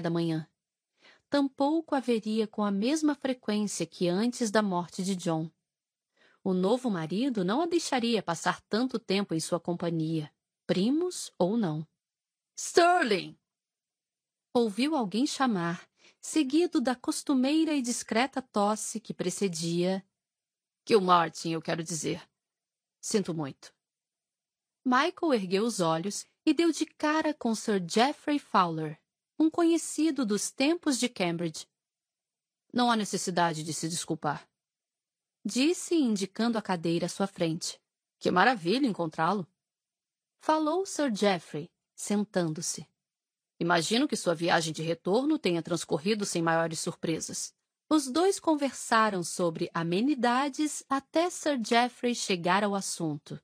da manhã. Tampouco haveria com a mesma frequência que antes da morte de John. O novo marido não a deixaria passar tanto tempo em sua companhia, primos ou não. Sterling! Ouviu alguém chamar, seguido da costumeira e discreta tosse que precedia. Que o Martin, eu quero dizer. Sinto muito. Michael ergueu os olhos e deu de cara com Sir Geoffrey Fowler, um conhecido dos tempos de Cambridge. Não há necessidade de se desculpar. Disse, indicando a cadeira à sua frente. Que maravilha encontrá-lo. Falou Sir Geoffrey, sentando-se. Imagino que sua viagem de retorno tenha transcorrido sem maiores surpresas. Os dois conversaram sobre amenidades até Sir Geoffrey chegar ao assunto.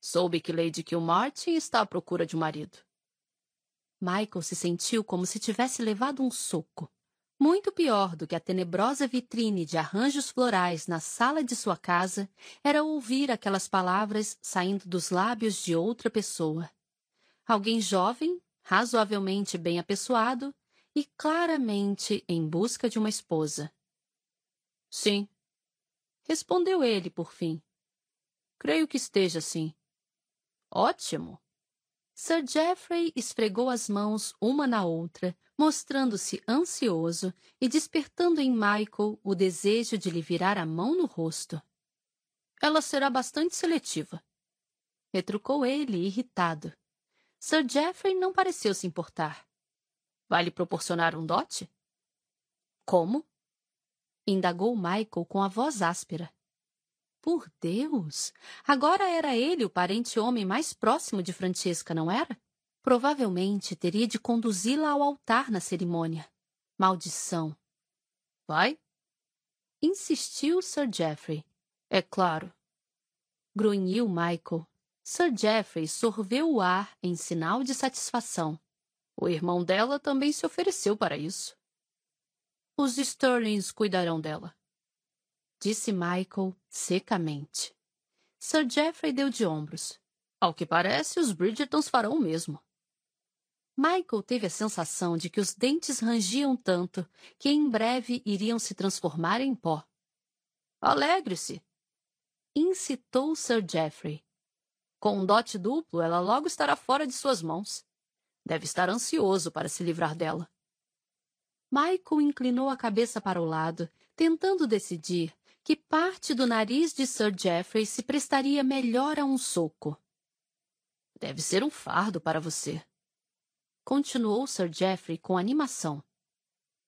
Soube que Lady Kilmartin está à procura de um marido. Michael se sentiu como se tivesse levado um soco. Muito pior do que a tenebrosa vitrine de arranjos florais na sala de sua casa era ouvir aquelas palavras saindo dos lábios de outra pessoa. Alguém jovem, razoavelmente bem apessoado e claramente em busca de uma esposa. Sim, respondeu ele por fim. Creio que esteja assim. Ótimo! Sir Geoffrey esfregou as mãos uma na outra, mostrando-se ansioso e despertando em Michael o desejo de lhe virar a mão no rosto. Ela será bastante seletiva. Retrucou ele, irritado. Sir Geoffrey não pareceu se importar. Vai lhe proporcionar um dote? Como? Indagou Michael com a voz áspera. Por Deus! Agora era ele o parente homem mais próximo de Francesca, não era? Provavelmente teria de conduzi-la ao altar na cerimônia. Maldição! Vai? Insistiu Sir Geoffrey. É claro. Grunhiu Michael. Sir Geoffrey sorveu o ar em sinal de satisfação. O irmão dela também se ofereceu para isso. Os Sterlings cuidarão dela disse Michael secamente. Sir Geoffrey deu de ombros. Ao que parece, os Bridgertons farão o mesmo. Michael teve a sensação de que os dentes rangiam tanto que em breve iriam se transformar em pó. Alegre-se! incitou Sir Geoffrey. Com um dote duplo, ela logo estará fora de suas mãos. Deve estar ansioso para se livrar dela. Michael inclinou a cabeça para o lado, tentando decidir que parte do nariz de Sir Geoffrey se prestaria melhor a um soco. Deve ser um fardo para você. Continuou Sir Geoffrey com animação.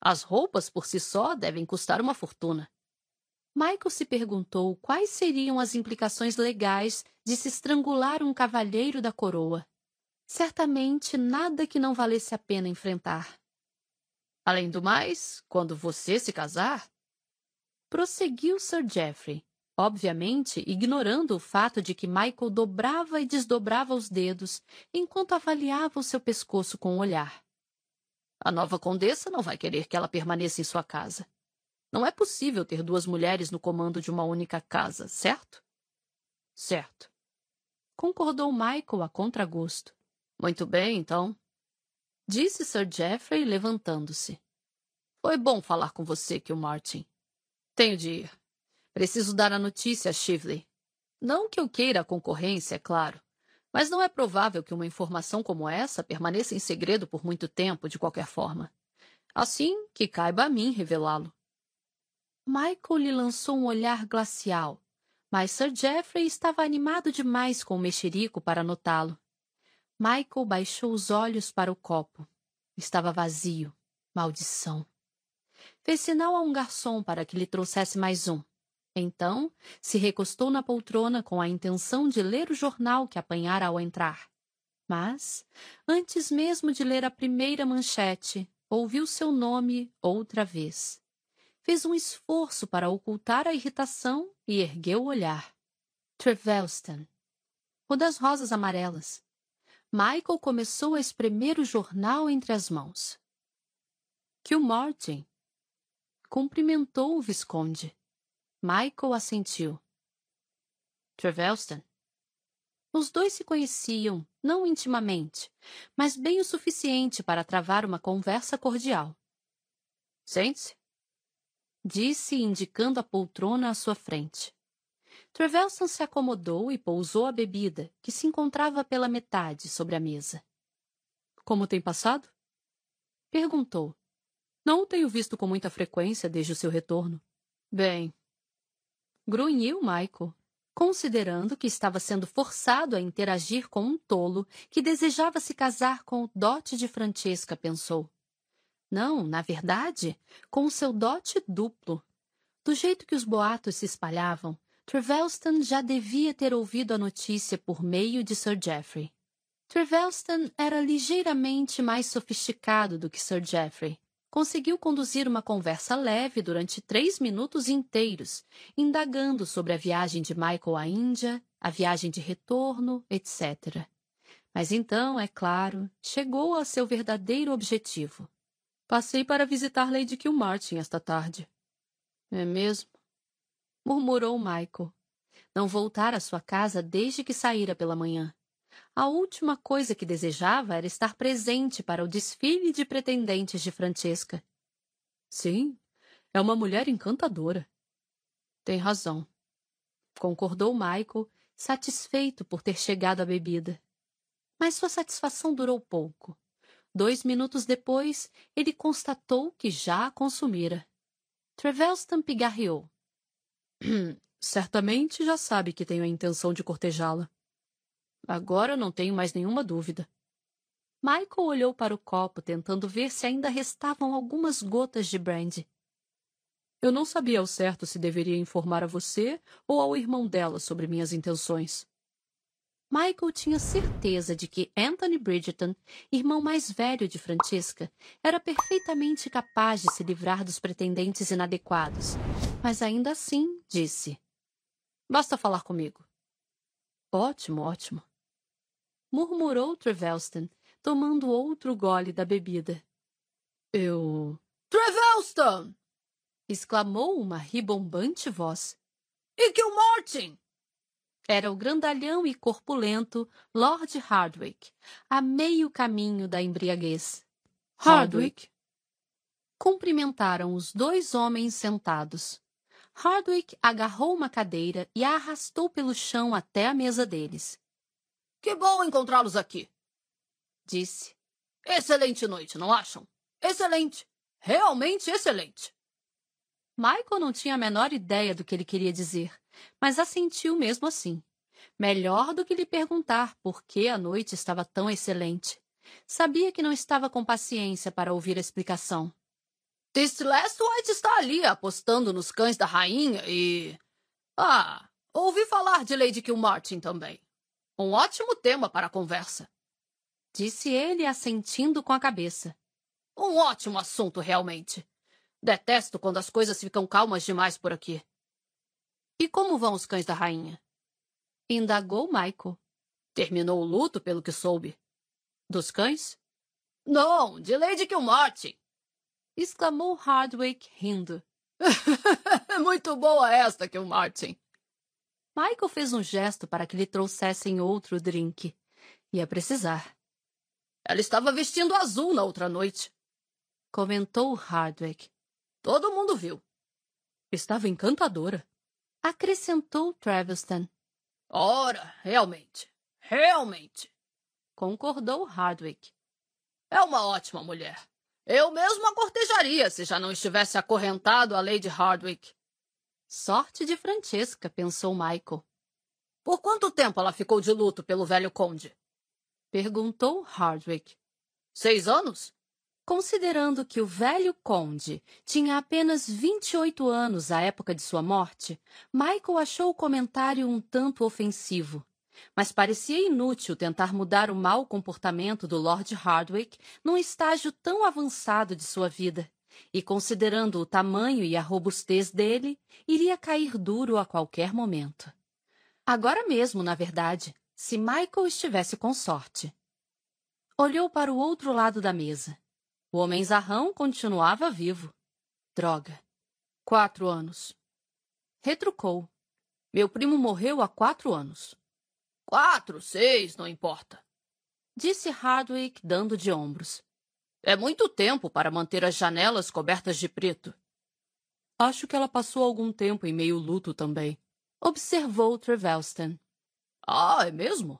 As roupas por si só devem custar uma fortuna. Michael se perguntou quais seriam as implicações legais de se estrangular um cavalheiro da coroa. Certamente nada que não valesse a pena enfrentar. Além do mais, quando você se casar, prosseguiu Sir Geoffrey, obviamente ignorando o fato de que Michael dobrava e desdobrava os dedos enquanto avaliava o seu pescoço com o olhar. A nova condessa não vai querer que ela permaneça em sua casa. Não é possível ter duas mulheres no comando de uma única casa, certo? Certo. Concordou Michael a contragosto. Muito bem, então. Disse Sir Geoffrey, levantando-se. Foi bom falar com você, Martin. Tenho de ir. Preciso dar a notícia a Shively. Não que eu queira a concorrência, é claro, mas não é provável que uma informação como essa permaneça em segredo por muito tempo, de qualquer forma. Assim que caiba a mim revelá-lo. Michael lhe lançou um olhar glacial, mas Sir Geoffrey estava animado demais com o mexerico para notá-lo. Michael baixou os olhos para o copo. Estava vazio. Maldição. Fez sinal a um garçom para que lhe trouxesse mais um. Então, se recostou na poltrona com a intenção de ler o jornal que apanhara ao entrar. Mas, antes mesmo de ler a primeira manchete, ouviu seu nome outra vez. Fez um esforço para ocultar a irritação e ergueu o olhar. Trevelston. O das rosas amarelas. Michael começou a espremer o jornal entre as mãos. Martin cumprimentou o Visconde. Michael assentiu. Trevelston. Os dois se conheciam, não intimamente, mas bem o suficiente para travar uma conversa cordial. Sente-se, disse, indicando a poltrona à sua frente. Trevelson se acomodou e pousou a bebida, que se encontrava pela metade sobre a mesa. Como tem passado? Perguntou. Não o tenho visto com muita frequência desde o seu retorno. Bem. Grunhiu Michael, considerando que estava sendo forçado a interagir com um tolo que desejava se casar com o dote de Francesca, pensou. Não, na verdade, com o seu dote duplo. Do jeito que os boatos se espalhavam, Trevelston já devia ter ouvido a notícia por meio de Sir Geoffrey. Trevelston era ligeiramente mais sofisticado do que Sir Geoffrey, conseguiu conduzir uma conversa leve durante três minutos inteiros, indagando sobre a viagem de Michael à Índia, a viagem de retorno, etc. Mas então, é claro, chegou a seu verdadeiro objetivo. Passei para visitar Lady Kilmartin esta tarde. É mesmo? Murmurou Michael. Não voltara à sua casa desde que saíra pela manhã. A última coisa que desejava era estar presente para o desfile de pretendentes de Francesca. Sim, é uma mulher encantadora. Tem razão. Concordou Michael, satisfeito por ter chegado à bebida. Mas sua satisfação durou pouco. Dois minutos depois, ele constatou que já a consumira. Trevelston pigarreou. Certamente já sabe que tenho a intenção de cortejá-la. Agora não tenho mais nenhuma dúvida. Michael olhou para o copo, tentando ver se ainda restavam algumas gotas de brandy. Eu não sabia ao certo se deveria informar a você ou ao irmão dela sobre minhas intenções. Michael tinha certeza de que Anthony Bridgerton, irmão mais velho de Francesca, era perfeitamente capaz de se livrar dos pretendentes inadequados. Mas ainda assim, disse: Basta falar comigo. Ótimo, ótimo murmurou Trevelston, tomando outro gole da bebida. Eu. Trevelston! exclamou uma ribombante voz. E que o Martin! Era o grandalhão e corpulento Lord Hardwick, a meio caminho da embriaguez. Hardwick! Cumprimentaram os dois homens sentados. Hardwick agarrou uma cadeira e a arrastou pelo chão até a mesa deles. Que bom encontrá-los aqui, disse. Excelente noite, não acham? Excelente. Realmente excelente. Michael não tinha a menor ideia do que ele queria dizer, mas assentiu mesmo assim. Melhor do que lhe perguntar por que a noite estava tão excelente. Sabia que não estava com paciência para ouvir a explicação. This White está ali apostando nos cães da rainha e. Ah, ouvi falar de Lady Kilmartin também. Um ótimo tema para a conversa. Disse ele, assentindo com a cabeça. Um ótimo assunto, realmente. Detesto quando as coisas ficam calmas demais por aqui. E como vão os cães da rainha? Indagou Michael. Terminou o luto, pelo que soube. Dos cães? Não, de Lady Kilmartin. Exclamou Hardwick, rindo. Muito boa esta, Kilmartin. Michael fez um gesto para que lhe trouxessem outro drink. Ia precisar. Ela estava vestindo azul na outra noite. Comentou Hardwick. Todo mundo viu. Estava encantadora. Acrescentou Traveston. Ora, realmente. Realmente. Concordou Hardwick. É uma ótima mulher. Eu mesmo a cortejaria se já não estivesse acorrentado a Lady Hardwick. Sorte de Francesca, pensou Michael. Por quanto tempo ela ficou de luto pelo velho conde? Perguntou Hardwick. Seis anos? Considerando que o velho conde tinha apenas 28 anos à época de sua morte, Michael achou o comentário um tanto ofensivo. Mas parecia inútil tentar mudar o mau comportamento do Lord Hardwick num estágio tão avançado de sua vida e, considerando o tamanho e a robustez dele, iria cair duro a qualquer momento. Agora mesmo, na verdade, se Michael estivesse com sorte. Olhou para o outro lado da mesa. O homem-zarrão continuava vivo. Droga. Quatro anos. Retrucou. Meu primo morreu há quatro anos. Quatro, seis, não importa. Disse Hardwick, dando de ombros. É muito tempo para manter as janelas cobertas de preto. Acho que ela passou algum tempo em meio luto também. Observou Trevelston. Ah, é mesmo?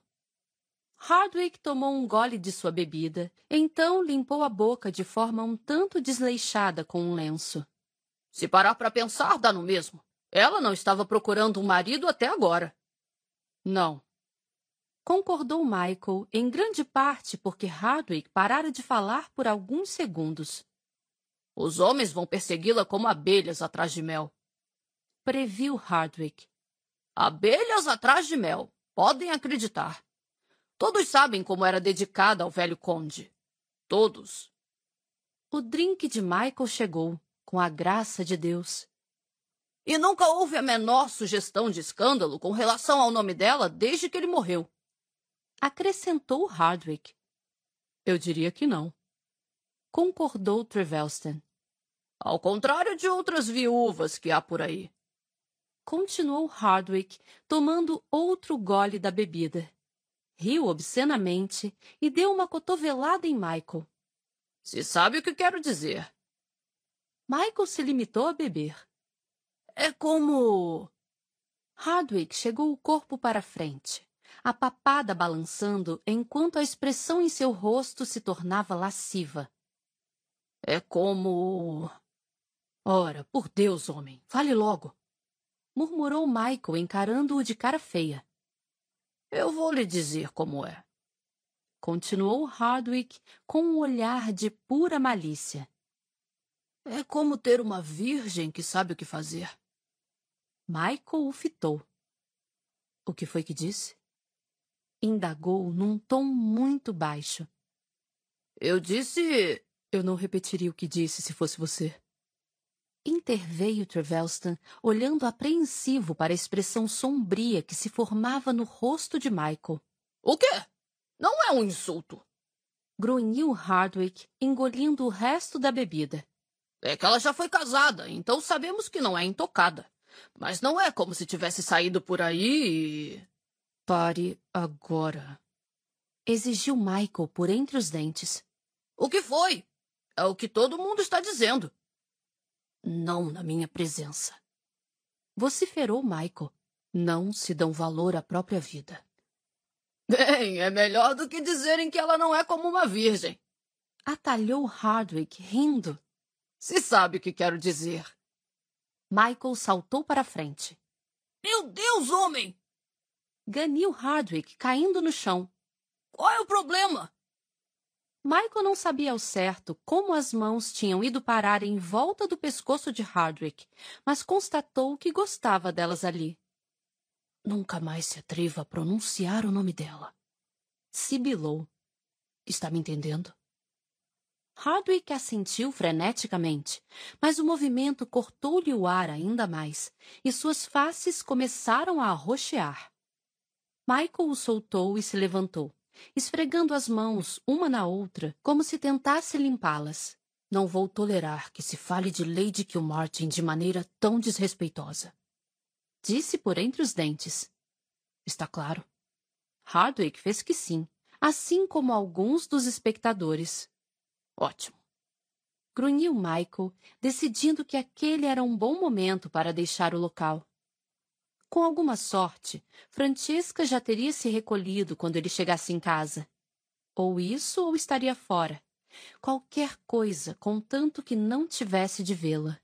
Hardwick tomou um gole de sua bebida, então limpou a boca de forma um tanto desleixada com um lenço. Se parar para pensar, dá no mesmo. Ela não estava procurando um marido até agora. Não. Concordou Michael, em grande parte porque Hardwick parara de falar por alguns segundos. Os homens vão persegui-la como abelhas atrás de mel. Previu Hardwick. Abelhas atrás de mel. Podem acreditar. Todos sabem como era dedicada ao velho conde. Todos. O drink de Michael chegou, com a graça de Deus. E nunca houve a menor sugestão de escândalo com relação ao nome dela desde que ele morreu. Acrescentou Hardwick. Eu diria que não. Concordou Trevelston. Ao contrário de outras viúvas que há por aí. Continuou Hardwick, tomando outro gole da bebida. Riu obscenamente e deu uma cotovelada em Michael. Se sabe o que quero dizer. Michael se limitou a beber. É como. Hardwick chegou o corpo para frente, a papada balançando enquanto a expressão em seu rosto se tornava lasciva. É como. Ora, por Deus, homem, fale logo! murmurou Michael, encarando-o de cara feia. Eu vou lhe dizer como é. Continuou Hardwick com um olhar de pura malícia. É como ter uma virgem que sabe o que fazer. Michael o fitou. O que foi que disse? Indagou num tom muito baixo. Eu disse. Eu não repetiria o que disse se fosse você. Interveio Trevelston, olhando apreensivo para a expressão sombria que se formava no rosto de Michael. O quê? Não é um insulto. Grunhiu Hardwick, engolindo o resto da bebida. É que ela já foi casada, então sabemos que não é intocada. Mas não é como se tivesse saído por aí e. Pare agora. Exigiu Michael por entre os dentes. O que foi? É o que todo mundo está dizendo. Não na minha presença. Vociferou Michael. Não se dão valor à própria vida. Bem, é melhor do que dizerem que ela não é como uma virgem. Atalhou Hardwick, rindo. Se sabe o que quero dizer. Michael saltou para a frente. Meu Deus, homem! Ganil Hardwick, caindo no chão. Qual é o problema? Michael não sabia ao certo como as mãos tinham ido parar em volta do pescoço de Hardwick, mas constatou que gostava delas ali. Nunca mais se atreva a pronunciar o nome dela. Sibilou. Está me entendendo? Hardwick assentiu freneticamente, mas o movimento cortou-lhe o ar ainda mais, e suas faces começaram a arroxear. Michael o soltou e se levantou esfregando as mãos uma na outra, como se tentasse limpá-las. Não vou tolerar que se fale de Lady Kilmartin de maneira tão desrespeitosa. Disse por entre os dentes. Está claro. Hardwick fez que sim, assim como alguns dos espectadores. Ótimo. Grunhiu Michael, decidindo que aquele era um bom momento para deixar o local. Com alguma sorte, Francesca já teria se recolhido quando ele chegasse em casa. Ou isso ou estaria fora. Qualquer coisa, contanto que não tivesse de vê-la.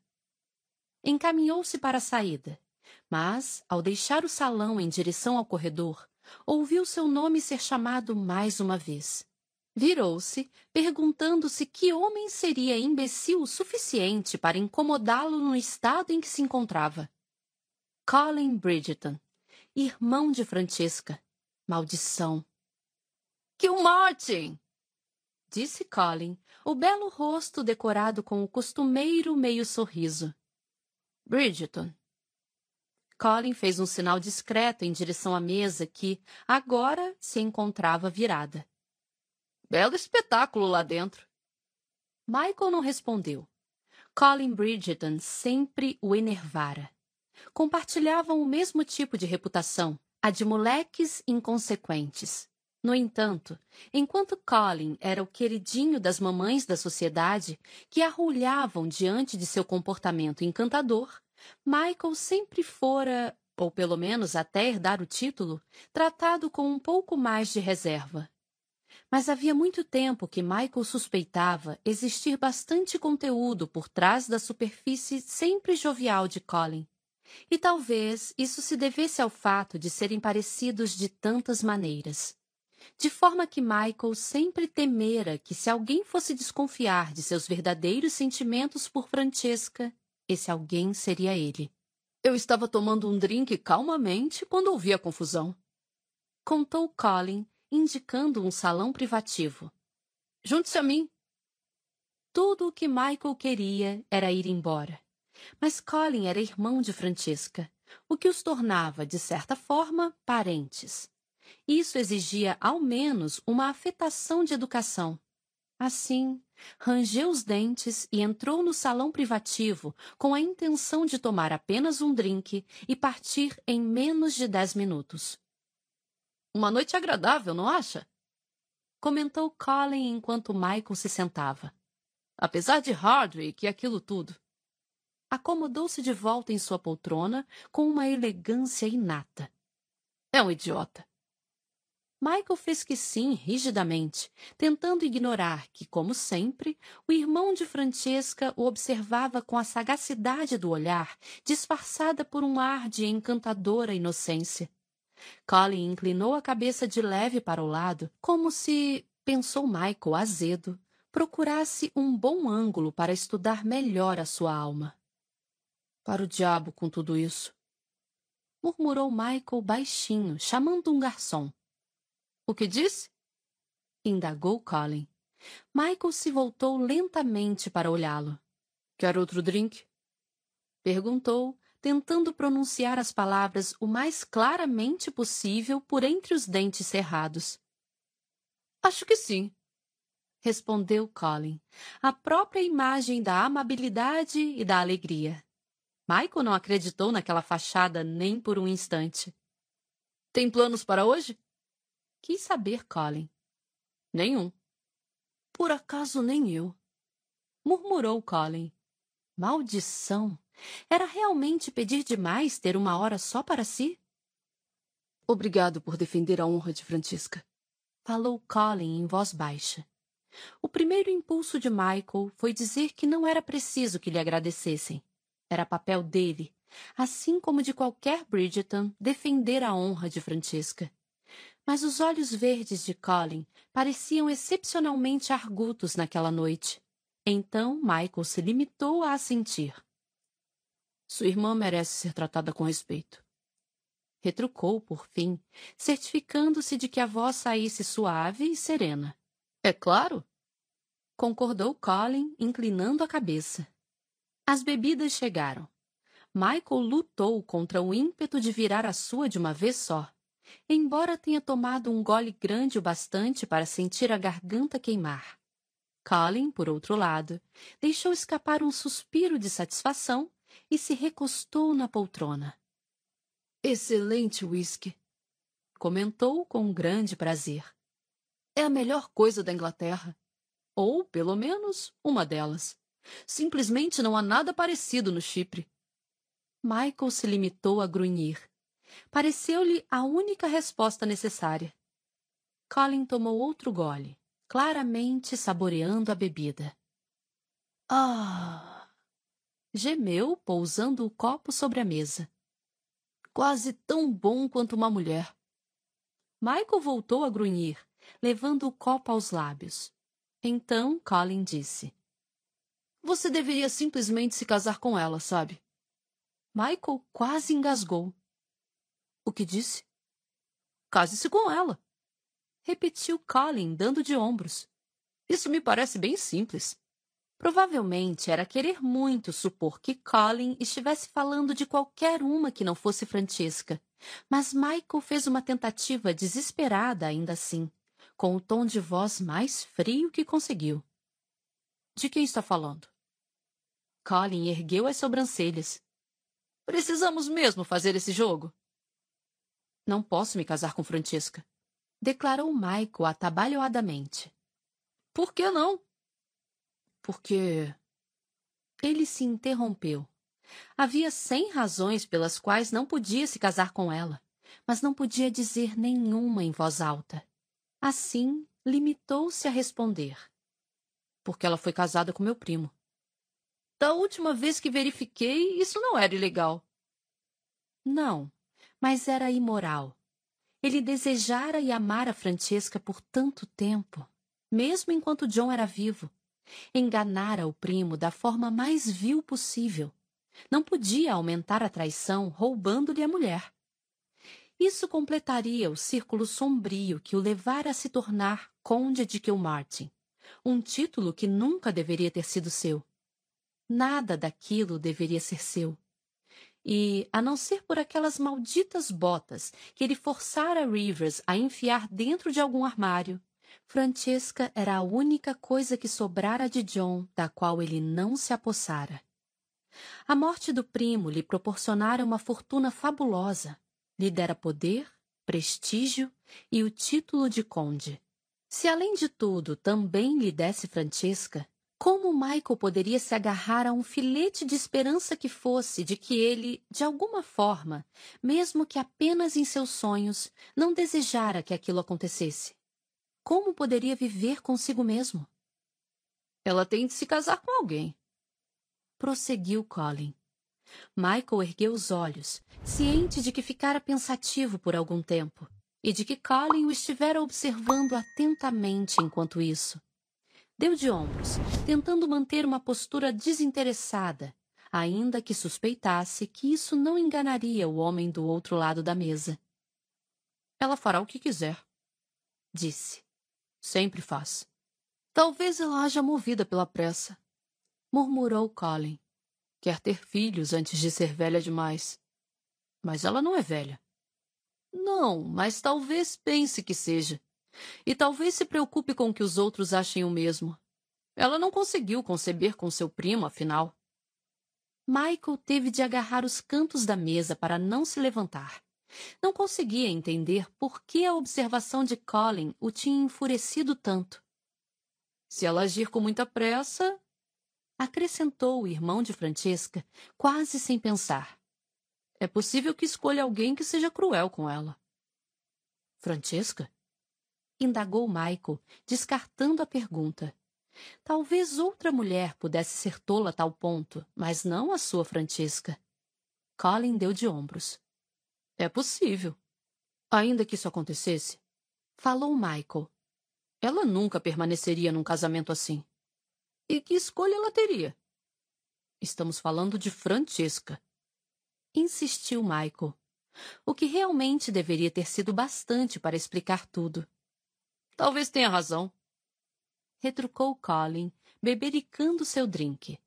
Encaminhou-se para a saída, mas, ao deixar o salão em direção ao corredor, ouviu seu nome ser chamado mais uma vez. Virou-se, perguntando-se que homem seria imbecil o suficiente para incomodá-lo no estado em que se encontrava. Colin Bridgeton, irmão de Francesca. Maldição. Martin! Disse Colin, o belo rosto decorado com o costumeiro meio sorriso. Bridgeton. Colin fez um sinal discreto em direção à mesa que, agora, se encontrava virada. Belo espetáculo lá dentro. Michael não respondeu. Colin Bridgeton sempre o enervara compartilhavam o mesmo tipo de reputação, a de moleques inconsequentes. No entanto, enquanto Colin era o queridinho das mamães da sociedade, que arrulhavam diante de seu comportamento encantador, Michael sempre fora, ou pelo menos até herdar o título, tratado com um pouco mais de reserva. Mas havia muito tempo que Michael suspeitava existir bastante conteúdo por trás da superfície sempre jovial de Colin. E talvez isso se devesse ao fato de serem parecidos de tantas maneiras de forma que Michael sempre temera que se alguém fosse desconfiar de seus verdadeiros sentimentos por Francesca, esse alguém seria ele. Eu estava tomando um drink calmamente quando ouvi a confusão. Contou Colin, indicando um salão privativo. Junte-se a mim. Tudo o que Michael queria era ir embora. Mas Colin era irmão de Francesca, o que os tornava, de certa forma, parentes. Isso exigia, ao menos, uma afetação de educação. Assim, rangeu os dentes e entrou no salão privativo com a intenção de tomar apenas um drink e partir em menos de dez minutos. Uma noite agradável, não acha? Comentou Colin enquanto Michael se sentava. Apesar de Hardwick e aquilo tudo. Acomodou-se de volta em sua poltrona com uma elegância inata. É um idiota. Michael fez que sim, rigidamente, tentando ignorar que, como sempre, o irmão de Francesca o observava com a sagacidade do olhar, disfarçada por um ar de encantadora inocência. Colin inclinou a cabeça de leve para o lado, como se, pensou Michael azedo, procurasse um bom ângulo para estudar melhor a sua alma. Para o diabo com tudo isso! murmurou Michael baixinho, chamando um garçom. O que disse? indagou Colin. Michael se voltou lentamente para olhá-lo. Quer outro drink? Perguntou, tentando pronunciar as palavras o mais claramente possível por entre os dentes cerrados. Acho que sim, respondeu Colin, a própria imagem da amabilidade e da alegria. Michael não acreditou naquela fachada nem por um instante. Tem planos para hoje? Quis saber Colin. Nenhum. Por acaso nem eu. Murmurou Colin. Maldição! Era realmente pedir demais ter uma hora só para si? Obrigado por defender a honra de Francisca. Falou Colin em voz baixa. O primeiro impulso de Michael foi dizer que não era preciso que lhe agradecessem. Era papel dele, assim como de qualquer Bridgeton, defender a honra de Francisca mas os olhos verdes de Colin pareciam excepcionalmente argutos naquela noite. Então Michael se limitou a assentir. Sua irmã merece ser tratada com respeito. Retrucou, por fim, certificando-se de que a voz saísse suave e serena. É claro, concordou Colin, inclinando a cabeça. As bebidas chegaram. Michael lutou contra o ímpeto de virar a sua de uma vez só embora tenha tomado um gole grande o bastante para sentir a garganta queimar. Colin, por outro lado, deixou escapar um suspiro de satisfação e se recostou na poltrona. Excelente whisky, comentou com grande prazer. É a melhor coisa da Inglaterra. Ou, pelo menos, uma delas. Simplesmente não há nada parecido no Chipre. Michael se limitou a grunhir. Pareceu-lhe a única resposta necessária. Colin tomou outro gole, claramente saboreando a bebida. Ah! Gemeu, pousando o copo sobre a mesa. Quase tão bom quanto uma mulher. Michael voltou a grunhir, levando o copo aos lábios. Então Colin disse: Você deveria simplesmente se casar com ela, sabe? Michael quase engasgou. O que disse? Case-se com ela. Repetiu Colin, dando de ombros. Isso me parece bem simples. Provavelmente era querer muito supor que Colin estivesse falando de qualquer uma que não fosse Francesca, mas Michael fez uma tentativa desesperada ainda assim, com o tom de voz mais frio que conseguiu. De quem está falando? Colin ergueu as sobrancelhas. Precisamos mesmo fazer esse jogo? Não posso me casar com Francesca. Declarou Michael atabalhoadamente. Por que não? Porque. Ele se interrompeu. Havia cem razões pelas quais não podia se casar com ela, mas não podia dizer nenhuma em voz alta. Assim, limitou-se a responder. Porque ela foi casada com meu primo. Da última vez que verifiquei, isso não era ilegal. Não, mas era imoral. Ele desejara e amara Francesca por tanto tempo, mesmo enquanto John era vivo. Enganara o primo da forma mais vil possível. Não podia aumentar a traição roubando-lhe a mulher. Isso completaria o círculo sombrio que o levara a se tornar Conde de Kilmartin, um título que nunca deveria ter sido seu. Nada daquilo deveria ser seu. E, a não ser por aquelas malditas botas que ele forçara Rivers a enfiar dentro de algum armário, Francesca era a única coisa que sobrara de John da qual ele não se apossara. A morte do primo lhe proporcionara uma fortuna fabulosa, lhe dera poder, prestígio e o título de conde. Se além de tudo também lhe desse Francesca, como Michael poderia se agarrar a um filete de esperança que fosse de que ele, de alguma forma, mesmo que apenas em seus sonhos, não desejara que aquilo acontecesse? Como poderia viver consigo mesmo? Ela tem de se casar com alguém. Prosseguiu Colin. Michael ergueu os olhos, ciente de que ficara pensativo por algum tempo, e de que Colin o estivera observando atentamente enquanto isso. Deu de ombros, tentando manter uma postura desinteressada, ainda que suspeitasse que isso não enganaria o homem do outro lado da mesa. Ela fará o que quiser, disse. Sempre faz. Talvez ela haja movida pela pressa, murmurou Colin. Quer ter filhos antes de ser velha demais. Mas ela não é velha. Não, mas talvez pense que seja. E talvez se preocupe com que os outros achem o mesmo. Ela não conseguiu conceber com seu primo, afinal. Michael teve de agarrar os cantos da mesa para não se levantar. Não conseguia entender por que a observação de Colin o tinha enfurecido tanto. Se ela agir com muita pressa, acrescentou o irmão de Francesca, quase sem pensar. É possível que escolha alguém que seja cruel com ela. Francesca? Indagou Michael, descartando a pergunta. Talvez outra mulher pudesse ser tola a tal ponto, mas não a sua Francesca. Colin deu de ombros. É possível. Ainda que isso acontecesse, falou Michael. Ela nunca permaneceria num casamento assim. E que escolha ela teria? Estamos falando de Francesca. Insistiu Michael, o que realmente deveria ter sido bastante para explicar tudo. Talvez tenha razão. Retrucou Colin, bebericando seu drink.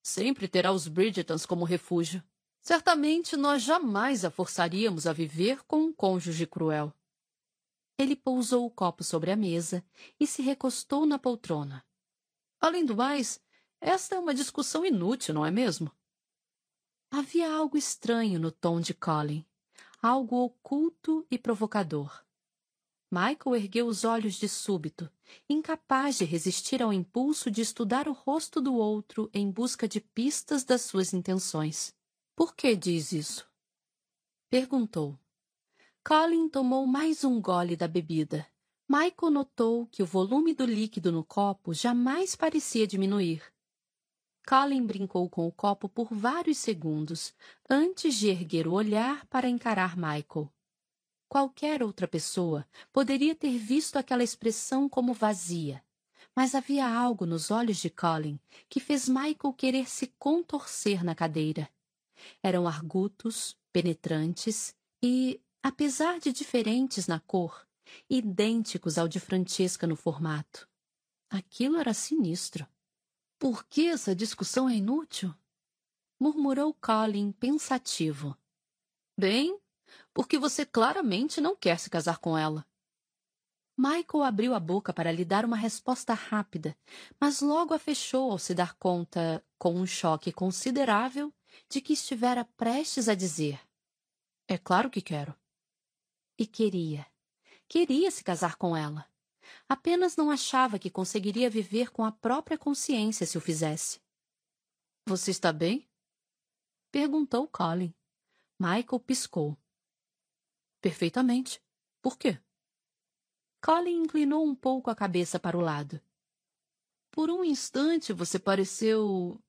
Sempre terá os Bridgetons como refúgio. Certamente nós jamais a forçaríamos a viver com um cônjuge cruel. Ele pousou o copo sobre a mesa e se recostou na poltrona. Além do mais, esta é uma discussão inútil, não é mesmo? Havia algo estranho no tom de Colin, algo oculto e provocador. Michael ergueu os olhos de súbito, incapaz de resistir ao impulso de estudar o rosto do outro em busca de pistas das suas intenções. Por que diz isso? Perguntou. Colin tomou mais um gole da bebida. Michael notou que o volume do líquido no copo jamais parecia diminuir. Colin brincou com o copo por vários segundos antes de erguer o olhar para encarar Michael. Qualquer outra pessoa poderia ter visto aquela expressão como vazia, mas havia algo nos olhos de Colin que fez Michael querer se contorcer na cadeira. Eram argutos, penetrantes e, apesar de diferentes na cor, idênticos ao de Francesca no formato. Aquilo era sinistro. Por que essa discussão é inútil? murmurou Colin pensativo. Bem, porque você claramente não quer se casar com ela. Michael abriu a boca para lhe dar uma resposta rápida, mas logo a fechou ao se dar conta, com um choque considerável, de que estivera prestes a dizer: É claro que quero. E queria. queria se casar com ela. Apenas não achava que conseguiria viver com a própria consciência se o fizesse. Você está bem? Perguntou Colin. Michael piscou. Perfeitamente. Por quê? Colin inclinou um pouco a cabeça para o lado. Por um instante você pareceu.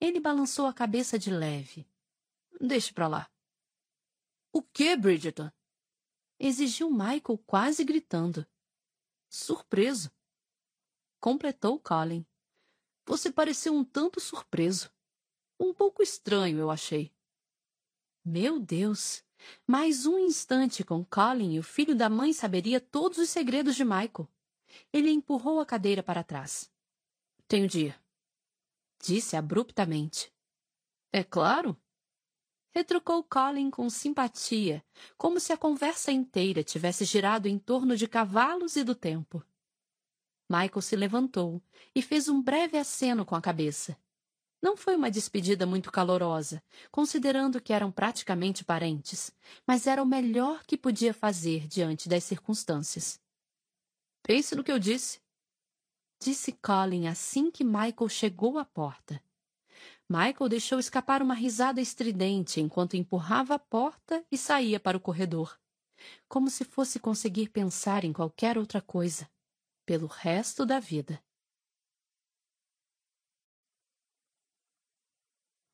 Ele balançou a cabeça de leve. Deixe para lá. O que, Bridgerton? Exigiu Michael quase gritando. Surpreso. Completou Colin. Você pareceu um tanto surpreso. Um pouco estranho, eu achei. Meu Deus! Mais um instante com Colin e o filho da mãe saberia todos os segredos de Michael. Ele empurrou a cadeira para trás. Tenho dia. Disse abruptamente. É claro. Retrucou Colin com simpatia, como se a conversa inteira tivesse girado em torno de cavalos e do tempo. Michael se levantou e fez um breve aceno com a cabeça. Não foi uma despedida muito calorosa, considerando que eram praticamente parentes, mas era o melhor que podia fazer diante das circunstâncias. Pense no que eu disse. Disse Colin assim que Michael chegou à porta. Michael deixou escapar uma risada estridente enquanto empurrava a porta e saía para o corredor, como se fosse conseguir pensar em qualquer outra coisa, pelo resto da vida.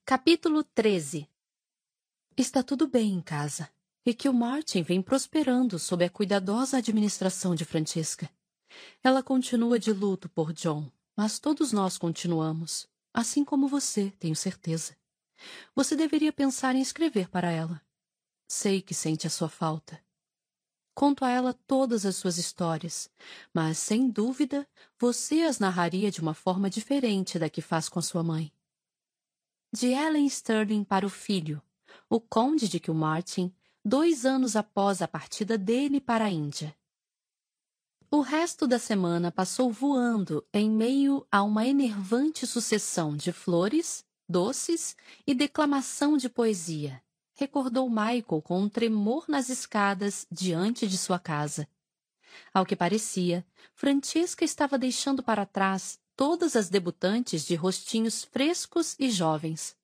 Capítulo 13 Está tudo bem em casa, e que o Martin vem prosperando sob a cuidadosa administração de Francesca. Ela continua de luto por John, mas todos nós continuamos, assim como você, tenho certeza. Você deveria pensar em escrever para ela. Sei que sente a sua falta. Conto a ela todas as suas histórias, mas, sem dúvida, você as narraria de uma forma diferente da que faz com a sua mãe de Ellen Sterling para o filho, o conde de Kilmartin, dois anos após a partida dele para a Índia. O resto da semana passou voando em meio a uma enervante sucessão de flores, doces e declamação de poesia, recordou Michael com um tremor nas escadas diante de sua casa. Ao que parecia, Francesca estava deixando para trás todas as debutantes de rostinhos frescos e jovens.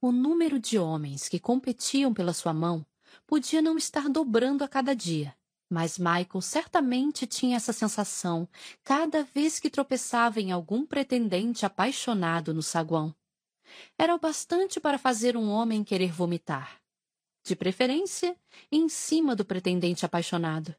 O número de homens que competiam pela sua mão podia não estar dobrando a cada dia, mas Michael certamente tinha essa sensação cada vez que tropeçava em algum pretendente apaixonado no saguão. Era o bastante para fazer um homem querer vomitar. De preferência, em cima do pretendente apaixonado.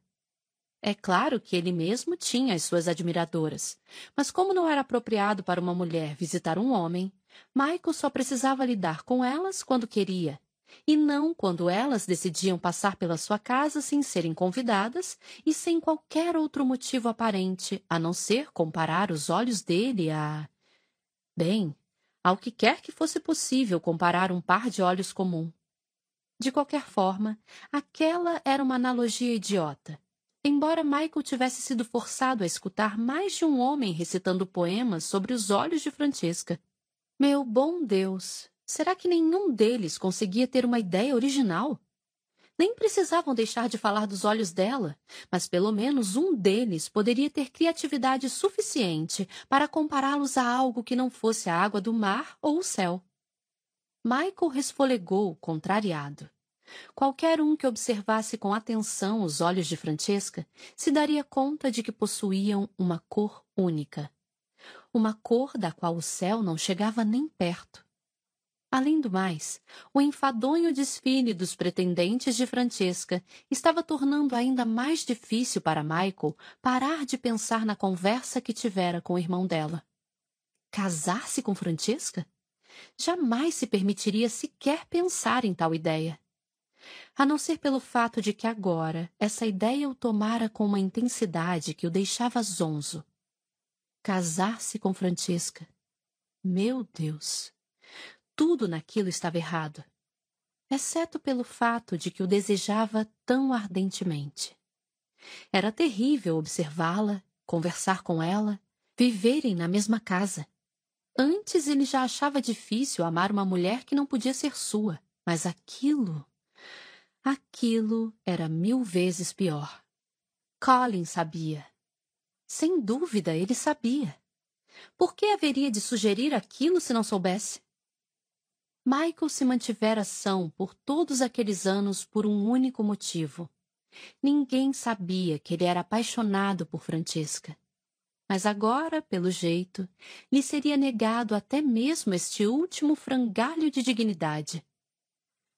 É claro que ele mesmo tinha as suas admiradoras, mas como não era apropriado para uma mulher visitar um homem, Michael só precisava lidar com elas quando queria, e não quando elas decidiam passar pela sua casa sem serem convidadas e sem qualquer outro motivo aparente, a não ser comparar os olhos dele a. Bem, ao que quer que fosse possível comparar um par de olhos comum. De qualquer forma, aquela era uma analogia idiota Embora Michael tivesse sido forçado a escutar mais de um homem recitando poemas sobre os olhos de Francesca. Meu bom Deus! Será que nenhum deles conseguia ter uma ideia original? Nem precisavam deixar de falar dos olhos dela, mas pelo menos um deles poderia ter criatividade suficiente para compará-los a algo que não fosse a água do mar ou o céu. Michael resfolegou, contrariado. Qualquer um que observasse com atenção os olhos de Francesca se daria conta de que possuíam uma cor única. Uma cor da qual o céu não chegava nem perto. Além do mais, o enfadonho desfile dos pretendentes de Francesca estava tornando ainda mais difícil para Michael parar de pensar na conversa que tivera com o irmão dela. Casar-se com Francesca? Jamais se permitiria sequer pensar em tal ideia a não ser pelo fato de que agora essa ideia o tomara com uma intensidade que o deixava zonzo. Casar-se com Francesca. Meu Deus! Tudo naquilo estava errado, exceto pelo fato de que o desejava tão ardentemente. Era terrível observá-la, conversar com ela, viverem na mesma casa. Antes ele já achava difícil amar uma mulher que não podia ser sua, mas aquilo Aquilo era mil vezes pior. Colin sabia. Sem dúvida, ele sabia. Por que haveria de sugerir aquilo se não soubesse? Michael se mantivera são por todos aqueles anos por um único motivo. Ninguém sabia que ele era apaixonado por Francesca. Mas agora, pelo jeito, lhe seria negado até mesmo este último frangalho de dignidade.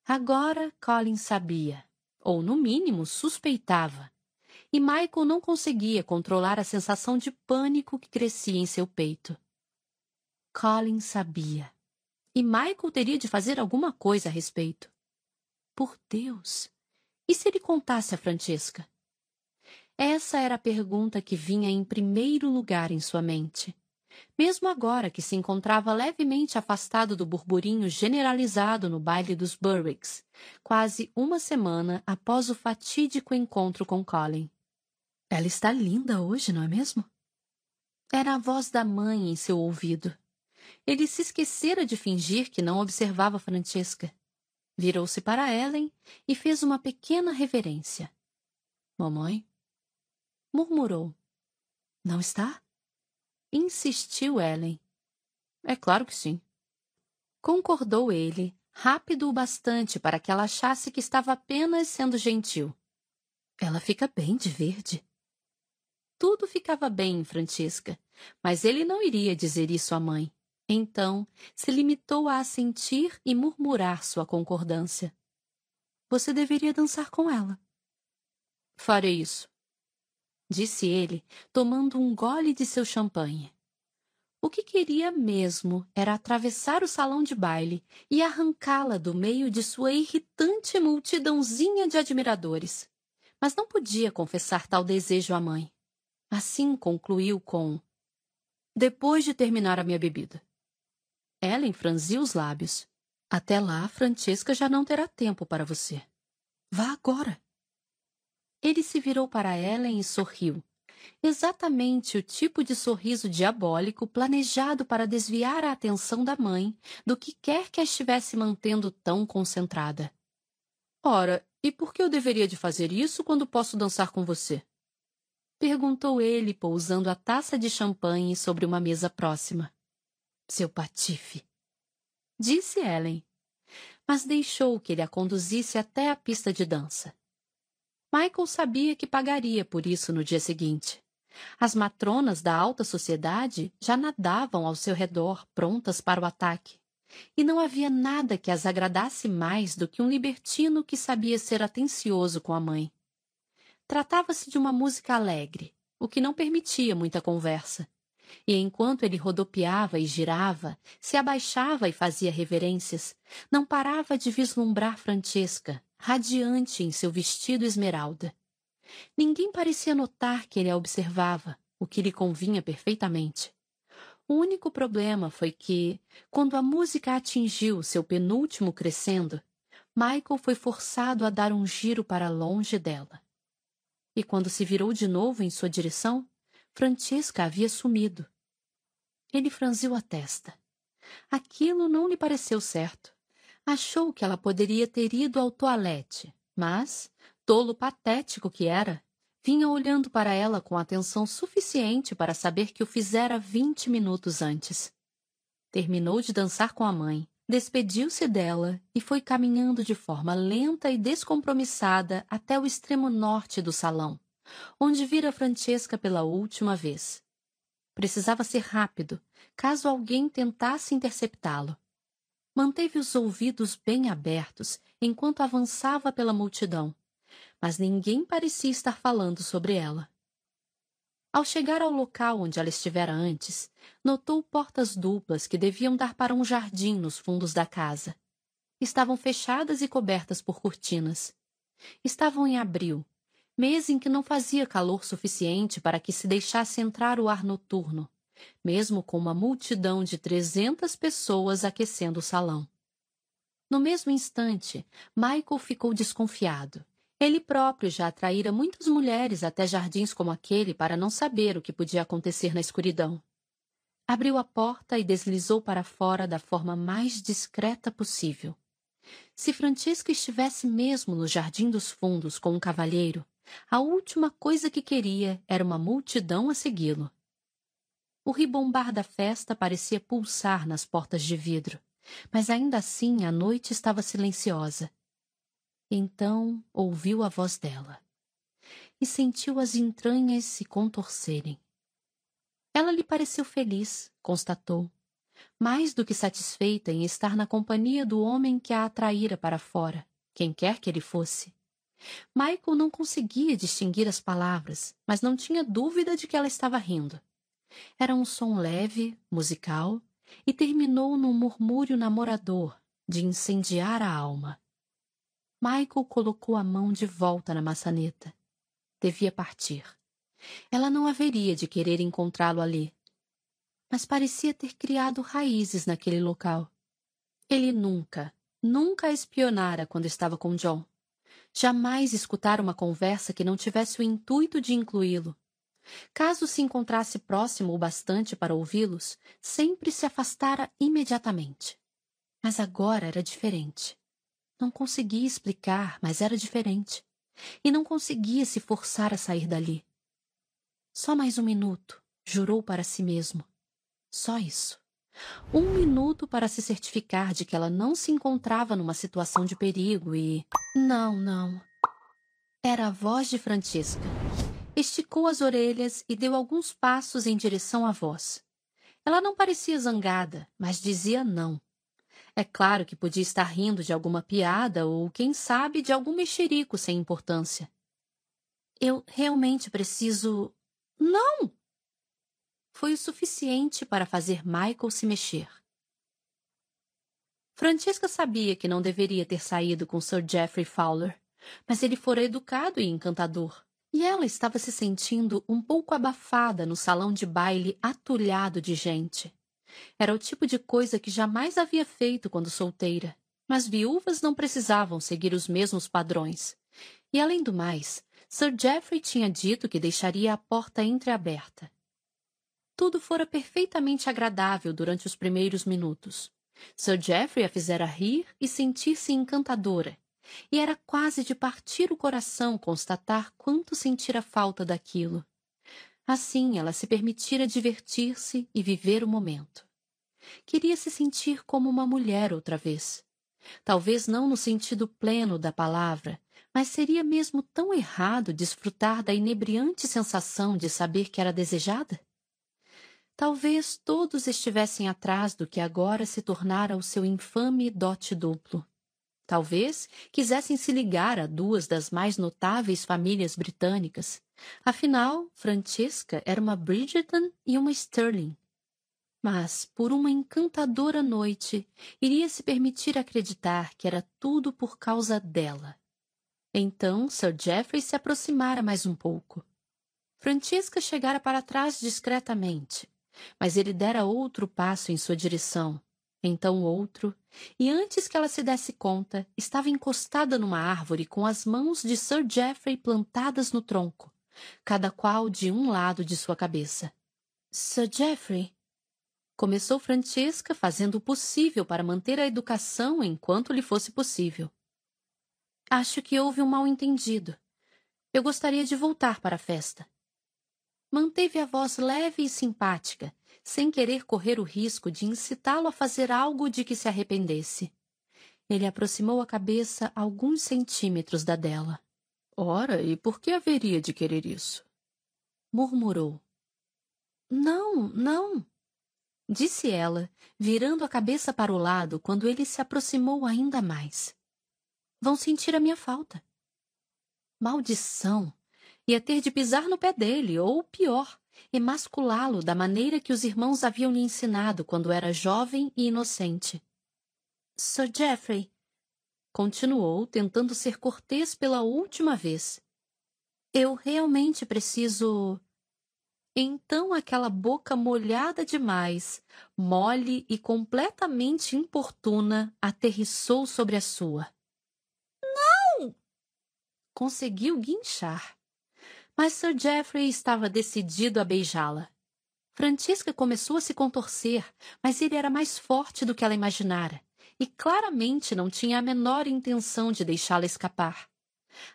Agora Colin sabia, ou no mínimo suspeitava, e Michael não conseguia controlar a sensação de pânico que crescia em seu peito. Colin sabia, e Michael teria de fazer alguma coisa a respeito. Por Deus! E se ele contasse a Francesca? Essa era a pergunta que vinha em primeiro lugar em sua mente. Mesmo agora que se encontrava levemente afastado do burburinho generalizado no baile dos Burwicks, quase uma semana após o fatídico encontro com Colin. Ela está linda hoje, não é mesmo? Era a voz da mãe em seu ouvido. Ele se esquecera de fingir que não observava Francesca. Virou-se para Ellen e fez uma pequena reverência. Mamãe? Murmurou. Não está? Insistiu Ellen. É claro que sim. Concordou ele, rápido o bastante para que ela achasse que estava apenas sendo gentil. Ela fica bem de verde. Tudo ficava bem em Francisca, mas ele não iria dizer isso à mãe. Então, se limitou a assentir e murmurar sua concordância. Você deveria dançar com ela. Farei isso disse ele, tomando um gole de seu champanhe. O que queria mesmo era atravessar o salão de baile e arrancá-la do meio de sua irritante multidãozinha de admiradores. Mas não podia confessar tal desejo à mãe. Assim concluiu com: Depois de terminar a minha bebida. Ellen franziu os lábios. Até lá, Francesca já não terá tempo para você. Vá agora. Ele se virou para Ellen e sorriu. Exatamente o tipo de sorriso diabólico planejado para desviar a atenção da mãe do que quer que a estivesse mantendo tão concentrada. Ora, e por que eu deveria de fazer isso quando posso dançar com você? Perguntou ele, pousando a taça de champanhe sobre uma mesa próxima. Seu patife. Disse Ellen, mas deixou que ele a conduzisse até a pista de dança. Michael sabia que pagaria por isso no dia seguinte. As matronas da alta sociedade já nadavam ao seu redor, prontas para o ataque. E não havia nada que as agradasse mais do que um libertino que sabia ser atencioso com a mãe. Tratava-se de uma música alegre, o que não permitia muita conversa. E enquanto ele rodopiava e girava, se abaixava e fazia reverências, não parava de vislumbrar Francesca, radiante em seu vestido esmeralda. Ninguém parecia notar que ele a observava, o que lhe convinha perfeitamente. O único problema foi que, quando a música atingiu seu penúltimo crescendo, Michael foi forçado a dar um giro para longe dela. E quando se virou de novo em sua direção, Francesca havia sumido. Ele franziu a testa. Aquilo não lhe pareceu certo. Achou que ela poderia ter ido ao toalete, mas, tolo patético que era, vinha olhando para ela com atenção suficiente para saber que o fizera vinte minutos antes. Terminou de dançar com a mãe, despediu-se dela e foi caminhando de forma lenta e descompromissada até o extremo norte do salão, onde vira Francesca pela última vez. Precisava ser rápido, caso alguém tentasse interceptá-lo. Manteve os ouvidos bem abertos enquanto avançava pela multidão, mas ninguém parecia estar falando sobre ela. Ao chegar ao local onde ela estivera antes, notou portas duplas que deviam dar para um jardim nos fundos da casa. Estavam fechadas e cobertas por cortinas. Estavam em abril, mês em que não fazia calor suficiente para que se deixasse entrar o ar noturno, mesmo com uma multidão de trezentas pessoas aquecendo o salão. No mesmo instante, Michael ficou desconfiado. Ele próprio já atraíra muitas mulheres até jardins como aquele para não saber o que podia acontecer na escuridão. Abriu a porta e deslizou para fora da forma mais discreta possível. Se Francisca estivesse mesmo no Jardim dos Fundos com um cavalheiro, A última coisa que queria era uma multidão a segui-lo. O ribombar da festa parecia pulsar nas portas de vidro, mas ainda assim a noite estava silenciosa. Então ouviu a voz dela e sentiu as entranhas se contorcerem. Ela lhe pareceu feliz, constatou, mais do que satisfeita em estar na companhia do homem que a atraíra para fora, quem quer que ele fosse. Michael não conseguia distinguir as palavras, mas não tinha dúvida de que ela estava rindo. Era um som leve, musical, e terminou num murmúrio namorador de incendiar a alma. Michael colocou a mão de volta na maçaneta. Devia partir. Ela não haveria de querer encontrá-lo ali. Mas parecia ter criado raízes naquele local. Ele nunca, nunca a espionara quando estava com John. Jamais escutara uma conversa que não tivesse o intuito de incluí-lo. Caso se encontrasse próximo o bastante para ouvi-los, sempre se afastara imediatamente. Mas agora era diferente. Não conseguia explicar, mas era diferente. E não conseguia se forçar a sair dali. Só mais um minuto, jurou para si mesmo. Só isso. Um minuto para se certificar de que ela não se encontrava numa situação de perigo e. Não, não. Era a voz de Francisca. Esticou as orelhas e deu alguns passos em direção à voz. Ela não parecia zangada, mas dizia não. É claro que podia estar rindo de alguma piada ou, quem sabe, de algum mexerico sem importância. Eu realmente preciso. Não! Foi o suficiente para fazer Michael se mexer. Francesca sabia que não deveria ter saído com Sir Geoffrey Fowler, mas ele fora educado e encantador. E ela estava se sentindo um pouco abafada no salão de baile atulhado de gente. Era o tipo de coisa que jamais havia feito quando solteira. Mas viúvas não precisavam seguir os mesmos padrões. E, além do mais, Sir Geoffrey tinha dito que deixaria a porta entreaberta. Tudo fora perfeitamente agradável durante os primeiros minutos. Sir Geoffrey a fizera rir e sentir-se encantadora, e era quase de partir o coração constatar quanto sentira falta daquilo. Assim, ela se permitira divertir-se e viver o momento. Queria se sentir como uma mulher outra vez. Talvez não no sentido pleno da palavra, mas seria mesmo tão errado desfrutar da inebriante sensação de saber que era desejada? Talvez todos estivessem atrás do que agora se tornara o seu infame dote duplo. Talvez quisessem se ligar a duas das mais notáveis famílias britânicas. Afinal, Francesca era uma Bridgerton e uma Sterling. Mas, por uma encantadora noite, iria se permitir acreditar que era tudo por causa dela. Então Sir Geoffrey se aproximara mais um pouco. Francesca chegara para trás discretamente, mas ele dera outro passo em sua direção, então outro, e antes que ela se desse conta, estava encostada numa árvore com as mãos de Sir Geoffrey plantadas no tronco, cada qual de um lado de sua cabeça. Sir Geoffrey, começou Francesca fazendo o possível para manter a educação enquanto lhe fosse possível. Acho que houve um mal-entendido. Eu gostaria de voltar para a festa. Manteve a voz leve e simpática, sem querer correr o risco de incitá-lo a fazer algo de que se arrependesse. Ele aproximou a cabeça alguns centímetros da dela. Ora, e por que haveria de querer isso? Murmurou. Não, não, disse ela, virando a cabeça para o lado quando ele se aproximou ainda mais. Vão sentir a minha falta. Maldição! Ia ter de pisar no pé dele, ou pior, emasculá-lo da maneira que os irmãos haviam lhe ensinado quando era jovem e inocente. Sir Geoffrey, continuou, tentando ser cortês pela última vez. Eu realmente preciso. Então aquela boca molhada demais, mole e completamente importuna, aterrissou sobre a sua. Não! Conseguiu guinchar mas Sir Geoffrey estava decidido a beijá-la. Francisca começou a se contorcer, mas ele era mais forte do que ela imaginara, e claramente não tinha a menor intenção de deixá-la escapar.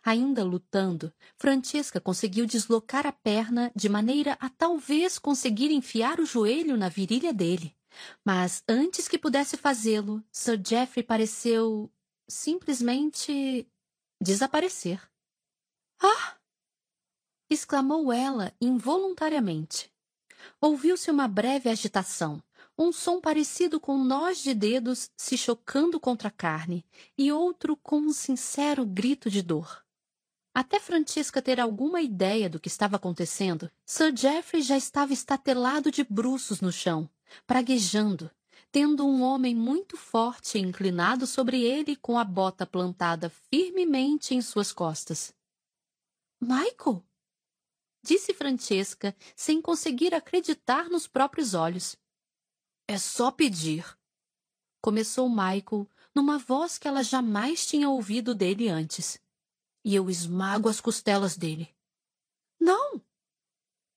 Ainda lutando, Francesca conseguiu deslocar a perna de maneira a talvez conseguir enfiar o joelho na virilha dele. Mas antes que pudesse fazê-lo, Sir Geoffrey pareceu simplesmente desaparecer. Ah! Exclamou ela involuntariamente. Ouviu-se uma breve agitação, um som parecido com nós de dedos se chocando contra a carne e outro com um sincero grito de dor. Até Francisca ter alguma ideia do que estava acontecendo, Sir Geoffrey já estava estatelado de bruços no chão, praguejando, tendo um homem muito forte inclinado sobre ele com a bota plantada firmemente em suas costas. Michael? Disse Francesca, sem conseguir acreditar nos próprios olhos. É só pedir. Começou Michael, numa voz que ela jamais tinha ouvido dele antes. E eu esmago as costelas dele. Não!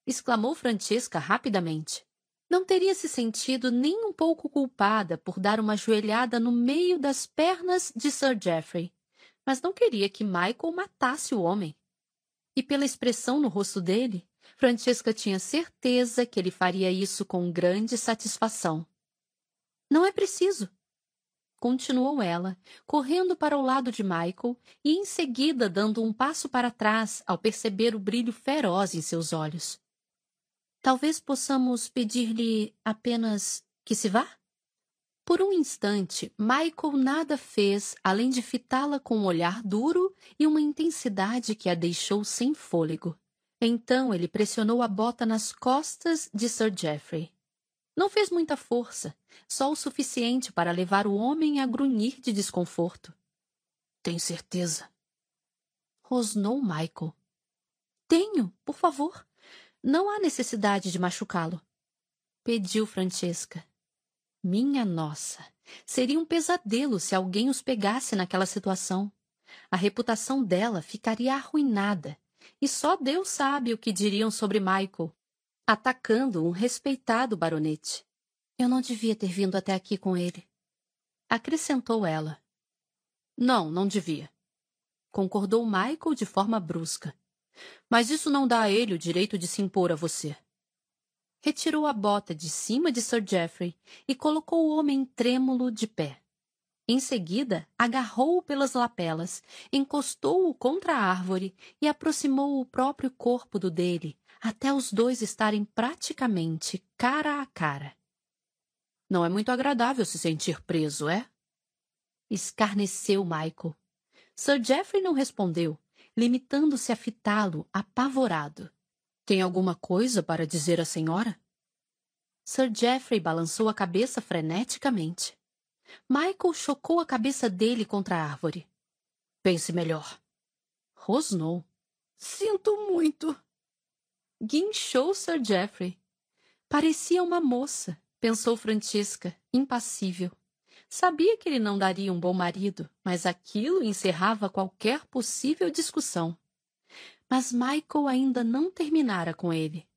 exclamou Francesca rapidamente. Não teria se sentido nem um pouco culpada por dar uma joelhada no meio das pernas de Sir Geoffrey, mas não queria que Michael matasse o homem. E pela expressão no rosto dele, Francesca tinha certeza que ele faria isso com grande satisfação. Não é preciso, continuou ela, correndo para o lado de Michael e em seguida dando um passo para trás ao perceber o brilho feroz em seus olhos. Talvez possamos pedir-lhe apenas que se vá? Por um instante, Michael nada fez além de fitá-la com um olhar duro e uma intensidade que a deixou sem fôlego. Então ele pressionou a bota nas costas de Sir Geoffrey. Não fez muita força, só o suficiente para levar o homem a grunhir de desconforto. Tem certeza? Rosnou Michael. Tenho, por favor. Não há necessidade de machucá-lo. Pediu Francesca. Minha nossa, seria um pesadelo se alguém os pegasse naquela situação. A reputação dela ficaria arruinada, e só Deus sabe o que diriam sobre Michael, atacando um respeitado baronete. Eu não devia ter vindo até aqui com ele. Acrescentou ela. Não, não devia. Concordou Michael de forma brusca. Mas isso não dá a ele o direito de se impor a você. Retirou a bota de cima de Sir Geoffrey e colocou o homem trêmulo de pé. Em seguida, agarrou-o pelas lapelas, encostou-o contra a árvore e aproximou o próprio corpo do dele, até os dois estarem praticamente cara a cara. Não é muito agradável se sentir preso, é? Escarneceu Michael. Sir Geoffrey não respondeu, limitando-se a fitá-lo, apavorado. Tem alguma coisa para dizer à senhora? Sir Geoffrey balançou a cabeça freneticamente. Michael chocou a cabeça dele contra a árvore. Pense melhor. Rosnou. Sinto muito. Guinchou Sir Geoffrey. Parecia uma moça, pensou Francisca, impassível. Sabia que ele não daria um bom marido, mas aquilo encerrava qualquer possível discussão. Mas Michael ainda não terminara com ele.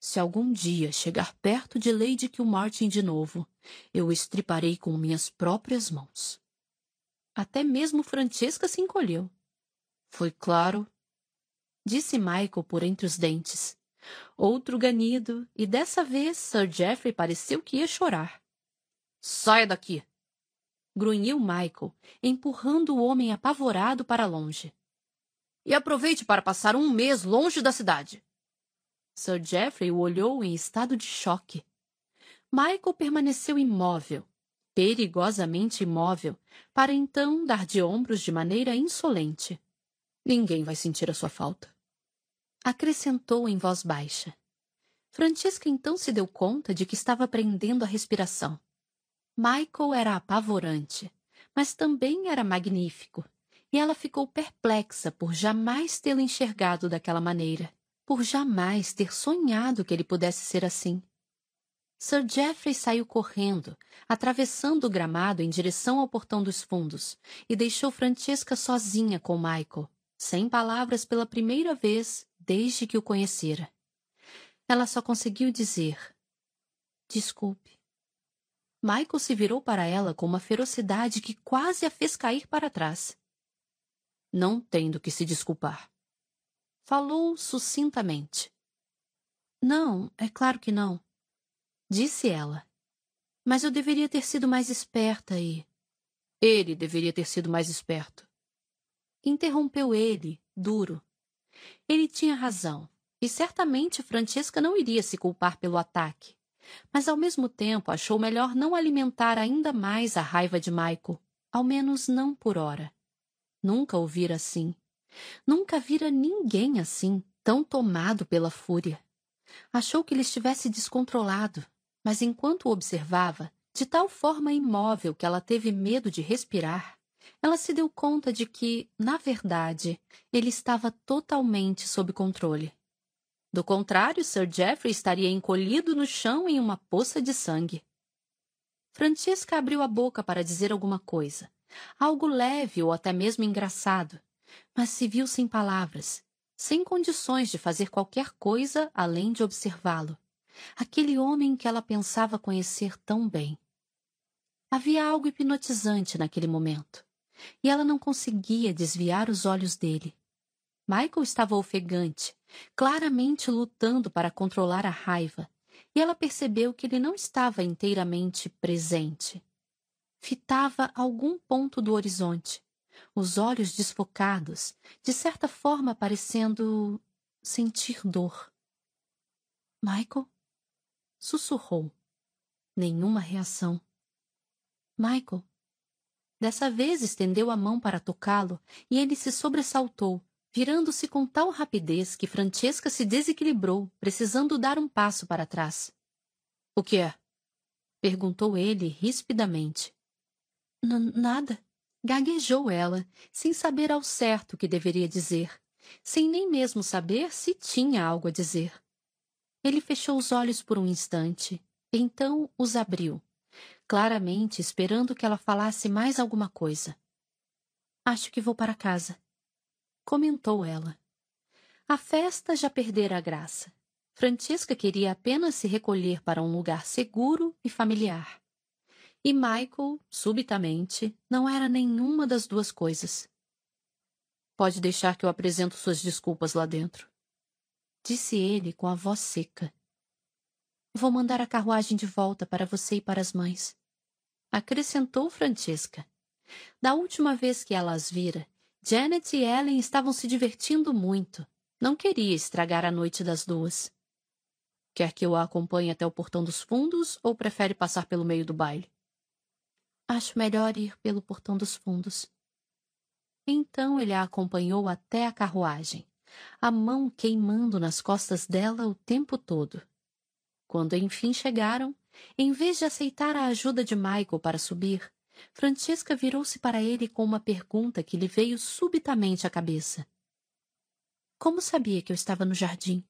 Se algum dia chegar perto de Lady Kilmartin de novo, eu o estriparei com minhas próprias mãos. Até mesmo Francesca se encolheu. Foi claro, disse Michael por entre os dentes. Outro ganido, e dessa vez Sir Geoffrey pareceu que ia chorar. Saia daqui! grunhiu Michael, empurrando o homem apavorado para longe. E aproveite para passar um mês longe da cidade. Sir Geoffrey o olhou em estado de choque. Michael permaneceu imóvel, perigosamente imóvel, para então dar de ombros de maneira insolente. Ninguém vai sentir a sua falta. Acrescentou em voz baixa. Francisca então se deu conta de que estava prendendo a respiração. Michael era apavorante, mas também era magnífico, e ela ficou perplexa por jamais tê-lo enxergado daquela maneira, por jamais ter sonhado que ele pudesse ser assim. Sir Geoffrey saiu correndo, atravessando o gramado em direção ao portão dos fundos, e deixou Francesca sozinha com Michael, sem palavras pela primeira vez desde que o conhecera. Ela só conseguiu dizer: Desculpe. Michael se virou para ela com uma ferocidade que quase a fez cair para trás. Não tem do que se desculpar. Falou sucintamente. Não, é claro que não. Disse ela. Mas eu deveria ter sido mais esperta e. Ele deveria ter sido mais esperto. Interrompeu ele, duro. Ele tinha razão, e certamente Francesca não iria se culpar pelo ataque. Mas ao mesmo tempo achou melhor não alimentar ainda mais a raiva de Michael, ao menos não por hora. Nunca o vira assim. Nunca vira ninguém assim, tão tomado pela fúria. Achou que ele estivesse descontrolado, mas enquanto o observava, de tal forma imóvel que ela teve medo de respirar, ela se deu conta de que, na verdade, ele estava totalmente sob controle. Do contrário, Sir Geoffrey estaria encolhido no chão em uma poça de sangue. Francesca abriu a boca para dizer alguma coisa, algo leve ou até mesmo engraçado, mas se viu sem palavras, sem condições de fazer qualquer coisa além de observá-lo. Aquele homem que ela pensava conhecer tão bem. Havia algo hipnotizante naquele momento, e ela não conseguia desviar os olhos dele. Michael estava ofegante, claramente lutando para controlar a raiva, e ela percebeu que ele não estava inteiramente presente. Fitava algum ponto do horizonte, os olhos desfocados, de certa forma parecendo sentir dor. Michael? Sussurrou. Nenhuma reação. Michael. Dessa vez estendeu a mão para tocá-lo e ele se sobressaltou, virando-se com tal rapidez que Francesca se desequilibrou, precisando dar um passo para trás. O que é? perguntou ele rispidamente. Nada. Gaguejou ela, sem saber ao certo o que deveria dizer, sem nem mesmo saber se tinha algo a dizer. Ele fechou os olhos por um instante, então os abriu, claramente esperando que ela falasse mais alguma coisa. Acho que vou para casa, comentou ela. A festa já perdera a graça. Francesca queria apenas se recolher para um lugar seguro e familiar. E Michael, subitamente, não era nenhuma das duas coisas. Pode deixar que eu apresento suas desculpas lá dentro. Disse ele com a voz seca. Vou mandar a carruagem de volta para você e para as mães. Acrescentou Francesca. Da última vez que ela as vira, Janet e Ellen estavam se divertindo muito. Não queria estragar a noite das duas. Quer que eu a acompanhe até o portão dos fundos ou prefere passar pelo meio do baile? Acho melhor ir pelo portão dos fundos. Então ele a acompanhou até a carruagem, a mão queimando nas costas dela o tempo todo. Quando enfim chegaram, em vez de aceitar a ajuda de Michael para subir, Francesca virou-se para ele com uma pergunta que lhe veio subitamente à cabeça. Como sabia que eu estava no jardim?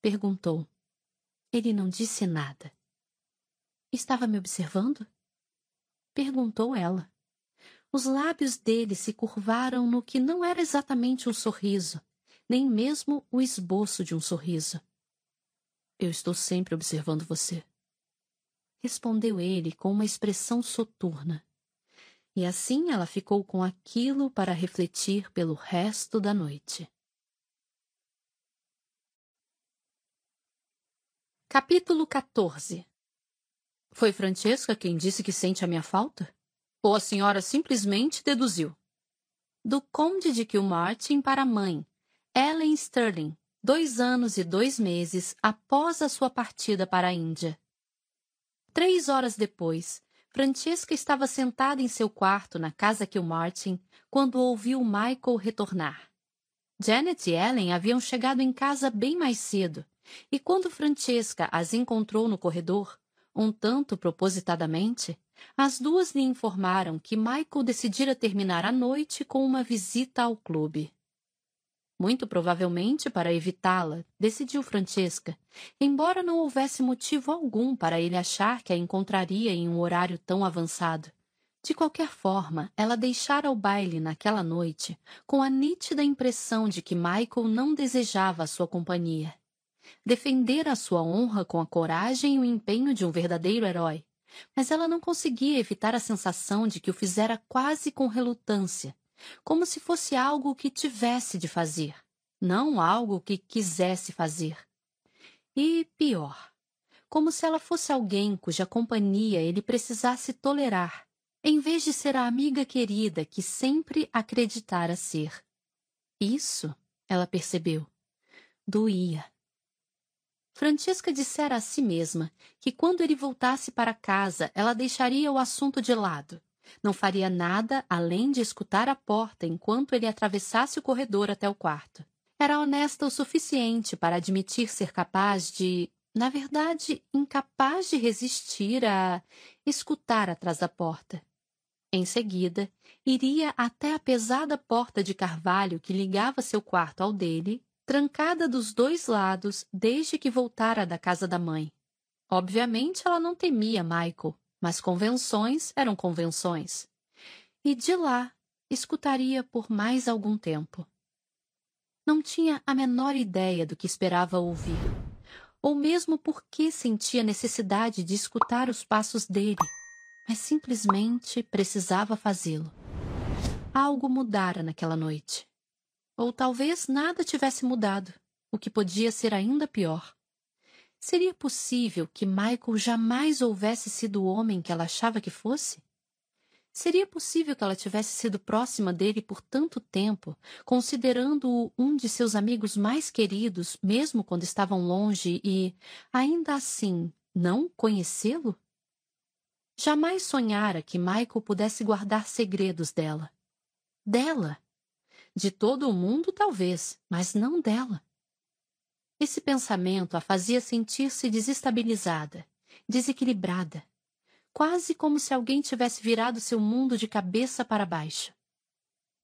Perguntou. Ele não disse nada. Estava me observando? Perguntou ela. Os lábios dele se curvaram no que não era exatamente um sorriso, nem mesmo o esboço de um sorriso. Eu estou sempre observando você respondeu ele com uma expressão soturna. E assim ela ficou com aquilo para refletir pelo resto da noite. Capítulo 14 Foi Francesca quem disse que sente a minha falta? Ou a senhora simplesmente deduziu? Do conde de Kilmartin para a mãe, Ellen Sterling, dois anos e dois meses após a sua partida para a Índia. Três horas depois, Francesca estava sentada em seu quarto na casa Kilmartin quando ouviu Michael retornar. Janet e Ellen haviam chegado em casa bem mais cedo, e quando Francesca as encontrou no corredor, um tanto propositadamente, as duas lhe informaram que Michael decidira terminar a noite com uma visita ao clube. Muito provavelmente para evitá-la, decidiu Francesca, embora não houvesse motivo algum para ele achar que a encontraria em um horário tão avançado. De qualquer forma, ela deixara o baile naquela noite com a nítida impressão de que Michael não desejava a sua companhia. Defendera a sua honra com a coragem e o empenho de um verdadeiro herói, mas ela não conseguia evitar a sensação de que o fizera quase com relutância, como se fosse algo que tivesse de fazer, não algo que quisesse fazer. E pior, como se ela fosse alguém cuja companhia ele precisasse tolerar, em vez de ser a amiga querida que sempre acreditara ser. Isso, ela percebeu, doía. Francesca dissera a si mesma que quando ele voltasse para casa ela deixaria o assunto de lado. Não faria nada além de escutar a porta enquanto ele atravessasse o corredor até o quarto. Era honesta o suficiente para admitir ser capaz de, na verdade, incapaz de resistir a escutar atrás da porta. Em seguida, iria até a pesada porta de carvalho que ligava seu quarto ao dele, trancada dos dois lados desde que voltara da casa da mãe. Obviamente ela não temia Michael, mas convenções eram convenções. E de lá escutaria por mais algum tempo. Não tinha a menor ideia do que esperava ouvir, ou mesmo por que sentia necessidade de escutar os passos dele mas simplesmente precisava fazê-lo. Algo mudara naquela noite. Ou talvez nada tivesse mudado, o que podia ser ainda pior. Seria possível que Michael jamais houvesse sido o homem que ela achava que fosse? Seria possível que ela tivesse sido próxima dele por tanto tempo, considerando-o um de seus amigos mais queridos, mesmo quando estavam longe, e, ainda assim, não conhecê-lo? Jamais sonhara que Michael pudesse guardar segredos dela. Dela. De todo o mundo, talvez, mas não dela. Esse pensamento a fazia sentir-se desestabilizada, desequilibrada, quase como se alguém tivesse virado seu mundo de cabeça para baixo.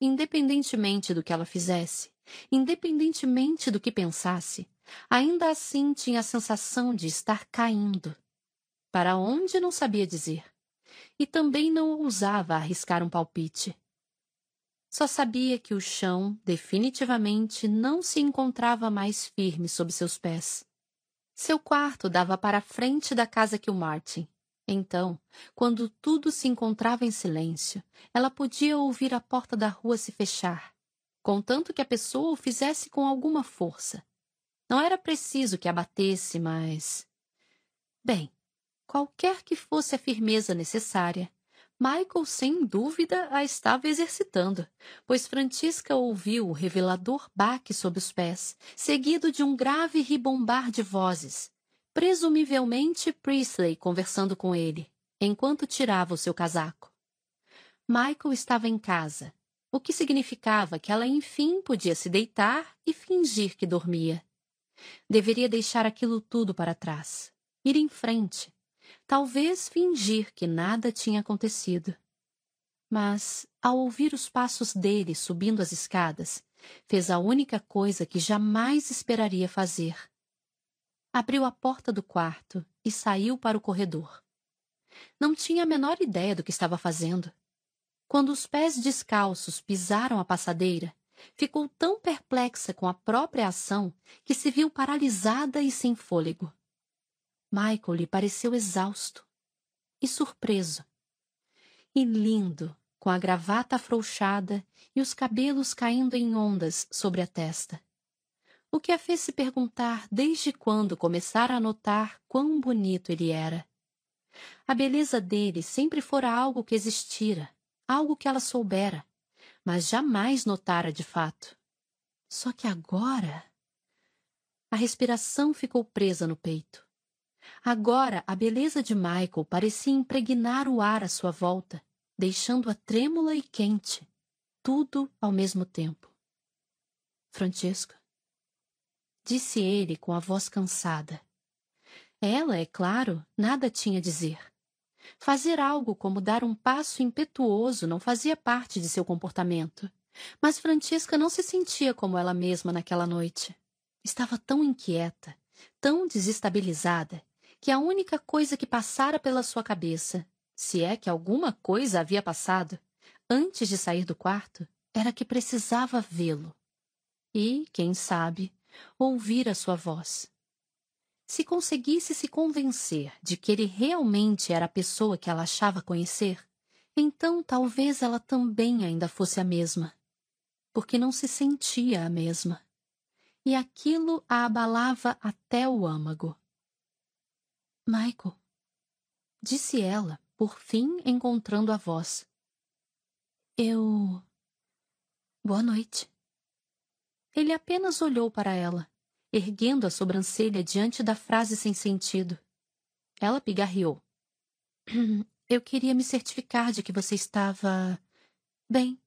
Independentemente do que ela fizesse, independentemente do que pensasse, ainda assim tinha a sensação de estar caindo, para onde não sabia dizer. E também não ousava arriscar um palpite. Só sabia que o chão definitivamente não se encontrava mais firme sob seus pés. Seu quarto dava para a frente da casa que o Martin. Então, quando tudo se encontrava em silêncio, ela podia ouvir a porta da rua se fechar, contanto que a pessoa o fizesse com alguma força. Não era preciso que a batesse, mas. Bem, Qualquer que fosse a firmeza necessária, Michael sem dúvida a estava exercitando, pois Francisca ouviu o revelador baque sob os pés, seguido de um grave ribombar de vozes, presumivelmente Priestley conversando com ele, enquanto tirava o seu casaco. Michael estava em casa, o que significava que ela enfim podia se deitar e fingir que dormia. Deveria deixar aquilo tudo para trás, ir em frente, talvez fingir que nada tinha acontecido. Mas, ao ouvir os passos dele subindo as escadas, fez a única coisa que jamais esperaria fazer. Abriu a porta do quarto e saiu para o corredor. Não tinha a menor ideia do que estava fazendo. Quando os pés descalços pisaram a passadeira, ficou tão perplexa com a própria ação que se viu paralisada e sem fôlego. Michael lhe pareceu exausto e surpreso. E lindo, com a gravata afrouxada e os cabelos caindo em ondas sobre a testa. O que a fez se perguntar desde quando começara a notar quão bonito ele era. A beleza dele sempre fora algo que existira, algo que ela soubera, mas jamais notara de fato. Só que agora. A respiração ficou presa no peito. Agora a beleza de Michael parecia impregnar o ar à sua volta, deixando-a trêmula e quente, tudo ao mesmo tempo. Francesca, disse ele com a voz cansada. Ela, é claro, nada tinha a dizer. Fazer algo como dar um passo impetuoso não fazia parte de seu comportamento. Mas Francesca não se sentia como ela mesma naquela noite. Estava tão inquieta, tão desestabilizada, que a única coisa que passara pela sua cabeça, se é que alguma coisa havia passado, antes de sair do quarto, era que precisava vê-lo. E, quem sabe, ouvir a sua voz. Se conseguisse se convencer de que ele realmente era a pessoa que ela achava conhecer, Então talvez ela também ainda fosse a mesma, porque não se sentia a mesma. E aquilo a abalava até o âmago. Michael, disse ela, por fim encontrando a voz. Eu. Boa noite. Ele apenas olhou para ela, erguendo a sobrancelha diante da frase sem sentido. Ela pigarreou. Eu queria me certificar de que você estava. bem.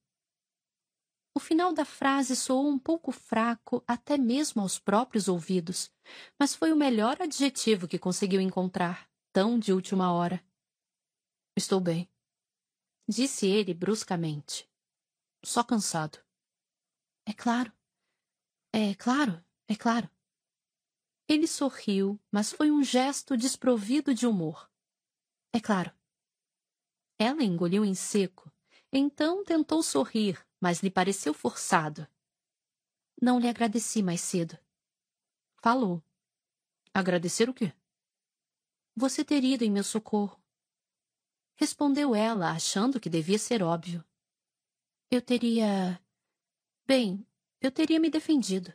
O final da frase soou um pouco fraco até mesmo aos próprios ouvidos, mas foi o melhor adjetivo que conseguiu encontrar, tão de última hora. Estou bem, disse ele bruscamente. Só cansado. É claro. É claro, é claro. Ele sorriu, mas foi um gesto desprovido de humor. É claro. Ela engoliu em seco. Então tentou sorrir, mas lhe pareceu forçado. Não lhe agradeci mais cedo. Falou. Agradecer o quê? Você ter ido em meu socorro. Respondeu ela, achando que devia ser óbvio. Eu teria. Bem, eu teria me defendido.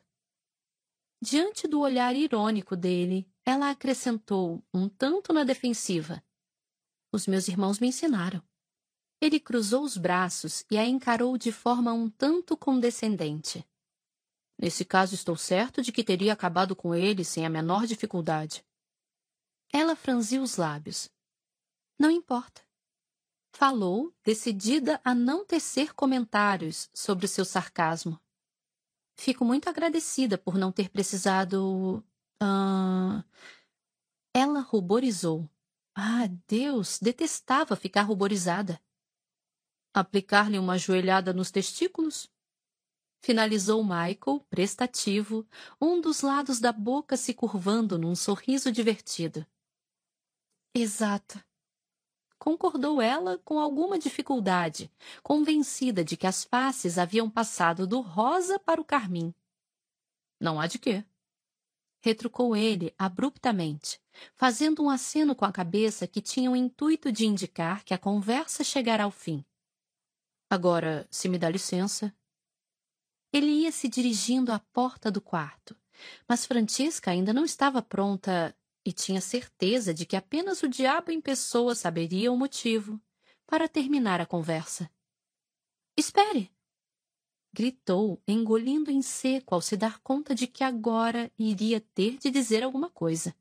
Diante do olhar irônico dele, ela acrescentou, um tanto na defensiva: os meus irmãos me ensinaram. Ele cruzou os braços e a encarou de forma um tanto condescendente. Nesse caso, estou certo de que teria acabado com ele sem a menor dificuldade. Ela franziu os lábios. Não importa. Falou, decidida a não tecer comentários sobre o seu sarcasmo. Fico muito agradecida por não ter precisado. Uh... Ela ruborizou. Ah, Deus, detestava ficar ruborizada. Aplicar-lhe uma joelhada nos testículos? Finalizou Michael, prestativo, um dos lados da boca se curvando num sorriso divertido. Exato. Concordou ela com alguma dificuldade, convencida de que as faces haviam passado do rosa para o carmim. Não há de quê retrucou ele abruptamente, fazendo um aceno com a cabeça que tinha o intuito de indicar que a conversa chegara ao fim. Agora, se me dá licença. Ele ia se dirigindo à porta do quarto, mas Francisca ainda não estava pronta e tinha certeza de que apenas o diabo em pessoa saberia o motivo para terminar a conversa. Espere! gritou, engolindo em seco ao se dar conta de que agora iria ter de dizer alguma coisa.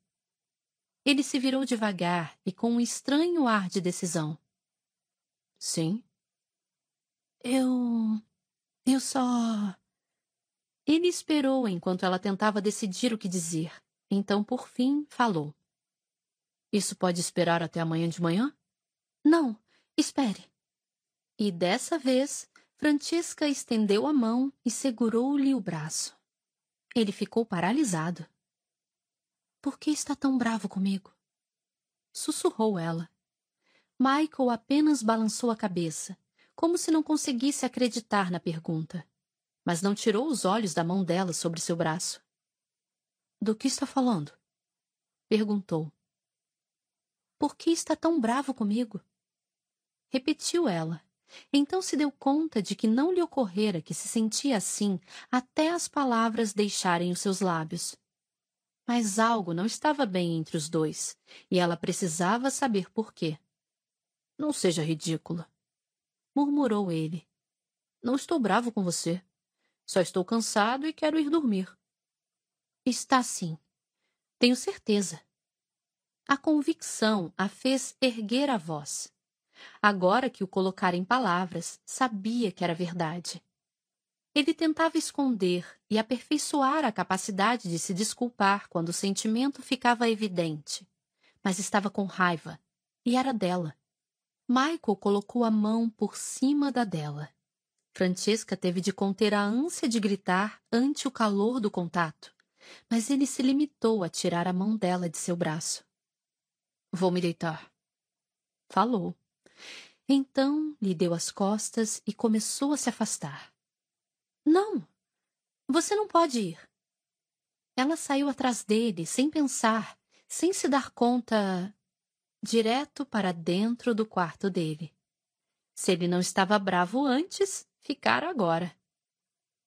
Ele se virou devagar e com um estranho ar de decisão. Sim. Eu. Eu só. Ele esperou enquanto ela tentava decidir o que dizer. Então, por fim, falou. Isso pode esperar até amanhã de manhã? Não, espere. E dessa vez Francisca estendeu a mão e segurou-lhe o braço. Ele ficou paralisado. Por que está tão bravo comigo? Sussurrou ela. Michael apenas balançou a cabeça, como se não conseguisse acreditar na pergunta, mas não tirou os olhos da mão dela sobre seu braço. Do que está falando? Perguntou. Por que está tão bravo comigo? Repetiu ela, então se deu conta de que não lhe ocorrera que se sentia assim até as palavras deixarem os seus lábios. Mas algo não estava bem entre os dois, e ela precisava saber por quê. Não seja ridícula, murmurou ele. Não estou bravo com você. Só estou cansado e quero ir dormir. Está sim. Tenho certeza. A convicção a fez erguer a voz. Agora que o colocara em palavras, sabia que era verdade. Ele tentava esconder e aperfeiçoar a capacidade de se desculpar quando o sentimento ficava evidente. Mas estava com raiva, e era dela. Michael colocou a mão por cima da dela. Francesca teve de conter a ânsia de gritar ante o calor do contato, mas ele se limitou a tirar a mão dela de seu braço. Vou me deitar. Falou. Então lhe deu as costas e começou a se afastar. Não! Você não pode ir. Ela saiu atrás dele, sem pensar, sem se dar conta, direto para dentro do quarto dele. Se ele não estava bravo antes, ficara agora.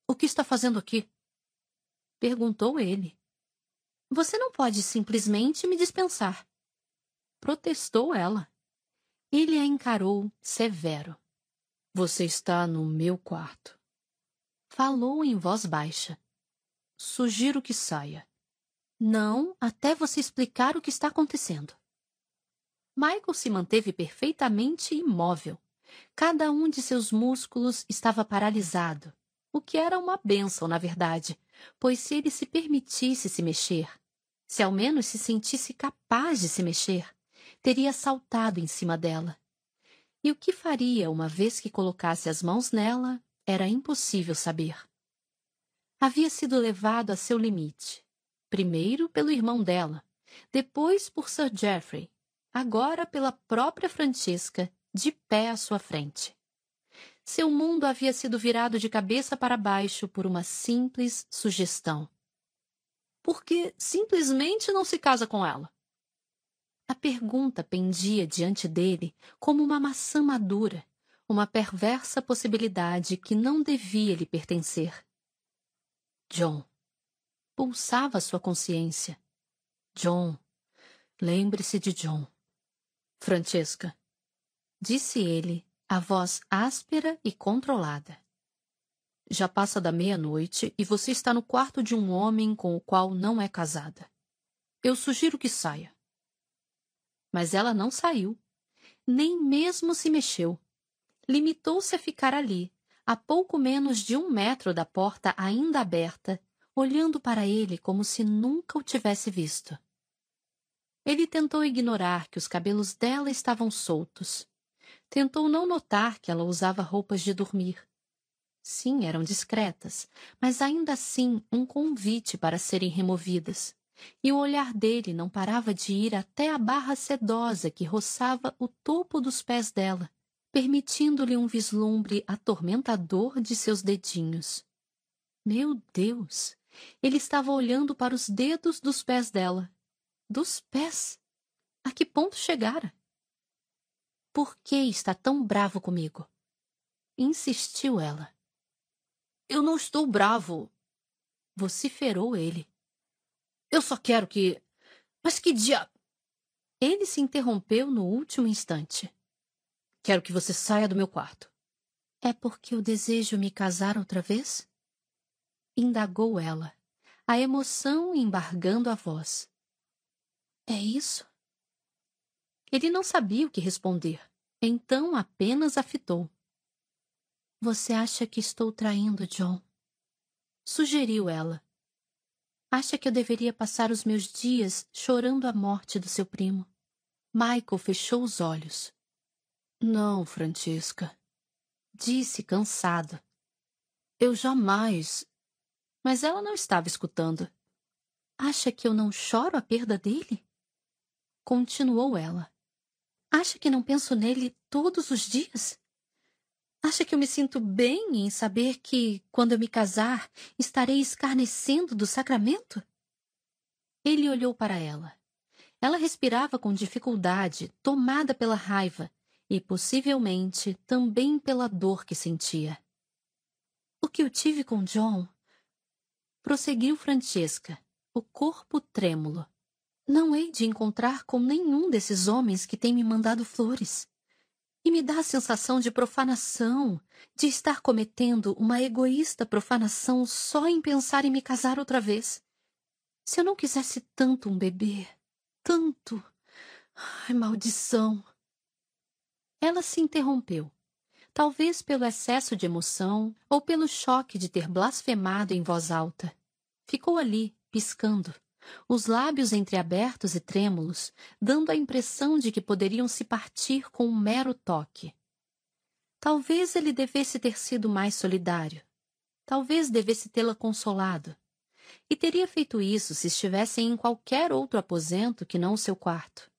O que está fazendo aqui? Perguntou ele. Você não pode simplesmente me dispensar. Protestou ela. Ele a encarou severo. Você está no meu quarto. Falou em voz baixa. Sugiro que saia. Não, até você explicar o que está acontecendo. Michael se manteve perfeitamente imóvel. Cada um de seus músculos estava paralisado, o que era uma bênção, na verdade, pois se ele se permitisse se mexer, se ao menos se sentisse capaz de se mexer, teria saltado em cima dela. E o que faria uma vez que colocasse as mãos nela era impossível saber. Havia sido levado a seu limite, primeiro pelo irmão dela, depois por Sir Geoffrey, agora pela própria Francesca, de pé à sua frente. Seu mundo havia sido virado de cabeça para baixo por uma simples sugestão. Por que simplesmente não se casa com ela? A pergunta pendia diante dele como uma maçã madura, uma perversa possibilidade que não devia lhe pertencer. John. Pulsava sua consciência. John. Lembre-se de John. Francesca. Disse ele, a voz áspera e controlada. Já passa da meia-noite e você está no quarto de um homem com o qual não é casada. Eu sugiro que saia. Mas ela não saiu, nem mesmo se mexeu. Limitou-se a ficar ali, a pouco menos de um metro da porta ainda aberta, olhando para ele como se nunca o tivesse visto. Ele tentou ignorar que os cabelos dela estavam soltos. Tentou não notar que ela usava roupas de dormir. Sim, eram discretas, mas ainda assim um convite para serem removidas e o olhar dele não parava de ir até a barra sedosa que roçava o topo dos pés dela, permitindo-lhe um vislumbre atormentador de seus dedinhos. Meu Deus! Ele estava olhando para os dedos dos pés dela. Dos pés? A que ponto chegara? Por que está tão bravo comigo? Insistiu ela. Eu não estou bravo, vociferou ele. Eu só quero que. Mas que diabo. Ele se interrompeu no último instante. Quero que você saia do meu quarto. É porque eu desejo me casar outra vez? Indagou ela, a emoção embargando a voz. É isso? Ele não sabia o que responder, então apenas a fitou. Você acha que estou traindo John? Sugeriu ela, Acha que eu deveria passar os meus dias chorando a morte do seu primo? Michael fechou os olhos. Não, Francisca. Disse cansado. Eu jamais. Mas ela não estava escutando. Acha que eu não choro a perda dele? Continuou ela. Acha que não penso nele todos os dias? Acha que eu me sinto bem em saber que, quando eu me casar, estarei escarnecendo do sacramento? Ele olhou para ela. Ela respirava com dificuldade, tomada pela raiva e, possivelmente, também pela dor que sentia. O que eu tive com John? Prosseguiu Francesca, o corpo trêmulo. Não hei de encontrar com nenhum desses homens que têm me mandado flores e me dá a sensação de profanação, de estar cometendo uma egoísta profanação só em pensar em me casar outra vez. Se eu não quisesse tanto um bebê, tanto. Ai, maldição! Ela se interrompeu, talvez pelo excesso de emoção ou pelo choque de ter blasfemado em voz alta. Ficou ali, piscando os lábios entreabertos e trêmulos, dando a impressão de que poderiam se partir com um mero toque. Talvez ele devesse ter sido mais solidário. Talvez devesse tê-la consolado. E teria feito isso se estivessem em qualquer outro aposento que não o seu quarto.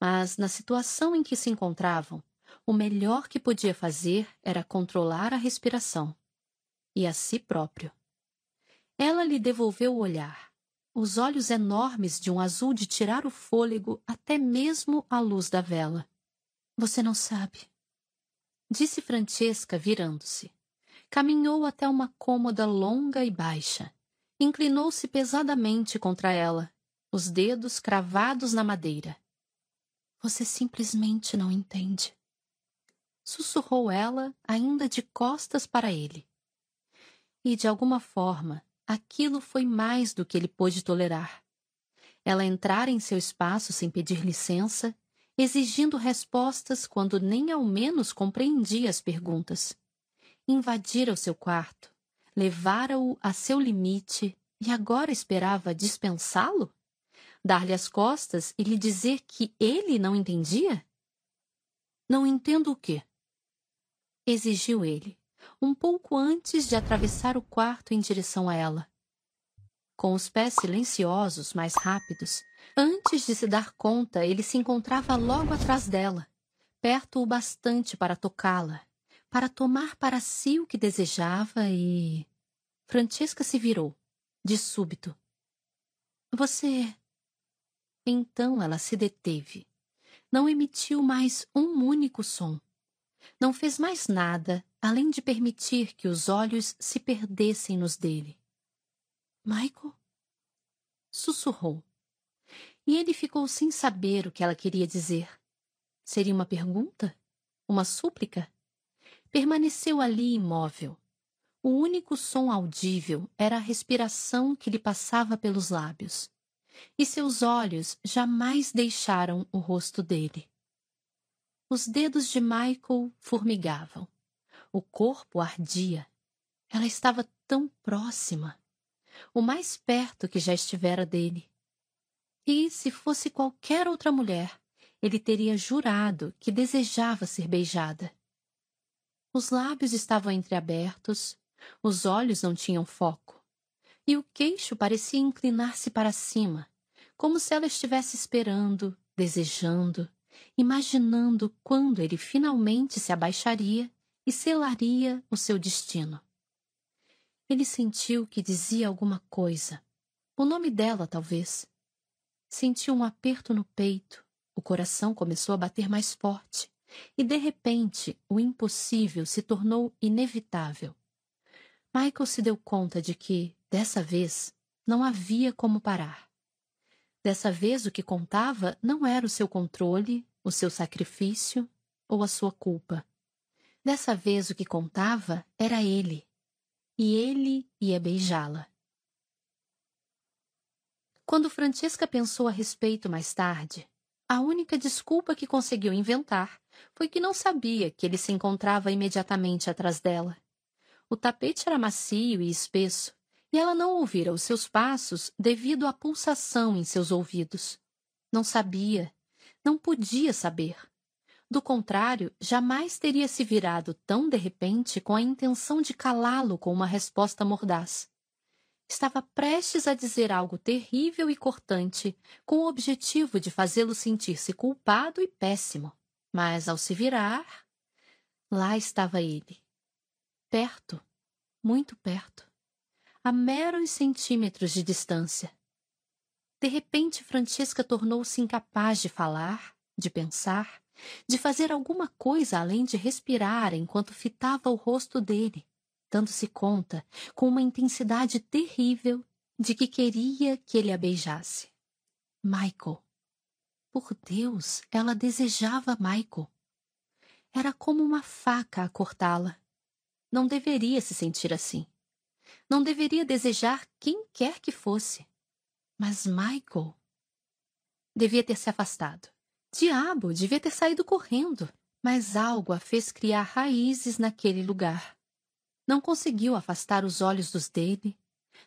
Mas, na situação em que se encontravam, o melhor que podia fazer era controlar a respiração. E a si próprio. Ela lhe devolveu o olhar os olhos enormes de um azul de tirar o fôlego até mesmo à luz da vela. Você não sabe. Disse Francesca, virando-se. Caminhou até uma cômoda longa e baixa. Inclinou-se pesadamente contra ela, os dedos cravados na madeira. Você simplesmente não entende. Sussurrou ela, ainda de costas para ele. E, de alguma forma, aquilo foi mais do que ele pôde tolerar. Ela entrara em seu espaço sem pedir licença, exigindo respostas quando nem ao menos compreendia as perguntas. Invadira o seu quarto, levara-o a seu limite e agora esperava dispensá-lo? Dar-lhe as costas e lhe dizer que ele não entendia? Não entendo o quê? Exigiu ele, um pouco antes de atravessar o quarto em direção a ela. Com os pés silenciosos, mais rápidos, antes de se dar conta, ele se encontrava logo atrás dela, perto o bastante para tocá-la, para tomar para si o que desejava e. Francesca se virou, de súbito. Você. Então ela se deteve. Não emitiu mais um único som. Não fez mais nada além de permitir que os olhos se perdessem nos dele. Michael? Sussurrou. E ele ficou sem saber o que ela queria dizer. Seria uma pergunta? Uma súplica? Permaneceu ali imóvel. O único som audível era a respiração que lhe passava pelos lábios. E seus olhos jamais deixaram o rosto dele. Os dedos de Michael formigavam. O corpo ardia. Ela estava tão próxima. O mais perto que já estivera dele. E, se fosse qualquer outra mulher, ele teria jurado que desejava ser beijada. Os lábios estavam entreabertos, os olhos não tinham foco, e o queixo parecia inclinar-se para cima, como se ela estivesse esperando, desejando, imaginando quando ele finalmente se abaixaria e selaria o seu destino. Ele sentiu que dizia alguma coisa. O nome dela, talvez. Sentiu um aperto no peito. O coração começou a bater mais forte. E, de repente, o impossível se tornou inevitável. Michael se deu conta de que, dessa vez, não havia como parar. Dessa vez, o que contava não era o seu controle, o seu sacrifício ou a sua culpa. Dessa vez, o que contava era ele. E ele ia beijá-la. Quando Francesca pensou a respeito mais tarde, a única desculpa que conseguiu inventar foi que não sabia que ele se encontrava imediatamente atrás dela. O tapete era macio e espesso, e ela não ouvira os seus passos devido à pulsação em seus ouvidos. Não sabia, não podia saber. Do contrário, jamais teria se virado tão de repente com a intenção de calá-lo com uma resposta mordaz. Estava prestes a dizer algo terrível e cortante, com o objetivo de fazê-lo sentir-se culpado e péssimo. Mas, ao se virar, lá estava ele. Perto, muito perto, a meros centímetros de distância. De repente, Francesca tornou-se incapaz de falar, de pensar, de fazer alguma coisa além de respirar enquanto fitava o rosto dele dando-se conta, com uma intensidade terrível, de que queria que ele a beijasse. Michael. Por Deus, ela desejava Michael. Era como uma faca a cortá-la. Não deveria se sentir assim. Não deveria desejar quem quer que fosse. Mas Michael. Devia ter se afastado. Diabo, devia ter saído correndo. Mas algo a fez criar raízes naquele lugar. Não conseguiu afastar os olhos dos dele,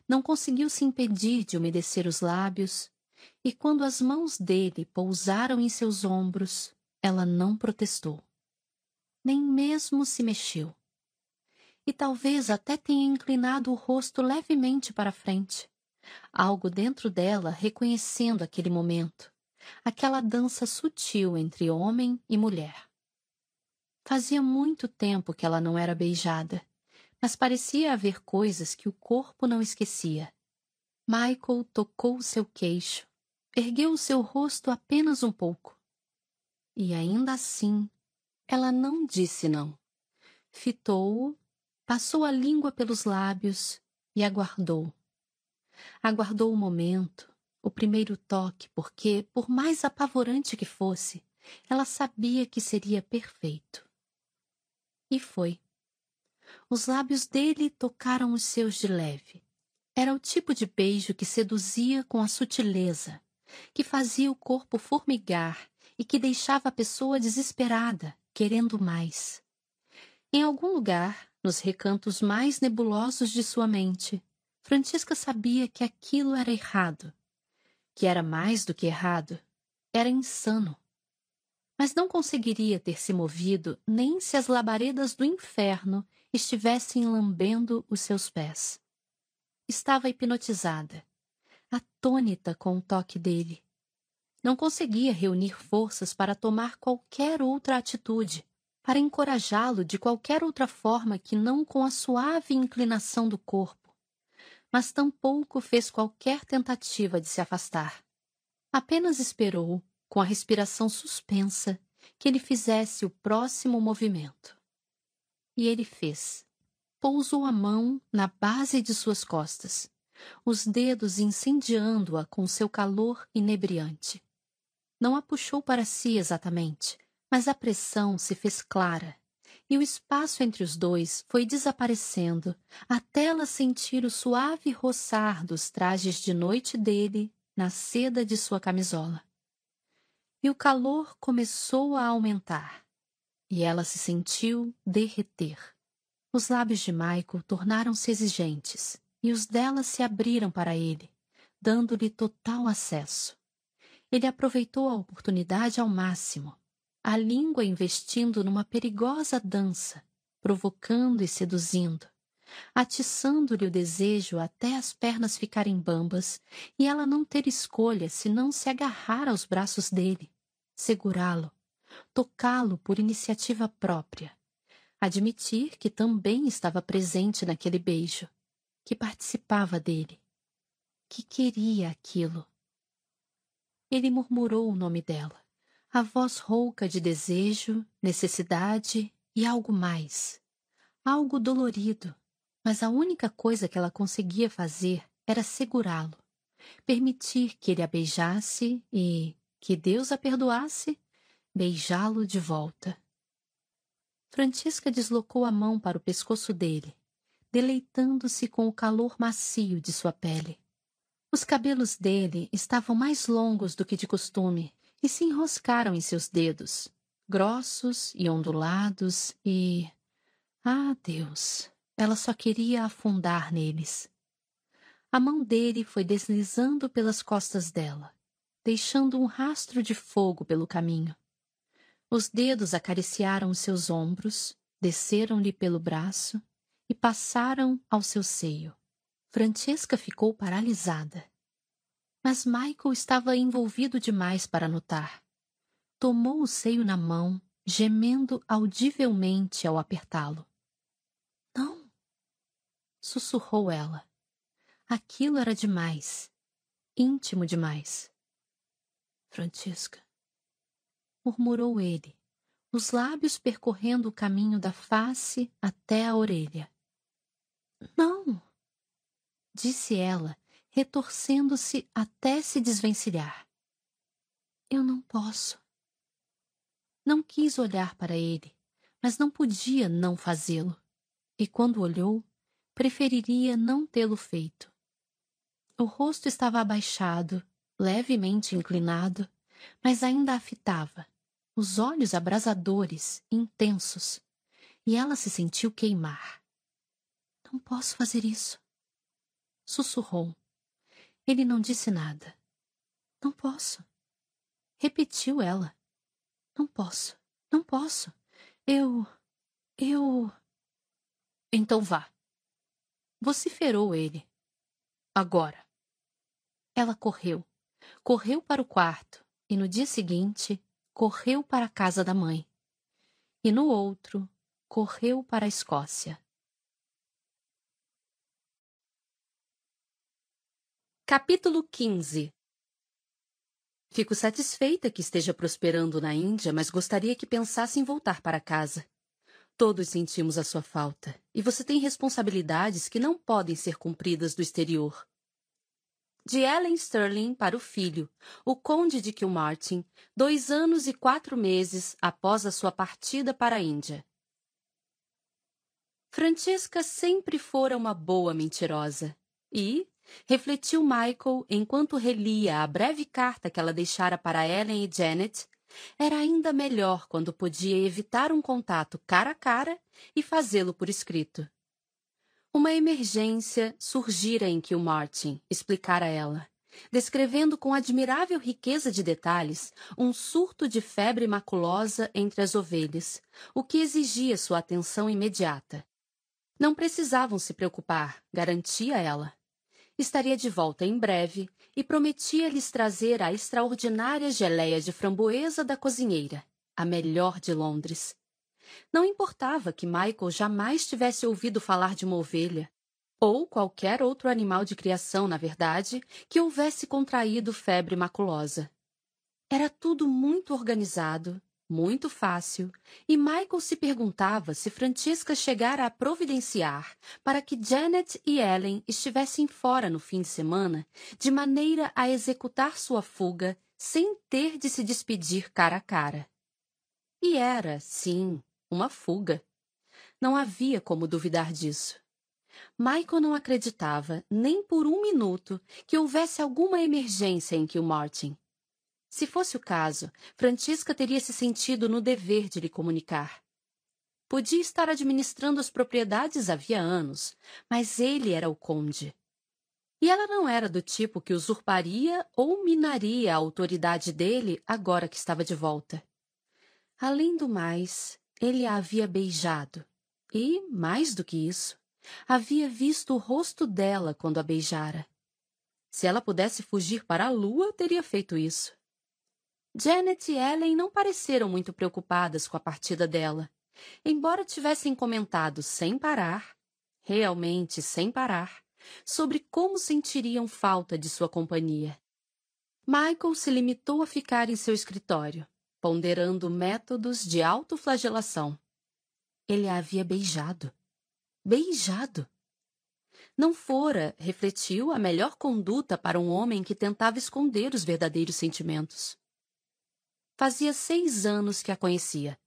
não conseguiu se impedir de umedecer os lábios, e quando as mãos dele pousaram em seus ombros, ela não protestou. Nem mesmo se mexeu. E talvez até tenha inclinado o rosto levemente para frente. Algo dentro dela reconhecendo aquele momento, aquela dança sutil entre homem e mulher. Fazia muito tempo que ela não era beijada mas parecia haver coisas que o corpo não esquecia. Michael tocou seu queixo, ergueu o seu rosto apenas um pouco. E ainda assim, ela não disse não. Fitou-o, passou a língua pelos lábios e aguardou. Aguardou o momento, o primeiro toque, porque, por mais apavorante que fosse, ela sabia que seria perfeito. E foi. Os lábios dele tocaram os seus de leve. Era o tipo de beijo que seduzia com a sutileza, que fazia o corpo formigar e que deixava a pessoa desesperada, querendo mais. Em algum lugar, nos recantos mais nebulosos de sua mente, Francisca sabia que aquilo era errado, que era mais do que errado, era insano. Mas não conseguiria ter se movido nem se as labaredas do inferno estivessem lambendo os seus pés. Estava hipnotizada, atônita com o toque dele. Não conseguia reunir forças para tomar qualquer outra atitude, para encorajá-lo de qualquer outra forma que não com a suave inclinação do corpo. Mas tampouco fez qualquer tentativa de se afastar. Apenas esperou, com a respiração suspensa, que ele fizesse o próximo movimento. E ele fez. Pousou a mão na base de suas costas, os dedos incendiando-a com seu calor inebriante. Não a puxou para si exatamente, mas a pressão se fez clara, e o espaço entre os dois foi desaparecendo até ela sentir o suave roçar dos trajes de noite dele na seda de sua camisola. E o calor começou a aumentar, e ela se sentiu derreter. Os lábios de Michael tornaram-se exigentes, e os dela se abriram para ele, dando-lhe total acesso. Ele aproveitou a oportunidade ao máximo, a língua investindo numa perigosa dança, provocando e seduzindo, atiçando-lhe o desejo até as pernas ficarem bambas e ela não ter escolha senão se agarrar aos braços dele, segurá-lo, tocá-lo por iniciativa própria, admitir que também estava presente naquele beijo, que participava dele, que queria aquilo. Ele murmurou o nome dela, a voz rouca de desejo, necessidade e algo mais. Algo dolorido, mas a única coisa que ela conseguia fazer era segurá-lo, permitir que ele a beijasse e, que Deus a perdoasse, beijá-lo de volta. Francisca deslocou a mão para o pescoço dele, deleitando-se com o calor macio de sua pele. Os cabelos dele estavam mais longos do que de costume e se enroscaram em seus dedos, grossos e ondulados, e. Ah, Deus! Ela só queria afundar neles. A mão dele foi deslizando pelas costas dela, deixando um rastro de fogo pelo caminho. Os dedos acariciaram seus ombros, desceram-lhe pelo braço e passaram ao seu seio. Francesca ficou paralisada. Mas Michael estava envolvido demais para notar. Tomou o seio na mão, gemendo audivelmente ao apertá-lo. Não! sussurrou ela. Aquilo era demais. Íntimo demais. Francisca, murmurou ele, os lábios percorrendo o caminho da face até a orelha. Não! disse ela, retorcendo-se até se desvencilhar. Eu não posso. Não quis olhar para ele, mas não podia não fazê-lo, e quando olhou, preferiria não tê-lo feito. O rosto estava abaixado, levemente inclinado, mas ainda a fitava, os olhos abrasadores, intensos, e ela se sentiu queimar. Não posso fazer isso sussurrou. Ele não disse nada. Não posso. Repetiu ela. Não posso. Não posso. Eu. Eu. Então vá. Vociferou ele. Agora. Ela correu. Correu para o quarto e no dia seguinte correu para a casa da mãe. E no outro correu para a Escócia. Capítulo 15 Fico satisfeita que esteja prosperando na Índia, mas gostaria que pensasse em voltar para casa. Todos sentimos a sua falta, e você tem responsabilidades que não podem ser cumpridas do exterior. De Ellen Sterling para o filho, o Conde de Kilmartin, dois anos e quatro meses após a sua partida para a Índia. Francesca sempre fora uma boa mentirosa, e, refletiu Michael enquanto relia a breve carta que ela deixara para Ellen e Janet, era ainda melhor quando podia evitar um contato cara a cara e fazê-lo por escrito. Uma emergência surgira em Kilmartin, explicara ela, descrevendo com admirável riqueza de detalhes um surto de febre maculosa entre as ovelhas, o que exigia sua atenção imediata. Não precisavam se preocupar, garantia ela estaria de volta em breve e prometia lhes trazer a extraordinária geleia de framboesa da cozinheira, a melhor de Londres. Não importava que Michael jamais tivesse ouvido falar de uma ovelha, ou qualquer outro animal de criação, na verdade, que houvesse contraído febre maculosa. Era tudo muito organizado, muito fácil, e Michael se perguntava se Francesca chegara a providenciar para que Janet e Ellen estivessem fora no fim de semana, de maneira a executar sua fuga sem ter de se despedir cara a cara. E era, sim, uma fuga. Não havia como duvidar disso. Michael não acreditava, nem por um minuto, que houvesse alguma emergência em Kilmartin. Se fosse o caso, Francisca teria se sentido no dever de lhe comunicar. Podia estar administrando as propriedades havia anos, mas ele era o conde. E ela não era do tipo que usurparia ou minaria a autoridade dele agora que estava de volta. Além do mais, ele a havia beijado. E, mais do que isso, havia visto o rosto dela quando a beijara. Se ela pudesse fugir para a lua, teria feito isso. Janet e Ellen não pareceram muito preocupadas com a partida dela, embora tivessem comentado sem parar, realmente sem parar, sobre como sentiriam falta de sua companhia. Michael se limitou a ficar em seu escritório, ponderando métodos de autoflagelação. Ele a havia beijado. Beijado! Não fora, refletiu, a melhor conduta para um homem que tentava esconder os verdadeiros sentimentos. Fazia seis anos que a conhecia.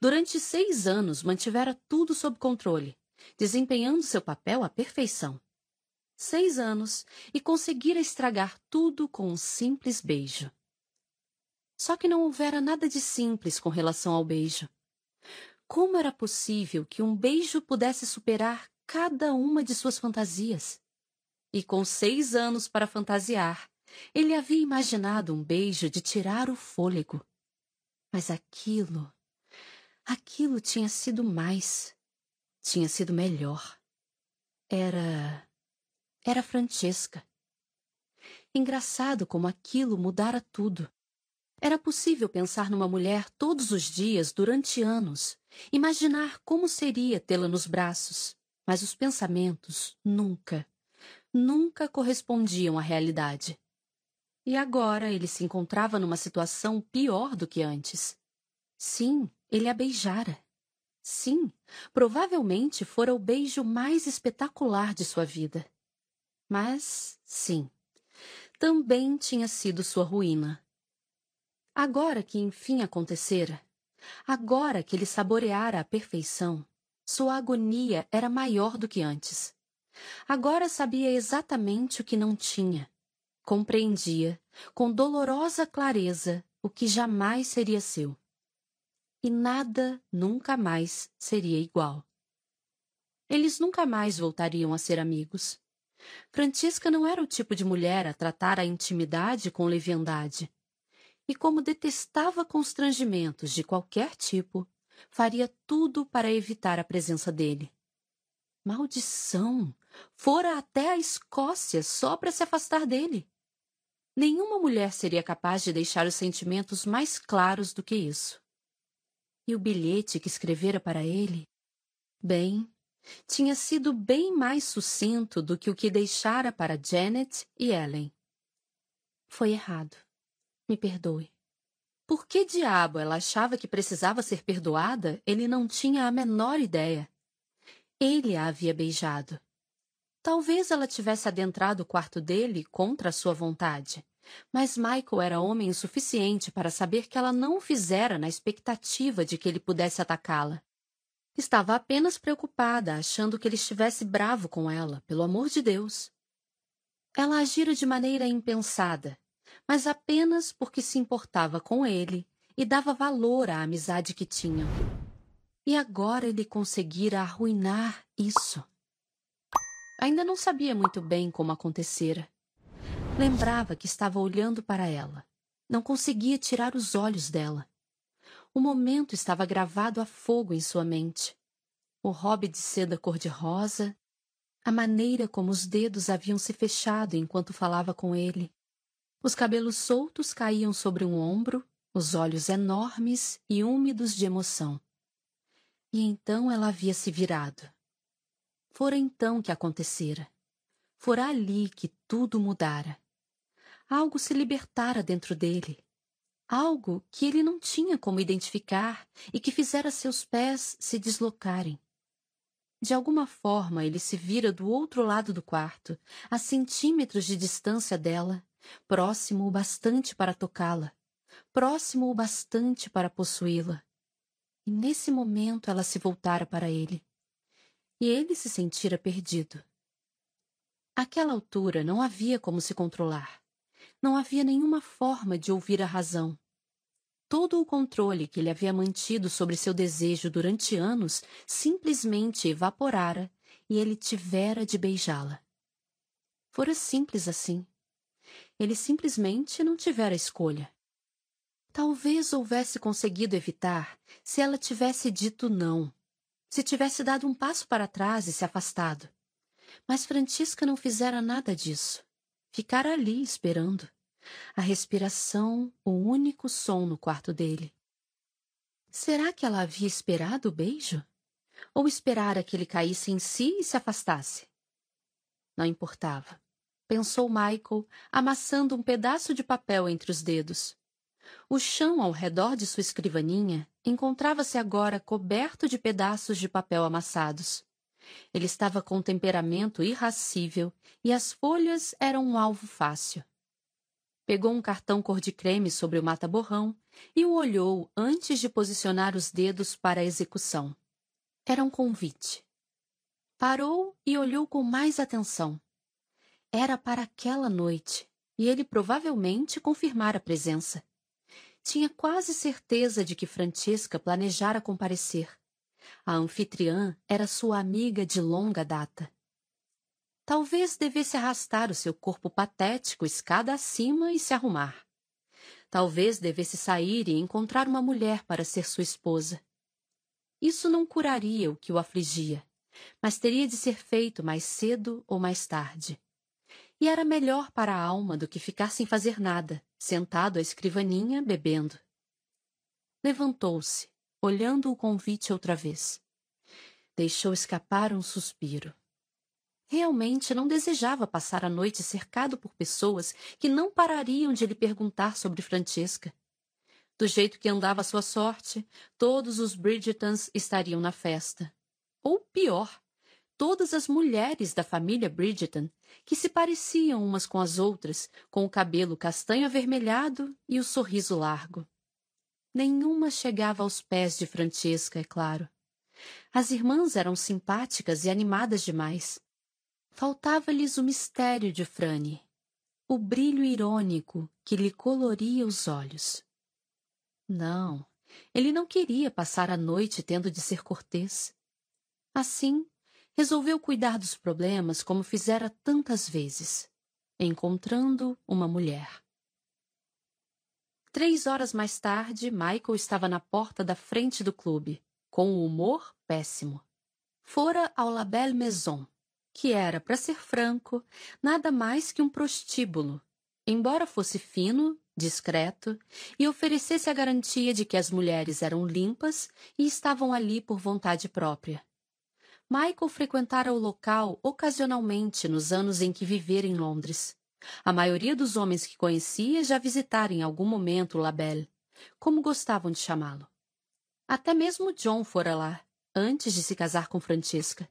Durante seis anos mantivera tudo sob controle, desempenhando seu papel à perfeição. Seis anos e conseguira estragar tudo com um simples beijo. Só que não houvera nada de simples com relação ao beijo. Como era possível que um beijo pudesse superar cada uma de suas fantasias? E com seis anos para fantasiar, ele havia imaginado um beijo de tirar o fôlego. Mas aquilo. Aquilo tinha sido mais. Tinha sido melhor. Era. Era Francesca. Engraçado como aquilo mudara tudo. Era possível pensar numa mulher todos os dias durante anos, imaginar como seria tê-la nos braços, mas os pensamentos nunca, nunca correspondiam à realidade. E agora ele se encontrava numa situação pior do que antes. Sim, ele a beijara. Sim, provavelmente fora o beijo mais espetacular de sua vida. Mas, sim, também tinha sido sua ruína. Agora que enfim acontecera, agora que ele saboreara a perfeição, sua agonia era maior do que antes. Agora sabia exatamente o que não tinha compreendia, com dolorosa clareza, o que jamais seria seu. E nada nunca mais seria igual. Eles nunca mais voltariam a ser amigos. Francisca não era o tipo de mulher a tratar a intimidade com leviandade. E como detestava constrangimentos de qualquer tipo, faria tudo para evitar a presença dele. Maldição! Fora até a Escócia só para se afastar dele. Nenhuma mulher seria capaz de deixar os sentimentos mais claros do que isso. E o bilhete que escrevera para ele? Bem, tinha sido bem mais sucinto do que o que deixara para Janet e Ellen. Foi errado. Me perdoe. Por que diabo ela achava que precisava ser perdoada, ele não tinha a menor ideia. Ele a havia beijado. Talvez ela tivesse adentrado o quarto dele contra sua vontade, mas Michael era homem o suficiente para saber que ela não o fizera na expectativa de que ele pudesse atacá-la. Estava apenas preocupada, achando que ele estivesse bravo com ela, pelo amor de Deus. Ela agira de maneira impensada, mas apenas porque se importava com ele e dava valor à amizade que tinham. E agora ele conseguira arruinar isso. Ainda não sabia muito bem como acontecera. Lembrava que estava olhando para ela. Não conseguia tirar os olhos dela. O momento estava gravado a fogo em sua mente. O hobby de seda cor-de-rosa, a maneira como os dedos haviam se fechado enquanto falava com ele. Os cabelos soltos caíam sobre um ombro, os olhos enormes e úmidos de emoção. E então ela havia se virado. Fora então que acontecera. Fora ali que tudo mudara. Algo se libertara dentro dele. Algo que ele não tinha como identificar e que fizera seus pés se deslocarem. De alguma forma ele se vira do outro lado do quarto, a centímetros de distância dela, próximo o bastante para tocá-la, próximo o bastante para possuí-la. E nesse momento ela se voltara para ele e ele se sentira perdido. Àquela altura não havia como se controlar. Não havia nenhuma forma de ouvir a razão. Todo o controle que ele havia mantido sobre seu desejo durante anos simplesmente evaporara e ele tivera de beijá-la. Fora simples assim. Ele simplesmente não tivera escolha. Talvez houvesse conseguido evitar se ela tivesse dito não se tivesse dado um passo para trás e se afastado. Mas Francisca não fizera nada disso. Ficara ali esperando. A respiração, o único som no quarto dele. Será que ela havia esperado o beijo? Ou esperara que ele caísse em si e se afastasse? Não importava. Pensou Michael, amassando um pedaço de papel entre os dedos. O chão ao redor de sua escrivaninha encontrava-se agora coberto de pedaços de papel amassados. Ele estava com temperamento irracível e as folhas eram um alvo fácil. Pegou um cartão cor-de-creme sobre o mata-borrão e o olhou antes de posicionar os dedos para a execução. Era um convite. Parou e olhou com mais atenção. Era para aquela noite, e ele provavelmente confirmara a presença. Tinha quase certeza de que Francesca planejara comparecer. A anfitriã era sua amiga de longa data. Talvez devesse arrastar o seu corpo patético escada acima e se arrumar. Talvez devesse sair e encontrar uma mulher para ser sua esposa. Isso não curaria o que o afligia, mas teria de ser feito mais cedo ou mais tarde. E era melhor para a alma do que ficar sem fazer nada, sentado à escrivaninha, bebendo. Levantou-se, olhando o convite outra vez. Deixou escapar um suspiro. Realmente não desejava passar a noite cercado por pessoas que não parariam de lhe perguntar sobre Francesca. Do jeito que andava sua sorte, todos os Bridgetons estariam na festa. Ou pior, todas as mulheres da família Bridgeton, que se pareciam umas com as outras, com o cabelo castanho avermelhado e o sorriso largo. Nenhuma chegava aos pés de Francesca, é claro. As irmãs eram simpáticas e animadas demais. Faltava-lhes o mistério de Frane, o brilho irônico que lhe coloria os olhos. Não, ele não queria passar a noite tendo de ser cortês. Assim, resolveu cuidar dos problemas como fizera tantas vezes, encontrando uma mulher. Três horas mais tarde, Michael estava na porta da frente do clube, com o humor péssimo. Fora ao La Belle Maison, que era, para ser franco, nada mais que um prostíbulo, embora fosse fino, discreto e oferecesse a garantia de que as mulheres eram limpas e estavam ali por vontade própria. Michael frequentara o local ocasionalmente nos anos em que vivera em Londres. A maioria dos homens que conhecia já visitara em algum momento Labelle, como gostavam de chamá-lo. Até mesmo John fora lá, antes de se casar com Francesca.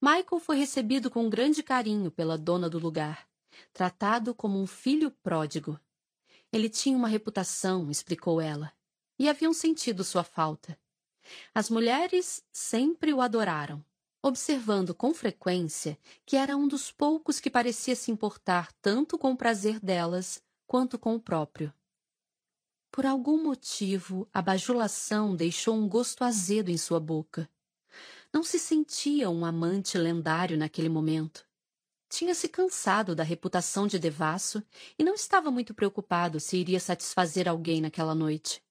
Michael foi recebido com grande carinho pela dona do lugar, tratado como um filho pródigo. Ele tinha uma reputação, explicou ela, e haviam sentido sua falta. As mulheres sempre o adoraram, observando com frequência que era um dos poucos que parecia se importar tanto com o prazer delas quanto com o próprio. Por algum motivo, a bajulação deixou um gosto azedo em sua boca. Não se sentia um amante lendário naquele momento. Tinha-se cansado da reputação de devasso e não estava muito preocupado se iria satisfazer alguém naquela noite.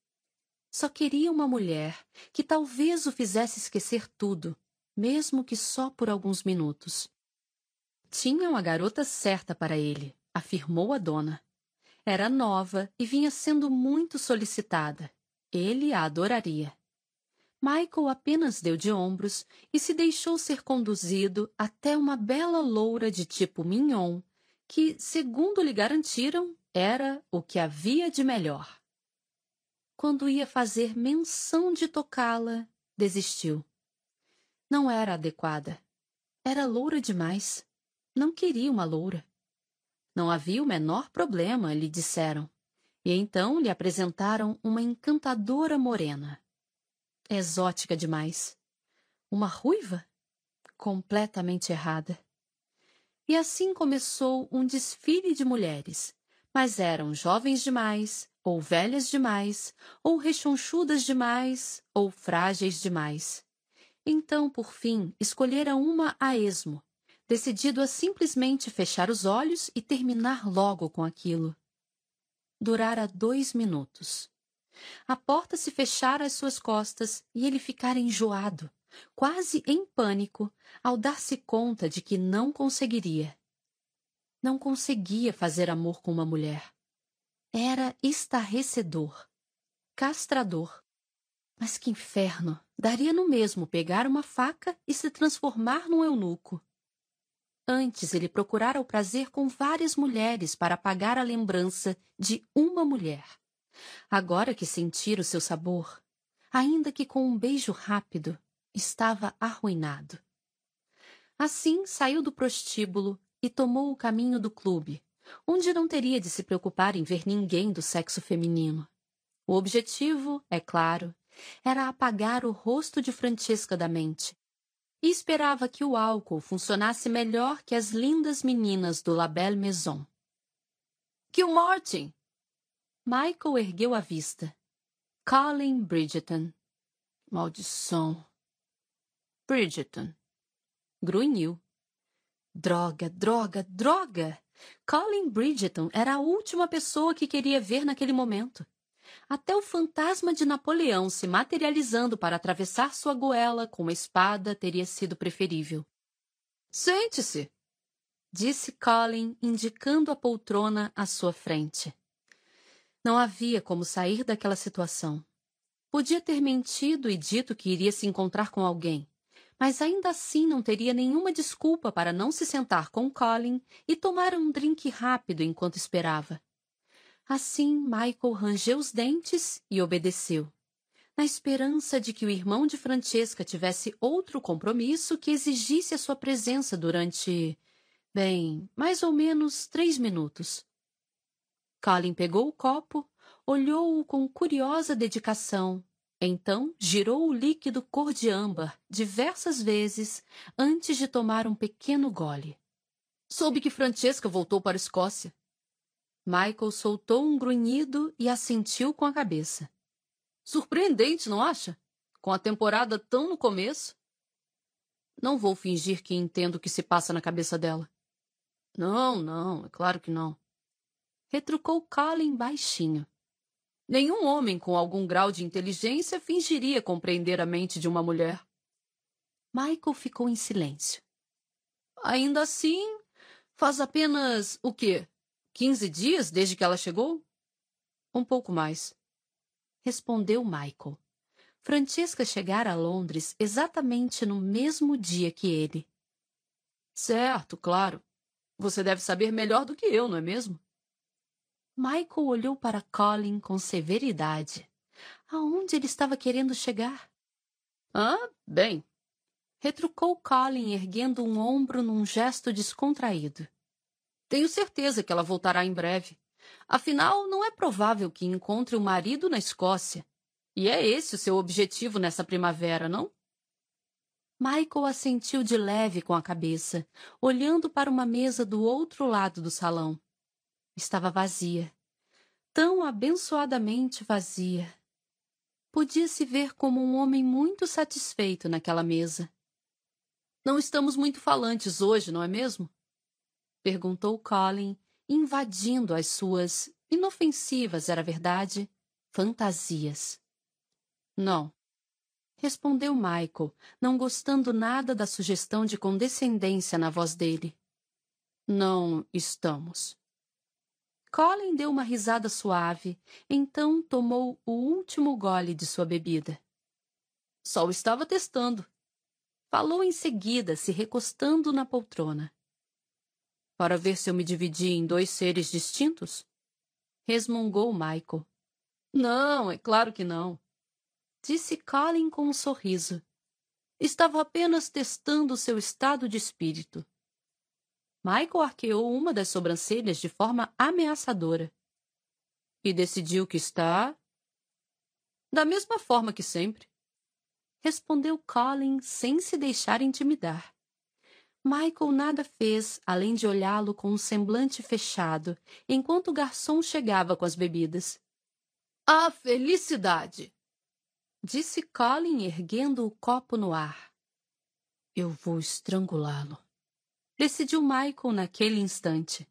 Só queria uma mulher que talvez o fizesse esquecer tudo, mesmo que só por alguns minutos. Tinha uma garota certa para ele, afirmou a dona. Era nova e vinha sendo muito solicitada. Ele a adoraria. Michael apenas deu de ombros e se deixou ser conduzido até uma bela loura de tipo mignon, que, segundo lhe garantiram, era o que havia de melhor. Quando ia fazer menção de tocá-la, desistiu. Não era adequada. Era loura demais. Não queria uma loura. Não havia o menor problema, lhe disseram. E então lhe apresentaram uma encantadora morena. Exótica demais. Uma ruiva? Completamente errada. E assim começou um desfile de mulheres, mas eram jovens demais, ou velhas demais, ou rechonchudas demais, ou frágeis demais. Então, por fim, escolhera uma a esmo, decidido a simplesmente fechar os olhos e terminar logo com aquilo. Durara dois minutos. A porta se fechara às suas costas e ele ficara enjoado, quase em pânico, ao dar-se conta de que não conseguiria. Não conseguia fazer amor com uma mulher. Era estarrecedor, castrador. Mas que inferno! Daria no mesmo pegar uma faca e se transformar num eunuco. Antes ele procurara o prazer com várias mulheres para apagar a lembrança de uma mulher. Agora que sentira o seu sabor, ainda que com um beijo rápido, estava arruinado. Assim saiu do prostíbulo e tomou o caminho do clube, onde não teria de se preocupar em ver ninguém do sexo feminino. O objetivo, é claro, era apagar o rosto de Francesca da mente. E esperava que o álcool funcionasse melhor que as lindas meninas do La Belle Maison. Martin! Michael ergueu a vista. Colin Bridgeton. Maldição. Bridgeton. Grunhiu. Droga, droga, droga! Colin Bridgeton era a última pessoa que queria ver naquele momento. Até o fantasma de Napoleão se materializando para atravessar sua goela com uma espada teria sido preferível. Sente-se, disse Colin, indicando a poltrona à sua frente. Não havia como sair daquela situação. Podia ter mentido e dito que iria se encontrar com alguém, mas ainda assim não teria nenhuma desculpa para não se sentar com Colin e tomar um drink rápido enquanto esperava. Assim, Michael rangeu os dentes e obedeceu, na esperança de que o irmão de Francesca tivesse outro compromisso que exigisse a sua presença durante, bem, mais ou menos três minutos. Colin pegou o copo, olhou-o com curiosa dedicação, então girou o líquido cor de âmbar diversas vezes antes de tomar um pequeno gole. Soube que Francesca voltou para a Escócia. Michael soltou um grunhido e assentiu com a cabeça. Surpreendente, não acha? Com a temporada tão no começo. Não vou fingir que entendo o que se passa na cabeça dela. Não, não, é claro que não. Retrucou Colin baixinho. Nenhum homem com algum grau de inteligência fingiria compreender a mente de uma mulher. Michael ficou em silêncio. Ainda assim, faz apenas o quê? Quinze dias desde que ela chegou? Um pouco mais. Respondeu Michael. Francesca chegara a Londres exatamente no mesmo dia que ele. Certo, claro. Você deve saber melhor do que eu, não é mesmo? Michael olhou para Colin com severidade. Aonde ele estava querendo chegar? Ah, bem. Retrucou Colin, erguendo um ombro num gesto descontraído. Tenho certeza que ela voltará em breve. Afinal, não é provável que encontre o marido na Escócia. E é esse o seu objetivo nessa primavera, não? Michael assentiu de leve com a cabeça, olhando para uma mesa do outro lado do salão. Estava vazia. Tão abençoadamente vazia. Podia-se ver como um homem muito satisfeito naquela mesa. Não estamos muito falantes hoje, não é mesmo? Perguntou Colin, invadindo as suas inofensivas, era verdade, fantasias. Não. Respondeu Michael, não gostando nada da sugestão de condescendência na voz dele. Não estamos. Colin deu uma risada suave, então tomou o último gole de sua bebida. Só o estava testando. Falou em seguida, se recostando na poltrona. Para ver se eu me dividi em dois seres distintos? Resmungou Michael. Não, é claro que não. Disse Colin com um sorriso. Estava apenas testando seu estado de espírito. Michael arqueou uma das sobrancelhas de forma ameaçadora. E decidiu que está. Da mesma forma que sempre. Respondeu Colin sem se deixar intimidar. Michael nada fez além de olhá-lo com um semblante fechado, enquanto o garçom chegava com as bebidas. A felicidade! Disse Colin, erguendo o copo no ar. Eu vou estrangulá-lo decidiu Michael naquele instante.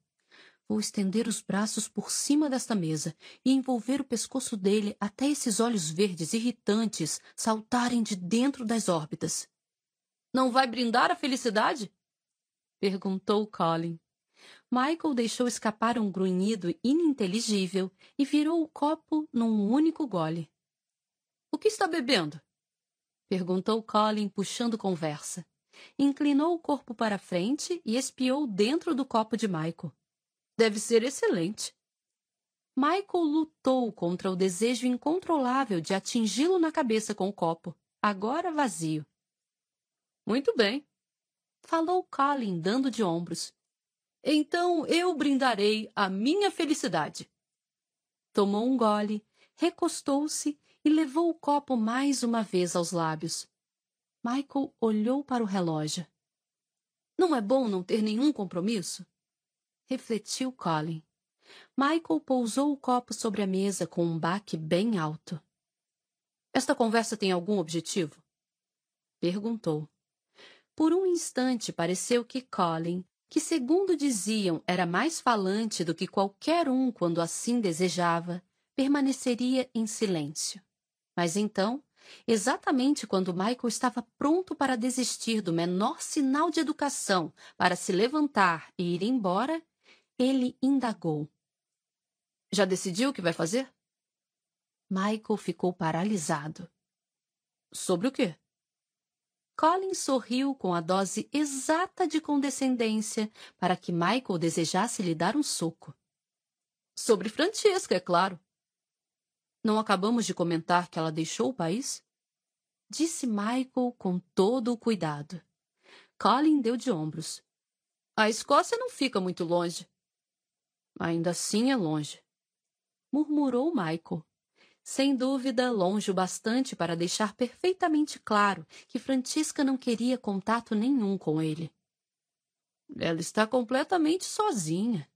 Vou estender os braços por cima desta mesa e envolver o pescoço dele até esses olhos verdes irritantes saltarem de dentro das órbitas. Não vai brindar a felicidade? Perguntou Colin. Michael deixou escapar um grunhido ininteligível e virou o copo num único gole. O que está bebendo? perguntou Colin, puxando conversa inclinou o corpo para frente e espiou dentro do copo de Michael. Deve ser excelente. Michael lutou contra o desejo incontrolável de atingi-lo na cabeça com o copo, agora vazio. Muito bem, falou Colin, dando de ombros. Então eu brindarei a minha felicidade. Tomou um gole, recostou-se e levou o copo mais uma vez aos lábios. Michael olhou para o relógio. Não é bom não ter nenhum compromisso? Refletiu Colin. Michael pousou o copo sobre a mesa com um baque bem alto. Esta conversa tem algum objetivo? Perguntou. Por um instante pareceu que Colin, que segundo diziam era mais falante do que qualquer um quando assim desejava, permaneceria em silêncio. Mas então Exatamente quando Michael estava pronto para desistir do menor sinal de educação para se levantar e ir embora, ele indagou. Já decidiu o que vai fazer? Michael ficou paralisado. Sobre o quê? Colin sorriu com a dose exata de condescendência para que Michael desejasse lhe dar um soco. Sobre Francesca, é claro. Não acabamos de comentar que ela deixou o país? Disse Michael com todo o cuidado. Colin deu de ombros. A Escócia não fica muito longe. Ainda assim é longe. Murmurou Michael. Sem dúvida, longe o bastante para deixar perfeitamente claro que Francisca não queria contato nenhum com ele. Ela está completamente sozinha.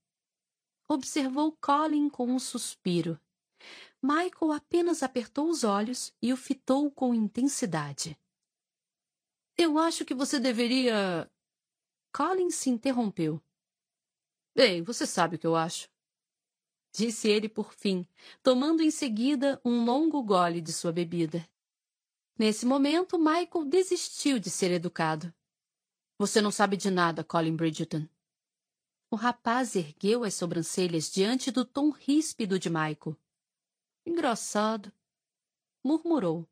Observou Colin com um suspiro. Michael apenas apertou os olhos e o fitou com intensidade. Eu acho que você deveria. Colin se interrompeu. Bem, você sabe o que eu acho. Disse ele por fim, tomando em seguida um longo gole de sua bebida. Nesse momento, Michael desistiu de ser educado. Você não sabe de nada, Colin Bridgeton. O rapaz ergueu as sobrancelhas diante do tom ríspido de Michael. Engraçado. Murmurou.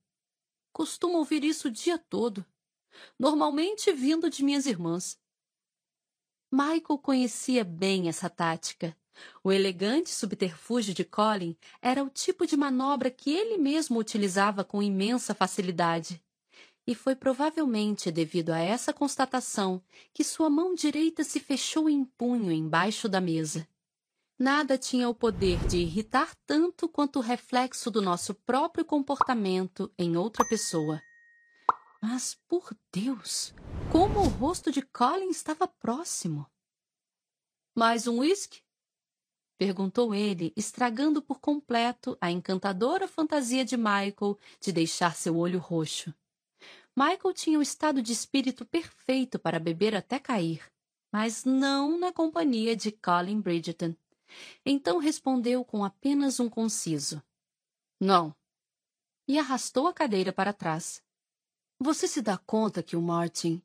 Costumo ouvir isso o dia todo. Normalmente vindo de minhas irmãs. Michael conhecia bem essa tática. O elegante subterfúgio de Colin era o tipo de manobra que ele mesmo utilizava com imensa facilidade. E foi provavelmente devido a essa constatação que sua mão direita se fechou em punho embaixo da mesa. Nada tinha o poder de irritar tanto quanto o reflexo do nosso próprio comportamento em outra pessoa. Mas, por Deus, como o rosto de Colin estava próximo! Mais um uísque? Perguntou ele, estragando por completo a encantadora fantasia de Michael de deixar seu olho roxo. Michael tinha o estado de espírito perfeito para beber até cair, mas não na companhia de Colin Bridgeton. Então respondeu com apenas um conciso: Não. E arrastou a cadeira para trás. Você se dá conta que o Martin.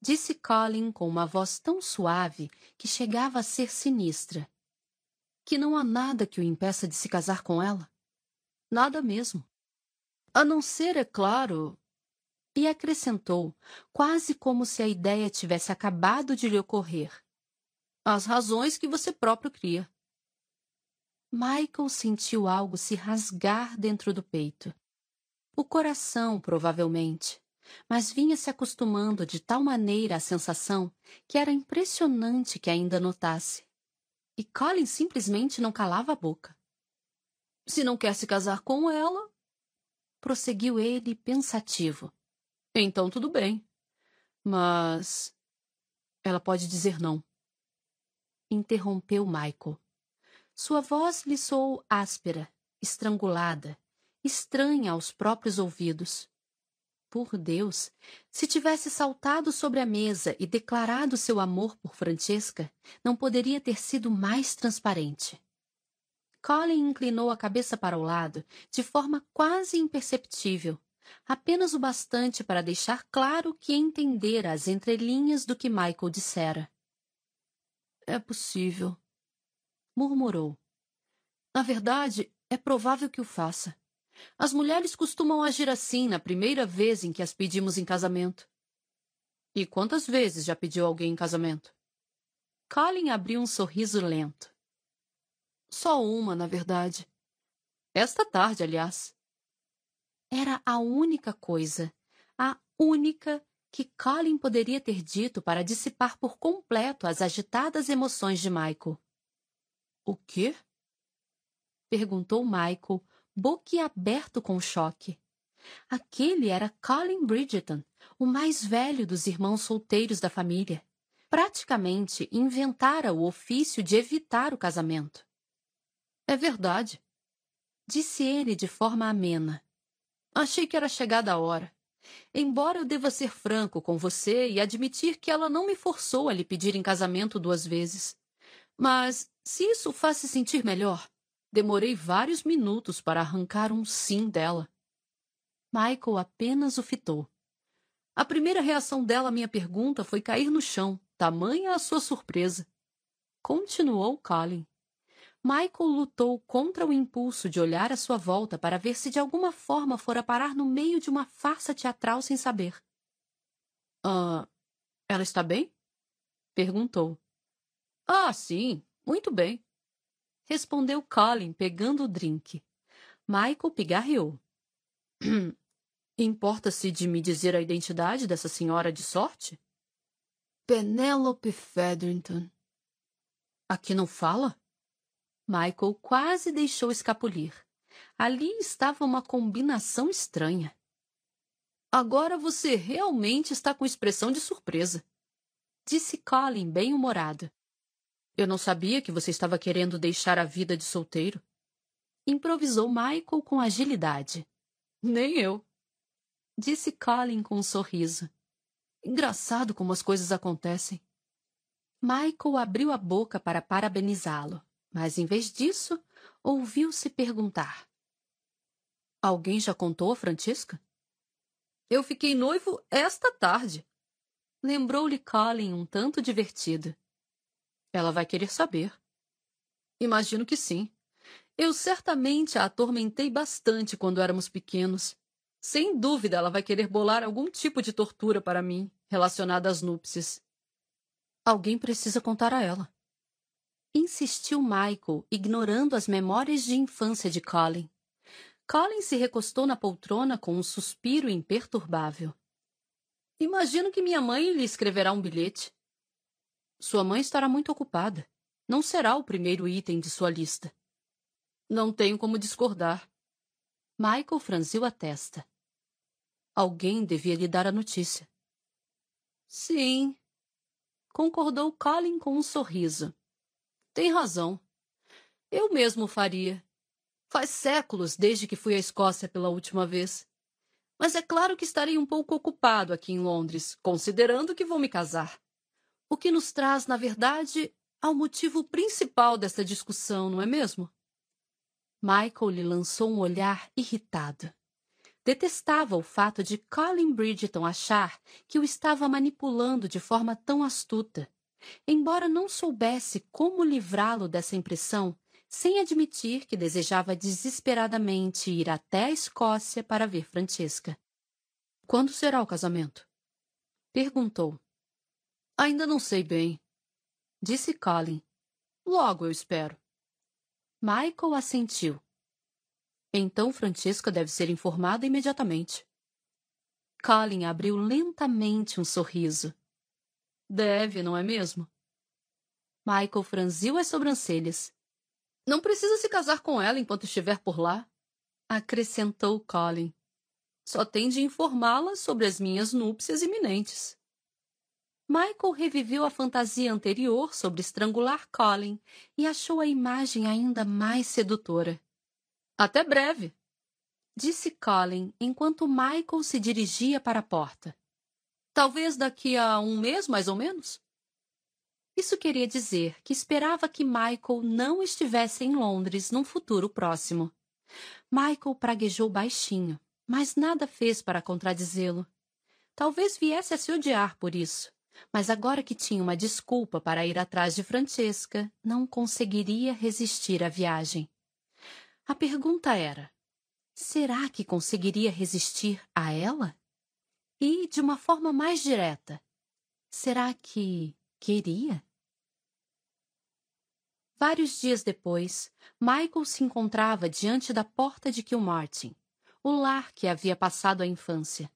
Disse Colin com uma voz tão suave que chegava a ser sinistra. Que não há nada que o impeça de se casar com ela? Nada mesmo. A não ser, é claro. E acrescentou, quase como se a ideia tivesse acabado de lhe ocorrer. As razões que você próprio cria. Michael sentiu algo se rasgar dentro do peito. O coração, provavelmente. Mas vinha se acostumando de tal maneira à sensação que era impressionante que ainda notasse. E Colin simplesmente não calava a boca. Se não quer se casar com ela, prosseguiu ele pensativo. Então tudo bem. Mas ela pode dizer não. Interrompeu Michael. Sua voz lhe soou áspera, estrangulada, estranha aos próprios ouvidos. Por Deus, se tivesse saltado sobre a mesa e declarado seu amor por Francesca, não poderia ter sido mais transparente. Colin inclinou a cabeça para o lado, de forma quase imperceptível, apenas o bastante para deixar claro que entendera as entrelinhas do que Michael dissera. É possível, murmurou. Na verdade, é provável que o faça. As mulheres costumam agir assim na primeira vez em que as pedimos em casamento. E quantas vezes já pediu alguém em casamento? Colin abriu um sorriso lento. Só uma, na verdade. Esta tarde, aliás. Era a única coisa, a única que Colin poderia ter dito para dissipar por completo as agitadas emoções de Michael. O quê? Perguntou Michael, boquiaberto com choque. Aquele era Colin Bridgeton, o mais velho dos irmãos solteiros da família. Praticamente inventara o ofício de evitar o casamento. É verdade, disse ele de forma amena. Achei que era chegada a hora. Embora eu deva ser franco com você e admitir que ela não me forçou a lhe pedir em casamento duas vezes. Mas, se isso faz se sentir melhor, Demorei vários minutos para arrancar um sim dela. Michael apenas o fitou. A primeira reação dela à minha pergunta foi cair no chão, tamanha a sua surpresa. Continuou Colin. Michael lutou contra o impulso de olhar à sua volta para ver se de alguma forma fora parar no meio de uma farsa teatral sem saber. Ah, ela está bem? Perguntou. Ah, sim, muito bem respondeu Colin, pegando o drink. Michael pigarreou. Importa-se de me dizer a identidade dessa senhora de sorte? Penelope Featherington. Aqui não fala? Michael quase deixou escapulir. Ali estava uma combinação estranha. Agora você realmente está com expressão de surpresa, disse Colin bem-humorado. Eu não sabia que você estava querendo deixar a vida de solteiro. Improvisou Michael com agilidade. Nem eu. Disse Colin com um sorriso. Engraçado como as coisas acontecem. Michael abriu a boca para parabenizá-lo, mas em vez disso, ouviu-se perguntar: Alguém já contou a Francisca? Eu fiquei noivo esta tarde. Lembrou-lhe Colin um tanto divertido. Ela vai querer saber. Imagino que sim. Eu certamente a atormentei bastante quando éramos pequenos. Sem dúvida, ela vai querer bolar algum tipo de tortura para mim, relacionada às núpcias. Alguém precisa contar a ela. Insistiu Michael, ignorando as memórias de infância de Colin. Colin se recostou na poltrona com um suspiro imperturbável. Imagino que minha mãe lhe escreverá um bilhete. Sua mãe estará muito ocupada. Não será o primeiro item de sua lista. Não tenho como discordar. Michael franziu a testa. Alguém devia lhe dar a notícia. Sim, concordou Colin com um sorriso. Tem razão. Eu mesmo faria. Faz séculos desde que fui à Escócia pela última vez. Mas é claro que estarei um pouco ocupado aqui em Londres, considerando que vou me casar. O que nos traz, na verdade, ao motivo principal dessa discussão, não é mesmo? Michael lhe lançou um olhar irritado. Detestava o fato de Colin Bridgeton achar que o estava manipulando de forma tão astuta. Embora não soubesse como livrá-lo dessa impressão, sem admitir que desejava desesperadamente ir até a Escócia para ver Francesca. Quando será o casamento? Perguntou. Ainda não sei bem, disse Colin. Logo, eu espero. Michael assentiu. Então Francesca deve ser informada imediatamente. Colin abriu lentamente um sorriso. Deve, não é mesmo? Michael franziu as sobrancelhas. Não precisa se casar com ela enquanto estiver por lá, acrescentou Colin. Só tem de informá-la sobre as minhas núpcias iminentes. Michael reviveu a fantasia anterior sobre estrangular Colin e achou a imagem ainda mais sedutora. Até breve, disse Colin enquanto Michael se dirigia para a porta. Talvez daqui a um mês, mais ou menos? Isso queria dizer que esperava que Michael não estivesse em Londres num futuro próximo. Michael praguejou baixinho, mas nada fez para contradizê-lo. Talvez viesse a se odiar por isso, mas agora que tinha uma desculpa para ir atrás de Francesca, não conseguiria resistir à viagem. A pergunta era: será que conseguiria resistir a ela? E, de uma forma mais direta, será que queria? Vários dias depois, Michael se encontrava diante da porta de Kilmartin, o lar que havia passado a infância.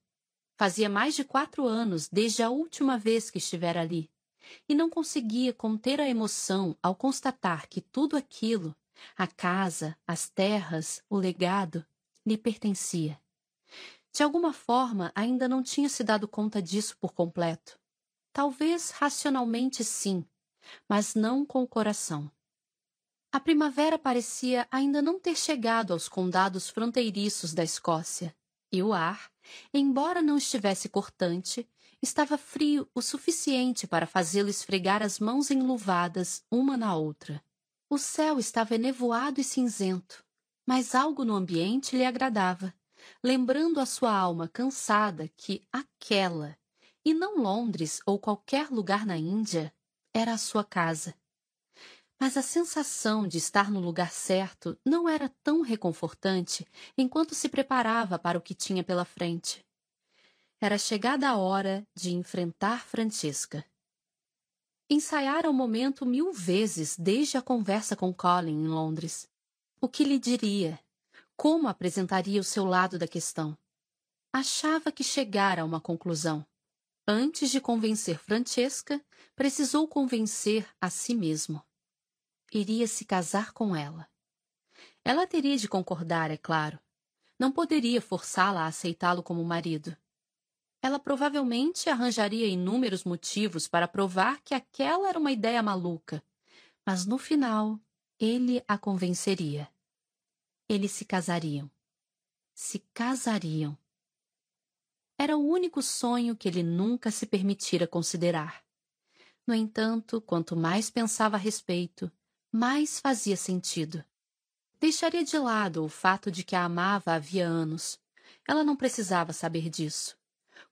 Fazia mais de quatro anos desde a última vez que estivera ali, e não conseguia conter a emoção ao constatar que tudo aquilo, a casa, as terras, o legado, lhe pertencia. De alguma forma, ainda não tinha se dado conta disso por completo. Talvez racionalmente sim, mas não com o coração. A primavera parecia ainda não ter chegado aos condados fronteiriços da Escócia, e o ar, embora não estivesse cortante, estava frio o suficiente para fazê-lo esfregar as mãos enluvadas uma na outra. O céu estava enevoado e cinzento, mas algo no ambiente lhe agradava, lembrando a sua alma cansada que aquela, e não Londres ou qualquer lugar na Índia, era a sua casa mas a sensação de estar no lugar certo não era tão reconfortante enquanto se preparava para o que tinha pela frente. Era chegada a hora de enfrentar Francesca. Ensaiara o momento mil vezes desde a conversa com Colin em Londres. O que lhe diria? Como apresentaria o seu lado da questão? Achava que chegara a uma conclusão. Antes de convencer Francesca, precisou convencer a si mesmo iria se casar com ela. Ela teria de concordar, é claro. Não poderia forçá-la a aceitá-lo como marido. Ela provavelmente arranjaria inúmeros motivos para provar que aquela era uma ideia maluca, mas no final ele a convenceria. Eles se casariam. Se casariam. Era o único sonho que ele nunca se permitira considerar. No entanto, quanto mais pensava a respeito, mais fazia sentido. Deixaria de lado o fato de que a amava havia anos. Ela não precisava saber disso.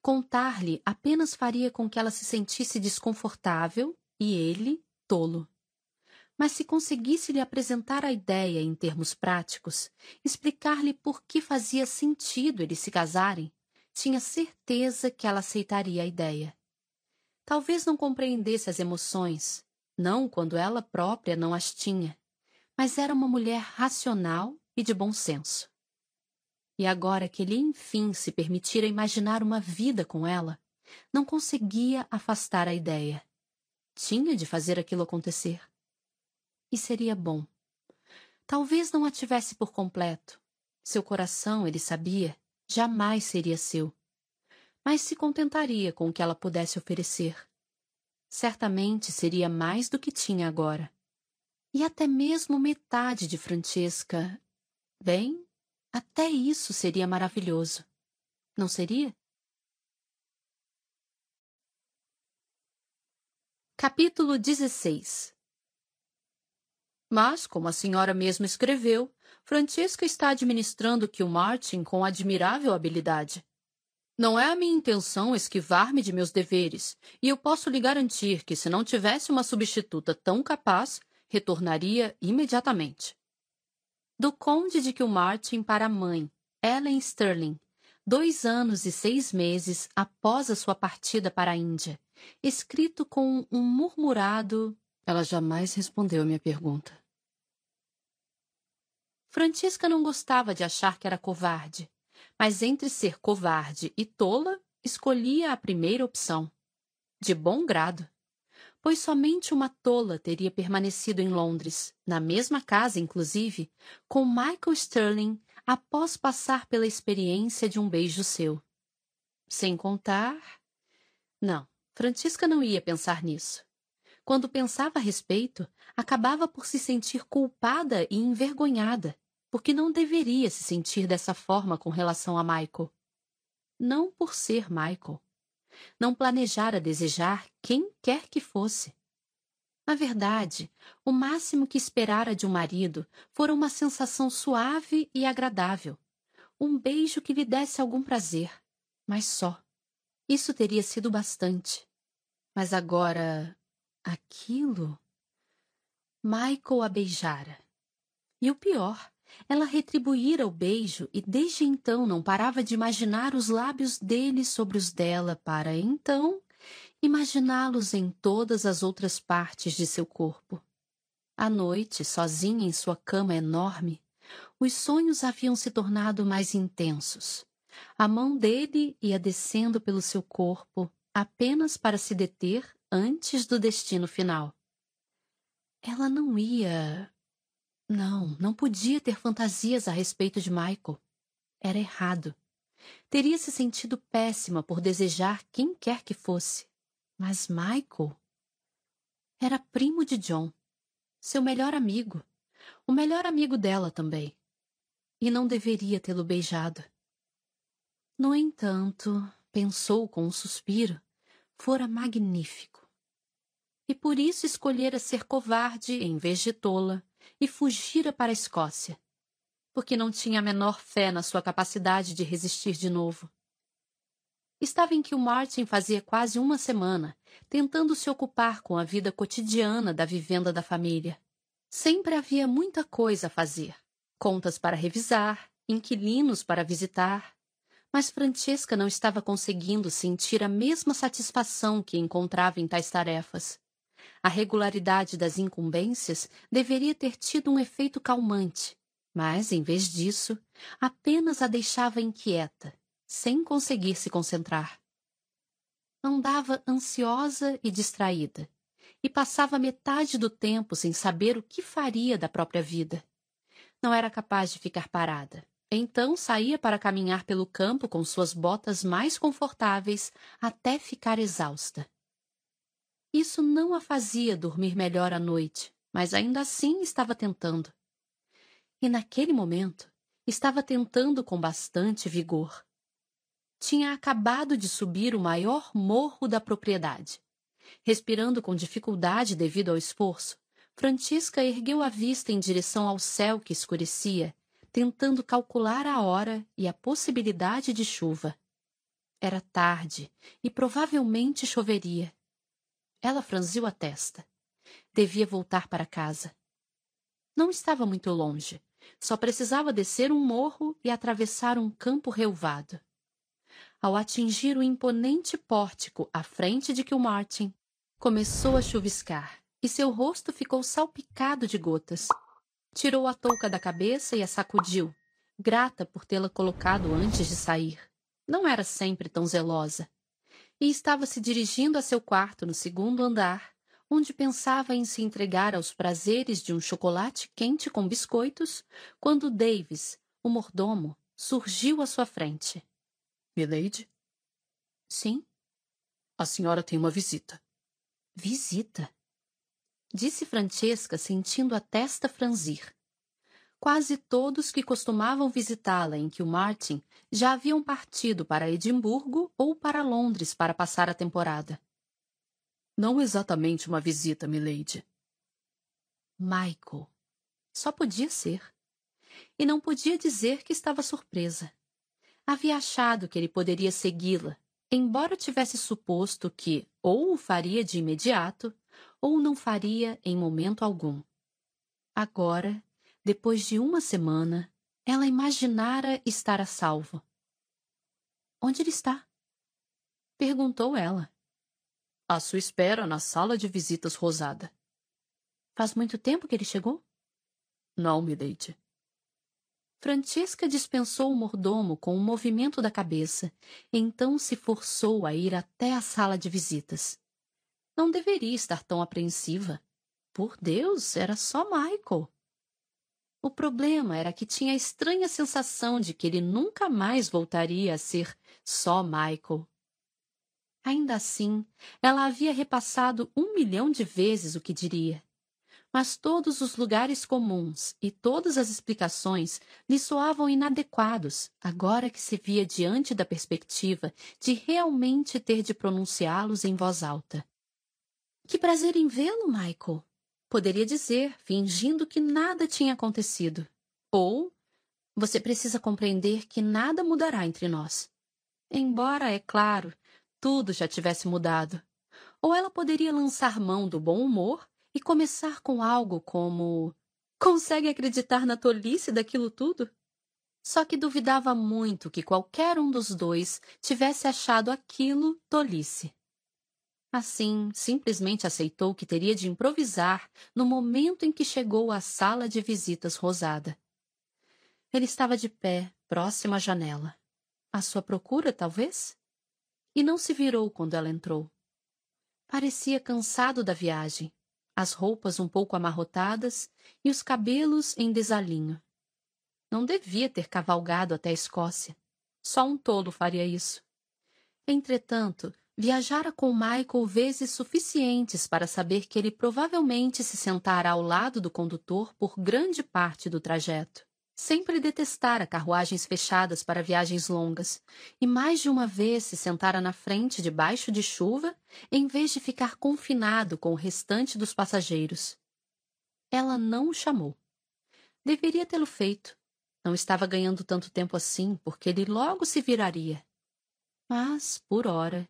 Contar-lhe apenas faria com que ela se sentisse desconfortável e ele, tolo. Mas se conseguisse lhe apresentar a ideia em termos práticos, explicar-lhe por que fazia sentido eles se casarem, tinha certeza que ela aceitaria a ideia. Talvez não compreendesse as emoções, não quando ela própria não as tinha, mas era uma mulher racional e de bom senso. E agora que ele enfim se permitira imaginar uma vida com ela, não conseguia afastar a ideia. Tinha de fazer aquilo acontecer. E seria bom. Talvez não a tivesse por completo. Seu coração, ele sabia, jamais seria seu. Mas se contentaria com o que ela pudesse oferecer. Certamente seria mais do que tinha agora. E até mesmo metade de Francesca. Bem, até isso seria maravilhoso. Não seria? Capítulo 16 Mas, como a senhora mesmo escreveu, Francesca está administrando Martin com admirável habilidade. Não é a minha intenção esquivar-me de meus deveres, e eu posso lhe garantir que, se não tivesse uma substituta tão capaz, retornaria imediatamente. Do Conde de Kilmartin para a mãe, Ellen Sterling, dois anos e seis meses após a sua partida para a Índia, escrito com um murmurado. Ela jamais respondeu minha pergunta. Francisca não gostava de achar que era covarde, mas entre ser covarde e tola, escolhia a primeira opção. De bom grado. Pois somente uma tola teria permanecido em Londres, na mesma casa, inclusive, com Michael Sterling após passar pela experiência de um beijo seu. Sem contar. Não, Francisca não ia pensar nisso. Quando pensava a respeito, acabava por se sentir culpada e envergonhada, porque não deveria se sentir dessa forma com relação a Michael. Não por ser Michael. Não planejara desejar quem quer que fosse. Na verdade, o máximo que esperara de um marido fora uma sensação suave e agradável, um beijo que lhe desse algum prazer, mas só. Isso teria sido bastante. Mas agora. aquilo. Michael a beijara. E o pior, ela retribuíra o beijo e desde então não parava de imaginar os lábios dele sobre os dela para então imaginá-los em todas as outras partes de seu corpo. À noite, sozinha em sua cama enorme, os sonhos haviam se tornado mais intensos. A mão dele ia descendo pelo seu corpo, apenas para se deter antes do destino final. Ela não ia. Não, não podia ter fantasias a respeito de Michael. Era errado. Teria se sentido péssima por desejar quem quer que fosse. Mas Michael era primo de John, seu melhor amigo, o melhor amigo dela também. E não deveria tê-lo beijado. No entanto, pensou com um suspiro, fora magnífico. E por isso escolhera ser covarde em vez de tola e fugira para a Escócia, porque não tinha a menor fé na sua capacidade de resistir de novo. Estava em que o Martin fazia quase uma semana, tentando se ocupar com a vida cotidiana da vivenda da família. Sempre havia muita coisa a fazer: contas para revisar, inquilinos para visitar. Mas Francesca não estava conseguindo sentir a mesma satisfação que encontrava em tais tarefas. A regularidade das incumbências deveria ter tido um efeito calmante, mas, em vez disso, apenas a deixava inquieta sem conseguir se concentrar. Andava ansiosa e distraída, e passava metade do tempo sem saber o que faria da própria vida. Não era capaz de ficar parada. Então saía para caminhar pelo campo com suas botas mais confortáveis até ficar exausta. Isso não a fazia dormir melhor à noite, mas ainda assim estava tentando. E naquele momento estava tentando com bastante vigor tinha acabado de subir o maior morro da propriedade. Respirando com dificuldade devido ao esforço, Francisca ergueu a vista em direção ao céu que escurecia, tentando calcular a hora e a possibilidade de chuva. Era tarde e provavelmente choveria. Ela franziu a testa. Devia voltar para casa. Não estava muito longe. Só precisava descer um morro e atravessar um campo relvado. Ao atingir o imponente pórtico à frente de Kilmartin, começou a chuviscar e seu rosto ficou salpicado de gotas. Tirou a touca da cabeça e a sacudiu, grata por tê-la colocado antes de sair. Não era sempre tão zelosa. E estava se dirigindo a seu quarto no segundo andar, onde pensava em se entregar aos prazeres de um chocolate quente com biscoitos, quando Davis, o mordomo, surgiu à sua frente. Milady? Sim? A senhora tem uma visita. Visita? Disse Francesca, sentindo a testa franzir. Quase todos que costumavam visitá-la em que o Martin já haviam partido para Edimburgo ou para Londres para passar a temporada. Não exatamente uma visita, milady. Michael. Só podia ser. E não podia dizer que estava surpresa. Havia achado que ele poderia segui-la, embora tivesse suposto que ou o faria de imediato ou não faria em momento algum. Agora, depois de uma semana, ela imaginara estar a salvo. Onde ele está? Perguntou ela. À sua espera na sala de visitas rosada. Faz muito tempo que ele chegou? Não, milady. Francesca dispensou o mordomo com um movimento da cabeça, então se forçou a ir até a sala de visitas. Não deveria estar tão apreensiva. Por Deus, era só Michael. O problema era que tinha a estranha sensação de que ele nunca mais voltaria a ser só Michael. Ainda assim, ela havia repassado um milhão de vezes o que diria mas todos os lugares comuns e todas as explicações lhe soavam inadequados, agora que se via diante da perspectiva de realmente ter de pronunciá-los em voz alta. Que prazer em vê-lo, Michael! Poderia dizer, fingindo que nada tinha acontecido. Ou, você precisa compreender que nada mudará entre nós. Embora, é claro, tudo já tivesse mudado. Ou ela poderia lançar mão do bom humor e começar com algo como: Consegue acreditar na tolice daquilo tudo? Só que duvidava muito que qualquer um dos dois tivesse achado aquilo tolice. Assim, simplesmente aceitou que teria de improvisar no momento em que chegou à sala de visitas rosada. Ele estava de pé, próximo à janela. À sua procura, talvez? E não se virou quando ela entrou. Parecia cansado da viagem as roupas um pouco amarrotadas e os cabelos em desalinho. Não devia ter cavalgado até a Escócia. Só um tolo faria isso. Entretanto, viajara com Michael vezes suficientes para saber que ele provavelmente se sentara ao lado do condutor por grande parte do trajeto. Sempre detestara carruagens fechadas para viagens longas, e mais de uma vez se sentara na frente debaixo de chuva, em vez de ficar confinado com o restante dos passageiros. Ela não o chamou. Deveria tê-lo feito. Não estava ganhando tanto tempo assim, porque ele logo se viraria. Mas, por ora,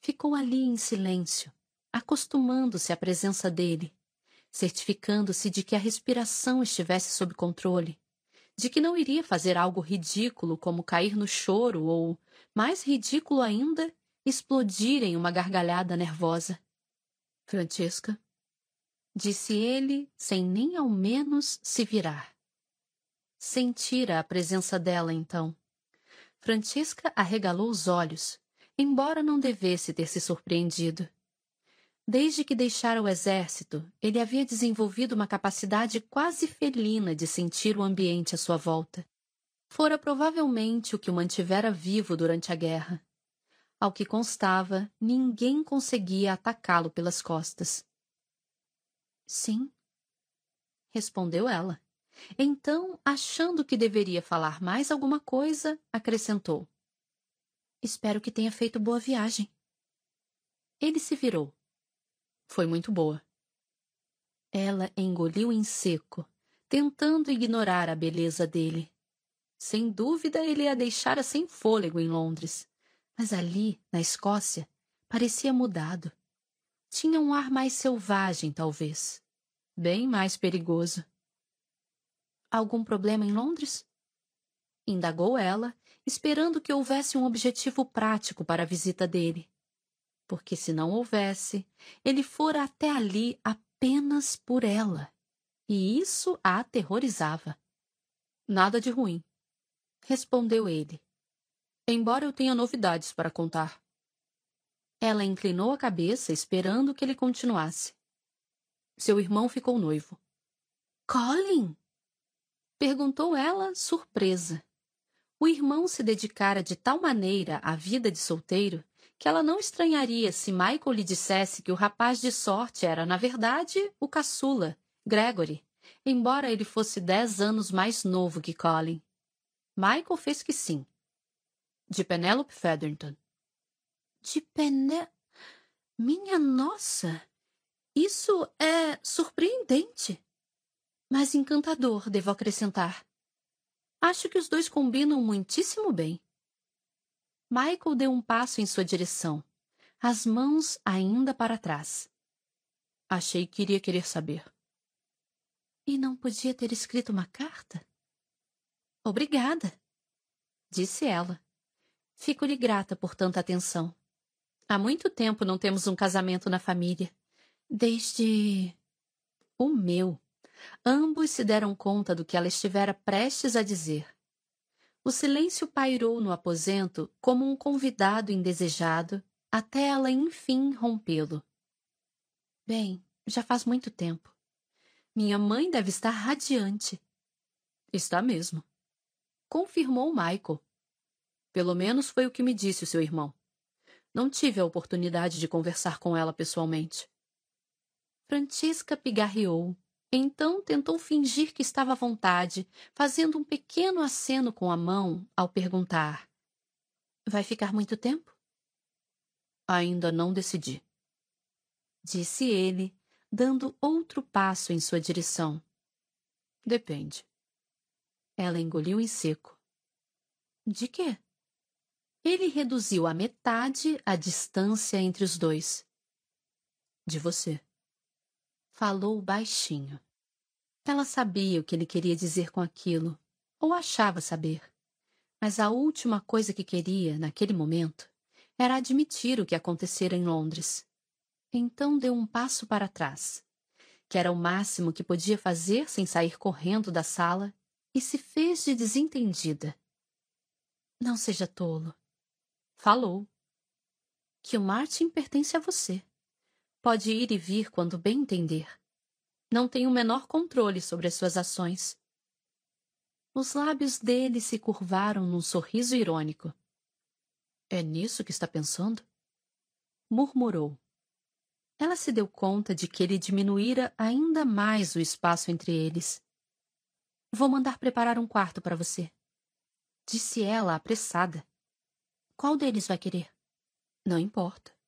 ficou ali em silêncio, acostumando-se à presença dele, certificando-se de que a respiração estivesse sob controle de que não iria fazer algo ridículo como cair no choro ou, mais ridículo ainda, explodir em uma gargalhada nervosa. Francesca, disse ele, sem nem ao menos se virar. Sentira a presença dela então. Francesca arregalou os olhos, embora não devesse ter se surpreendido. Desde que deixara o exército, ele havia desenvolvido uma capacidade quase felina de sentir o ambiente à sua volta. Fora provavelmente o que o mantivera vivo durante a guerra. Ao que constava, ninguém conseguia atacá-lo pelas costas. Sim, respondeu ela. Então, achando que deveria falar mais alguma coisa, acrescentou: Espero que tenha feito boa viagem. Ele se virou. Foi muito boa. Ela engoliu em seco, tentando ignorar a beleza dele. Sem dúvida, ele a deixara sem fôlego em Londres. Mas ali, na Escócia, parecia mudado. Tinha um ar mais selvagem, talvez. Bem mais perigoso. Algum problema em Londres? Indagou ela, esperando que houvesse um objetivo prático para a visita dele porque se não houvesse, ele fora até ali apenas por ela, e isso a aterrorizava. Nada de ruim, respondeu ele. Embora eu tenha novidades para contar. Ela inclinou a cabeça, esperando que ele continuasse. Seu irmão ficou noivo. Colin? Perguntou ela, surpresa. O irmão se dedicara de tal maneira à vida de solteiro que ela não estranharia se Michael lhe dissesse que o rapaz de sorte era, na verdade, o caçula, Gregory, embora ele fosse dez anos mais novo que Colin. Michael fez que sim. De Penelope Featherton. De Pené... Minha nossa! Isso é surpreendente. Mas encantador, devo acrescentar. Acho que os dois combinam muitíssimo bem. Michael deu um passo em sua direção, as mãos ainda para trás. Achei que iria querer saber. E não podia ter escrito uma carta? Obrigada, disse ela. Fico-lhe grata por tanta atenção. Há muito tempo não temos um casamento na família. Desde. o meu. Ambos se deram conta do que ela estivera prestes a dizer. O silêncio pairou no aposento como um convidado indesejado, até ela enfim rompê-lo. Bem, já faz muito tempo. Minha mãe deve estar radiante. Está mesmo. Confirmou Michael. Pelo menos foi o que me disse o seu irmão. Não tive a oportunidade de conversar com ela pessoalmente. Francisca pigarreou, então tentou fingir que estava à vontade, fazendo um pequeno aceno com a mão ao perguntar: Vai ficar muito tempo? Ainda não decidi. Disse ele, dando outro passo em sua direção. Depende. Ela engoliu em seco. De quê? Ele reduziu à metade a distância entre os dois. De você. Falou baixinho. Ela sabia o que ele queria dizer com aquilo, ou achava saber. Mas a última coisa que queria, naquele momento, era admitir o que acontecera em Londres. Então deu um passo para trás, que era o máximo que podia fazer sem sair correndo da sala, e se fez de desentendida. Não seja tolo. Falou. Que o Martin pertence a você. Pode ir e vir quando bem entender. Não tem o menor controle sobre as suas ações. Os lábios dele se curvaram num sorriso irônico. É nisso que está pensando? Murmurou. Ela se deu conta de que ele diminuíra ainda mais o espaço entre eles. Vou mandar preparar um quarto para você. Disse ela, apressada. Qual deles vai querer? Não importa.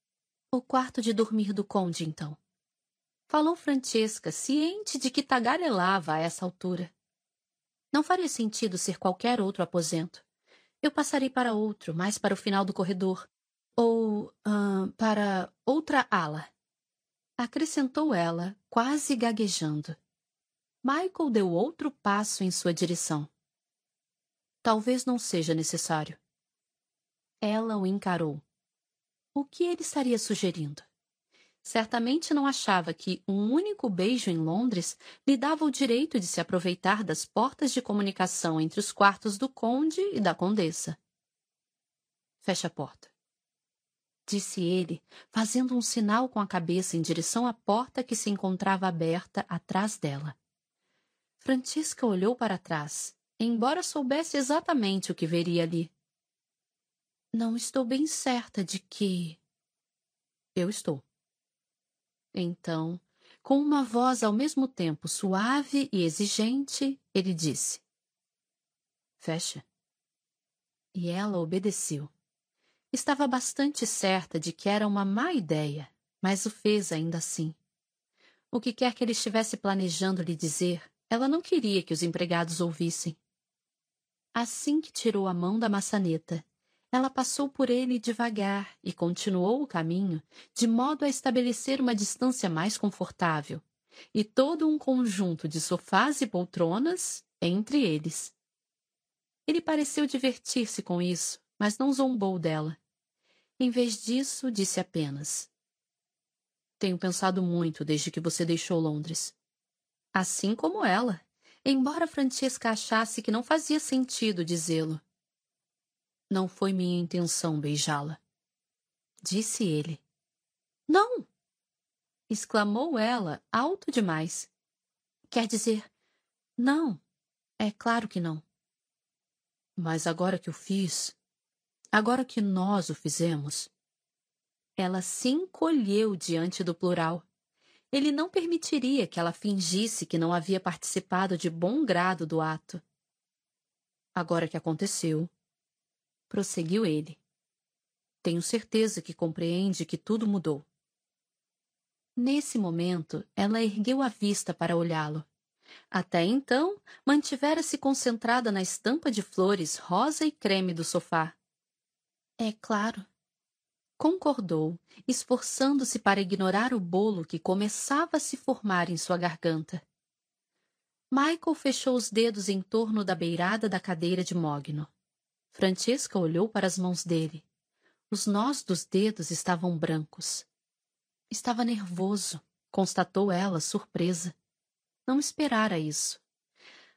O quarto de dormir do conde, então. Falou Francesca, ciente de que tagarelava a essa altura. Não faria sentido ser qualquer outro aposento. Eu passarei para outro, mais para o final do corredor. Ou para outra ala. Acrescentou ela, quase gaguejando. Michael deu outro passo em sua direção. Talvez não seja necessário. Ela o encarou. O que ele estaria sugerindo? Certamente não achava que um único beijo em Londres lhe dava o direito de se aproveitar das portas de comunicação entre os quartos do conde e da condessa. Feche a porta. Disse ele, fazendo um sinal com a cabeça em direção à porta que se encontrava aberta atrás dela. Francisca olhou para trás, embora soubesse exatamente o que veria ali. Não estou bem certa de que. Eu estou. Então, com uma voz ao mesmo tempo suave e exigente, ele disse: Fecha. E ela obedeceu. Estava bastante certa de que era uma má ideia, mas o fez ainda assim. O que quer que ele estivesse planejando lhe dizer, ela não queria que os empregados ouvissem. Assim que tirou a mão da maçaneta ela passou por ele devagar e continuou o caminho de modo a estabelecer uma distância mais confortável e todo um conjunto de sofás e poltronas entre eles. Ele pareceu divertir-se com isso, mas não zombou dela. Em vez disso, disse apenas: Tenho pensado muito desde que você deixou Londres. Assim como ela, embora Francesca achasse que não fazia sentido dizê-lo. Não foi minha intenção beijá-la. Disse ele. Não! exclamou ela, alto demais. Quer dizer, não, é claro que não. Mas agora que o fiz, agora que nós o fizemos. Ela se encolheu diante do plural. Ele não permitiria que ela fingisse que não havia participado de bom grado do ato. Agora que aconteceu, prosseguiu ele. Tenho certeza que compreende que tudo mudou. Nesse momento, ela ergueu a vista para olhá-lo. Até então, mantivera-se concentrada na estampa de flores rosa e creme do sofá. É claro. Concordou, esforçando-se para ignorar o bolo que começava a se formar em sua garganta. Michael fechou os dedos em torno da beirada da cadeira de mogno. Francesca olhou para as mãos dele. Os nós dos dedos estavam brancos. Estava nervoso, constatou ela, surpresa. Não esperara isso.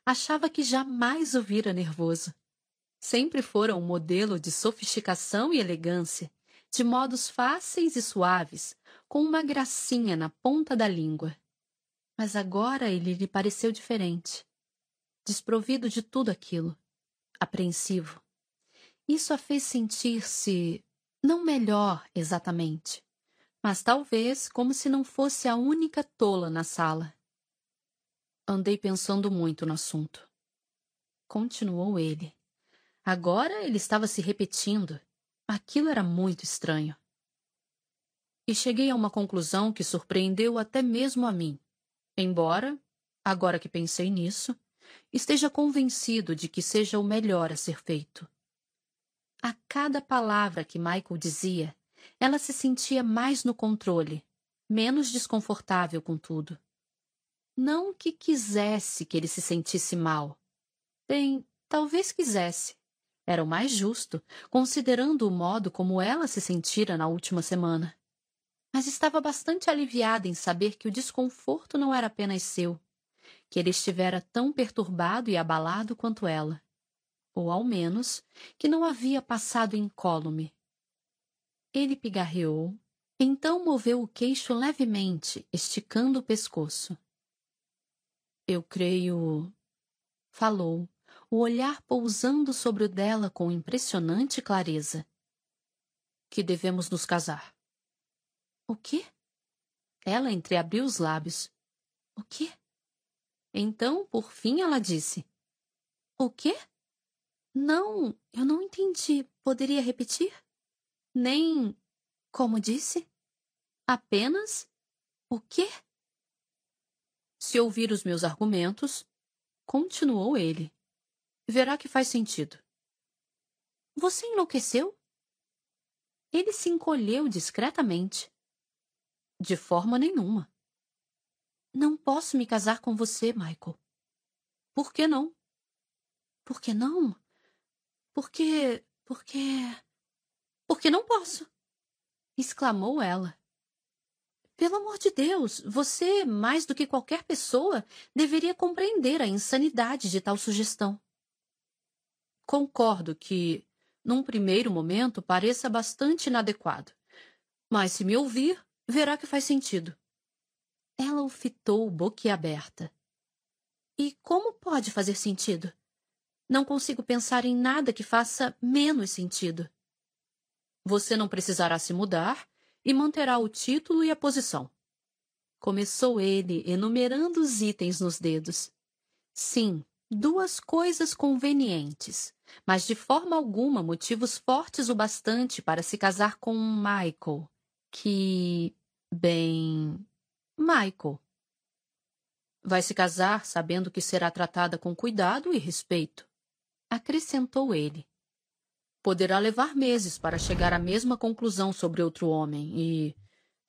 Achava que jamais o vira nervoso. Sempre fora um modelo de sofisticação e elegância, de modos fáceis e suaves, com uma gracinha na ponta da língua. Mas agora ele lhe pareceu diferente. Desprovido de tudo aquilo. Apreensivo. Isso a fez sentir-se não melhor exatamente, mas talvez como se não fosse a única tola na sala. Andei pensando muito no assunto. Continuou ele. Agora ele estava se repetindo. Aquilo era muito estranho. E cheguei a uma conclusão que surpreendeu até mesmo a mim. Embora, agora que pensei nisso, esteja convencido de que seja o melhor a ser feito. A cada palavra que Michael dizia, ela se sentia mais no controle, menos desconfortável com tudo. Não que quisesse que ele se sentisse mal. Bem, talvez quisesse. Era o mais justo, considerando o modo como ela se sentira na última semana. Mas estava bastante aliviada em saber que o desconforto não era apenas seu, que ele estivera tão perturbado e abalado quanto ela. Ou, ao menos, que não havia passado incólume. Ele pigarreou, então moveu o queixo levemente, esticando o pescoço. Eu creio. Falou, o olhar pousando sobre o dela com impressionante clareza. Que devemos nos casar. O quê? Ela entreabriu os lábios. O quê? Então, por fim, ela disse: O quê? Não, eu não entendi. Poderia repetir? Nem. Como disse? Apenas. O quê? Se ouvir os meus argumentos, continuou ele, verá que faz sentido. Você enlouqueceu? Ele se encolheu discretamente. De forma nenhuma. Não posso me casar com você, Michael. Por que não? Por que não? Porque. Porque. Porque não posso! exclamou ela. Pelo amor de Deus, você, mais do que qualquer pessoa, deveria compreender a insanidade de tal sugestão. Concordo que, num primeiro momento, pareça bastante inadequado. Mas se me ouvir, verá que faz sentido. Ela o fitou boquiaberta. E como pode fazer sentido? Não consigo pensar em nada que faça menos sentido. Você não precisará se mudar e manterá o título e a posição. Começou ele, enumerando os itens nos dedos. Sim, duas coisas convenientes, mas de forma alguma motivos fortes o bastante para se casar com Michael, que. bem. Michael. Vai se casar sabendo que será tratada com cuidado e respeito, acrescentou ele poderá levar meses para chegar à mesma conclusão sobre outro homem e,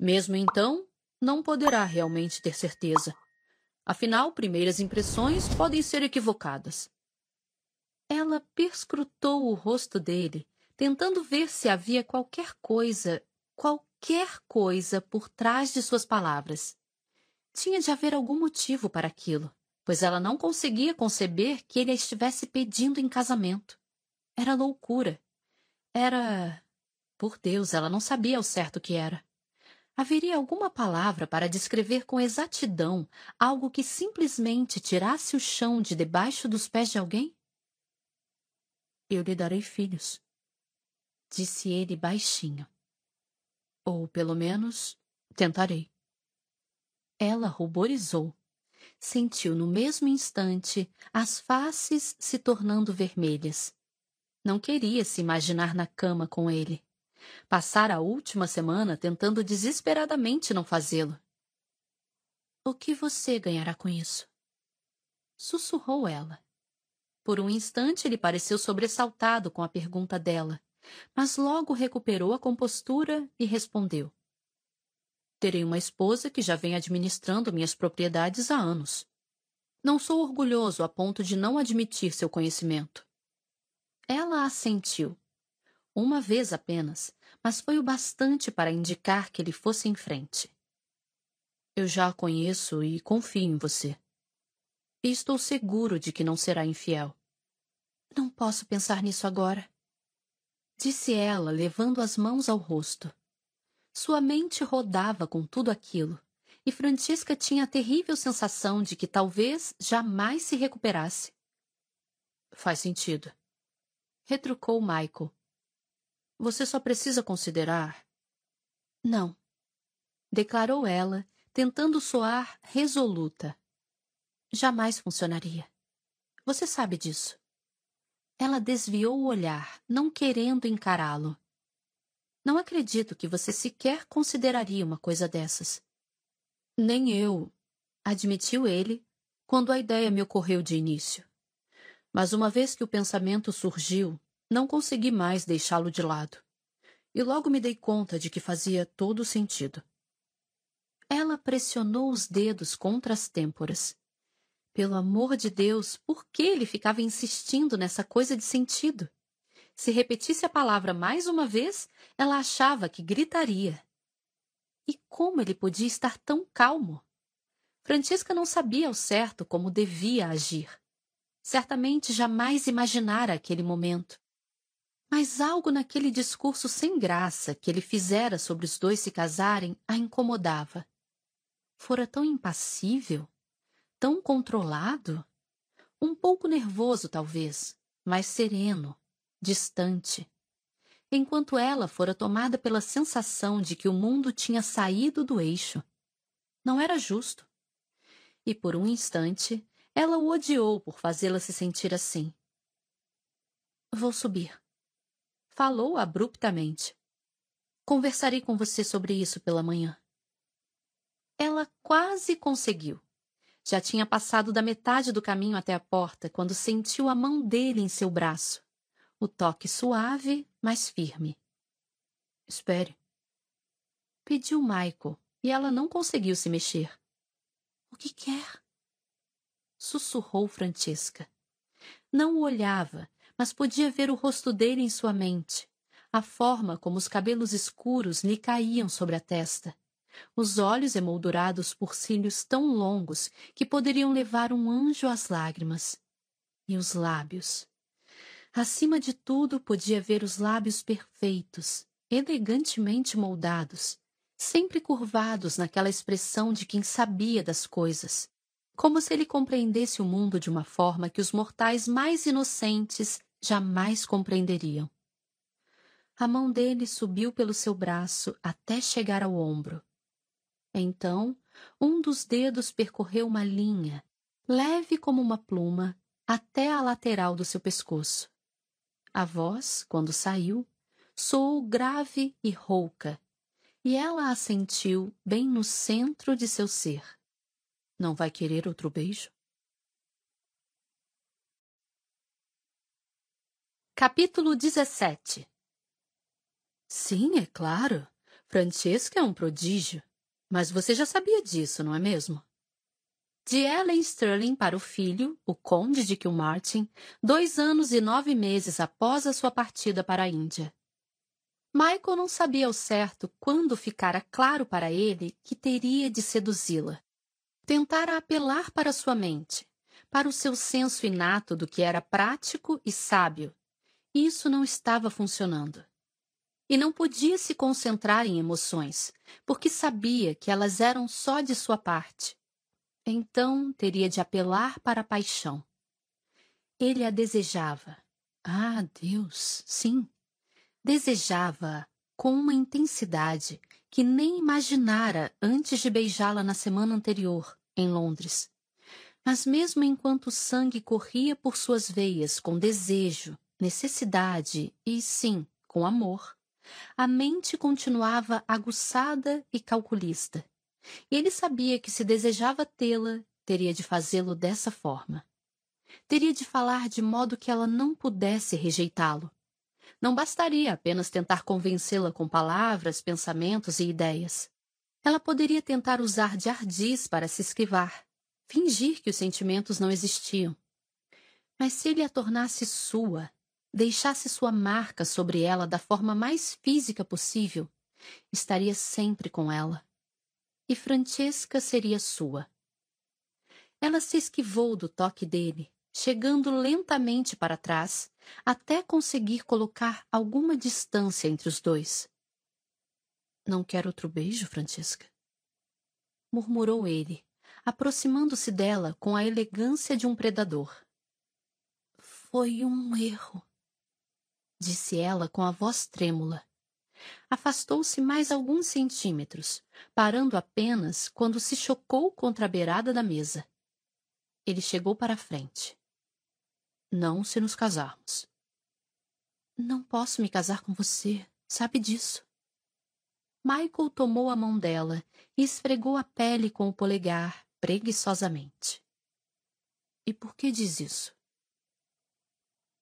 mesmo então, não poderá realmente ter certeza. Afinal, primeiras impressões podem ser equivocadas. Ela perscrutou o rosto dele, tentando ver se havia qualquer coisa, qualquer coisa por trás de suas palavras. Tinha de haver algum motivo para aquilo, pois ela não conseguia conceber que ele a estivesse pedindo em casamento. Era loucura. Era. Por Deus, ela não sabia ao certo o que era. Haveria alguma palavra para descrever com exatidão algo que simplesmente tirasse o chão de debaixo dos pés de alguém? Eu lhe darei filhos, disse ele baixinho. Ou, pelo menos, tentarei. Ela ruborizou. Sentiu no mesmo instante as faces se tornando vermelhas. Não queria se imaginar na cama com ele. Passara a última semana tentando desesperadamente não fazê-lo. O que você ganhará com isso? Sussurrou ela. Por um instante ele pareceu sobressaltado com a pergunta dela, mas logo recuperou a compostura e respondeu. Terei uma esposa que já vem administrando minhas propriedades há anos. Não sou orgulhoso a ponto de não admitir seu conhecimento. Ela assentiu. Uma vez apenas, mas foi o bastante para indicar que ele fosse em frente. Eu já a conheço e confio em você. E estou seguro de que não será infiel. Não posso pensar nisso agora. Disse ela, levando as mãos ao rosto. Sua mente rodava com tudo aquilo, e Francisca tinha a terrível sensação de que talvez jamais se recuperasse. Faz sentido retrucou Michael. Você só precisa considerar. Não, declarou ela, tentando soar resoluta. Jamais funcionaria. Você sabe disso. Ela desviou o olhar, não querendo encará-lo. Não acredito que você sequer consideraria uma coisa dessas. Nem eu, admitiu ele, quando a ideia me ocorreu de início. Mas uma vez que o pensamento surgiu, não consegui mais deixá-lo de lado. E logo me dei conta de que fazia todo sentido. Ela pressionou os dedos contra as têmporas. Pelo amor de Deus, por que ele ficava insistindo nessa coisa de sentido? Se repetisse a palavra mais uma vez, ela achava que gritaria. E como ele podia estar tão calmo? Francisca não sabia ao certo como devia agir. Certamente jamais imaginara aquele momento. Mas algo naquele discurso sem graça que ele fizera sobre os dois se casarem a incomodava. Fora tão impassível, tão controlado, um pouco nervoso talvez, mas sereno, distante, enquanto ela fora tomada pela sensação de que o mundo tinha saído do eixo. Não era justo. E por um instante ela o odiou por fazê-la se sentir assim. Vou subir. Falou abruptamente. Conversarei com você sobre isso pela manhã. Ela quase conseguiu. Já tinha passado da metade do caminho até a porta quando sentiu a mão dele em seu braço. O toque suave, mas firme. Espere. Pediu Michael, e ela não conseguiu se mexer. O que quer? sussurrou Francesca. Não o olhava, mas podia ver o rosto dele em sua mente, a forma como os cabelos escuros lhe caíam sobre a testa, os olhos emoldurados por cílios tão longos que poderiam levar um anjo às lágrimas, e os lábios. Acima de tudo, podia ver os lábios perfeitos, elegantemente moldados, sempre curvados naquela expressão de quem sabia das coisas, como se ele compreendesse o mundo de uma forma que os mortais mais inocentes jamais compreenderiam. A mão dele subiu pelo seu braço até chegar ao ombro. Então, um dos dedos percorreu uma linha, leve como uma pluma, até a lateral do seu pescoço. A voz, quando saiu, soou grave e rouca, e ela a sentiu bem no centro de seu ser. Não vai querer outro beijo? Capítulo 17 Sim, é claro. Francesca é um prodígio. Mas você já sabia disso, não é mesmo? De Ellen Sterling para o filho, o conde de Kilmartin, dois anos e nove meses após a sua partida para a Índia. Michael não sabia ao certo quando ficara claro para ele que teria de seduzi-la. Tentara apelar para sua mente, para o seu senso inato do que era prático e sábio. Isso não estava funcionando. E não podia se concentrar em emoções, porque sabia que elas eram só de sua parte. Então teria de apelar para a paixão. Ele a desejava. Ah, Deus, sim, Desejava-a com uma intensidade que nem imaginara antes de beijá-la na semana anterior, em Londres. Mas mesmo enquanto o sangue corria por suas veias com desejo, necessidade e, sim, com amor, a mente continuava aguçada e calculista. E ele sabia que se desejava tê-la, teria de fazê-lo dessa forma. Teria de falar de modo que ela não pudesse rejeitá-lo, não bastaria apenas tentar convencê-la com palavras, pensamentos e ideias. Ela poderia tentar usar de ardis para se esquivar, fingir que os sentimentos não existiam. Mas se ele a tornasse sua, deixasse sua marca sobre ela da forma mais física possível, estaria sempre com ela. E Francesca seria sua. Ela se esquivou do toque dele, chegando lentamente para trás, até conseguir colocar alguma distância entre os dois. Não quer outro beijo, Francesca? murmurou ele, aproximando-se dela com a elegância de um predador. Foi um erro, disse ela com a voz trêmula. Afastou-se mais alguns centímetros, parando apenas quando se chocou contra a beirada da mesa. Ele chegou para a frente. Não se nos casarmos. Não posso me casar com você, sabe disso. Michael tomou a mão dela e esfregou a pele com o polegar, preguiçosamente. E por que diz isso?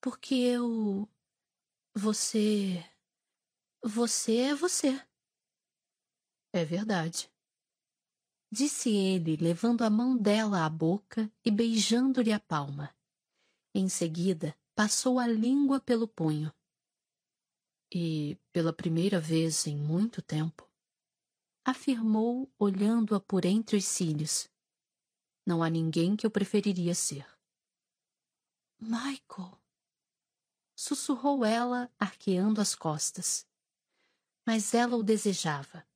Porque eu. Você. Você é você. É verdade. Disse ele, levando a mão dela à boca e beijando-lhe a palma. Em seguida, passou a língua pelo punho. E, pela primeira vez em muito tempo, afirmou, olhando-a por entre os cílios: Não há ninguém que eu preferiria ser. Michael! sussurrou ela, arqueando as costas. Mas ela o desejava.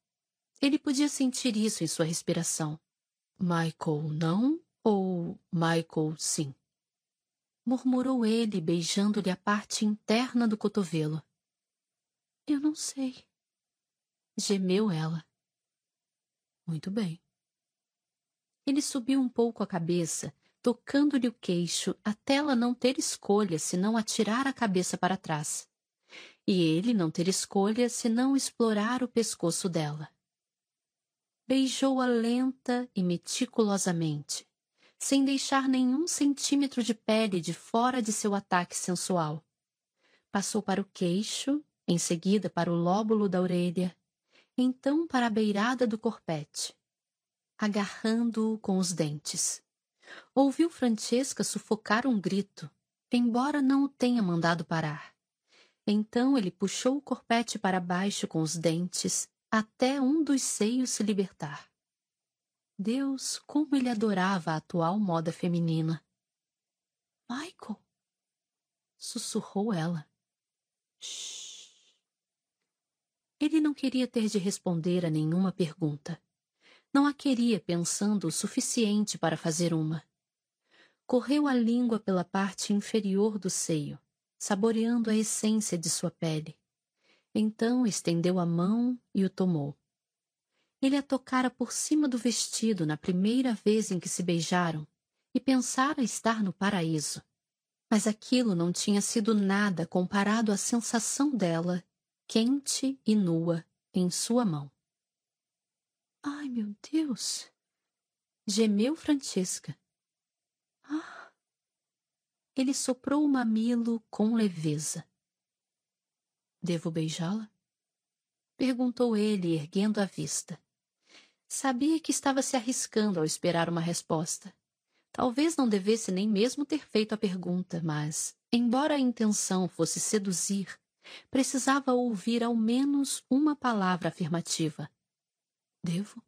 Ele podia sentir isso em sua respiração. Michael não ou Michael sim? murmurou ele, beijando-lhe a parte interna do cotovelo. Eu não sei. Gemeu ela. Muito bem. Ele subiu um pouco a cabeça, tocando-lhe o queixo até ela não ter escolha senão atirar a cabeça para trás. E ele não ter escolha senão explorar o pescoço dela. Beijou-a lenta e meticulosamente, sem deixar nenhum centímetro de pele de fora de seu ataque sensual. Passou para o queixo, em seguida para o lóbulo da orelha, então para a beirada do corpete, agarrando-o com os dentes. Ouviu Francesca sufocar um grito, embora não o tenha mandado parar. Então ele puxou o corpete para baixo com os dentes, até um dos seios se libertar. Deus, como ele adorava a atual moda feminina. Michael! Sussurrou ela. Shhh. Ele não queria ter de responder a nenhuma pergunta. Não a queria pensando o suficiente para fazer uma. Correu a língua pela parte inferior do seio, saboreando a essência de sua pele. Então estendeu a mão e o tomou. Ele a tocara por cima do vestido na primeira vez em que se beijaram e pensara estar no paraíso. Mas aquilo não tinha sido nada comparado à sensação dela, quente e nua, em sua mão. Ai, meu Deus! Gemeu Francesca. Ah! Ele soprou o mamilo com leveza. Devo beijá-la? Perguntou ele, erguendo a vista. Sabia que estava se arriscando ao esperar uma resposta. Talvez não devesse nem mesmo ter feito a pergunta, mas, embora a intenção fosse seduzir, Precisava ouvir ao menos uma palavra afirmativa. Devo?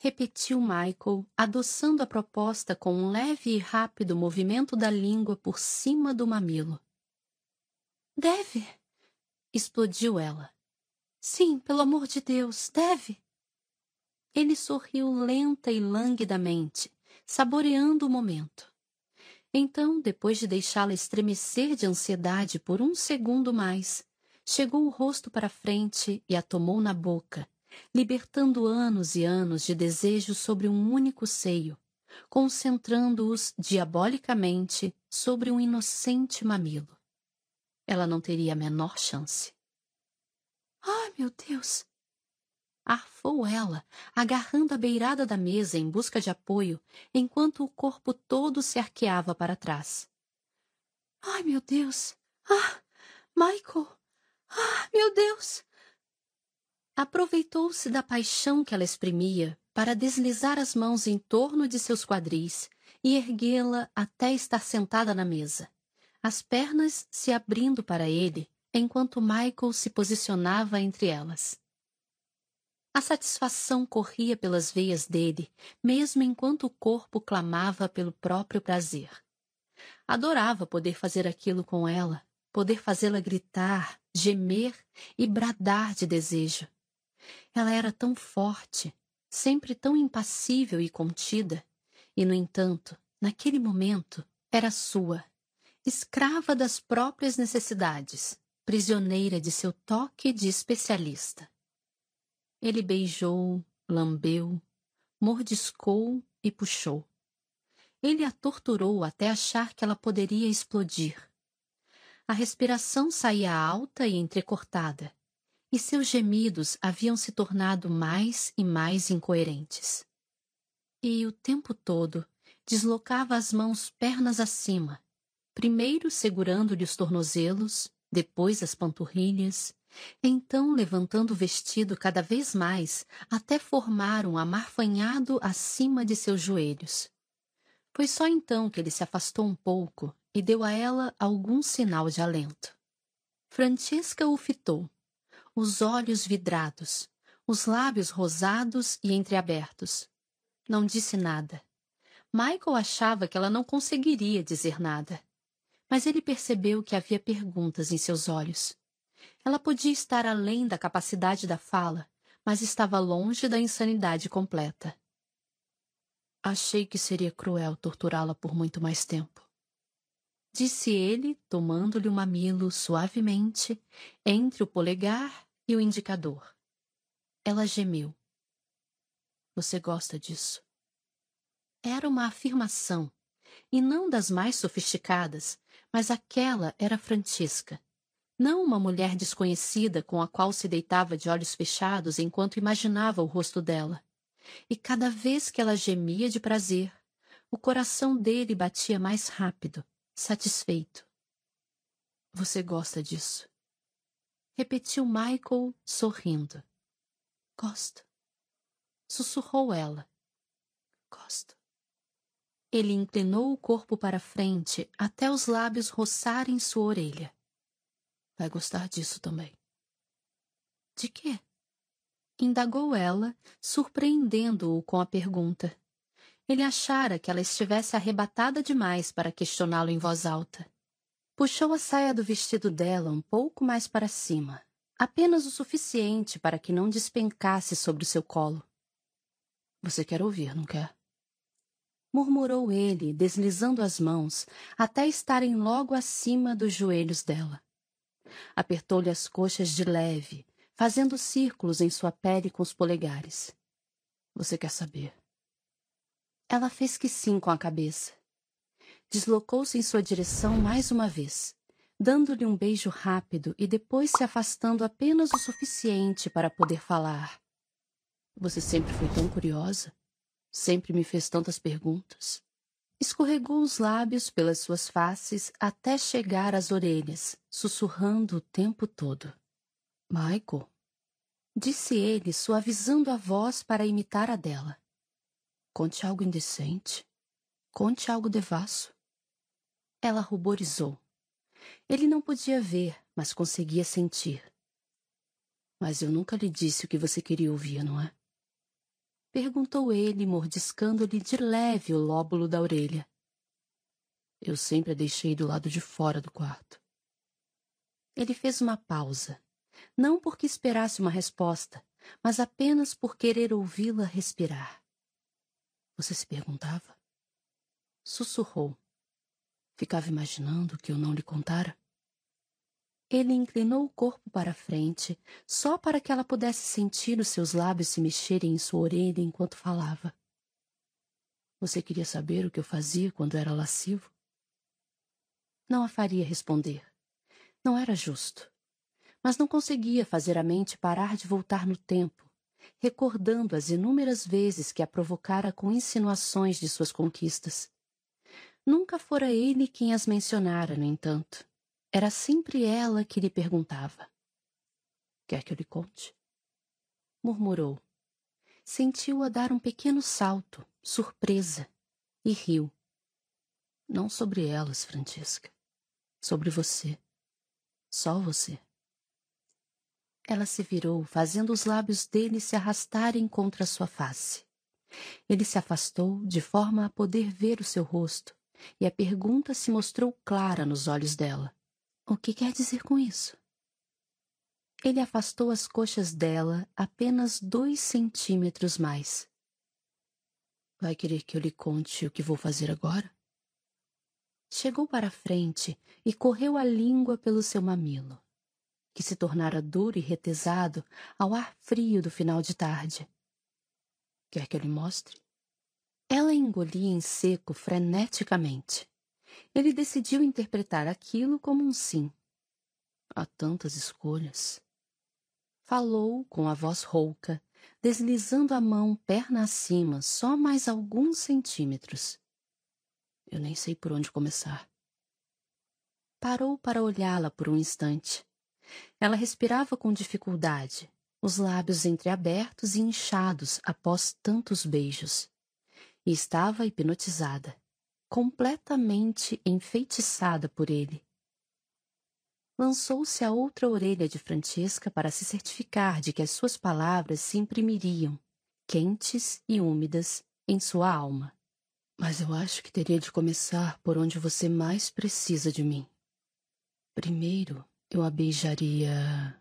Repetiu Michael, adoçando a proposta com um leve e rápido movimento da língua por cima do mamilo. Deve! explodiu ela. Sim, pelo amor de Deus, deve! Ele sorriu lenta e languidamente, saboreando o momento. Então, depois de deixá-la estremecer de ansiedade por um segundo mais, chegou o rosto para frente e a tomou na boca, libertando anos e anos de desejo sobre um único seio, concentrando-os diabolicamente sobre um inocente mamilo. Ela não teria a menor chance. Ai, meu Deus! Arfou ela, agarrando a beirada da mesa em busca de apoio, enquanto o corpo todo se arqueava para trás. Ai, meu Deus! Ah! Michael! Ah, meu Deus! Aproveitou-se da paixão que ela exprimia para deslizar as mãos em torno de seus quadris e erguê-la até estar sentada na mesa, as pernas se abrindo para ele enquanto Michael se posicionava entre elas. A satisfação corria pelas veias dele, mesmo enquanto o corpo clamava pelo próprio prazer. Adorava poder fazer aquilo com ela, poder fazê-la gritar, gemer e bradar de desejo. Ela era tão forte, sempre tão impassível e contida, e, no entanto, naquele momento, era sua, escrava das próprias necessidades, prisioneira de seu toque de especialista. Ele beijou, lambeu, mordiscou e puxou. Ele a torturou até achar que ela poderia explodir. A respiração saía alta e entrecortada, e seus gemidos haviam se tornado mais e mais incoerentes. E o tempo todo deslocava as mãos pernas acima, primeiro segurando-lhe os tornozelos, depois as panturrilhas, então levantando o vestido cada vez mais até formar um amarfanhado acima de seus joelhos. Foi só então que ele se afastou um pouco e deu a ela algum sinal de alento. Francesca o fitou, os olhos vidrados, os lábios rosados e entreabertos. Não disse nada. Michael achava que ela não conseguiria dizer nada. Mas ele percebeu que havia perguntas em seus olhos. Ela podia estar além da capacidade da fala, mas estava longe da insanidade completa. Achei que seria cruel torturá-la por muito mais tempo. Disse ele, tomando-lhe o mamilo suavemente entre o polegar e o indicador. Ela gemeu. Você gosta disso? Era uma afirmação, e não das mais sofisticadas, mas aquela era Francisca, não uma mulher desconhecida com a qual se deitava de olhos fechados enquanto imaginava o rosto dela. E cada vez que ela gemia de prazer, o coração dele batia mais rápido, satisfeito. Você gosta disso? Repetiu Michael, sorrindo. Gosto. Sussurrou ela. Gosto. Ele inclinou o corpo para frente até os lábios roçarem sua orelha. Vai gostar disso também. De quê? Indagou ela, surpreendendo-o com a pergunta. Ele achara que ela estivesse arrebatada demais para questioná-lo em voz alta. Puxou a saia do vestido dela um pouco mais para cima, apenas o suficiente para que não despencasse sobre o seu colo. Você quer ouvir, não quer? Murmurou ele, deslizando as mãos até estarem logo acima dos joelhos dela. Apertou-lhe as coxas de leve, fazendo círculos em sua pele com os polegares. Você quer saber? Ela fez que sim com a cabeça. Deslocou-se em sua direção mais uma vez, dando-lhe um beijo rápido e depois se afastando apenas o suficiente para poder falar. Você sempre foi tão curiosa? Sempre me fez tantas perguntas? Escorregou os lábios pelas suas faces até chegar às orelhas, sussurrando o tempo todo. Michael, disse ele, suavizando a voz para imitar a dela. Conte algo indecente. Conte algo devasso. Ela ruborizou. Ele não podia ver, mas conseguia sentir. Mas eu nunca lhe disse o que você queria ouvir, não é? Perguntou ele, mordiscando-lhe de leve o lóbulo da orelha. Eu sempre a deixei do lado de fora do quarto. Ele fez uma pausa, não porque esperasse uma resposta, mas apenas por querer ouvi-la respirar. Você se perguntava? Sussurrou. Ficava imaginando que eu não lhe contara? Ele inclinou o corpo para a frente, só para que ela pudesse sentir os seus lábios se mexerem em sua orelha enquanto falava. Você queria saber o que eu fazia quando era lascivo? Não a faria responder. Não era justo. Mas não conseguia fazer a mente parar de voltar no tempo, recordando as inúmeras vezes que a provocara com insinuações de suas conquistas. Nunca fora ele quem as mencionara, no entanto. Era sempre ela que lhe perguntava. Quer que eu lhe conte? Murmurou. Sentiu-a dar um pequeno salto, surpresa, e riu. Não sobre elas, Francisca. Sobre você. Só você. Ela se virou, fazendo os lábios dele se arrastarem contra sua face. Ele se afastou de forma a poder ver o seu rosto, e a pergunta se mostrou clara nos olhos dela. O que quer dizer com isso? Ele afastou as coxas dela apenas dois centímetros mais. Vai querer que eu lhe conte o que vou fazer agora? Chegou para a frente e correu a língua pelo seu mamilo, que se tornara duro e retesado ao ar frio do final de tarde. Quer que eu lhe mostre? Ela engolia em seco freneticamente. Ele decidiu interpretar aquilo como um sim. Há tantas escolhas. Falou com a voz rouca, deslizando a mão perna acima só mais alguns centímetros. Eu nem sei por onde começar. Parou para olhá-la por um instante. Ela respirava com dificuldade, os lábios entreabertos e inchados após tantos beijos. E estava hipnotizada completamente enfeitiçada por ele. Lançou-se à outra orelha de Francesca para se certificar de que as suas palavras se imprimiriam, quentes e úmidas, em sua alma. Mas eu acho que teria de começar por onde você mais precisa de mim. Primeiro, eu a beijaria.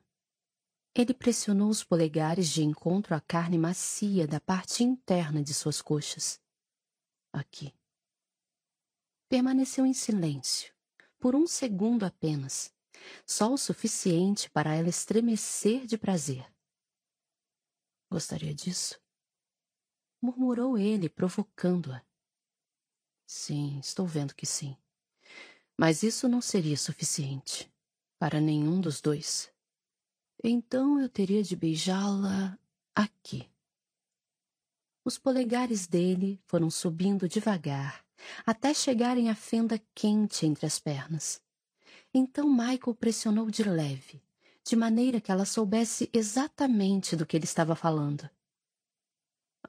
Ele pressionou os polegares de encontro à carne macia da parte interna de suas coxas. Aqui. Permaneceu em silêncio, por um segundo apenas, só o suficiente para ela estremecer de prazer. Gostaria disso? Murmurou ele, provocando-a. Sim, estou vendo que sim. Mas isso não seria suficiente para nenhum dos dois. Então eu teria de beijá-la aqui. Os polegares dele foram subindo devagar até chegarem à fenda quente entre as pernas. Então Michael pressionou de leve, de maneira que ela soubesse exatamente do que ele estava falando.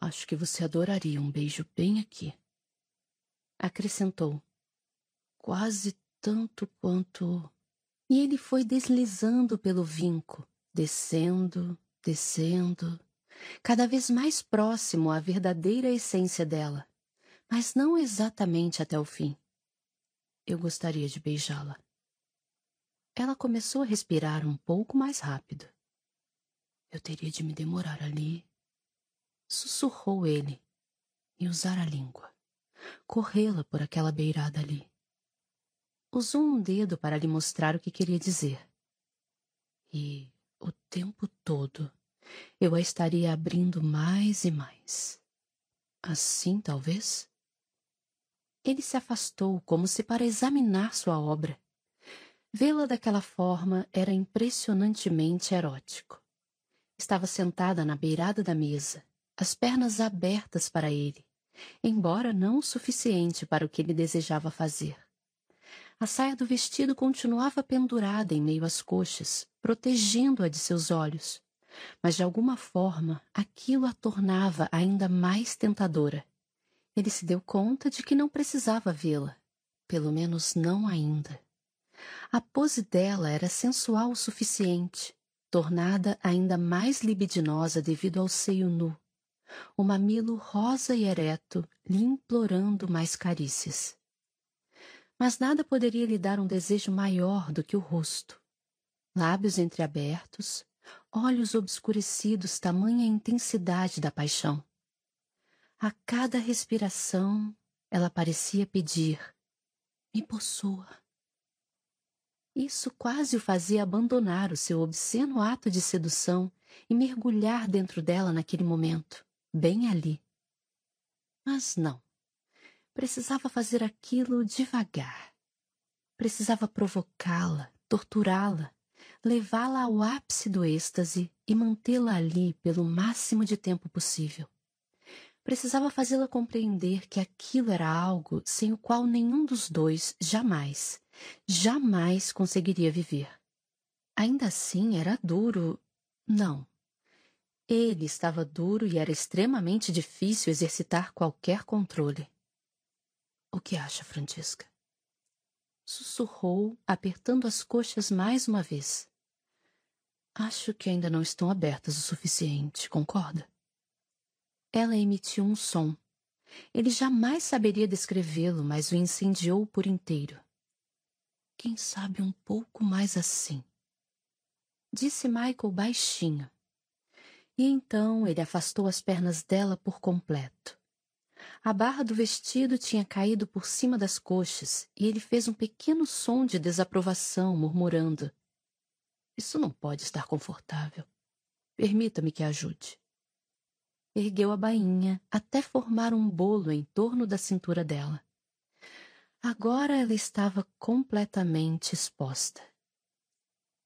Acho que você adoraria um beijo bem aqui. Acrescentou. Quase tanto quanto. E ele foi deslizando pelo vinco, descendo, descendo, cada vez mais próximo à verdadeira essência dela mas não exatamente até o fim. Eu gostaria de beijá-la. Ela começou a respirar um pouco mais rápido. Eu teria de me demorar ali. Sussurrou ele e usar a língua. Corrê-la por aquela beirada ali. Usou um dedo para lhe mostrar o que queria dizer. E, o tempo todo, eu a estaria abrindo mais e mais. Assim, talvez? Ele se afastou como se para examinar sua obra. Vê-la daquela forma era impressionantemente erótico. Estava sentada na beirada da mesa, as pernas abertas para ele, embora não o suficiente para o que ele desejava fazer. A saia do vestido continuava pendurada em meio às coxas, protegendo-a de seus olhos, mas de alguma forma aquilo a tornava ainda mais tentadora. Ele se deu conta de que não precisava vê-la, pelo menos não ainda. A pose dela era sensual o suficiente, tornada ainda mais libidinosa devido ao seio nu, o mamilo rosa e ereto lhe implorando mais carícias. Mas nada poderia lhe dar um desejo maior do que o rosto. Lábios entreabertos, olhos obscurecidos, tamanha intensidade da paixão. A cada respiração, ela parecia pedir: Me possua. Isso quase o fazia abandonar o seu obsceno ato de sedução e mergulhar dentro dela naquele momento, bem ali. Mas não. Precisava fazer aquilo devagar. Precisava provocá-la, torturá-la, levá-la ao ápice do êxtase e mantê-la ali pelo máximo de tempo possível. Precisava fazê-la compreender que aquilo era algo sem o qual nenhum dos dois jamais, jamais conseguiria viver. Ainda assim, era duro. Não. Ele estava duro e era extremamente difícil exercitar qualquer controle. O que acha, Francisca? Sussurrou, apertando as coxas mais uma vez. Acho que ainda não estão abertas o suficiente, concorda? Ela emitiu um som. Ele jamais saberia descrevê-lo, mas o incendiou por inteiro. Quem sabe um pouco mais assim? Disse Michael baixinho. E então ele afastou as pernas dela por completo. A barra do vestido tinha caído por cima das coxas e ele fez um pequeno som de desaprovação, murmurando: Isso não pode estar confortável. Permita-me que ajude. Ergueu a bainha até formar um bolo em torno da cintura dela. Agora ela estava completamente exposta.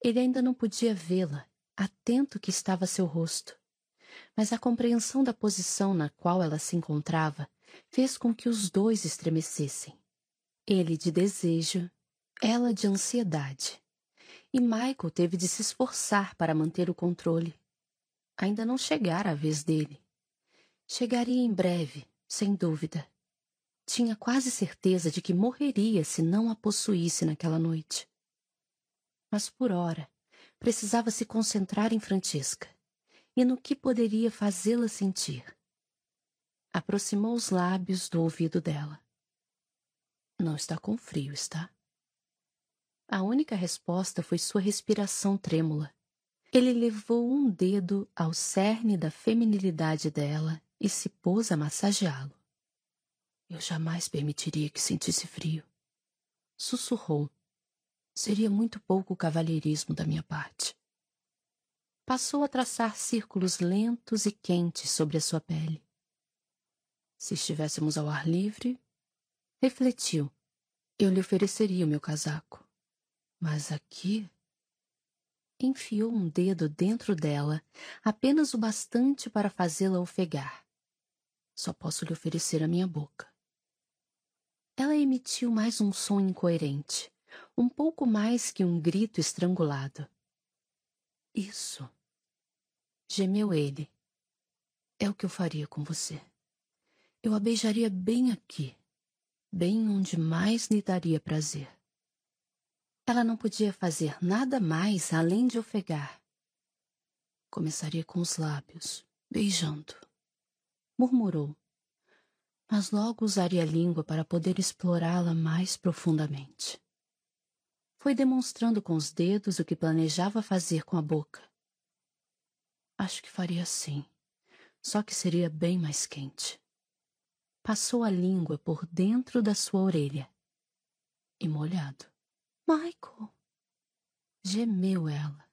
Ele ainda não podia vê-la, atento que estava seu rosto. Mas a compreensão da posição na qual ela se encontrava fez com que os dois estremecessem. Ele de desejo, ela de ansiedade. E Michael teve de se esforçar para manter o controle. Ainda não chegara a vez dele. Chegaria em breve, sem dúvida. Tinha quase certeza de que morreria se não a possuísse naquela noite. Mas por ora, precisava se concentrar em Francesca e no que poderia fazê-la sentir. Aproximou os lábios do ouvido dela. Não está com frio, está? A única resposta foi sua respiração trêmula. Ele levou um dedo ao cerne da feminilidade dela e se pôs a massageá-lo. Eu jamais permitiria que sentisse frio. Sussurrou. Seria muito pouco cavalheirismo da minha parte. Passou a traçar círculos lentos e quentes sobre a sua pele. Se estivéssemos ao ar livre, refletiu. Eu lhe ofereceria o meu casaco. Mas aqui. Enfiou um dedo dentro dela, apenas o bastante para fazê-la ofegar. Só posso lhe oferecer a minha boca. Ela emitiu mais um som incoerente, um pouco mais que um grito estrangulado. Isso. Gemeu ele. É o que eu faria com você. Eu a beijaria bem aqui, bem onde mais lhe daria prazer. Ela não podia fazer nada mais além de ofegar. Começaria com os lábios, beijando. Murmurou, mas logo usaria a língua para poder explorá-la mais profundamente. Foi demonstrando com os dedos o que planejava fazer com a boca. Acho que faria assim, só que seria bem mais quente. Passou a língua por dentro da sua orelha e molhado. Michael! Gemeu ela.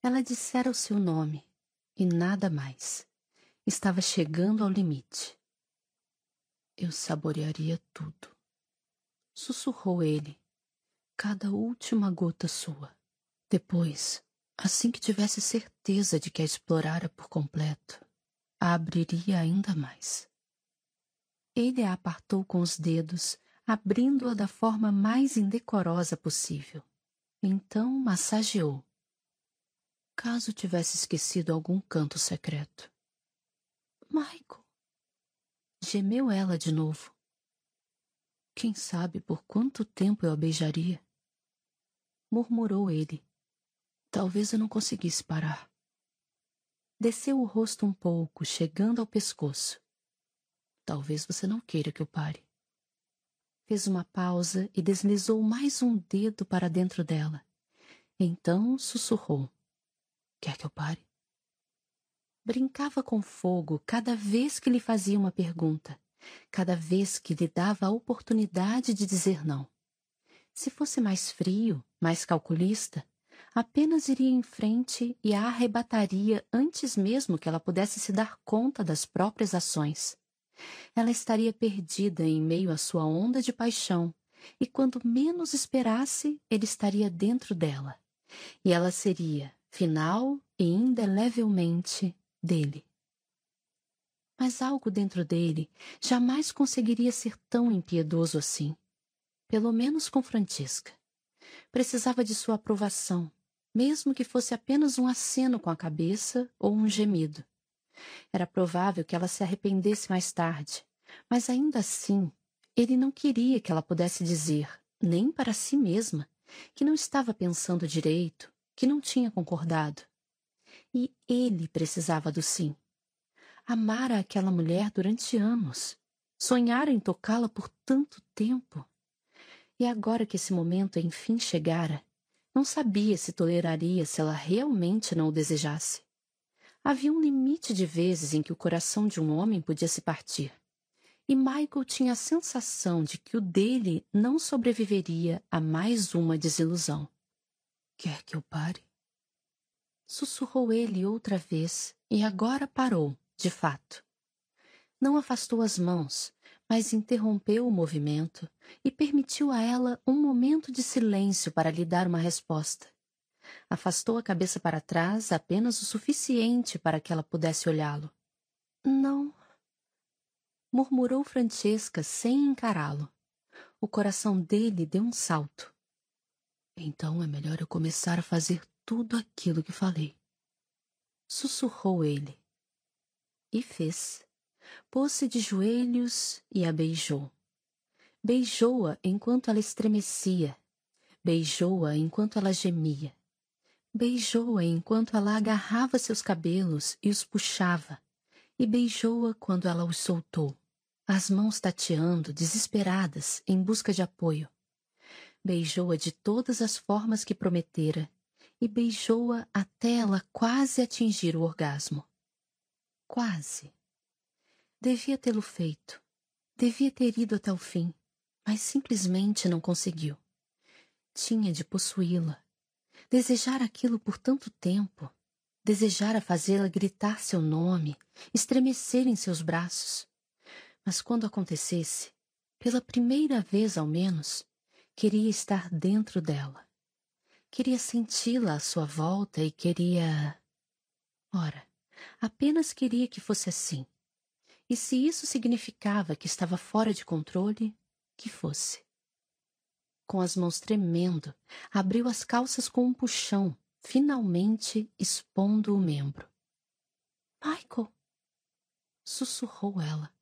Ela dissera o seu nome e nada mais. Estava chegando ao limite. Eu saborearia tudo. Sussurrou ele. Cada última gota sua. Depois, assim que tivesse certeza de que a explorara por completo, a abriria ainda mais. Ele a apartou com os dedos, abrindo-a da forma mais indecorosa possível. Então massageou. Caso tivesse esquecido algum canto secreto. Michael, Gemeu ela de novo. Quem sabe por quanto tempo eu a beijaria? Murmurou ele. Talvez eu não conseguisse parar. Desceu o rosto um pouco, chegando ao pescoço. Talvez você não queira que eu pare. Fez uma pausa e deslizou mais um dedo para dentro dela. Então sussurrou: Quer que eu pare? Brincava com fogo cada vez que lhe fazia uma pergunta, cada vez que lhe dava a oportunidade de dizer não. Se fosse mais frio, mais calculista, apenas iria em frente e a arrebataria antes mesmo que ela pudesse se dar conta das próprias ações. Ela estaria perdida em meio à sua onda de paixão, e quando menos esperasse, ele estaria dentro dela. E ela seria, final e indelevelmente, dele. Mas algo dentro dele jamais conseguiria ser tão impiedoso assim. Pelo menos com Francisca. Precisava de sua aprovação, mesmo que fosse apenas um aceno com a cabeça ou um gemido. Era provável que ela se arrependesse mais tarde, mas ainda assim, ele não queria que ela pudesse dizer, nem para si mesma, que não estava pensando direito, que não tinha concordado. E ele precisava do sim. Amara aquela mulher durante anos, sonhara em tocá-la por tanto tempo. E agora que esse momento enfim chegara, não sabia se toleraria se ela realmente não o desejasse. Havia um limite de vezes em que o coração de um homem podia se partir. E Michael tinha a sensação de que o dele não sobreviveria a mais uma desilusão. Quer que eu pare? Sussurrou ele outra vez e agora parou, de fato. Não afastou as mãos, mas interrompeu o movimento e permitiu a ela um momento de silêncio para lhe dar uma resposta. Afastou a cabeça para trás apenas o suficiente para que ela pudesse olhá-lo. Não. Murmurou Francesca sem encará-lo. O coração dele deu um salto. Então é melhor eu começar a fazer tudo aquilo que falei. Sussurrou ele. E fez pôs-se de joelhos e a beijou. Beijou-a enquanto ela estremecia. Beijou-a enquanto ela gemia. Beijou-a enquanto ela agarrava seus cabelos e os puxava. E beijou-a quando ela os soltou, as mãos tateando, desesperadas, em busca de apoio. Beijou-a de todas as formas que prometera e beijou-a até ela quase atingir o orgasmo. Quase. Devia tê-lo feito. Devia ter ido até o fim, mas simplesmente não conseguiu. Tinha de possuí-la. Desejar aquilo por tanto tempo. Desejara fazê-la gritar seu nome, estremecer em seus braços. Mas quando acontecesse, pela primeira vez ao menos, queria estar dentro dela. Queria senti-la à sua volta e queria. Ora, apenas queria que fosse assim e se isso significava que estava fora de controle, que fosse. Com as mãos tremendo, abriu as calças com um puxão, finalmente expondo o membro. Michael! sussurrou ela.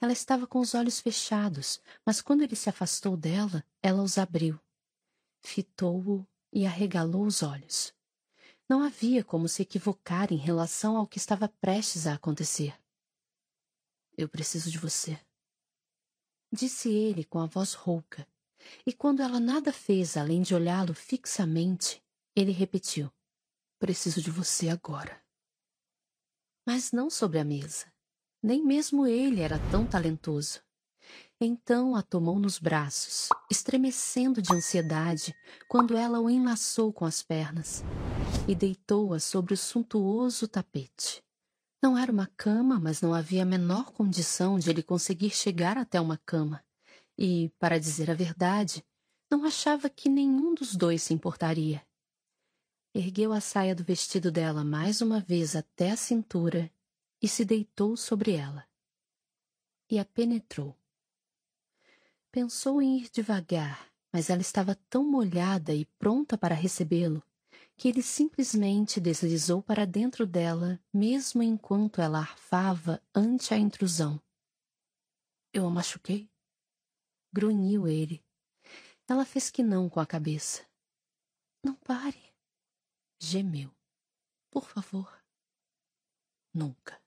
Ela estava com os olhos fechados, mas quando ele se afastou dela, ela os abriu. Fitou-o e arregalou os olhos. Não havia como se equivocar em relação ao que estava prestes a acontecer. Eu preciso de você. Disse ele com a voz rouca, e quando ela nada fez além de olhá-lo fixamente, ele repetiu: Preciso de você agora. Mas não sobre a mesa. Nem mesmo ele era tão talentoso. Então a tomou nos braços, estremecendo de ansiedade quando ela o enlaçou com as pernas e deitou-a sobre o suntuoso tapete. Não era uma cama, mas não havia a menor condição de ele conseguir chegar até uma cama. E, para dizer a verdade, não achava que nenhum dos dois se importaria. Ergueu a saia do vestido dela mais uma vez até a cintura e se deitou sobre ela. E a penetrou. Pensou em ir devagar, mas ela estava tão molhada e pronta para recebê-lo que ele simplesmente deslizou para dentro dela, mesmo enquanto ela arfava ante a intrusão. Eu a machuquei? Grunhiu ele. Ela fez que não com a cabeça. Não pare. Gemeu. Por favor. Nunca.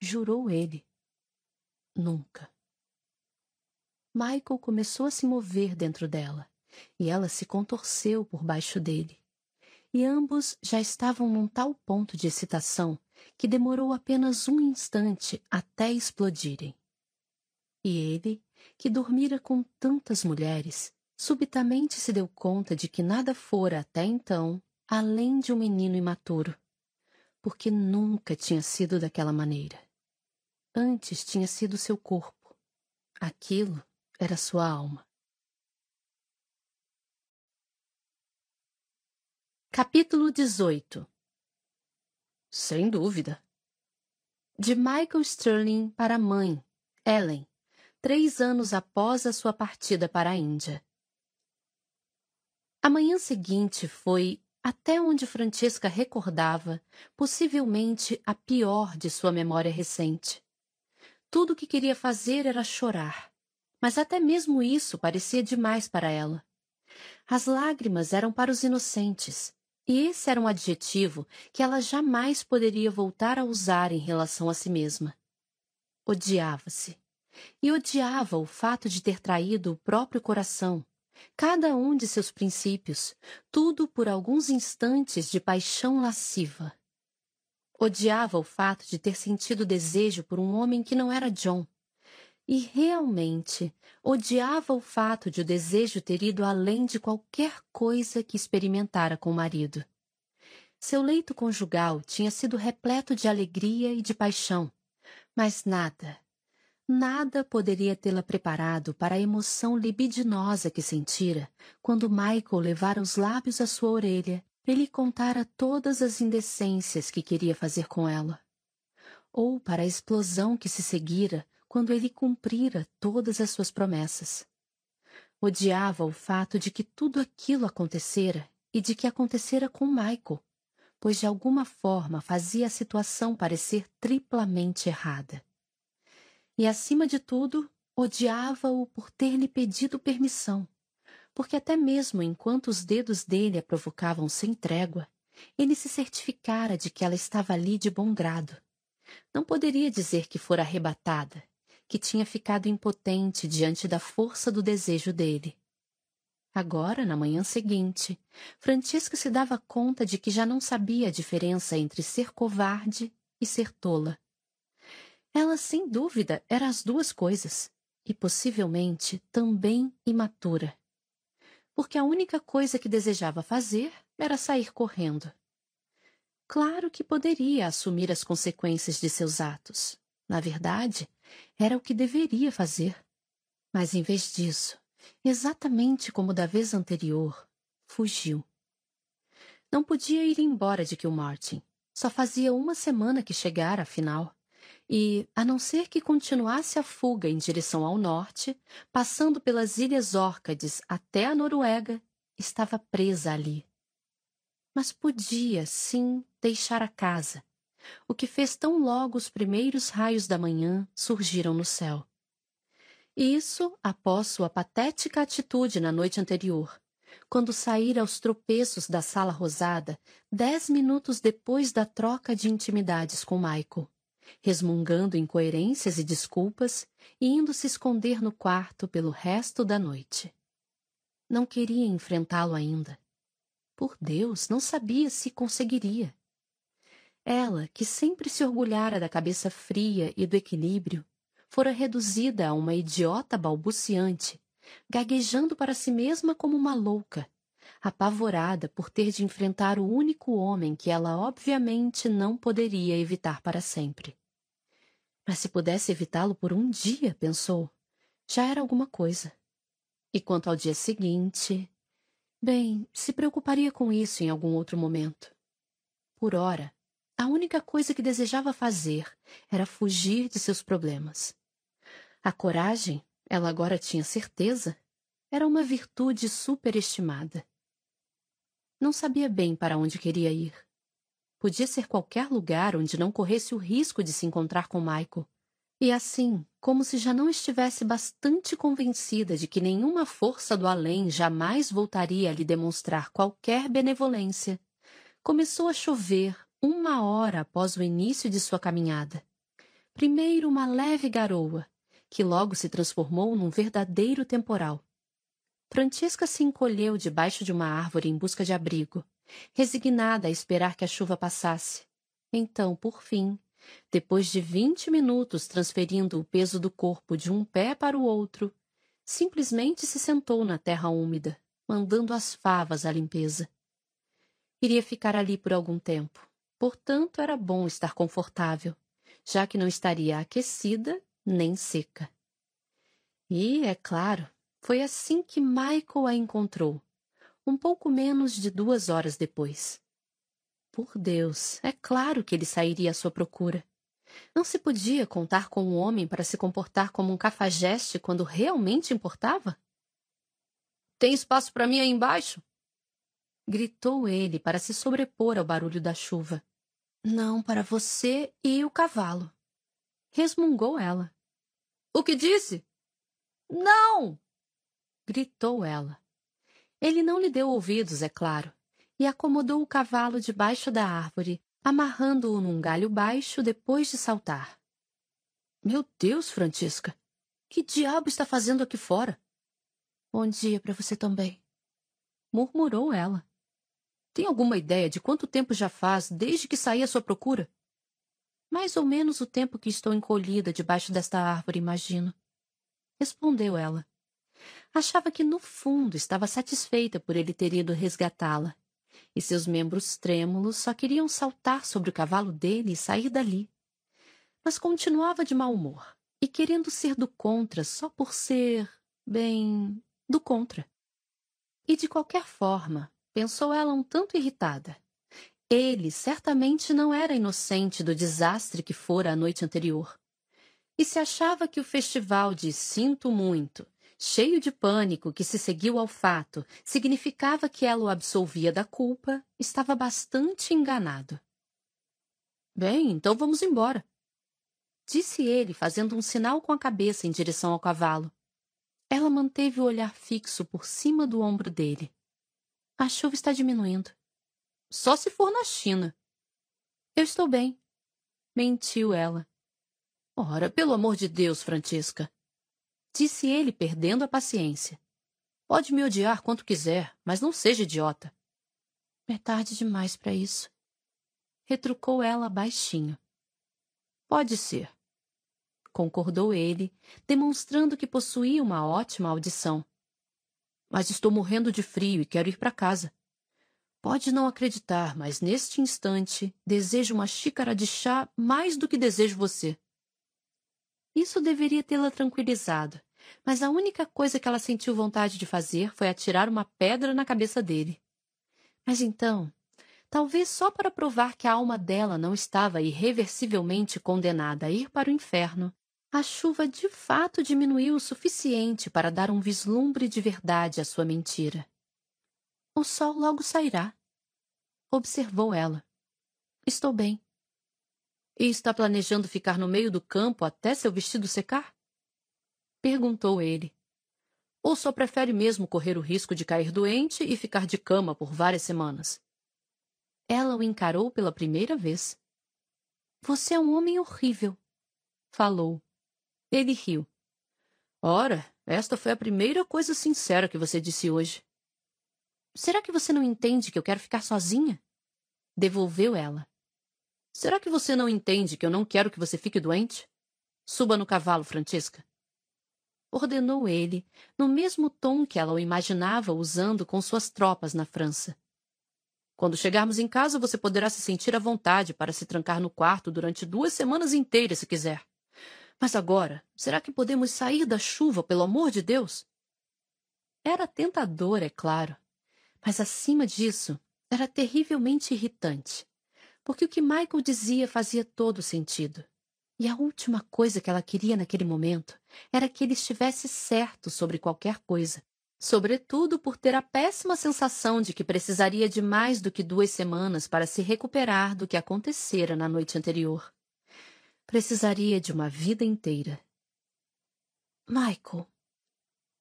Jurou ele. Nunca. Michael começou a se mover dentro dela, e ela se contorceu por baixo dele. E ambos já estavam num tal ponto de excitação que demorou apenas um instante até explodirem. E ele, que dormira com tantas mulheres, subitamente se deu conta de que nada fora até então além de um menino imaturo, porque nunca tinha sido daquela maneira. Antes tinha sido seu corpo. Aquilo era sua alma. Capítulo 18 Sem dúvida. De Michael Sterling para a mãe, Ellen, três anos após a sua partida para a Índia. A manhã seguinte foi, até onde Francesca recordava, possivelmente a pior de sua memória recente. Tudo o que queria fazer era chorar, mas até mesmo isso parecia demais para ela. As lágrimas eram para os inocentes, e esse era um adjetivo que ela jamais poderia voltar a usar em relação a si mesma. Odiava-se. E odiava o fato de ter traído o próprio coração, cada um de seus princípios, tudo por alguns instantes de paixão lasciva. Odiava o fato de ter sentido desejo por um homem que não era John, e realmente odiava o fato de o desejo ter ido além de qualquer coisa que experimentara com o marido. Seu leito conjugal tinha sido repleto de alegria e de paixão, mas nada, nada poderia tê-la preparado para a emoção libidinosa que sentira quando Michael levara os lábios à sua orelha e lhe contara todas as indecências que queria fazer com ela. Ou para a explosão que se seguira quando ele cumprira todas as suas promessas. Odiava o fato de que tudo aquilo acontecera e de que acontecera com Michael, pois de alguma forma fazia a situação parecer triplamente errada. E, acima de tudo, odiava-o por ter-lhe pedido permissão, porque até mesmo enquanto os dedos dele a provocavam sem trégua, ele se certificara de que ela estava ali de bom grado. Não poderia dizer que fora arrebatada, que tinha ficado impotente diante da força do desejo dele. Agora, na manhã seguinte, Francisca se dava conta de que já não sabia a diferença entre ser covarde e ser tola. Ela, sem dúvida, era as duas coisas, e possivelmente também imatura. Porque a única coisa que desejava fazer era sair correndo. Claro que poderia assumir as consequências de seus atos. Na verdade, era o que deveria fazer. Mas em vez disso, exatamente como da vez anterior, fugiu. Não podia ir embora de Kilmartin. Só fazia uma semana que chegara, afinal. E, a não ser que continuasse a fuga em direção ao norte, passando pelas Ilhas Órcades até a Noruega, estava presa ali. Mas podia, sim, deixar a casa, o que fez tão logo os primeiros raios da manhã surgiram no céu. Isso após sua patética atitude na noite anterior, quando saíra aos tropeços da sala rosada dez minutos depois da troca de intimidades com Michael, resmungando incoerências e desculpas e indo se esconder no quarto pelo resto da noite. Não queria enfrentá-lo ainda. Por Deus, não sabia se conseguiria. Ela, que sempre se orgulhara da cabeça fria e do equilíbrio, fora reduzida a uma idiota balbuciante, gaguejando para si mesma como uma louca, apavorada por ter de enfrentar o único homem que ela obviamente não poderia evitar para sempre. Mas se pudesse evitá-lo por um dia, pensou, já era alguma coisa. E quanto ao dia seguinte, bem, se preocuparia com isso em algum outro momento. Por ora, a única coisa que desejava fazer era fugir de seus problemas. A coragem, ela agora tinha certeza, era uma virtude superestimada. Não sabia bem para onde queria ir. Podia ser qualquer lugar onde não corresse o risco de se encontrar com Michael, E assim, como se já não estivesse bastante convencida de que nenhuma força do além jamais voltaria a lhe demonstrar qualquer benevolência, começou a chover uma hora após o início de sua caminhada. Primeiro uma leve garoa, que logo se transformou num verdadeiro temporal. Francesca se encolheu debaixo de uma árvore em busca de abrigo, resignada a esperar que a chuva passasse. Então, por fim, depois de vinte minutos transferindo o peso do corpo de um pé para o outro, simplesmente se sentou na terra úmida, mandando as favas à limpeza. Iria ficar ali por algum tempo, portanto era bom estar confortável, já que não estaria aquecida nem seca. E, é claro, foi assim que Michael a encontrou, um pouco menos de duas horas depois. Por Deus, é claro que ele sairia à sua procura. Não se podia contar com um homem para se comportar como um cafajeste quando realmente importava? Tem espaço para mim aí embaixo? Gritou ele para se sobrepor ao barulho da chuva. Não para você e o cavalo. Resmungou ela. O que disse? Não! gritou ela. Ele não lhe deu ouvidos, é claro, e acomodou o cavalo debaixo da árvore, amarrando-o num galho baixo depois de saltar. Meu Deus, Francisca! Que diabo está fazendo aqui fora? Bom dia para você também, murmurou ela. Tem alguma ideia de quanto tempo já faz desde que saí à sua procura? Mais ou menos o tempo que estou encolhida debaixo desta árvore, imagino. Respondeu ela. Achava que, no fundo, estava satisfeita por ele ter ido resgatá-la. E seus membros trêmulos só queriam saltar sobre o cavalo dele e sair dali. Mas continuava de mau humor e querendo ser do contra só por ser, bem, do contra. E de qualquer forma, pensou ela um tanto irritada. Ele certamente não era inocente do desastre que fora a noite anterior. E se achava que o festival de Sinto Muito cheio de pânico que se seguiu ao fato, significava que ela o absolvia da culpa, estava bastante enganado. Bem, então vamos embora. Disse ele, fazendo um sinal com a cabeça em direção ao cavalo. Ela manteve o olhar fixo por cima do ombro dele. A chuva está diminuindo. Só se for na China. Eu estou bem. Mentiu ela. Ora, pelo amor de Deus, Francisca disse ele, perdendo a paciência. Pode me odiar quanto quiser, mas não seja idiota. É tarde demais para isso. Retrucou ela baixinho. Pode ser. Concordou ele, demonstrando que possuía uma ótima audição. Mas estou morrendo de frio e quero ir para casa. Pode não acreditar, mas neste instante desejo uma xícara de chá mais do que desejo você. Isso deveria tê-la tranquilizado, mas a única coisa que ela sentiu vontade de fazer foi atirar uma pedra na cabeça dele. Mas então, talvez só para provar que a alma dela não estava irreversivelmente condenada a ir para o inferno, a chuva de fato diminuiu o suficiente para dar um vislumbre de verdade à sua mentira. O sol logo sairá. Observou ela. Estou bem. E está planejando ficar no meio do campo até seu vestido secar? Perguntou ele. Ou só prefere mesmo correr o risco de cair doente e ficar de cama por várias semanas? Ela o encarou pela primeira vez. Você é um homem horrível, falou. Ele riu. Ora, esta foi a primeira coisa sincera que você disse hoje. Será que você não entende que eu quero ficar sozinha? Devolveu ela. Será que você não entende que eu não quero que você fique doente? Suba no cavalo, Francisca ordenou ele, no mesmo tom que ela o imaginava usando com suas tropas na França. Quando chegarmos em casa, você poderá se sentir à vontade para se trancar no quarto durante duas semanas inteiras, se quiser. Mas agora, será que podemos sair da chuva, pelo amor de Deus? Era tentador, é claro, mas acima disso, era terrivelmente irritante, porque o que Michael dizia fazia todo sentido. E a última coisa que ela queria naquele momento era que ele estivesse certo sobre qualquer coisa, sobretudo por ter a péssima sensação de que precisaria de mais do que duas semanas para se recuperar do que acontecera na noite anterior. Precisaria de uma vida inteira. Michael,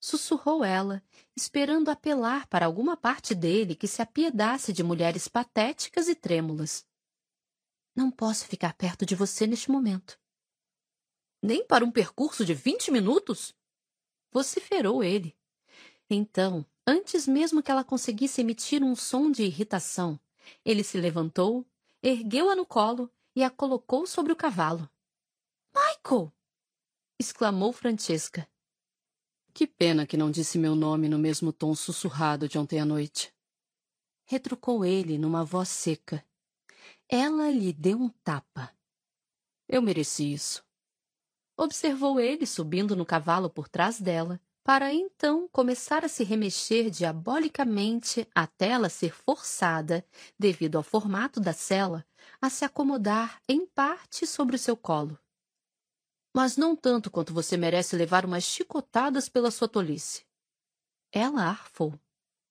sussurrou ela, esperando apelar para alguma parte dele que se apiedasse de mulheres patéticas e trêmulas. Não posso ficar perto de você neste momento. Nem para um percurso de vinte minutos? Vociferou ele. Então, antes mesmo que ela conseguisse emitir um som de irritação, ele se levantou, ergueu-a no colo e a colocou sobre o cavalo. Michael! exclamou Francesca. Que pena que não disse meu nome no mesmo tom sussurrado de ontem à noite. Retrucou ele numa voz seca. Ela lhe deu um tapa. Eu mereci isso. Observou ele subindo no cavalo por trás dela, para então começar a se remexer diabolicamente até ela ser forçada, devido ao formato da cela, a se acomodar em parte sobre o seu colo mas não tanto quanto você merece levar umas chicotadas pela sua tolice. Ela arfou.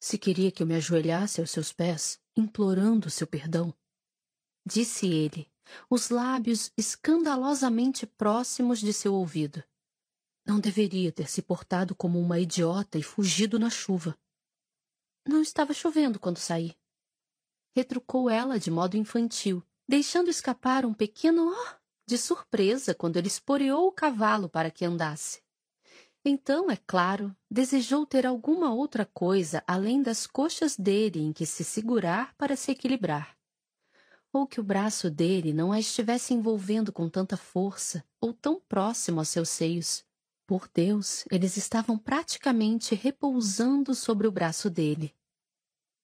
Se queria que eu me ajoelhasse aos seus pés, implorando seu perdão. Disse ele, os lábios escandalosamente próximos de seu ouvido. Não deveria ter se portado como uma idiota e fugido na chuva. Não estava chovendo quando saí. Retrucou ela de modo infantil, deixando escapar um pequeno oh de surpresa quando ele esporeou o cavalo para que andasse. Então, é claro, desejou ter alguma outra coisa além das coxas dele em que se segurar para se equilibrar. Ou que o braço dele não a estivesse envolvendo com tanta força ou tão próximo aos seus seios. Por Deus, eles estavam praticamente repousando sobre o braço dele.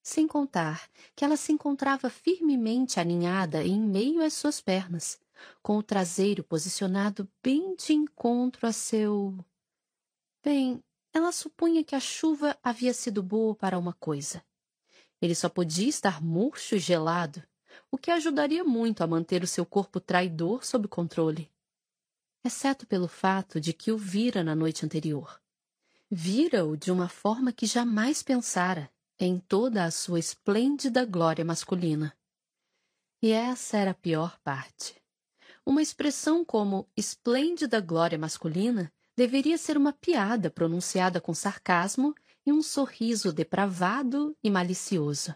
Sem contar que ela se encontrava firmemente aninhada em meio às suas pernas, com o traseiro posicionado bem de encontro a seu. Bem, ela supunha que a chuva havia sido boa para uma coisa. Ele só podia estar murcho e gelado, o que ajudaria muito a manter o seu corpo traidor sob controle. Exceto pelo fato de que o vira na noite anterior. Vira-o de uma forma que jamais pensara, em toda a sua esplêndida glória masculina. E essa era a pior parte. Uma expressão como esplêndida glória masculina deveria ser uma piada pronunciada com sarcasmo e um sorriso depravado e malicioso.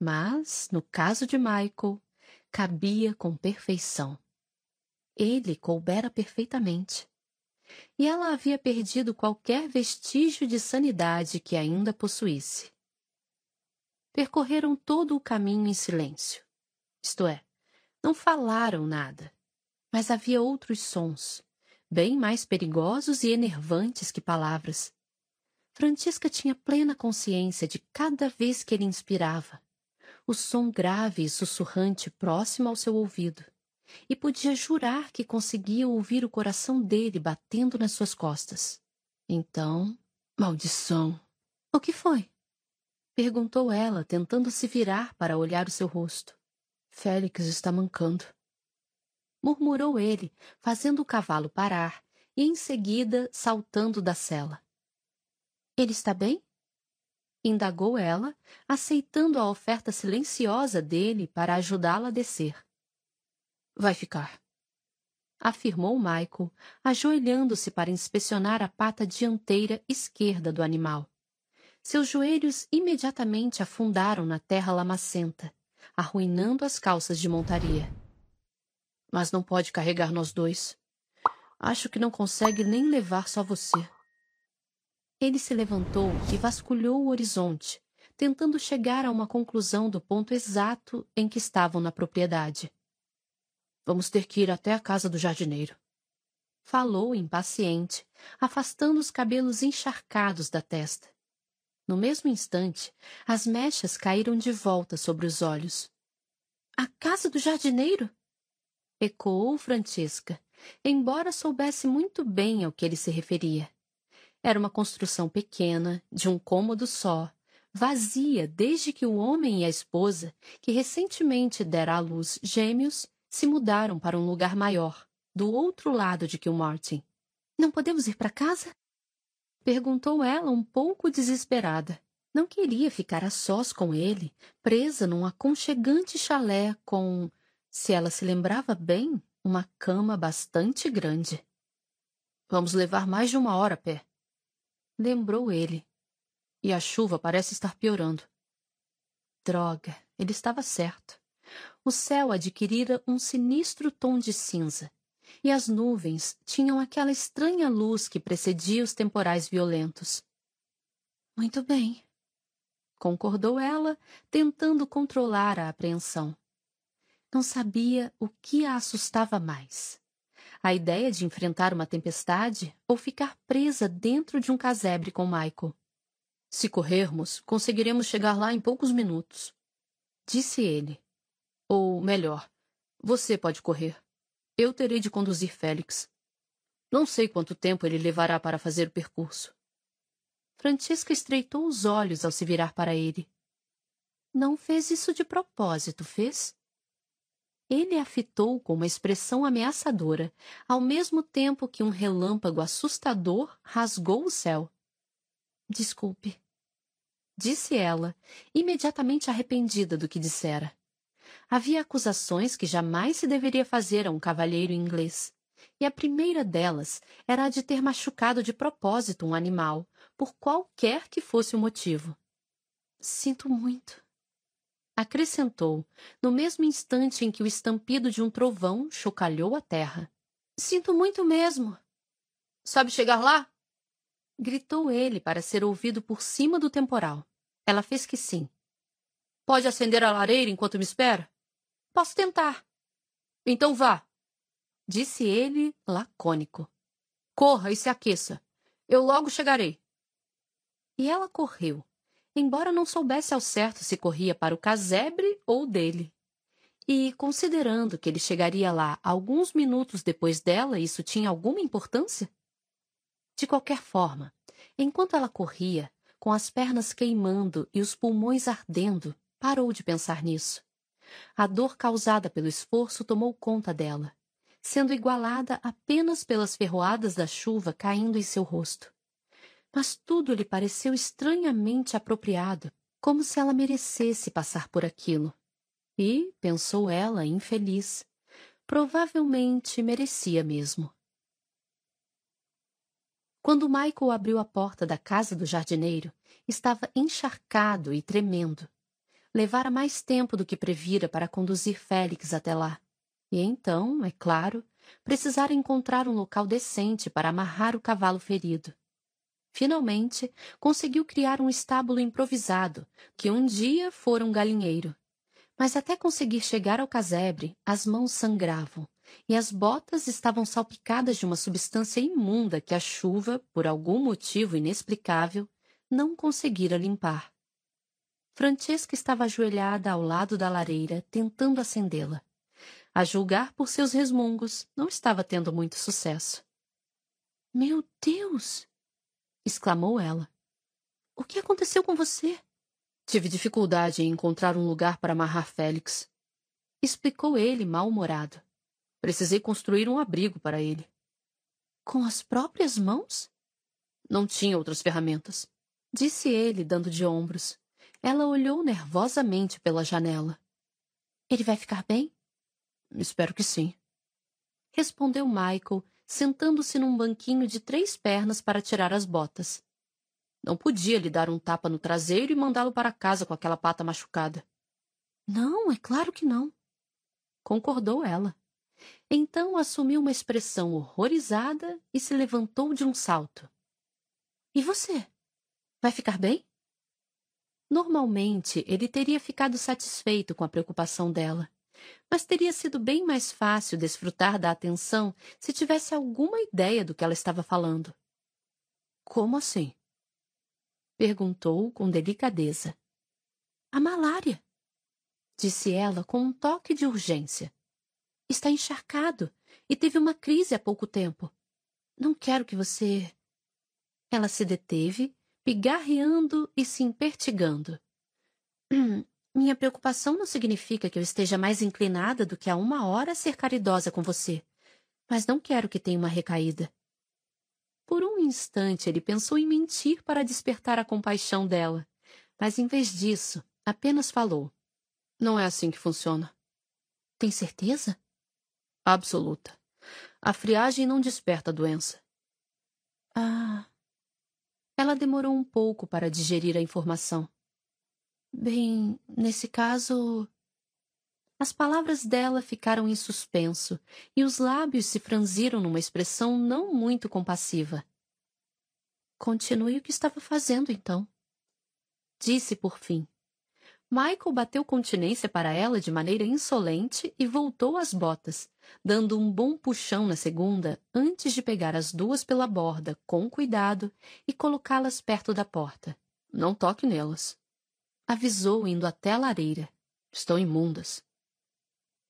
Mas, no caso de Michael, cabia com perfeição. Ele coubera perfeitamente. E ela havia perdido qualquer vestígio de sanidade que ainda possuísse. Percorreram todo o caminho em silêncio. Isto é, não falaram nada mas havia outros sons, bem mais perigosos e enervantes que palavras. Francisca tinha plena consciência de cada vez que ele inspirava, o som grave e sussurrante próximo ao seu ouvido, e podia jurar que conseguia ouvir o coração dele batendo nas suas costas. Então, maldição! O que foi? Perguntou ela, tentando se virar para olhar o seu rosto. Félix está mancando murmurou ele, fazendo o cavalo parar e em seguida saltando da sela. Ele está bem? indagou ela, aceitando a oferta silenciosa dele para ajudá-la a descer. Vai ficar, afirmou Michael, ajoelhando-se para inspecionar a pata dianteira esquerda do animal. Seus joelhos imediatamente afundaram na terra lamacenta, arruinando as calças de montaria mas não pode carregar nós dois. Acho que não consegue nem levar só você. Ele se levantou e vasculhou o horizonte, tentando chegar a uma conclusão do ponto exato em que estavam na propriedade. Vamos ter que ir até a casa do jardineiro. Falou impaciente, afastando os cabelos encharcados da testa. No mesmo instante, as mechas caíram de volta sobre os olhos. A casa do jardineiro? Ecoou Francisca, embora soubesse muito bem ao que ele se referia. Era uma construção pequena, de um cômodo só, vazia desde que o homem e a esposa, que recentemente dera à luz gêmeos, se mudaram para um lugar maior, do outro lado de Kilmartin. Não podemos ir para casa? Perguntou ela um pouco desesperada. Não queria ficar a sós com ele, presa num aconchegante chalé com se ela se lembrava bem, uma cama bastante grande. Vamos levar mais de uma hora a pé. Lembrou ele. E a chuva parece estar piorando. Droga, ele estava certo. O céu adquirira um sinistro tom de cinza, e as nuvens tinham aquela estranha luz que precedia os temporais violentos. Muito bem, concordou ela, tentando controlar a apreensão. Não sabia o que a assustava mais. A ideia de enfrentar uma tempestade ou ficar presa dentro de um casebre com Michael. Se corrermos, conseguiremos chegar lá em poucos minutos, disse ele. Ou, melhor, você pode correr. Eu terei de conduzir Félix. Não sei quanto tempo ele levará para fazer o percurso. Francesca estreitou os olhos ao se virar para ele. Não fez isso de propósito, fez? Ele a fitou com uma expressão ameaçadora, ao mesmo tempo que um relâmpago assustador rasgou o céu. Desculpe, disse ela, imediatamente arrependida do que dissera. Havia acusações que jamais se deveria fazer a um cavalheiro inglês e a primeira delas era a de ter machucado de propósito um animal, por qualquer que fosse o motivo. Sinto muito. Acrescentou, no mesmo instante em que o estampido de um trovão chocalhou a terra. Sinto muito mesmo. Sabe chegar lá? Gritou ele para ser ouvido por cima do temporal. Ela fez que sim. Pode acender a lareira enquanto me espera? Posso tentar. Então vá disse ele, lacônico. Corra e se aqueça. Eu logo chegarei. E ela correu, embora não soubesse ao certo se corria para o casebre ou dele. E, considerando que ele chegaria lá alguns minutos depois dela, isso tinha alguma importância? De qualquer forma, enquanto ela corria, com as pernas queimando e os pulmões ardendo, parou de pensar nisso. A dor causada pelo esforço tomou conta dela sendo igualada apenas pelas ferroadas da chuva caindo em seu rosto. Mas tudo lhe pareceu estranhamente apropriado, como se ela merecesse passar por aquilo. E, pensou ela, infeliz, provavelmente merecia mesmo. Quando Michael abriu a porta da casa do jardineiro, estava encharcado e tremendo. Levara mais tempo do que previra para conduzir Félix até lá. E então, é claro, precisara encontrar um local decente para amarrar o cavalo ferido. Finalmente, conseguiu criar um estábulo improvisado, que um dia fora um galinheiro. Mas até conseguir chegar ao casebre, as mãos sangravam, e as botas estavam salpicadas de uma substância imunda que a chuva, por algum motivo inexplicável, não conseguira limpar. Francesca estava ajoelhada ao lado da lareira, tentando acendê-la. A julgar por seus resmungos, não estava tendo muito sucesso. Meu Deus! Exclamou ela. O que aconteceu com você? Tive dificuldade em encontrar um lugar para amarrar Félix. Explicou ele, mal-humorado. Precisei construir um abrigo para ele. Com as próprias mãos? Não tinha outras ferramentas. Disse ele, dando de ombros. Ela olhou nervosamente pela janela. Ele vai ficar bem? Espero que sim. Respondeu Michael, sentando-se num banquinho de três pernas para tirar as botas. Não podia lhe dar um tapa no traseiro e mandá-lo para casa com aquela pata machucada. Não, é claro que não. Concordou ela. Então assumiu uma expressão horrorizada e se levantou de um salto. E você? Vai ficar bem? Normalmente ele teria ficado satisfeito com a preocupação dela mas teria sido bem mais fácil desfrutar da atenção se tivesse alguma ideia do que ela estava falando. Como assim? Perguntou com delicadeza. A malária, disse ela com um toque de urgência. Está encharcado e teve uma crise há pouco tempo. Não quero que você. Ela se deteve, pigarreando e se impertigando. Minha preocupação não significa que eu esteja mais inclinada do que há uma hora a ser caridosa com você, mas não quero que tenha uma recaída. Por um instante ele pensou em mentir para despertar a compaixão dela, mas em vez disso, apenas falou: Não é assim que funciona. Tem certeza? Absoluta. A friagem não desperta a doença. Ah. Ela demorou um pouco para digerir a informação. Bem, nesse caso. As palavras dela ficaram em suspenso e os lábios se franziram numa expressão não muito compassiva. Continue o que estava fazendo, então. Disse por fim. Michael bateu continência para ela de maneira insolente e voltou às botas, dando um bom puxão na segunda antes de pegar as duas pela borda, com cuidado, e colocá-las perto da porta. Não toque nelas. Avisou indo até a lareira. Estão imundas.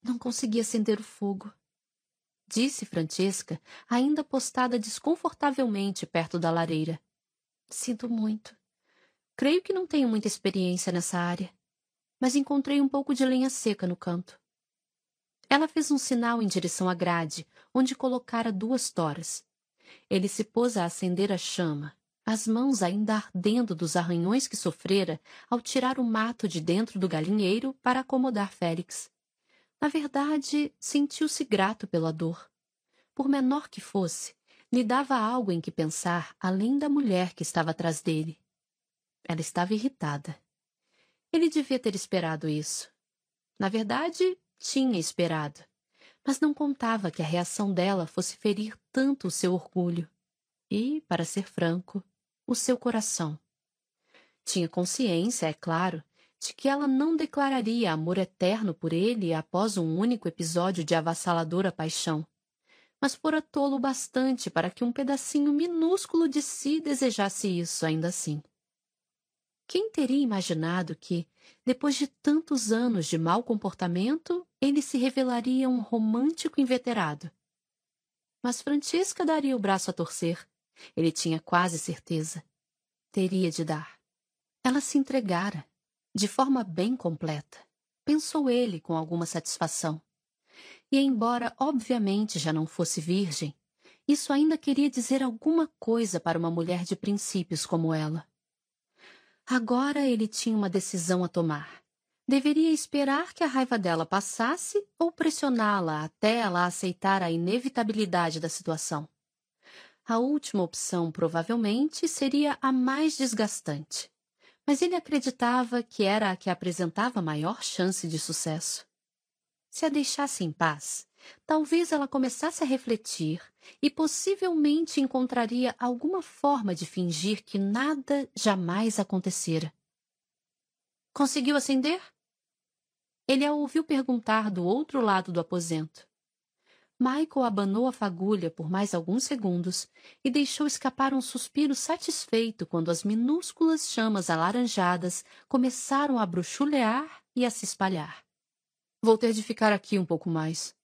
Não consegui acender o fogo disse Francesca, ainda postada desconfortavelmente perto da lareira. Sinto muito. Creio que não tenho muita experiência nessa área, mas encontrei um pouco de lenha seca no canto. Ela fez um sinal em direção à grade, onde colocara duas toras. Ele se pôs a acender a chama, as mãos ainda ardendo dos arranhões que sofrera ao tirar o mato de dentro do galinheiro para acomodar Félix. Na verdade, sentiu-se grato pela dor. Por menor que fosse, lhe dava algo em que pensar além da mulher que estava atrás dele. Ela estava irritada. Ele devia ter esperado isso. Na verdade, tinha esperado. Mas não contava que a reação dela fosse ferir tanto o seu orgulho e, para ser franco, o seu coração. Tinha consciência, é claro, de que ela não declararia amor eterno por ele após um único episódio de avassaladora paixão, mas fora tolo bastante para que um pedacinho minúsculo de si desejasse isso ainda assim. Quem teria imaginado que, depois de tantos anos de mau comportamento, ele se revelaria um romântico inveterado? Mas Francisca daria o braço a torcer. Ele tinha quase certeza. Teria de dar. Ela se entregara de forma bem completa, pensou ele com alguma satisfação. E embora obviamente já não fosse virgem, isso ainda queria dizer alguma coisa para uma mulher de princípios como ela. Agora ele tinha uma decisão a tomar. Deveria esperar que a raiva dela passasse ou pressioná-la até ela aceitar a inevitabilidade da situação. A última opção provavelmente seria a mais desgastante mas ele acreditava que era a que apresentava maior chance de sucesso. Se a deixasse em paz, talvez ela começasse a refletir e possivelmente encontraria alguma forma de fingir que nada jamais acontecera. Conseguiu acender? Ele a ouviu perguntar do outro lado do aposento. Michael abanou a fagulha por mais alguns segundos e deixou escapar um suspiro satisfeito quando as minúsculas chamas alaranjadas começaram a bruxulear e a se espalhar. Vou ter de ficar aqui um pouco mais,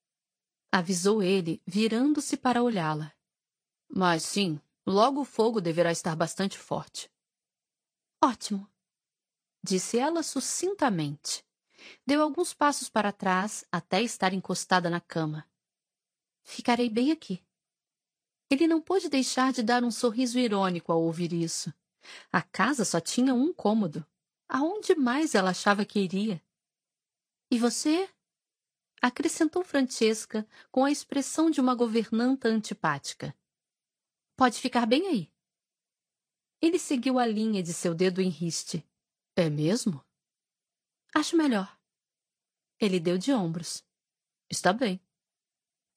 avisou ele, virando-se para olhá-la. Mas sim, logo o fogo deverá estar bastante forte. Ótimo, disse ela sucintamente. Deu alguns passos para trás até estar encostada na cama. Ficarei bem aqui. Ele não pôde deixar de dar um sorriso irônico ao ouvir isso. A casa só tinha um cômodo. Aonde mais ela achava que iria? E você? Acrescentou Francesca com a expressão de uma governanta antipática. Pode ficar bem aí. Ele seguiu a linha de seu dedo em riste. É mesmo? Acho melhor. Ele deu de ombros. Está bem.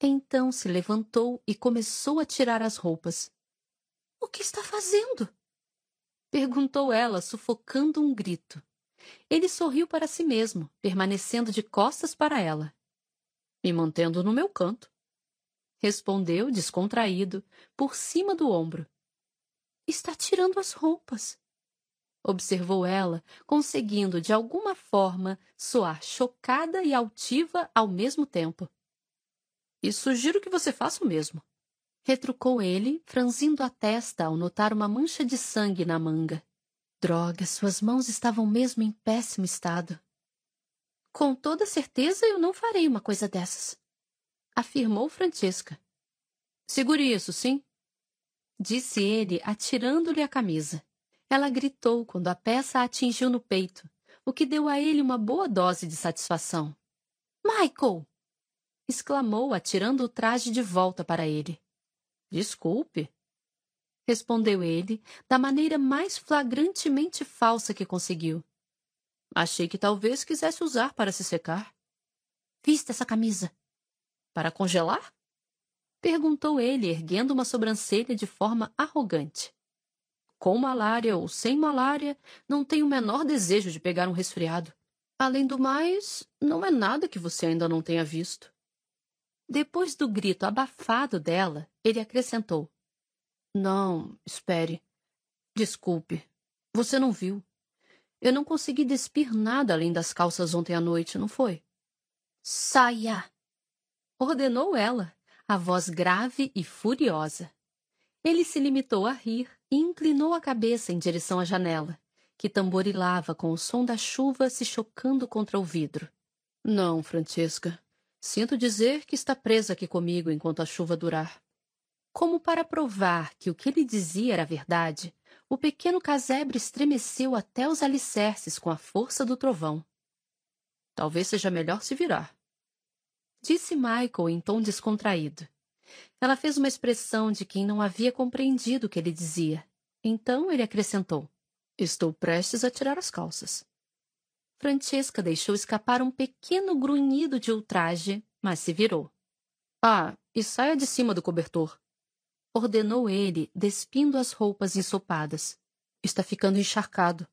Então se levantou e começou a tirar as roupas. O que está fazendo? Perguntou ela, sufocando um grito. Ele sorriu para si mesmo, permanecendo de costas para ela. Me mantendo no meu canto. Respondeu, descontraído, por cima do ombro. Está tirando as roupas. Observou ela, conseguindo de alguma forma soar chocada e altiva ao mesmo tempo. E sugiro que você faça o mesmo. Retrucou ele, franzindo a testa ao notar uma mancha de sangue na manga. Droga, suas mãos estavam mesmo em péssimo estado. Com toda certeza eu não farei uma coisa dessas, afirmou Francesca. Segure isso, sim? Disse ele, atirando-lhe a camisa. Ela gritou quando a peça a atingiu no peito, o que deu a ele uma boa dose de satisfação. Michael! Exclamou, atirando o traje de volta para ele. Desculpe, respondeu ele, da maneira mais flagrantemente falsa que conseguiu. Achei que talvez quisesse usar para se secar. Vista essa camisa. Para congelar? Perguntou ele, erguendo uma sobrancelha de forma arrogante. Com malária ou sem malária, não tenho o menor desejo de pegar um resfriado. Além do mais, não é nada que você ainda não tenha visto. Depois do grito abafado dela, ele acrescentou: não, espere. Desculpe. Você não viu. Eu não consegui despir nada além das calças ontem à noite, não foi? Saia! Ordenou ela, a voz grave e furiosa. Ele se limitou a rir e inclinou a cabeça em direção à janela, que tamborilava com o som da chuva se chocando contra o vidro. Não, Francesca. Sinto dizer que está presa aqui comigo enquanto a chuva durar. Como para provar que o que ele dizia era verdade, o pequeno casebre estremeceu até os alicerces com a força do trovão. Talvez seja melhor se virar. Disse Michael em tom descontraído. Ela fez uma expressão de quem não havia compreendido o que ele dizia. Então ele acrescentou: Estou prestes a tirar as calças. Francesca deixou escapar um pequeno grunhido de ultraje, mas se virou. Ah, e saia de cima do cobertor ordenou ele, despindo as roupas ensopadas. Está ficando encharcado.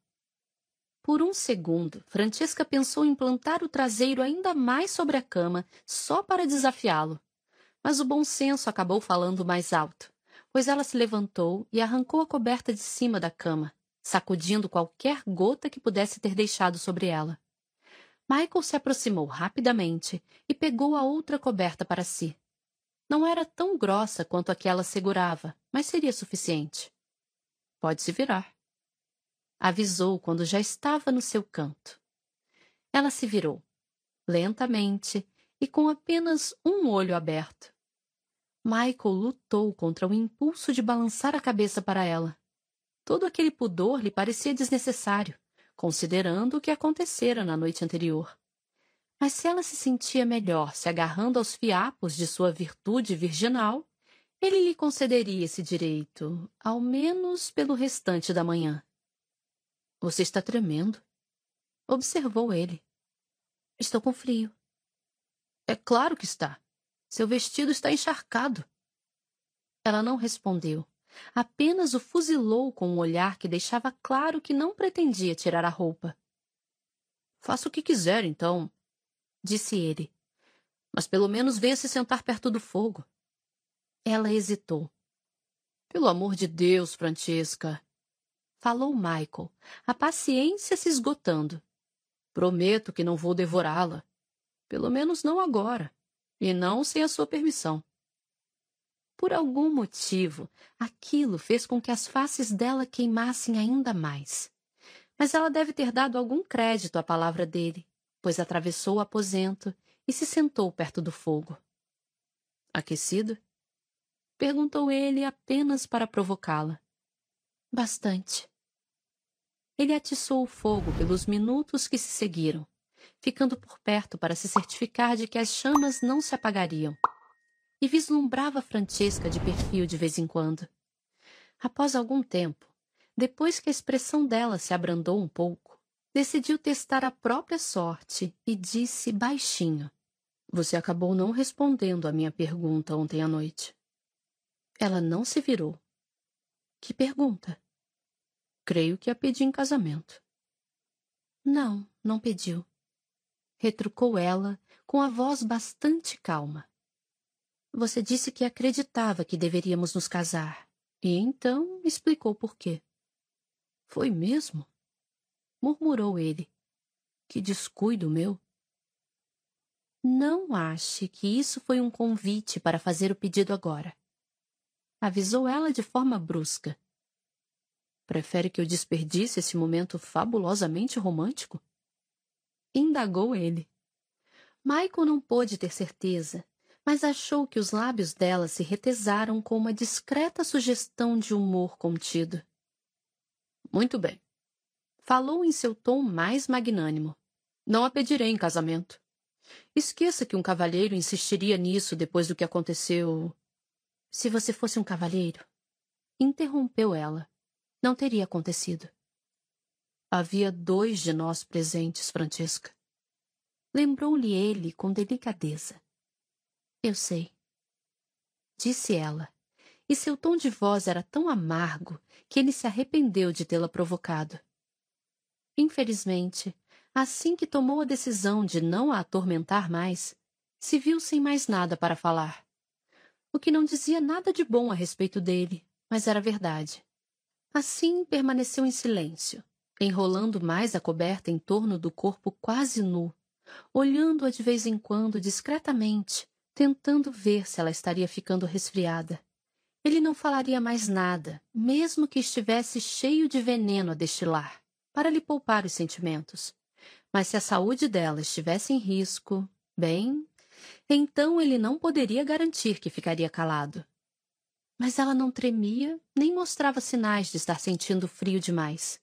Por um segundo, Francesca pensou em plantar o traseiro ainda mais sobre a cama, só para desafiá-lo. Mas o bom senso acabou falando mais alto, pois ela se levantou e arrancou a coberta de cima da cama, sacudindo qualquer gota que pudesse ter deixado sobre ela. Michael se aproximou rapidamente e pegou a outra coberta para si. Não era tão grossa quanto a que ela segurava, mas seria suficiente. Pode se virar. Avisou quando já estava no seu canto. Ela se virou, lentamente e com apenas um olho aberto. Michael lutou contra o impulso de balançar a cabeça para ela. Todo aquele pudor lhe parecia desnecessário, considerando o que acontecera na noite anterior. Mas se ela se sentia melhor se agarrando aos fiapos de sua virtude virginal, ele lhe concederia esse direito, ao menos pelo restante da manhã. Você está tremendo, observou ele. Estou com frio. É claro que está. Seu vestido está encharcado. Ela não respondeu. Apenas o fuzilou com um olhar que deixava claro que não pretendia tirar a roupa. Faça o que quiser, então, disse ele. Mas pelo menos venha se sentar perto do fogo. Ela hesitou. Pelo amor de Deus, Francesca, falou Michael, a paciência se esgotando. Prometo que não vou devorá-la. Pelo menos não agora. E não sem a sua permissão. Por algum motivo, aquilo fez com que as faces dela queimassem ainda mais. Mas ela deve ter dado algum crédito à palavra dele pois atravessou o aposento e se sentou perto do fogo. Aquecido? Perguntou ele apenas para provocá-la. Bastante. Ele atiçou o fogo pelos minutos que se seguiram, ficando por perto para se certificar de que as chamas não se apagariam. E vislumbrava Francesca de perfil de vez em quando. Após algum tempo, depois que a expressão dela se abrandou um pouco, decidiu testar a própria sorte e disse baixinho: Você acabou não respondendo à minha pergunta ontem à noite. Ela não se virou. Que pergunta? Creio que a pedi em casamento. Não, não pediu. Retrucou ela com a voz bastante calma. Você disse que acreditava que deveríamos nos casar, e então explicou por quê. Foi mesmo? murmurou ele. Que descuido meu! Não ache que isso foi um convite para fazer o pedido agora. Avisou ela de forma brusca. Prefere que eu desperdice esse momento fabulosamente romântico? Indagou ele. Michael não pôde ter certeza, mas achou que os lábios dela se retesaram com uma discreta sugestão de humor contido. Muito bem. Falou em seu tom mais magnânimo. Não a pedirei em casamento. Esqueça que um cavalheiro insistiria nisso depois do que aconteceu. Se você fosse um cavalheiro, interrompeu ela, não teria acontecido. Havia dois de nós presentes, Francesca. Lembrou-lhe ele com delicadeza. Eu sei. Disse ela, e seu tom de voz era tão amargo que ele se arrependeu de tê-la provocado. Infelizmente, assim que tomou a decisão de não a atormentar mais, se viu sem mais nada para falar. O que não dizia nada de bom a respeito dele, mas era verdade. Assim permaneceu em silêncio, enrolando mais a coberta em torno do corpo quase nu, olhando-a de vez em quando discretamente, tentando ver se ela estaria ficando resfriada. Ele não falaria mais nada, mesmo que estivesse cheio de veneno a destilar, para lhe poupar os sentimentos. Mas se a saúde dela estivesse em risco, bem, então ele não poderia garantir que ficaria calado. Mas ela não tremia nem mostrava sinais de estar sentindo frio demais,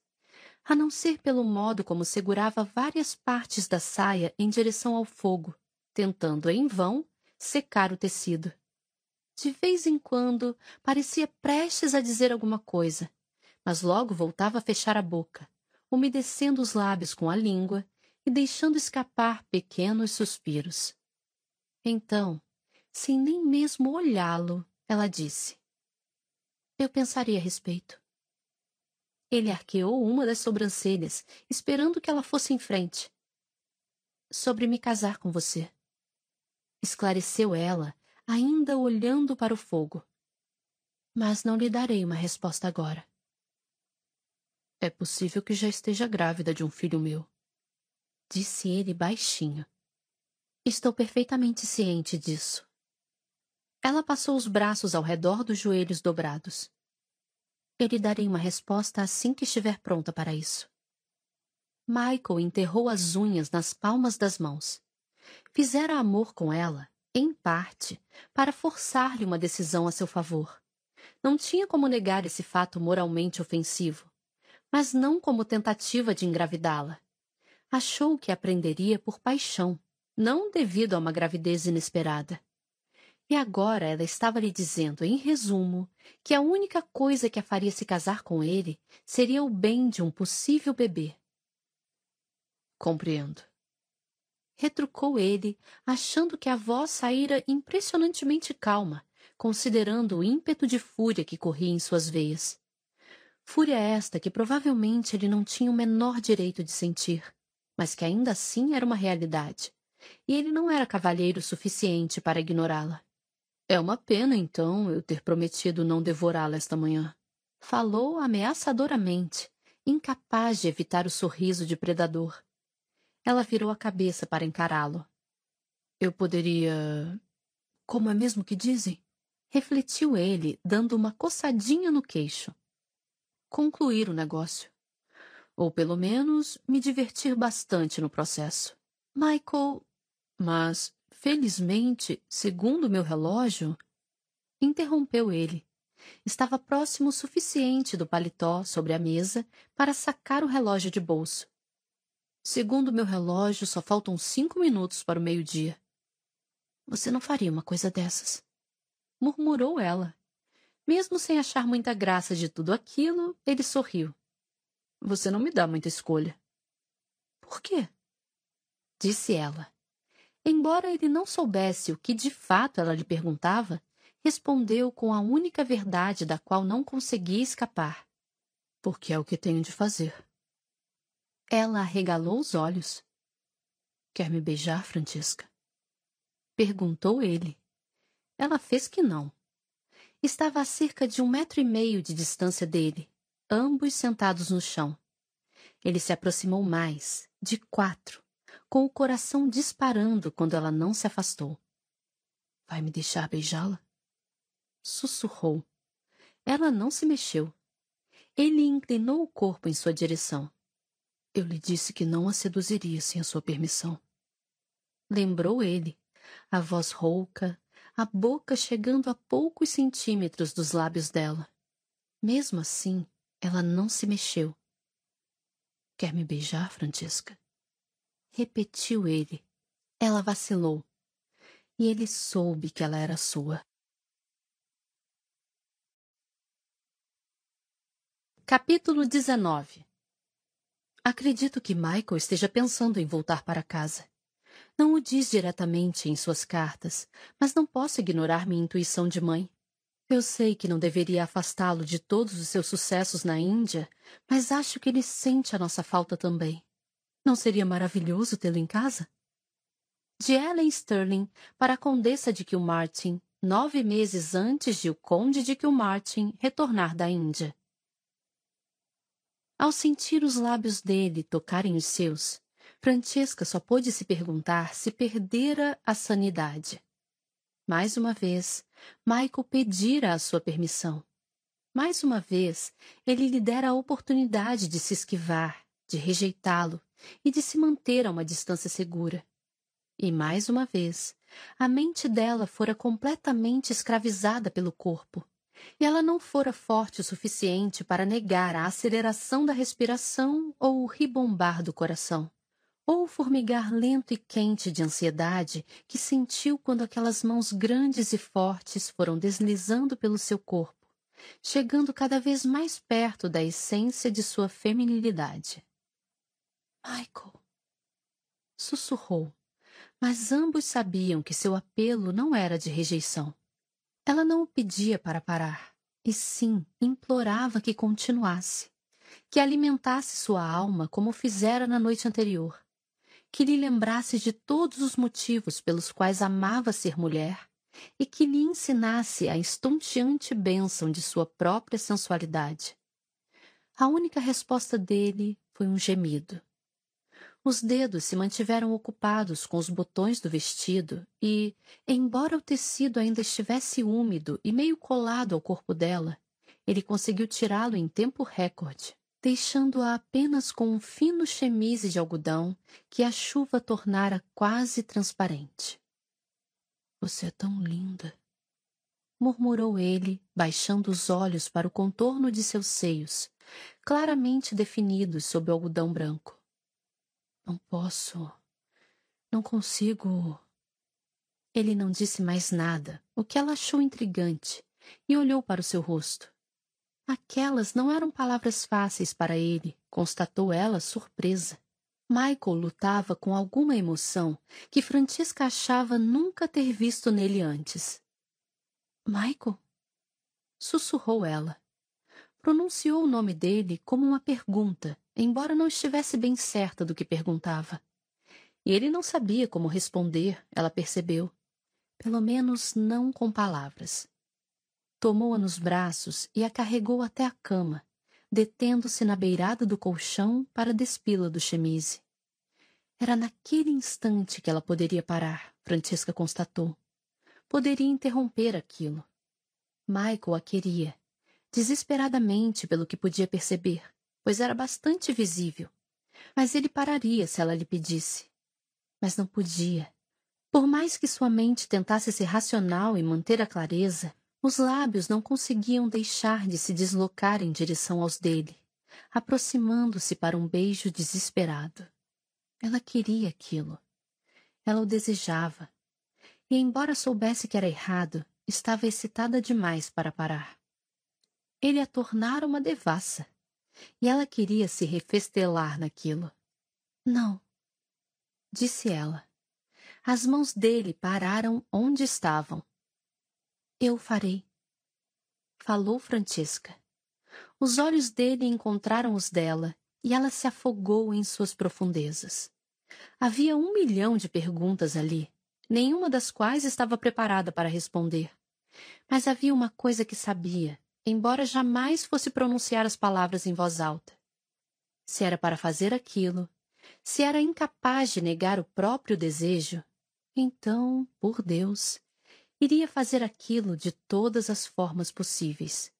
a não ser pelo modo como segurava várias partes da saia em direção ao fogo, tentando em vão secar o tecido. De vez em quando parecia prestes a dizer alguma coisa, mas logo voltava a fechar a boca, umedecendo os lábios com a língua e deixando escapar pequenos suspiros. Então, sem nem mesmo olhá-lo, ela disse: Eu pensaria a respeito. Ele arqueou uma das sobrancelhas, esperando que ela fosse em frente. Sobre me casar com você. Esclareceu ela, ainda olhando para o fogo. Mas não lhe darei uma resposta agora. É possível que já esteja grávida de um filho meu. Disse ele baixinho. Estou perfeitamente ciente disso. Ela passou os braços ao redor dos joelhos dobrados. Eu lhe darei uma resposta assim que estiver pronta para isso. Michael enterrou as unhas nas palmas das mãos. Fizera amor com ela em parte, para forçar-lhe uma decisão a seu favor. Não tinha como negar esse fato moralmente ofensivo, mas não como tentativa de engravidá-la. Achou que aprenderia por paixão, não devido a uma gravidez inesperada. E agora ela estava lhe dizendo, em resumo, que a única coisa que a faria se casar com ele seria o bem de um possível bebê. Compreendo retrucou ele, achando que a voz saíra impressionantemente calma, considerando o ímpeto de fúria que corria em suas veias. Fúria esta que provavelmente ele não tinha o menor direito de sentir, mas que ainda assim era uma realidade, e ele não era cavalheiro suficiente para ignorá-la. É uma pena, então, eu ter prometido não devorá-la esta manhã. Falou ameaçadoramente, incapaz de evitar o sorriso de predador. Ela virou a cabeça para encará-lo. Eu poderia. Como é mesmo que dizem? Refletiu ele, dando uma coçadinha no queixo. Concluir o negócio. Ou pelo menos me divertir bastante no processo. Michael. Mas, felizmente, segundo meu relógio. Interrompeu ele. Estava próximo o suficiente do paletó sobre a mesa para sacar o relógio de bolso. Segundo meu relógio, só faltam cinco minutos para o meio-dia. Você não faria uma coisa dessas? Murmurou ela. Mesmo sem achar muita graça de tudo aquilo, ele sorriu. Você não me dá muita escolha. Por quê? Disse ela. Embora ele não soubesse o que de fato ela lhe perguntava, respondeu com a única verdade da qual não conseguia escapar. Porque é o que tenho de fazer. Ela arregalou os olhos. Quer me beijar, Francisca? Perguntou ele. Ela fez que não. Estava a cerca de um metro e meio de distância dele, ambos sentados no chão. Ele se aproximou mais, de quatro, com o coração disparando quando ela não se afastou. Vai me deixar beijá-la? Sussurrou. Ela não se mexeu. Ele inclinou o corpo em sua direção. Eu lhe disse que não a seduziria sem a sua permissão. Lembrou ele, a voz rouca, a boca chegando a poucos centímetros dos lábios dela. Mesmo assim, ela não se mexeu. Quer me beijar, Francesca? Repetiu ele. Ela vacilou. E ele soube que ela era sua. Capítulo 19 Acredito que Michael esteja pensando em voltar para casa. Não o diz diretamente em suas cartas, mas não posso ignorar minha intuição de mãe. Eu sei que não deveria afastá-lo de todos os seus sucessos na Índia, mas acho que ele sente a nossa falta também. Não seria maravilhoso tê-lo em casa? De Ellen Sterling para a Condessa de Kilmartin, nove meses antes de o Conde de Kilmartin retornar da Índia. Ao sentir os lábios dele tocarem os seus, Francesca só pôde se perguntar se perdera a sanidade. Mais uma vez, Michael pedira a sua permissão. Mais uma vez, ele lhe dera a oportunidade de se esquivar, de rejeitá-lo e de se manter a uma distância segura. E mais uma vez, a mente dela fora completamente escravizada pelo corpo, e ela não fora forte o suficiente para negar a aceleração da respiração ou o ribombar do coração, ou o formigar lento e quente de ansiedade que sentiu quando aquelas mãos grandes e fortes foram deslizando pelo seu corpo, chegando cada vez mais perto da essência de sua feminilidade. Michael! Sussurrou, mas ambos sabiam que seu apelo não era de rejeição. Ela não o pedia para parar, e sim implorava que continuasse, que alimentasse sua alma como fizera na noite anterior, que lhe lembrasse de todos os motivos pelos quais amava ser mulher e que lhe ensinasse a estonteante bênção de sua própria sensualidade. A única resposta dele foi um gemido. Os dedos se mantiveram ocupados com os botões do vestido e, embora o tecido ainda estivesse úmido e meio colado ao corpo dela, ele conseguiu tirá-lo em tempo recorde, deixando-a apenas com um fino chemise de algodão que a chuva tornara quase transparente. Você é tão linda, murmurou ele, baixando os olhos para o contorno de seus seios, claramente definidos sob o algodão branco. Não posso. Não consigo. Ele não disse mais nada, o que ela achou intrigante, e olhou para o seu rosto. Aquelas não eram palavras fáceis para ele, constatou ela surpresa. Michael lutava com alguma emoção que Francisca achava nunca ter visto nele antes. Michael? Sussurrou ela. Pronunciou o nome dele como uma pergunta, embora não estivesse bem certa do que perguntava. E ele não sabia como responder, ela percebeu. Pelo menos não com palavras. Tomou-a nos braços e a carregou até a cama, detendo-se na beirada do colchão para despila do chemise. Era naquele instante que ela poderia parar, Francisca constatou. Poderia interromper aquilo. Michael a queria, desesperadamente pelo que podia perceber pois era bastante visível. Mas ele pararia se ela lhe pedisse. Mas não podia. Por mais que sua mente tentasse ser racional e manter a clareza, os lábios não conseguiam deixar de se deslocar em direção aos dele, aproximando-se para um beijo desesperado. Ela queria aquilo. Ela o desejava. E, embora soubesse que era errado, estava excitada demais para parar. Ele a tornara uma devassa e ela queria se refestelar naquilo. Não, disse ela. As mãos dele pararam onde estavam. Eu farei. Falou Francesca. Os olhos dele encontraram os dela e ela se afogou em suas profundezas. Havia um milhão de perguntas ali, nenhuma das quais estava preparada para responder. Mas havia uma coisa que sabia embora jamais fosse pronunciar as palavras em voz alta. Se era para fazer aquilo, se era incapaz de negar o próprio desejo, então, por Deus, iria fazer aquilo de todas as formas possíveis.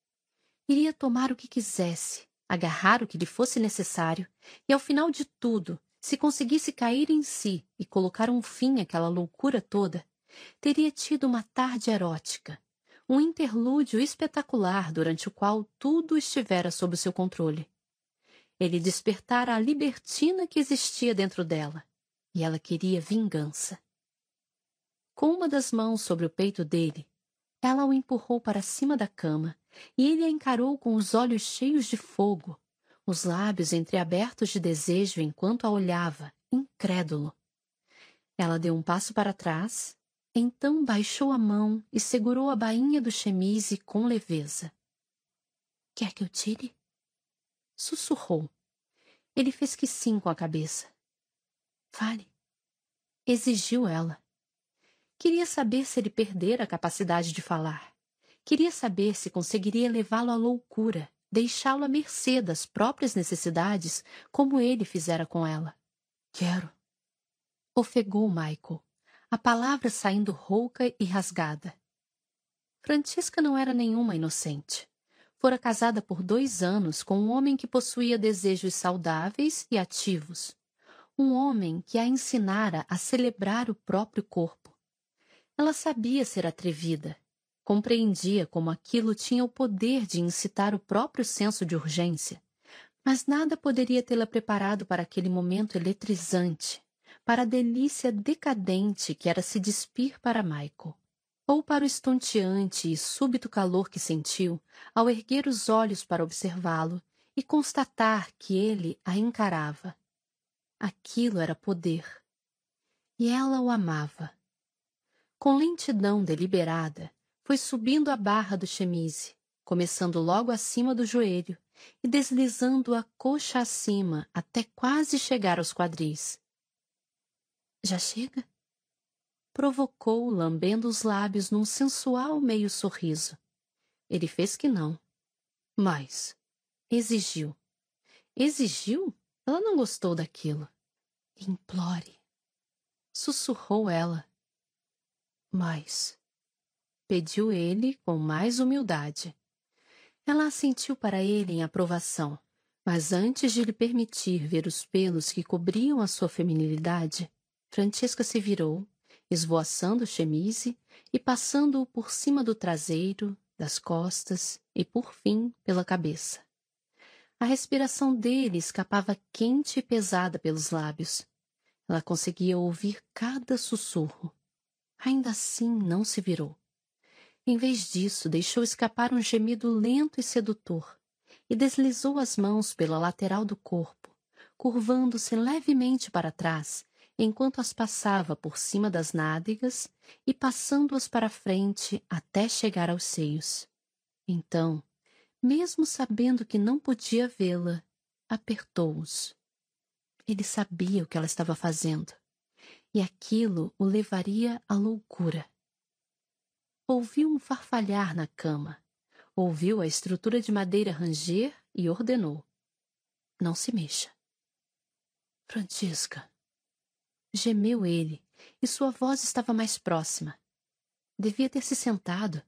Iria tomar o que quisesse, agarrar o que lhe fosse necessário, e ao final de tudo, se conseguisse cair em si e colocar um fim àquela loucura toda, teria tido uma tarde erótica, um interlúdio espetacular durante o qual tudo estivera sob seu controle. Ele despertara a libertina que existia dentro dela, e ela queria vingança. Com uma das mãos sobre o peito dele, ela o empurrou para cima da cama e ele a encarou com os olhos cheios de fogo, os lábios entreabertos de desejo enquanto a olhava, incrédulo. Ela deu um passo para trás, então baixou a mão e segurou a bainha do chemise com leveza. Quer que eu tire? Sussurrou. Ele fez que sim com a cabeça. Fale. Exigiu ela. Queria saber se ele perdera a capacidade de falar. Queria saber se conseguiria levá-lo à loucura, deixá-lo à mercê das próprias necessidades, como ele fizera com ela. Quero. Ofegou Michael, a palavra saindo rouca e rasgada. Francisca não era nenhuma inocente. Fora casada por dois anos com um homem que possuía desejos saudáveis e ativos. Um homem que a ensinara a celebrar o próprio corpo. Ela sabia ser atrevida, compreendia como aquilo tinha o poder de incitar o próprio senso de urgência, mas nada poderia tê-la preparado para aquele momento eletrizante, para a delícia decadente que era se despir para Michael, ou para o estonteante e súbito calor que sentiu ao erguer os olhos para observá-lo e constatar que ele a encarava. Aquilo era poder. E ela o amava. Com lentidão deliberada, foi subindo a barra do chemise, começando logo acima do joelho e deslizando a coxa acima até quase chegar aos quadris. Já chega? Provocou, lambendo os lábios num sensual meio sorriso. Ele fez que não. Mas exigiu. Exigiu? Ela não gostou daquilo. Implore. Sussurrou ela. Mais. Pediu ele com mais humildade. Ela assentiu para ele em aprovação, mas antes de lhe permitir ver os pelos que cobriam a sua feminilidade, Francesca se virou, esvoaçando o chemise e passando-o por cima do traseiro, das costas e, por fim, pela cabeça. A respiração dele escapava quente e pesada pelos lábios. Ela conseguia ouvir cada sussurro. Ainda assim, não se virou. Em vez disso, deixou escapar um gemido lento e sedutor e deslizou as mãos pela lateral do corpo, curvando-se levemente para trás enquanto as passava por cima das nádegas e passando-as para frente até chegar aos seios. Então, mesmo sabendo que não podia vê-la, apertou-os. Ele sabia o que ela estava fazendo, e aquilo o levaria à loucura. Ouviu um farfalhar na cama, ouviu a estrutura de madeira ranger e ordenou: Não se mexa. Francisca, Gemeu ele, e sua voz estava mais próxima. Devia ter se sentado.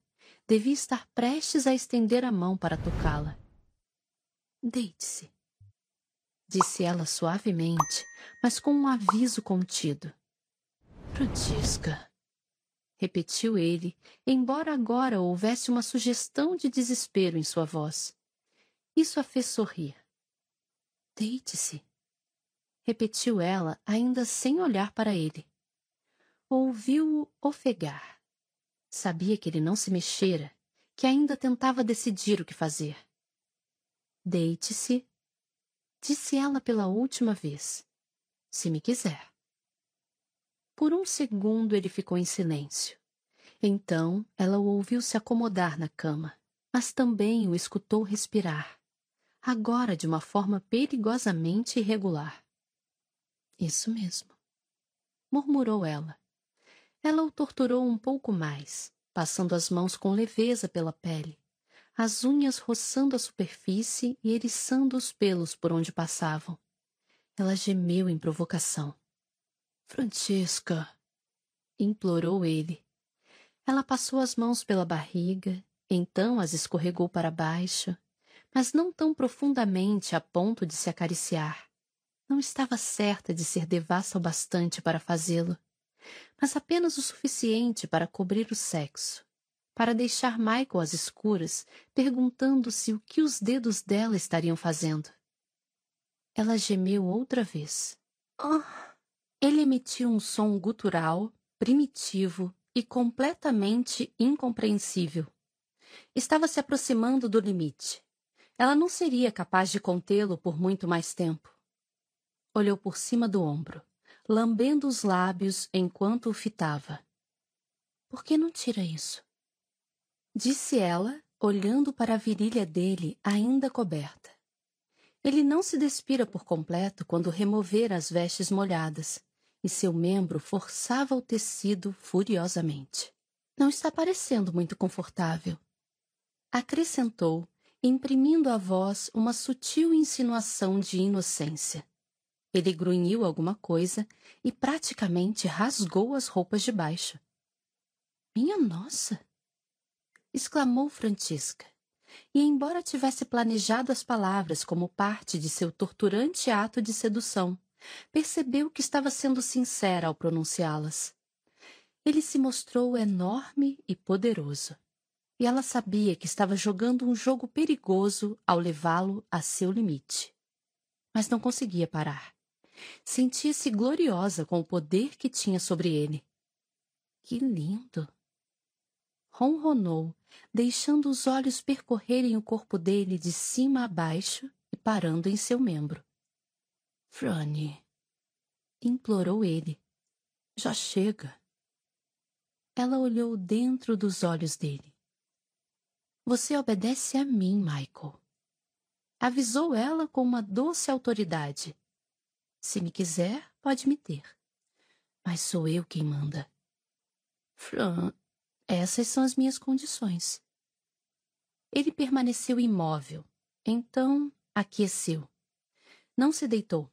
Devia estar prestes a estender a mão para tocá-la. Deite-se, disse ela suavemente, mas com um aviso contido. Francisca, repetiu ele, embora agora houvesse uma sugestão de desespero em sua voz. Isso a fez sorrir. Deite-se, repetiu ela, ainda sem olhar para ele. Ouviu-o ofegar. Sabia que ele não se mexera, que ainda tentava decidir o que fazer. Deite-se, disse ela pela última vez, se me quiser. Por um segundo ele ficou em silêncio. Então ela o ouviu se acomodar na cama, mas também o escutou respirar, agora de uma forma perigosamente irregular. Isso mesmo, murmurou ela. Ela o torturou um pouco mais, passando as mãos com leveza pela pele, as unhas roçando a superfície e eriçando os pelos por onde passavam. Ela gemeu em provocação. Francesca, implorou ele. Ela passou as mãos pela barriga, então as escorregou para baixo, mas não tão profundamente a ponto de se acariciar. Não estava certa de ser devassa o bastante para fazê-lo, mas apenas o suficiente para cobrir o sexo, para deixar Michael às escuras, perguntando-se o que os dedos dela estariam fazendo. Ela gemeu outra vez. Oh. Ele emitiu um som gutural, primitivo, e completamente incompreensível. Estava se aproximando do limite. Ela não seria capaz de contê-lo por muito mais tempo. Olhou por cima do ombro, lambendo os lábios enquanto o fitava. Por que não tira isso? Disse ela, olhando para a virilha dele ainda coberta. Ele não se despira por completo quando remover as vestes molhadas, e seu membro forçava o tecido furiosamente. Não está parecendo muito confortável. Acrescentou, imprimindo à voz uma sutil insinuação de inocência. Ele grunhiu alguma coisa e praticamente rasgou as roupas de baixo. Minha nossa! exclamou Francisca. E, embora tivesse planejado as palavras como parte de seu torturante ato de sedução, percebeu que estava sendo sincera ao pronunciá-las. Ele se mostrou enorme e poderoso, e ela sabia que estava jogando um jogo perigoso ao levá-lo a seu limite. Mas não conseguia parar. Sentia-se gloriosa com o poder que tinha sobre ele. Que lindo! Ronronou, deixando os olhos percorrerem o corpo dele de cima a baixo e parando em seu membro. Franny, implorou ele. Já chega. Ela olhou dentro dos olhos dele. Você obedece a mim, Michael. Avisou ela com uma doce autoridade. Se me quiser, pode me ter. Mas sou eu quem manda. Fran, essas são as minhas condições. Ele permaneceu imóvel. Então aqueceu. Não se deitou.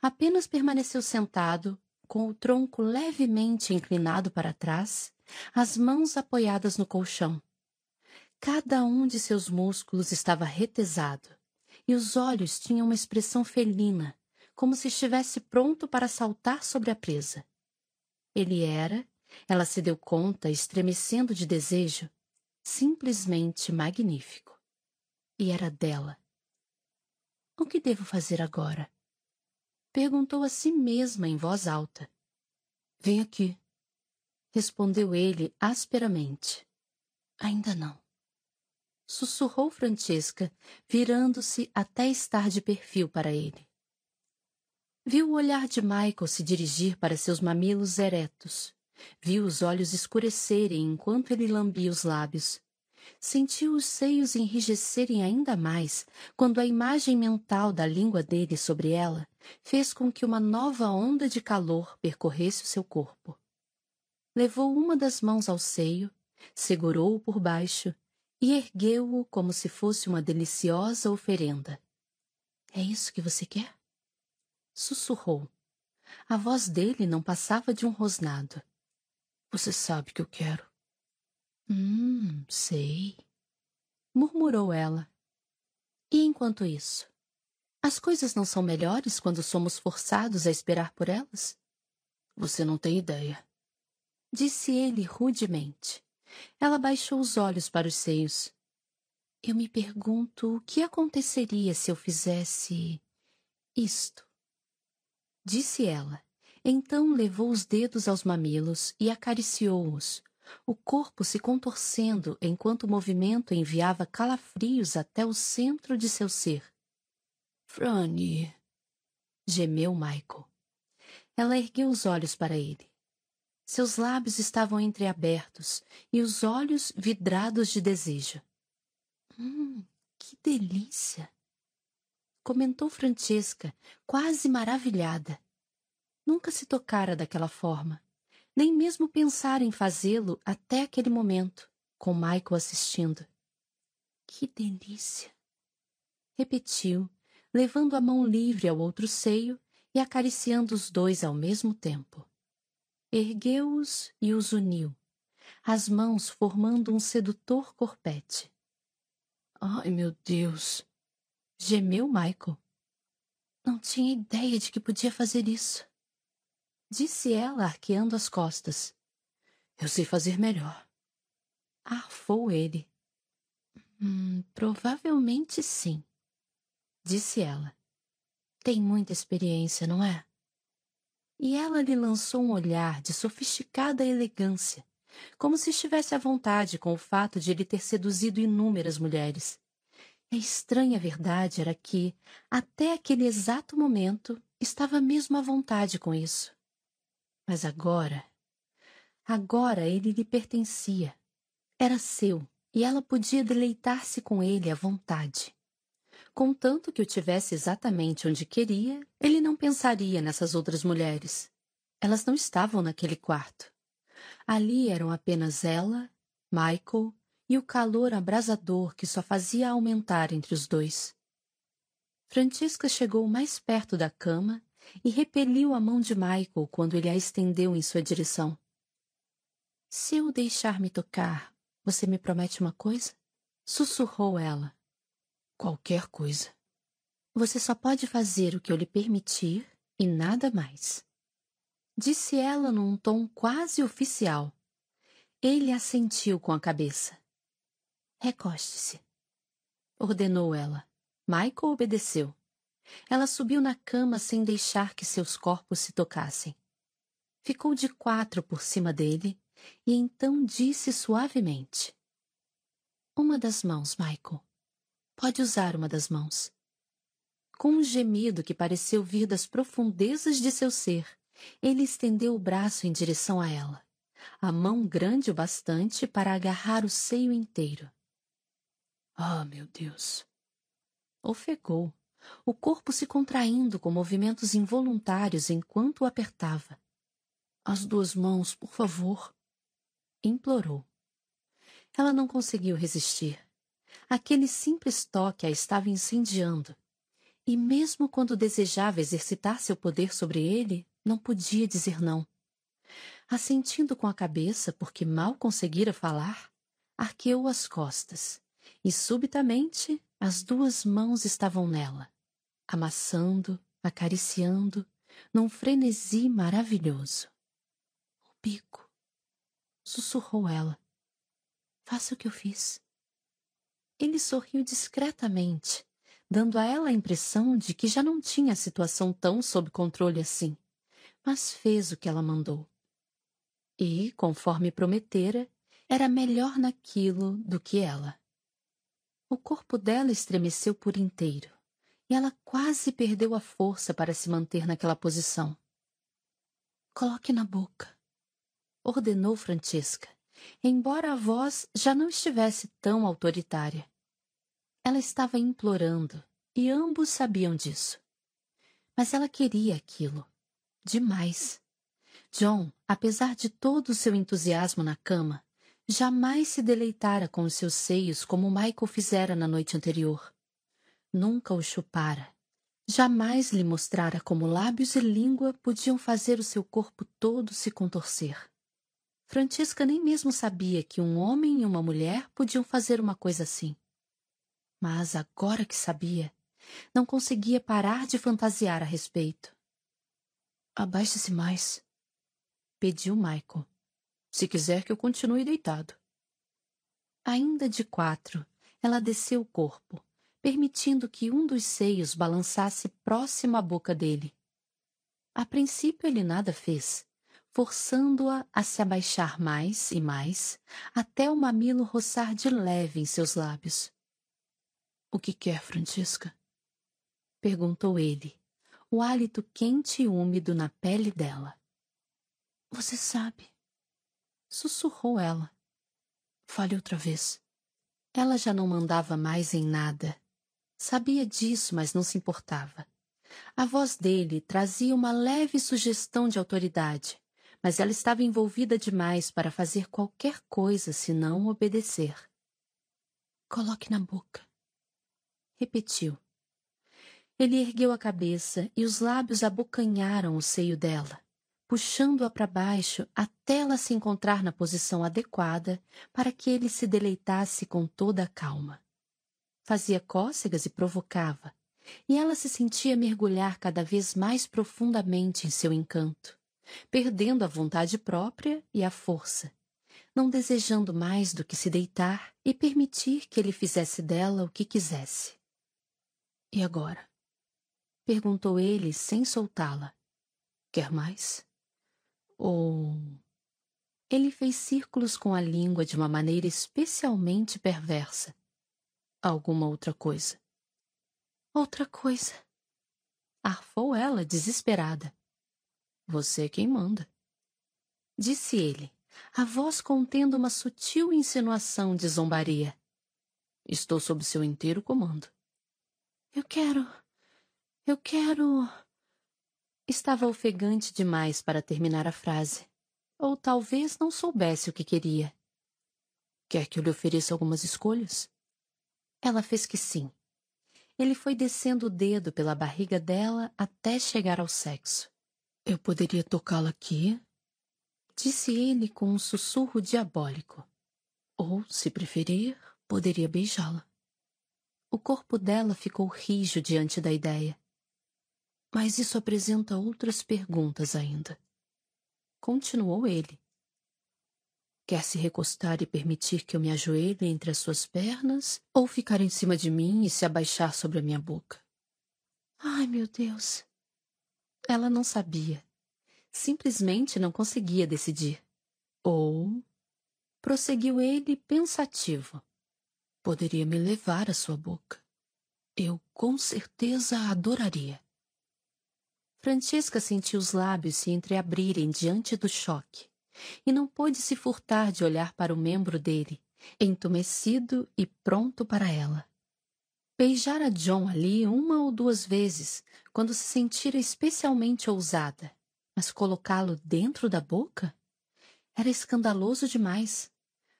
Apenas permaneceu sentado, com o tronco levemente inclinado para trás, as mãos apoiadas no colchão. Cada um de seus músculos estava retesado, e os olhos tinham uma expressão felina, como se estivesse pronto para saltar sobre a presa. Ele era, ela se deu conta, estremecendo de desejo, simplesmente magnífico. E era dela. O que devo fazer agora? Perguntou a si mesma em voz alta. Vem aqui. Respondeu ele asperamente. Ainda não. Sussurrou Francesca, virando-se até estar de perfil para ele. Viu o olhar de Michael se dirigir para seus mamilos eretos. Viu os olhos escurecerem enquanto ele lambia os lábios. Sentiu os seios enrijecerem ainda mais quando a imagem mental da língua dele sobre ela fez com que uma nova onda de calor percorresse o seu corpo. Levou uma das mãos ao seio, segurou-o por baixo e ergueu-o como se fosse uma deliciosa oferenda. É isso que você quer? Sussurrou. A voz dele não passava de um rosnado. Você sabe que eu quero. Hum, sei. Murmurou ela. E enquanto isso? As coisas não são melhores quando somos forçados a esperar por elas? Você não tem ideia. Disse ele rudemente. Ela baixou os olhos para os seios. Eu me pergunto o que aconteceria se eu fizesse isto. Disse ela. Então levou os dedos aos mamilos e acariciou-os, o corpo se contorcendo enquanto o movimento enviava calafrios até o centro de seu ser. Franny, gemeu Michael. Ela ergueu os olhos para ele. Seus lábios estavam entreabertos e os olhos vidrados de desejo. Hum, que delícia! Comentou Francesca, quase maravilhada. Nunca se tocara daquela forma nem mesmo pensar em fazê-lo até aquele momento, com Michael assistindo. Que delícia! Repetiu, levando a mão livre ao outro seio e acariciando os dois ao mesmo tempo. Ergueu-os e os uniu, as mãos formando um sedutor corpete. Ai, meu Deus! Gemeu Michael. Não tinha ideia de que podia fazer isso disse ela, arqueando as costas. Eu sei fazer melhor. Arfou ele. Hum, provavelmente sim, disse ela. Tem muita experiência, não é? E ela lhe lançou um olhar de sofisticada elegância, como se estivesse à vontade com o fato de ele ter seduzido inúmeras mulheres. A estranha verdade era que, até aquele exato momento, estava mesmo à vontade com isso. Mas agora. Agora ele lhe pertencia. Era seu, e ela podia deleitar-se com ele à vontade. Contanto que o tivesse exatamente onde queria, ele não pensaria nessas outras mulheres. Elas não estavam naquele quarto. Ali eram apenas ela, Michael e o calor abrasador que só fazia aumentar entre os dois. Francisca chegou mais perto da cama e repeliu a mão de Michael quando ele a estendeu em sua direção. Se eu deixar me tocar, você me promete uma coisa? Sussurrou ela. Qualquer coisa. Você só pode fazer o que eu lhe permitir e nada mais. Disse ela num tom quase oficial. Ele assentiu com a cabeça. Recoste-se. Ordenou ela. Michael obedeceu. Ela subiu na cama sem deixar que seus corpos se tocassem. Ficou de quatro por cima dele e então disse suavemente: Uma das mãos, Michael. Pode usar uma das mãos. Com um gemido que pareceu vir das profundezas de seu ser, ele estendeu o braço em direção a ela, a mão grande o bastante para agarrar o seio inteiro. Ah, oh, meu Deus! Ofegou, o corpo se contraindo com movimentos involuntários enquanto o apertava. As duas mãos, por favor implorou. Ela não conseguiu resistir. Aquele simples toque a estava incendiando. E mesmo quando desejava exercitar seu poder sobre ele, não podia dizer não. Assentindo com a cabeça, porque mal conseguira falar, arqueou as costas, e subitamente as duas mãos estavam nela, amassando, acariciando, num frenesi maravilhoso. O bico, sussurrou ela. Faça o que eu fiz. Ele sorriu discretamente, dando a ela a impressão de que já não tinha a situação tão sob controle assim, mas fez o que ela mandou. E, conforme prometera, era melhor naquilo do que ela. O corpo dela estremeceu por inteiro, e ela quase perdeu a força para se manter naquela posição. Coloque na boca, ordenou Francesca, embora a voz já não estivesse tão autoritária. Ela estava implorando, e ambos sabiam disso. Mas ela queria aquilo. Demais. John, apesar de todo o seu entusiasmo na cama, jamais se deleitara com os seus seios como Michael fizera na noite anterior. Nunca o chupara. Jamais lhe mostrara como lábios e língua podiam fazer o seu corpo todo se contorcer. Francisca nem mesmo sabia que um homem e uma mulher podiam fazer uma coisa assim. Mas agora que sabia, não conseguia parar de fantasiar a respeito. Abaixe-se mais, pediu Michael, se quiser que eu continue deitado. Ainda de quatro, ela desceu o corpo, permitindo que um dos seios balançasse próximo à boca dele. A princípio ele nada fez, forçando-a a se abaixar mais e mais, até o mamilo roçar de leve em seus lábios. O que quer, Francisca? perguntou ele, o hálito quente e úmido na pele dela. Você sabe, sussurrou ela. Fale outra vez. Ela já não mandava mais em nada. Sabia disso, mas não se importava. A voz dele trazia uma leve sugestão de autoridade, mas ela estava envolvida demais para fazer qualquer coisa senão obedecer. Coloque na boca. Repetiu. Ele ergueu a cabeça e os lábios abocanharam o seio dela, puxando-a para baixo até ela se encontrar na posição adequada para que ele se deleitasse com toda a calma. Fazia cócegas e provocava, e ela se sentia mergulhar cada vez mais profundamente em seu encanto perdendo a vontade própria e a força, não desejando mais do que se deitar e permitir que ele fizesse dela o que quisesse. E agora? perguntou ele sem soltá-la. Quer mais? Ou. Ele fez círculos com a língua de uma maneira especialmente perversa. Alguma outra coisa. Outra coisa. Arfou ela, desesperada. Você é quem manda. Disse ele, a voz contendo uma sutil insinuação de zombaria. Estou sob seu inteiro comando. Eu quero. Eu quero. Estava ofegante demais para terminar a frase. Ou talvez não soubesse o que queria. Quer que eu lhe ofereça algumas escolhas? Ela fez que sim. Ele foi descendo o dedo pela barriga dela até chegar ao sexo. Eu poderia tocá-la aqui? Disse ele com um sussurro diabólico. Ou, se preferir, poderia beijá-la. O corpo dela ficou rijo diante da ideia. Mas isso apresenta outras perguntas ainda. Continuou ele. Quer se recostar e permitir que eu me ajoelhe entre as suas pernas ou ficar em cima de mim e se abaixar sobre a minha boca? Ai, meu Deus! Ela não sabia. Simplesmente não conseguia decidir. Ou. Prosseguiu ele pensativo. Poderia me levar à sua boca. Eu com certeza a adoraria. Francesca sentiu os lábios se entreabrirem diante do choque e não pôde se furtar de olhar para o membro dele, entumecido e pronto para ela. Beijara John ali uma ou duas vezes, quando se sentira especialmente ousada, mas colocá-lo dentro da boca? Era escandaloso demais,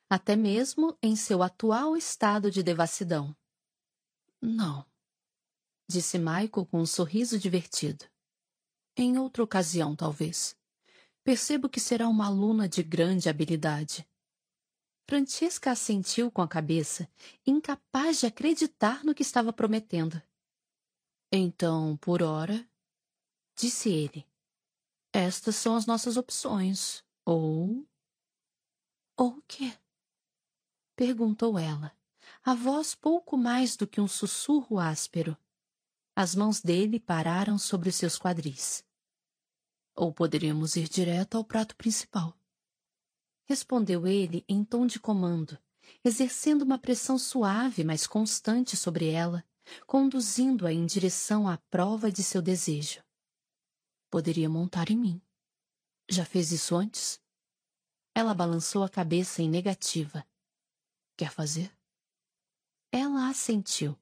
até mesmo em seu atual estado de devassidão. Não, disse Michael com um sorriso divertido. Em outra ocasião, talvez. Percebo que será uma aluna de grande habilidade. Francesca assentiu com a cabeça, incapaz de acreditar no que estava prometendo. Então, por hora, disse ele, estas são as nossas opções. Ou. Ou o quê? Perguntou ela, a voz pouco mais do que um sussurro áspero. As mãos dele pararam sobre os seus quadris. Ou poderíamos ir direto ao prato principal. Respondeu ele em tom de comando, exercendo uma pressão suave, mas constante sobre ela, conduzindo-a em direção à prova de seu desejo. Poderia montar em mim. Já fez isso antes? Ela balançou a cabeça em negativa. Quer fazer? Ela assentiu.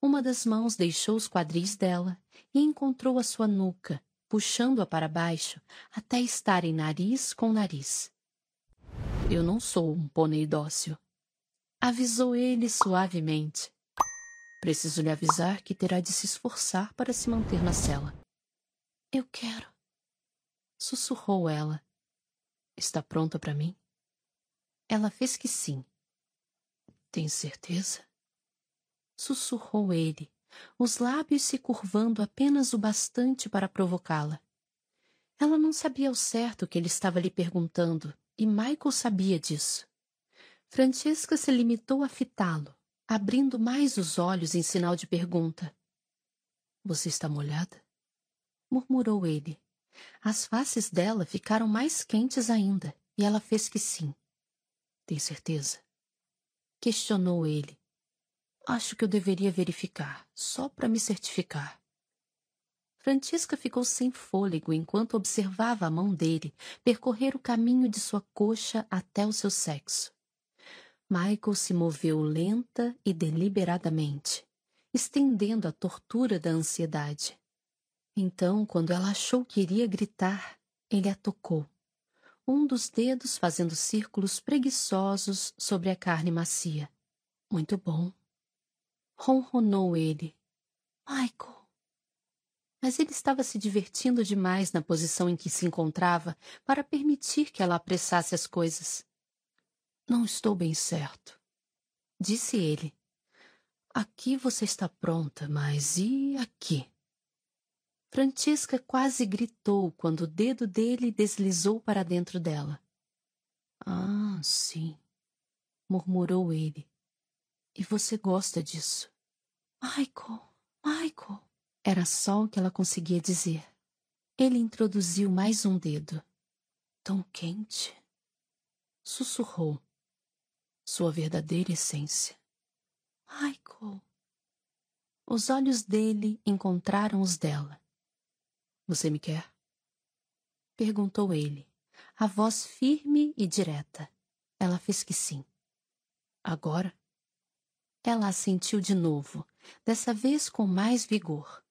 Uma das mãos deixou os quadris dela e encontrou a sua nuca, puxando-a para baixo até estarem nariz com nariz. Eu não sou um pônei dócil. Avisou ele suavemente. Preciso lhe avisar que terá de se esforçar para se manter na cela. Eu quero. Sussurrou ela. Está pronta para mim? Ela fez que sim. Tem certeza? Sussurrou ele, os lábios se curvando apenas o bastante para provocá-la. Ela não sabia ao certo o que ele estava lhe perguntando, e Michael sabia disso. Francesca se limitou a fitá-lo, abrindo mais os olhos em sinal de pergunta. Você está molhada? murmurou ele. As faces dela ficaram mais quentes ainda, e ela fez que sim. Tem certeza? Questionou ele, Acho que eu deveria verificar, só para me certificar. Francisca ficou sem fôlego enquanto observava a mão dele percorrer o caminho de sua coxa até o seu sexo. Michael se moveu lenta e deliberadamente, estendendo a tortura da ansiedade. Então, quando ela achou que iria gritar, ele a tocou, um dos dedos fazendo círculos preguiçosos sobre a carne macia. Muito bom ronronou ele. Michael. Mas ele estava se divertindo demais na posição em que se encontrava para permitir que ela apressasse as coisas. Não estou bem certo, disse ele. Aqui você está pronta, mas e aqui? Francisca quase gritou quando o dedo dele deslizou para dentro dela. Ah, sim, murmurou ele. E você gosta disso? Michael, Michael. Era só o que ela conseguia dizer. Ele introduziu mais um dedo. Tão quente, sussurrou. Sua verdadeira essência. Michael. Os olhos dele encontraram os dela. Você me quer? Perguntou ele, a voz firme e direta. Ela fez que sim. Agora? Ela assentiu de novo, dessa vez com mais vigor.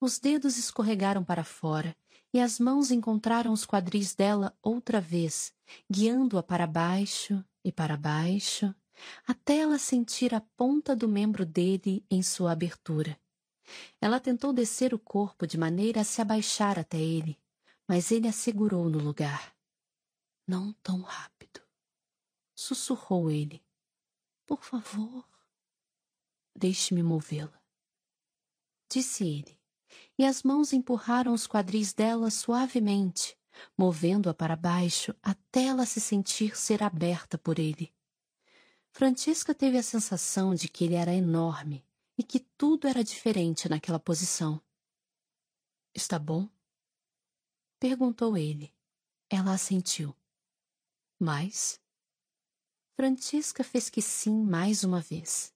Os dedos escorregaram para fora e as mãos encontraram os quadris dela outra vez, guiando-a para baixo e para baixo, até ela sentir a ponta do membro dele em sua abertura. Ela tentou descer o corpo de maneira a se abaixar até ele, mas ele a segurou no lugar. Não tão rápido. Sussurrou ele. Por favor. Deixe-me movê-la. Disse ele, e as mãos empurraram os quadris dela suavemente, movendo-a para baixo até ela se sentir ser aberta por ele. Francisca teve a sensação de que ele era enorme e que tudo era diferente naquela posição. Está bom? Perguntou ele. Ela assentiu. Mais? Francisca fez que sim mais uma vez.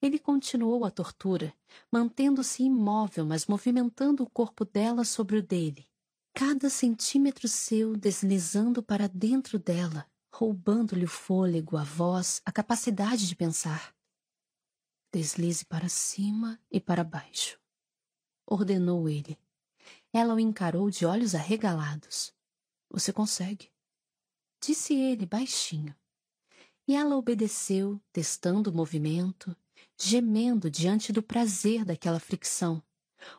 Ele continuou a tortura, mantendo-se imóvel, mas movimentando o corpo dela sobre o dele, cada centímetro seu deslizando para dentro dela, roubando-lhe o fôlego, a voz, a capacidade de pensar. Deslize para cima e para baixo, ordenou ele. Ela o encarou de olhos arregalados. Você consegue, disse ele baixinho. E ela obedeceu, testando o movimento, gemendo diante do prazer daquela fricção,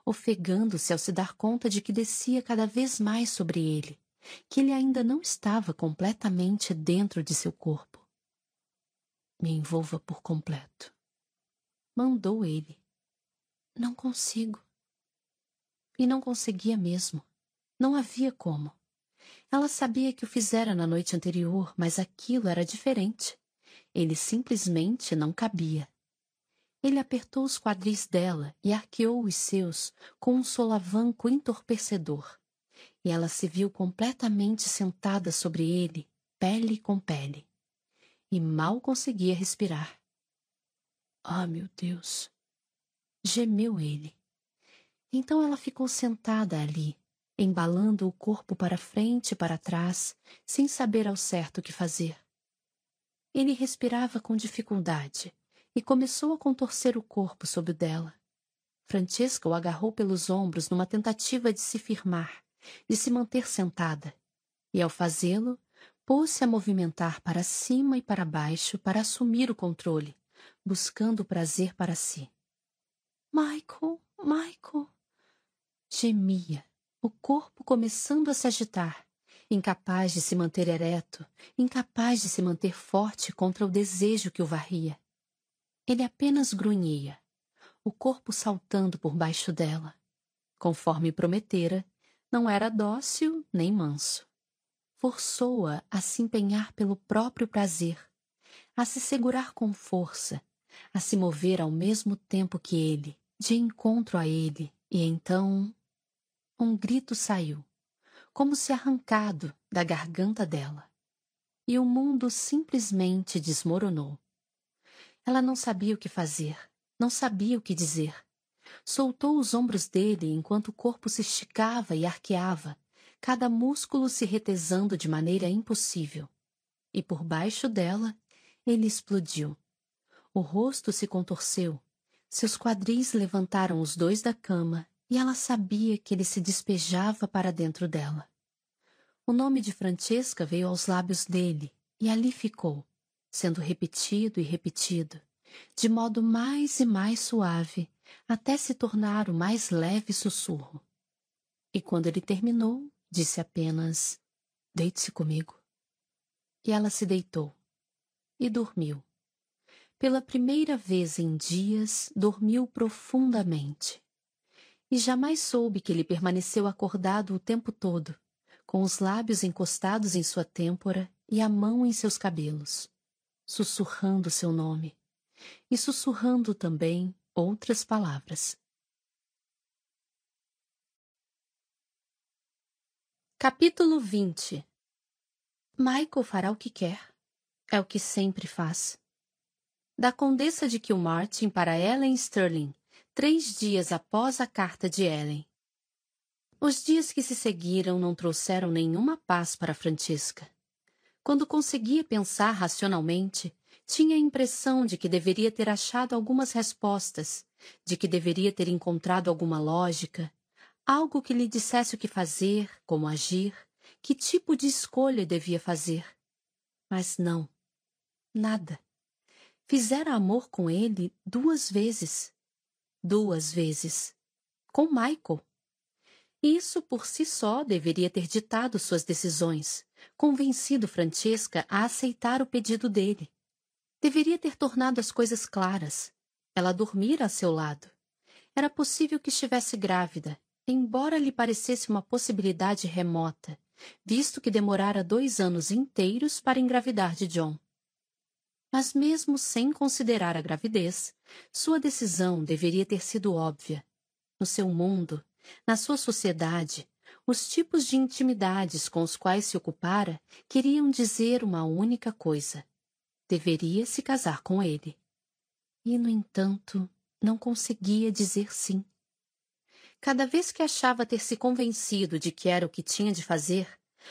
ofegando-se ao se dar conta de que descia cada vez mais sobre ele, que ele ainda não estava completamente dentro de seu corpo. Me envolva por completo. Mandou ele. Não consigo. E não conseguia mesmo. Não havia como. Ela sabia que o fizera na noite anterior, mas aquilo era diferente. Ele simplesmente não cabia. Ele apertou os quadris dela e arqueou os seus com um solavanco entorpecedor e ela se viu completamente sentada sobre ele, pele com pele, e mal conseguia respirar. Ah, meu Deus! Gemeu ele. Então ela ficou sentada ali, embalando o corpo para frente e para trás, sem saber ao certo o que fazer. Ele respirava com dificuldade e começou a contorcer o corpo sob o dela. Francesca o agarrou pelos ombros numa tentativa de se firmar, de se manter sentada, e ao fazê-lo, pôs-se a movimentar para cima e para baixo para assumir o controle, buscando o prazer para si. Michael, Michael! Gemia, o corpo começando a se agitar, incapaz de se manter ereto, incapaz de se manter forte contra o desejo que o varria. Ele apenas grunhia, o corpo saltando por baixo dela. Conforme prometera, não era dócil nem manso. Forçou-a a se empenhar pelo próprio prazer, a se segurar com força, a se mover ao mesmo tempo que ele, de encontro a ele, e então um grito saiu, como se arrancado da garganta dela. E o mundo simplesmente desmoronou. Ela não sabia o que fazer, não sabia o que dizer. Soltou os ombros dele enquanto o corpo se esticava e arqueava, cada músculo se retesando de maneira impossível. E por baixo dela, ele explodiu. O rosto se contorceu, seus quadris levantaram os dois da cama e ela sabia que ele se despejava para dentro dela. O nome de Francesca veio aos lábios dele e ali ficou, sendo repetido e repetido, de modo mais e mais suave, até se tornar o mais leve sussurro. E quando ele terminou, disse apenas: Deite-se comigo. E ela se deitou e dormiu. Pela primeira vez em dias, dormiu profundamente. E jamais soube que ele permaneceu acordado o tempo todo, com os lábios encostados em sua têmpora e a mão em seus cabelos, sussurrando seu nome, e sussurrando também outras palavras. Capítulo 20 Michael fará o que quer. É o que sempre faz. Da Condessa de Kilmartin para Ellen Sterling, três dias após a carta de Ellen. Os dias que se seguiram não trouxeram nenhuma paz para Francisca. Quando conseguia pensar racionalmente, tinha a impressão de que deveria ter achado algumas respostas, de que deveria ter encontrado alguma lógica, algo que lhe dissesse o que fazer, como agir, que tipo de escolha devia fazer. Mas não. Nada. Fizera amor com ele duas vezes. Duas vezes. Com Michael. Isso por si só deveria ter ditado suas decisões, convencido Francesca a aceitar o pedido dele. Deveria ter tornado as coisas claras. Ela dormira a seu lado. Era possível que estivesse grávida, embora lhe parecesse uma possibilidade remota, visto que demorara dois anos inteiros para engravidar de John. Mas mesmo sem considerar a gravidez, sua decisão deveria ter sido óbvia. No seu mundo, na sua sociedade, os tipos de intimidades com os quais se ocupara queriam dizer uma única coisa. Deveria se casar com ele. E, no entanto, não conseguia dizer sim. Cada vez que achava ter se convencido de que era o que tinha de fazer,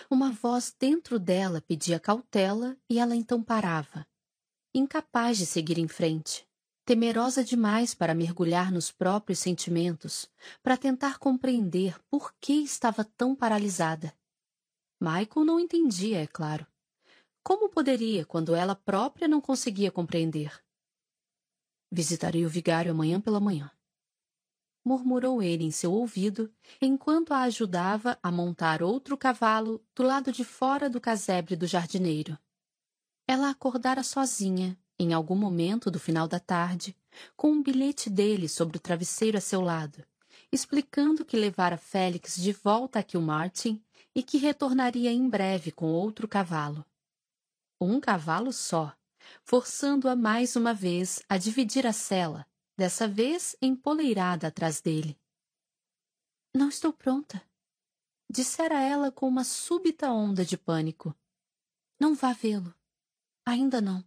uma voz dentro dela pedia cautela e ela então parava, incapaz de seguir em frente, temerosa demais para mergulhar nos próprios sentimentos, para tentar compreender por que estava tão paralisada. Michael não entendia, é claro. Como poderia quando ela própria não conseguia compreender? Visitarei o vigário amanhã pela manhã murmurou ele em seu ouvido, enquanto a ajudava a montar outro cavalo do lado de fora do casebre do jardineiro. Ela acordara sozinha, em algum momento do final da tarde, com um bilhete dele sobre o travesseiro a seu lado, explicando que levara Félix de volta a Kilmartin e que retornaria em breve com outro cavalo. Um cavalo só, forçando-a mais uma vez a dividir a cela, dessa vez empoleirada atrás dele. Não estou pronta, dissera ela com uma súbita onda de pânico. Não vá vê-lo. Ainda não.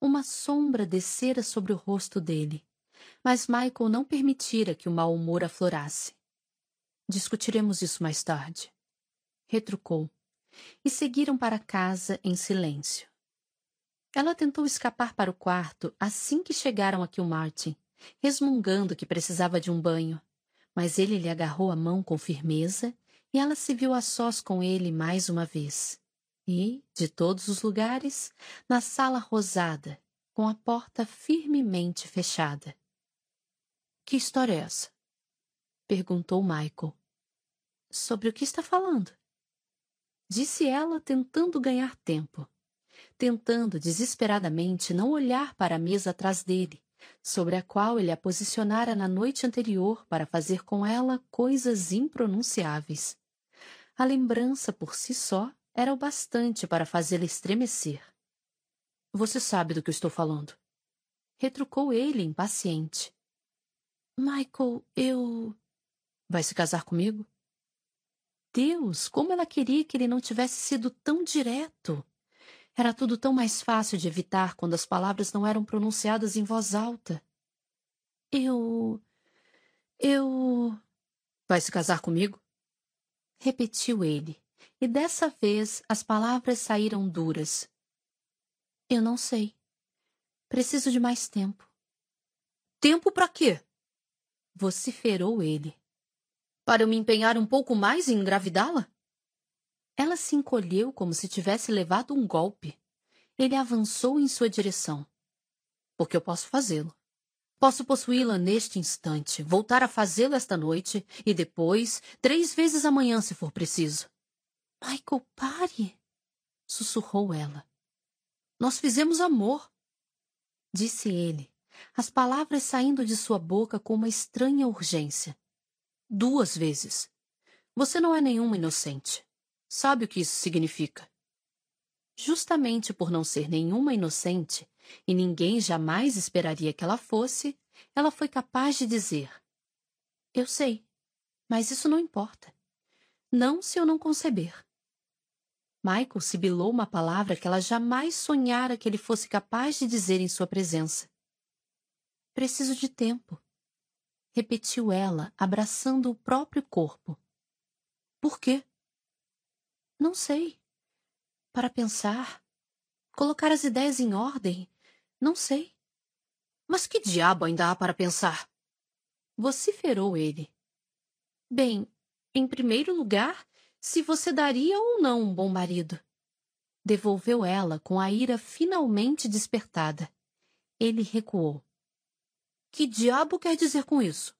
Uma sombra descera sobre o rosto dele, mas Michael não permitira que o mau humor aflorasse. Discutiremos isso mais tarde. Retrucou, e seguiram para casa em silêncio. Ela tentou escapar para o quarto assim que chegaram a Kilmartin, resmungando que precisava de um banho. Mas ele lhe agarrou a mão com firmeza e ela se viu a sós com ele mais uma vez. E, de todos os lugares, na sala rosada, com a porta firmemente fechada. Que história é essa? perguntou Michael. Sobre o que está falando? Disse ela, tentando ganhar tempo tentando desesperadamente não olhar para a mesa atrás dele, sobre a qual ele a posicionara na noite anterior para fazer com ela coisas impronunciáveis. A lembrança por si só era o bastante para fazê-la estremecer. Você sabe do que estou falando. Retrucou ele, impaciente. Michael, eu. Vai se casar comigo? Deus, como ela queria que ele não tivesse sido tão direto. Era tudo tão mais fácil de evitar quando as palavras não eram pronunciadas em voz alta. Eu. Eu. Vai se casar comigo? Repetiu ele, e dessa vez as palavras saíram duras. Eu não sei. Preciso de mais tempo. Tempo para quê? vociferou ele. Para eu me empenhar um pouco mais em engravidá-la? Ela se encolheu como se tivesse levado um golpe. Ele avançou em sua direção. Porque eu posso fazê-lo. Posso possuí-la neste instante, voltar a fazê-lo esta noite e depois, três vezes amanhã, se for preciso. Michael, pare! sussurrou ela. Nós fizemos amor, disse ele, as palavras saindo de sua boca com uma estranha urgência. Duas vezes. Você não é nenhuma inocente. Sabe o que isso significa? Justamente por não ser nenhuma inocente, e ninguém jamais esperaria que ela fosse, ela foi capaz de dizer: Eu sei, mas isso não importa. Não se eu não conceber. Michael sibilou uma palavra que ela jamais sonhara que ele fosse capaz de dizer em sua presença. Preciso de tempo, repetiu ela, abraçando o próprio corpo. Por quê? Não sei. Para pensar. Colocar as ideias em ordem. Não sei. Mas que diabo ainda há para pensar? Vociferou ele. Bem, em primeiro lugar, se você daria ou não um bom marido. Devolveu ela com a ira finalmente despertada. Ele recuou. Que diabo quer dizer com isso?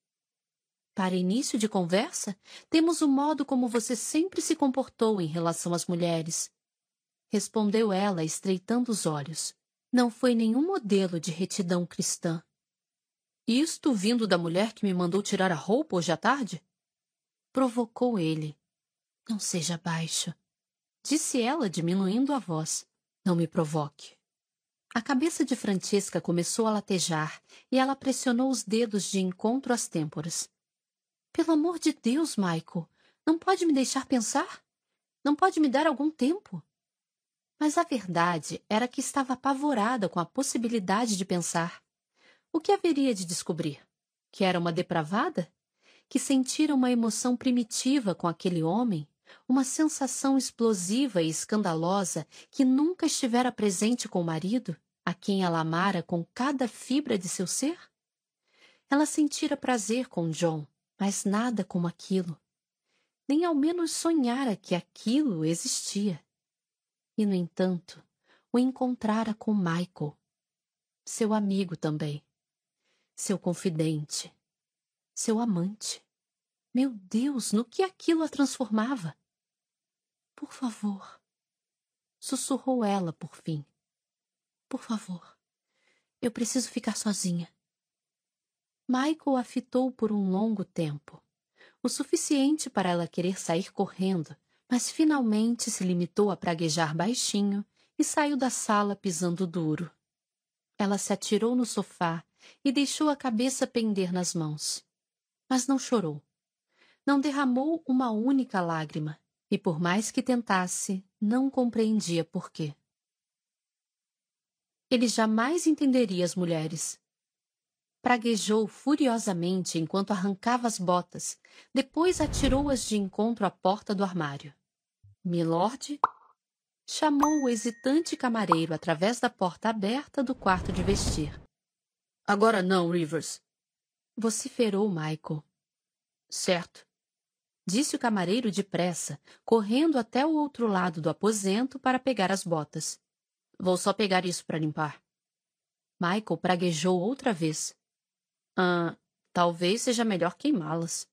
Para início de conversa, temos o modo como você sempre se comportou em relação às mulheres. Respondeu ela, estreitando os olhos. Não foi nenhum modelo de retidão cristã. Isto vindo da mulher que me mandou tirar a roupa hoje à tarde? Provocou ele. Não seja baixo, disse ela, diminuindo a voz. Não me provoque. A cabeça de Francesca começou a latejar e ela pressionou os dedos de encontro às têmporas. Pelo amor de Deus, Michael, não pode me deixar pensar? Não pode me dar algum tempo? Mas a verdade era que estava apavorada com a possibilidade de pensar. O que haveria de descobrir? Que era uma depravada? Que sentira uma emoção primitiva com aquele homem? Uma sensação explosiva e escandalosa que nunca estivera presente com o marido, a quem ela amara com cada fibra de seu ser? Ela sentira prazer com John, mas nada como aquilo. Nem ao menos sonhara que aquilo existia. E, no entanto, o encontrara com Michael, seu amigo também, seu confidente, seu amante. Meu Deus, no que aquilo a transformava? Por favor. Sussurrou ela por fim. Por favor. Eu preciso ficar sozinha. Michael a fitou por um longo tempo. O suficiente para ela querer sair correndo, mas finalmente se limitou a praguejar baixinho e saiu da sala pisando duro. Ela se atirou no sofá e deixou a cabeça pender nas mãos. Mas não chorou. Não derramou uma única lágrima e por mais que tentasse, não compreendia por quê. Ele jamais entenderia as mulheres. Praguejou furiosamente enquanto arrancava as botas, depois atirou-as de encontro à porta do armário. Milord chamou o hesitante camareiro através da porta aberta do quarto de vestir. Agora não, Rivers, vociferou Michael. Certo disse o camareiro depressa, correndo até o outro lado do aposento para pegar as botas. Vou só pegar isso para limpar. Michael praguejou outra vez. Ah, talvez seja melhor queimá-las.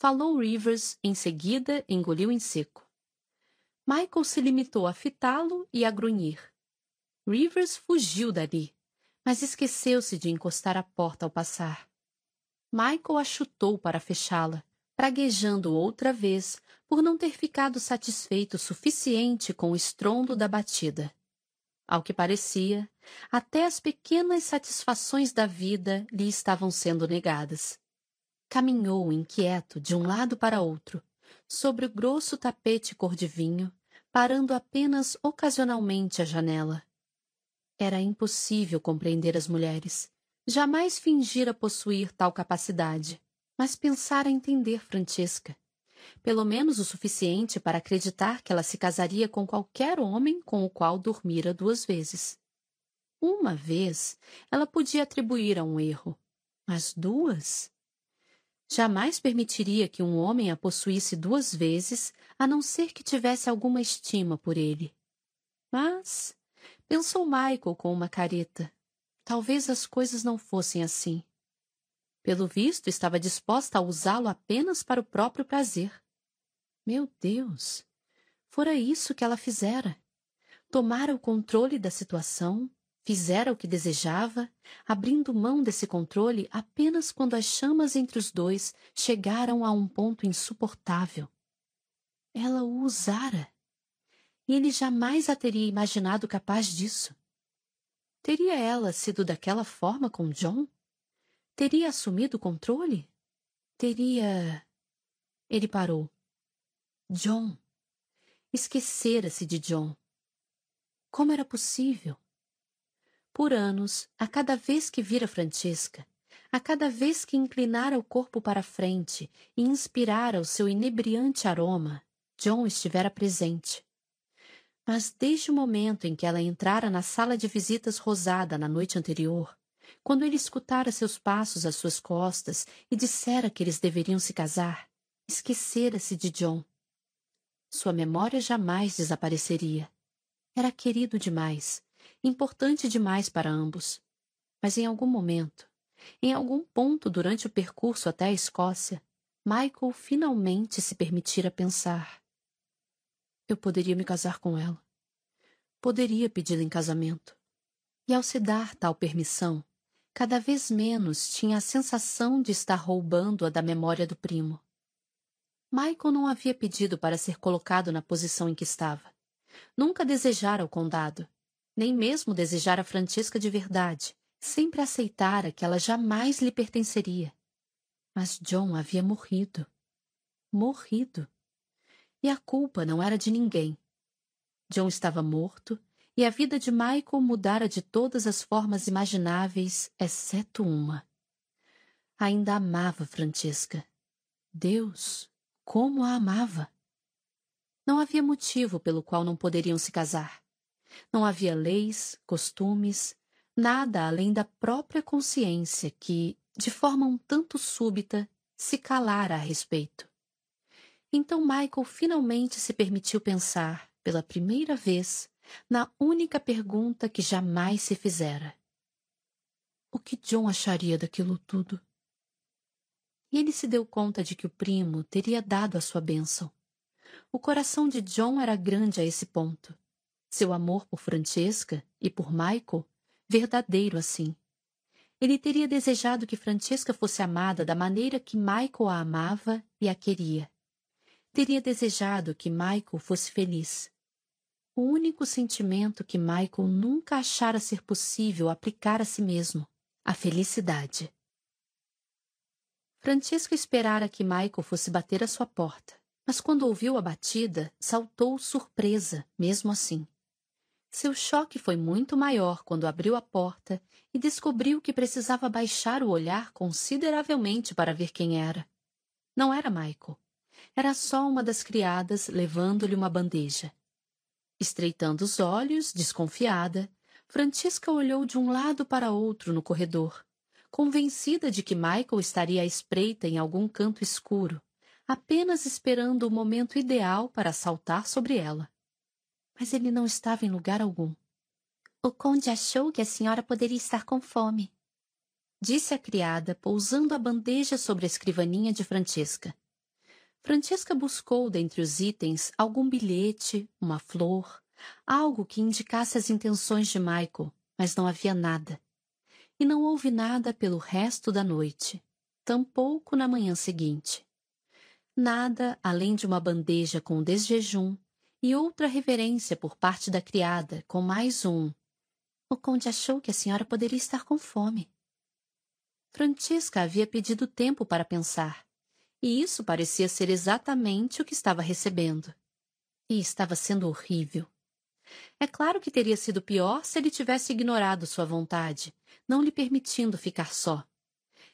Falou Rivers, em seguida engoliu em seco. Michael se limitou a fitá-lo e a grunhir. Rivers fugiu dali, mas esqueceu-se de encostar a porta ao passar. Michael a chutou para fechá-la, praguejando outra vez por não ter ficado satisfeito o suficiente com o estrondo da batida. Ao que parecia, até as pequenas satisfações da vida lhe estavam sendo negadas. Caminhou inquieto de um lado para outro, sobre o grosso tapete cor de vinho, parando apenas ocasionalmente à janela. Era impossível compreender as mulheres. Jamais fingira possuir tal capacidade mas pensara entender Francesca. Pelo menos o suficiente para acreditar que ela se casaria com qualquer homem com o qual dormira duas vezes. Uma vez ela podia atribuir a um erro, mas duas? Jamais permitiria que um homem a possuísse duas vezes, a não ser que tivesse alguma estima por ele. Mas, pensou Michael com uma careta, talvez as coisas não fossem assim. Pelo visto, estava disposta a usá-lo apenas para o próprio prazer. Meu Deus! Fora isso que ela fizera. Tomara o controle da situação, fizera o que desejava, abrindo mão desse controle apenas quando as chamas entre os dois chegaram a um ponto insuportável. Ela o usara. E ele jamais a teria imaginado capaz disso. Teria ela sido daquela forma com John? Teria assumido o controle? Teria. Ele parou. John. Esquecera-se de John. Como era possível? Por anos, a cada vez que vira Francesca, a cada vez que inclinara o corpo para a frente e inspirara o seu inebriante aroma, John estivera presente. Mas desde o momento em que ela entrara na sala de visitas rosada na noite anterior, quando ele escutara seus passos às suas costas e dissera que eles deveriam se casar, esquecera-se de John. Sua memória jamais desapareceria. Era querido demais, importante demais para ambos. Mas em algum momento, em algum ponto durante o percurso até a Escócia, Michael finalmente se permitira pensar. Eu poderia me casar com ela. Poderia pedi-la em casamento. E ao se dar tal permissão, cada vez menos tinha a sensação de estar roubando-a da memória do primo. Michael não havia pedido para ser colocado na posição em que estava. Nunca desejara o condado, nem mesmo desejara Francisca de verdade. Sempre aceitara que ela jamais lhe pertenceria. Mas John havia morrido. Morrido e a culpa não era de ninguém. John estava morto e a vida de Michael mudara de todas as formas imagináveis, exceto uma. Ainda amava Francesca. Deus, como a amava! Não havia motivo pelo qual não poderiam se casar. Não havia leis, costumes, nada além da própria consciência que, de forma um tanto súbita, se calara a respeito. Então Michael finalmente se permitiu pensar, pela primeira vez, na única pergunta que jamais se fizera. O que John acharia daquilo tudo? E ele se deu conta de que o primo teria dado a sua bênção. O coração de John era grande a esse ponto. Seu amor por Francesca e por Michael, verdadeiro assim. Ele teria desejado que Francesca fosse amada da maneira que Michael a amava e a queria. Teria desejado que Michael fosse feliz. O único sentimento que Michael nunca achara ser possível aplicar a si mesmo, a felicidade. Francisco esperara que Michael fosse bater à sua porta, mas quando ouviu a batida, saltou surpresa, mesmo assim. Seu choque foi muito maior quando abriu a porta e descobriu que precisava baixar o olhar consideravelmente para ver quem era. Não era Michael. Era só uma das criadas levando-lhe uma bandeja. Estreitando os olhos, desconfiada, Francisca olhou de um lado para outro no corredor, convencida de que Michael estaria à espreita em algum canto escuro, apenas esperando o momento ideal para saltar sobre ela. Mas ele não estava em lugar algum. O conde achou que a senhora poderia estar com fome, disse a criada, pousando a bandeja sobre a escrivaninha de Francesca. Francesca buscou dentre os itens algum bilhete, uma flor, algo que indicasse as intenções de Michael, mas não havia nada. E não houve nada pelo resto da noite, tampouco na manhã seguinte. Nada além de uma bandeja com desjejum e outra reverência por parte da criada, com mais um. O conde achou que a senhora poderia estar com fome. Francesca havia pedido tempo para pensar e isso parecia ser exatamente o que estava recebendo. E estava sendo horrível. É claro que teria sido pior se ele tivesse ignorado sua vontade, não lhe permitindo ficar só.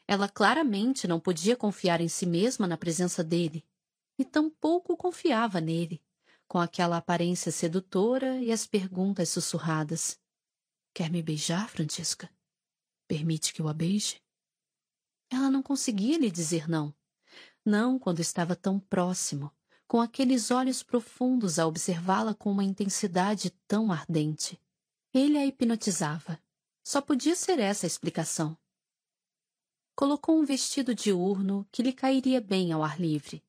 Ela claramente não podia confiar em si mesma na presença dele, e tampouco confiava nele, com aquela aparência sedutora e as perguntas sussurradas. Quer me beijar, Francisca? Permite que eu a beije? Ela não conseguia lhe dizer não não quando estava tão próximo, com aqueles olhos profundos a observá-la com uma intensidade tão ardente. Ele a hipnotizava. Só podia ser essa a explicação. Colocou um vestido diurno que lhe cairia bem ao ar livre.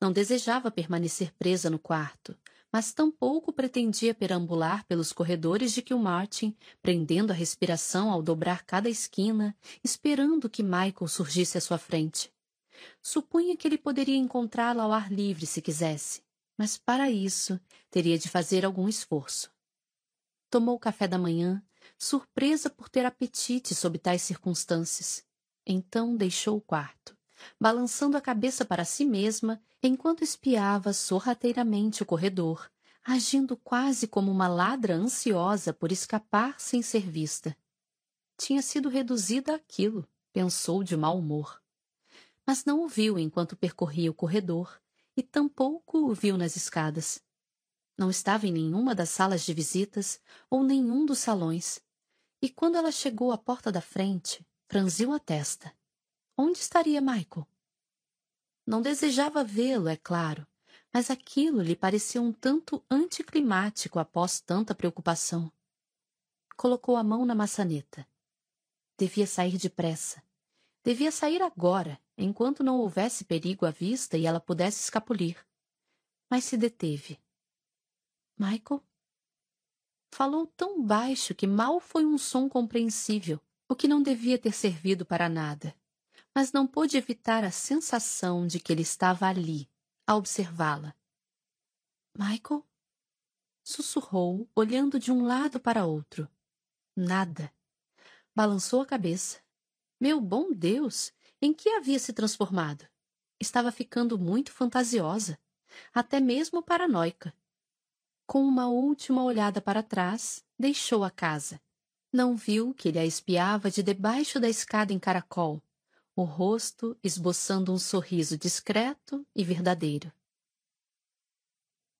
Não desejava permanecer presa no quarto, mas tampouco pretendia perambular pelos corredores de Kilmartin, prendendo a respiração ao dobrar cada esquina, esperando que Michael surgisse à sua frente. Supunha que ele poderia encontrá-la ao ar livre se quisesse, mas para isso teria de fazer algum esforço. Tomou o café da manhã, surpresa por ter apetite sob tais circunstâncias. Então deixou o quarto, balançando a cabeça para si mesma enquanto espiava sorrateiramente o corredor, agindo quase como uma ladra ansiosa por escapar sem ser vista. Tinha sido reduzida àquilo, pensou de mau humor. Mas não o viu enquanto percorria o corredor e tampouco o viu nas escadas. Não estava em nenhuma das salas de visitas ou nenhum dos salões. E quando ela chegou à porta da frente, franziu a testa. Onde estaria Michael? Não desejava vê-lo, é claro, mas aquilo lhe parecia um tanto anticlimático após tanta preocupação. Colocou a mão na maçaneta. Devia sair depressa. Devia sair agora, enquanto não houvesse perigo à vista e ela pudesse escapulir. Mas se deteve. Michael? Falou tão baixo que mal foi um som compreensível, o que não devia ter servido para nada. Mas não pôde evitar a sensação de que ele estava ali, a observá-la. Michael? Sussurrou, olhando de um lado para outro. Nada. Balançou a cabeça. Meu bom Deus! Em que havia se transformado? Estava ficando muito fantasiosa, até mesmo paranoica. Com uma última olhada para trás, deixou a casa. Não viu que ele a espiava de debaixo da escada em caracol, o rosto esboçando um sorriso discreto e verdadeiro.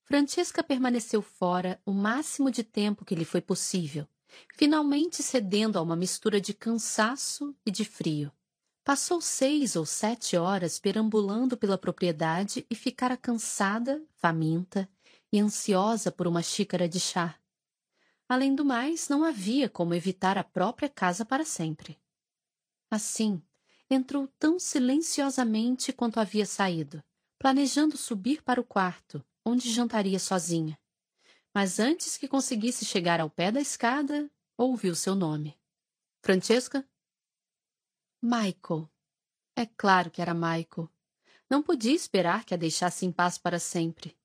Francesca permaneceu fora o máximo de tempo que lhe foi possível, finalmente cedendo a uma mistura de cansaço e de frio. Passou seis ou sete horas perambulando pela propriedade e ficara cansada, faminta, e ansiosa por uma xícara de chá. Além do mais, não havia como evitar a própria casa para sempre. Assim, entrou tão silenciosamente quanto havia saído, planejando subir para o quarto, onde jantaria sozinha. Mas antes que conseguisse chegar ao pé da escada, ouviu seu nome. Francesca? Michael. É claro que era Michael. Não podia esperar que a deixasse em paz para sempre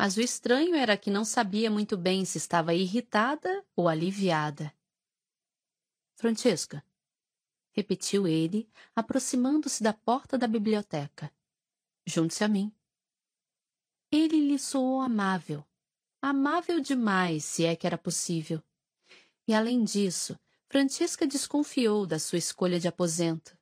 mas o estranho era que não sabia muito bem se estava irritada ou aliviada. Francesca, repetiu ele, aproximando-se da porta da biblioteca. Junte-se a mim. Ele lhe soou amável, amável demais, se é que era possível. E além disso, Francesca desconfiou da sua escolha de aposento.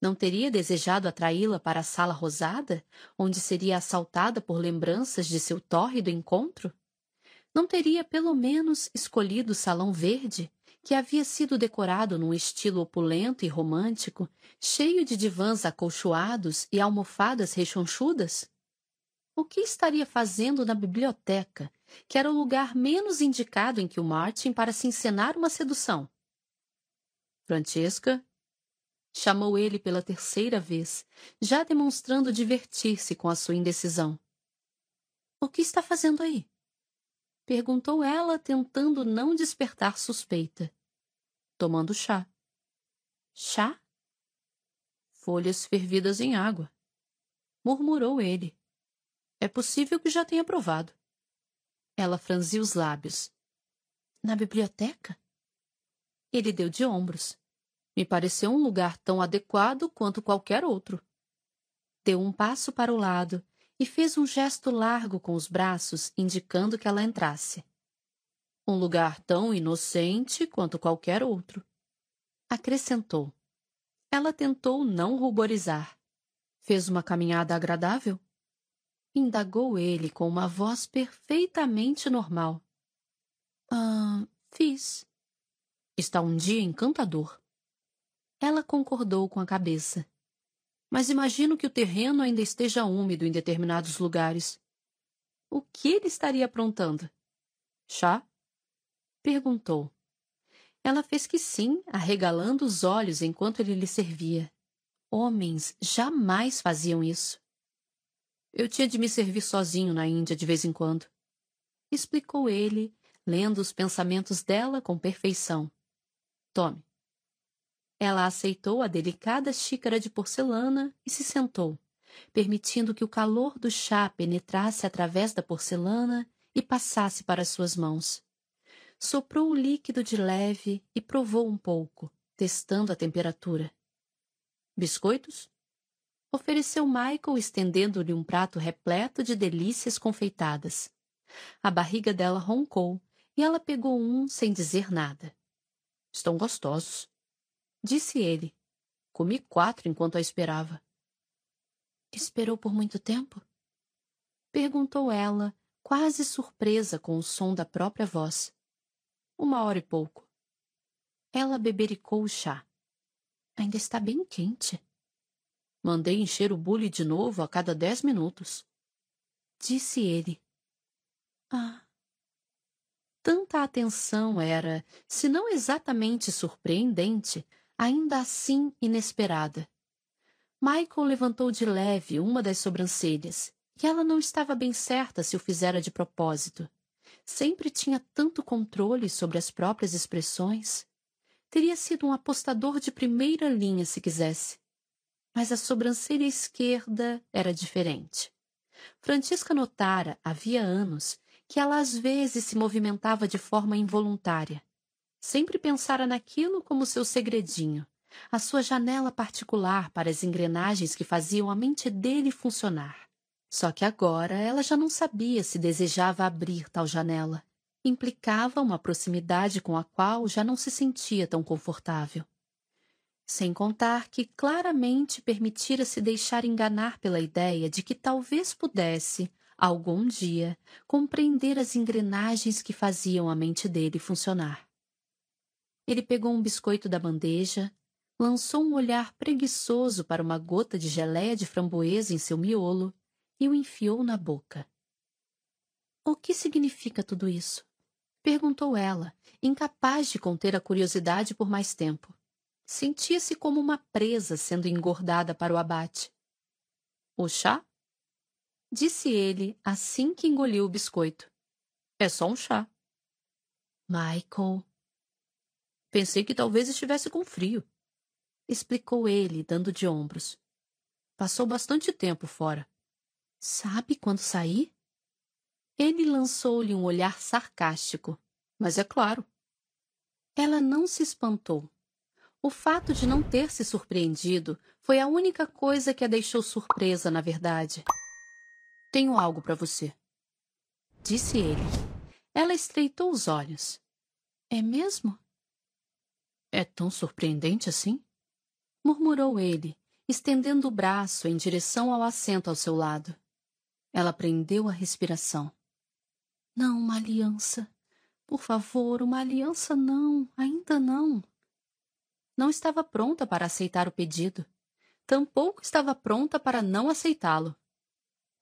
Não teria desejado atraí-la para a sala rosada, onde seria assaltada por lembranças de seu tórrido encontro? Não teria pelo menos escolhido o salão verde, que havia sido decorado num estilo opulento e romântico, cheio de divãs acolchoados e almofadas rechonchudas? O que estaria fazendo na biblioteca, que era o lugar menos indicado em que o Martin para se encenar uma sedução? Francesca Chamou ele pela terceira vez, já demonstrando divertir-se com a sua indecisão. O que está fazendo aí? Perguntou ela, tentando não despertar suspeita. Tomando chá. Chá? Folhas fervidas em água. Murmurou ele. É possível que já tenha provado. Ela franziu os lábios. Na biblioteca? Ele deu de ombros. Me pareceu um lugar tão adequado quanto qualquer outro. Deu um passo para o lado e fez um gesto largo com os braços, indicando que ela entrasse. Um lugar tão inocente quanto qualquer outro. Acrescentou. Ela tentou não ruborizar. Fez uma caminhada agradável? Indagou ele com uma voz perfeitamente normal. Ah, fiz. Está um dia encantador. Ela concordou com a cabeça. Mas imagino que o terreno ainda esteja úmido em determinados lugares. O que ele estaria aprontando? Chá? Perguntou. Ela fez que sim, arregalando os olhos enquanto ele lhe servia. Homens jamais faziam isso. Eu tinha de me servir sozinho na Índia de vez em quando. Explicou ele, lendo os pensamentos dela com perfeição. Tome. Ela aceitou a delicada xícara de porcelana e se sentou, permitindo que o calor do chá penetrasse através da porcelana e passasse para suas mãos. Soprou o líquido de leve e provou um pouco, testando a temperatura. Biscoitos? Ofereceu Michael, estendendo-lhe um prato repleto de delícias confeitadas. A barriga dela roncou e ela pegou um sem dizer nada. Estão gostosos, disse ele. Comi quatro enquanto a esperava. Esperou por muito tempo? Perguntou ela, quase surpresa com o som da própria voz. Uma hora e pouco. Ela bebericou o chá. Ainda está bem quente. Mandei encher o bule de novo a cada dez minutos. Disse ele. Ah. Tanta atenção era, se não exatamente surpreendente, ainda assim inesperada. Michael levantou de leve uma das sobrancelhas, e ela não estava bem certa se o fizera de propósito. Sempre tinha tanto controle sobre as próprias expressões. Teria sido um apostador de primeira linha se quisesse. Mas a sobrancelha esquerda era diferente. Francisca notara, havia anos, que ela às vezes se movimentava de forma involuntária. Sempre pensara naquilo como seu segredinho, a sua janela particular para as engrenagens que faziam a mente dele funcionar. Só que agora ela já não sabia se desejava abrir tal janela implicava uma proximidade com a qual já não se sentia tão confortável. Sem contar que claramente permitira se deixar enganar pela ideia de que talvez pudesse, algum dia, compreender as engrenagens que faziam a mente dele funcionar. Ele pegou um biscoito da bandeja, lançou um olhar preguiçoso para uma gota de geleia de framboesa em seu miolo e o enfiou na boca. O que significa tudo isso? Perguntou ela, incapaz de conter a curiosidade por mais tempo. Sentia-se como uma presa sendo engordada para o abate. O chá? Disse ele assim que engoliu o biscoito. É só um chá. Michael. Pensei que talvez estivesse com frio. Explicou ele, dando de ombros. Passou bastante tempo fora. Sabe quando saí? Ele lançou-lhe um olhar sarcástico. Mas é claro. Ela não se espantou. O fato de não ter se surpreendido foi a única coisa que a deixou surpresa, na verdade. Tenho algo para você. Disse ele. Ela estreitou os olhos. É mesmo? É tão surpreendente assim? Murmurou ele, estendendo o braço em direção ao assento ao seu lado. Ela prendeu a respiração. Não, uma aliança. Por favor, uma aliança não, ainda não. Não estava pronta para aceitar o pedido. Tampouco estava pronta para não aceitá-lo.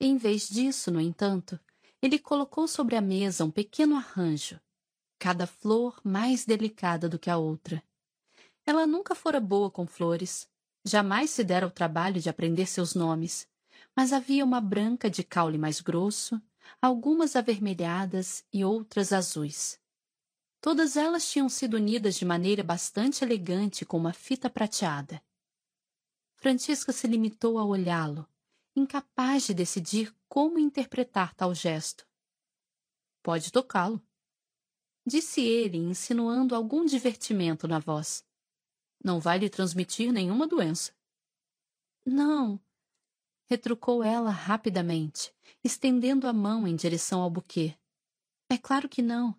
Em vez disso, no entanto, ele colocou sobre a mesa um pequeno arranjo, cada flor mais delicada do que a outra. Ela nunca fora boa com flores, jamais se dera o trabalho de aprender seus nomes, mas havia uma branca de caule mais grosso, algumas avermelhadas e outras azuis. Todas elas tinham sido unidas de maneira bastante elegante com uma fita prateada. Francisca se limitou a olhá-lo, incapaz de decidir como interpretar tal gesto. Pode tocá-lo, disse ele, insinuando algum divertimento na voz. Não vai lhe transmitir nenhuma doença. Não, retrucou ela rapidamente, estendendo a mão em direção ao buquê. É claro que não.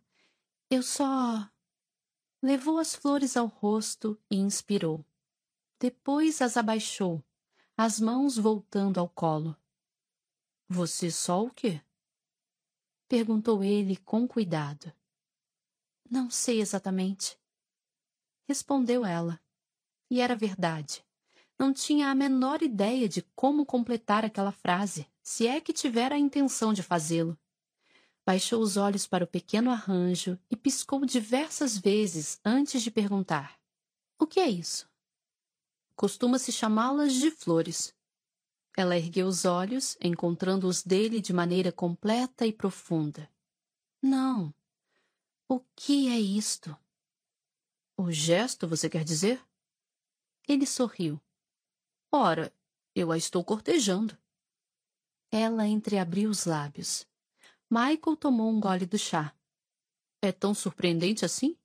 Eu só. Levou as flores ao rosto e inspirou. Depois as abaixou, as mãos voltando ao colo. Você só o quê? Perguntou ele com cuidado. Não sei exatamente. Respondeu ela. E era verdade. Não tinha a menor ideia de como completar aquela frase, se é que tivera a intenção de fazê-lo. Baixou os olhos para o pequeno arranjo e piscou diversas vezes antes de perguntar: O que é isso? Costuma-se chamá-las de flores. Ela ergueu os olhos, encontrando os dele de maneira completa e profunda. Não. O que é isto? O gesto, você quer dizer? Ele sorriu. Ora, eu a estou cortejando. Ela entreabriu os lábios. Michael tomou um gole do chá. É tão surpreendente assim?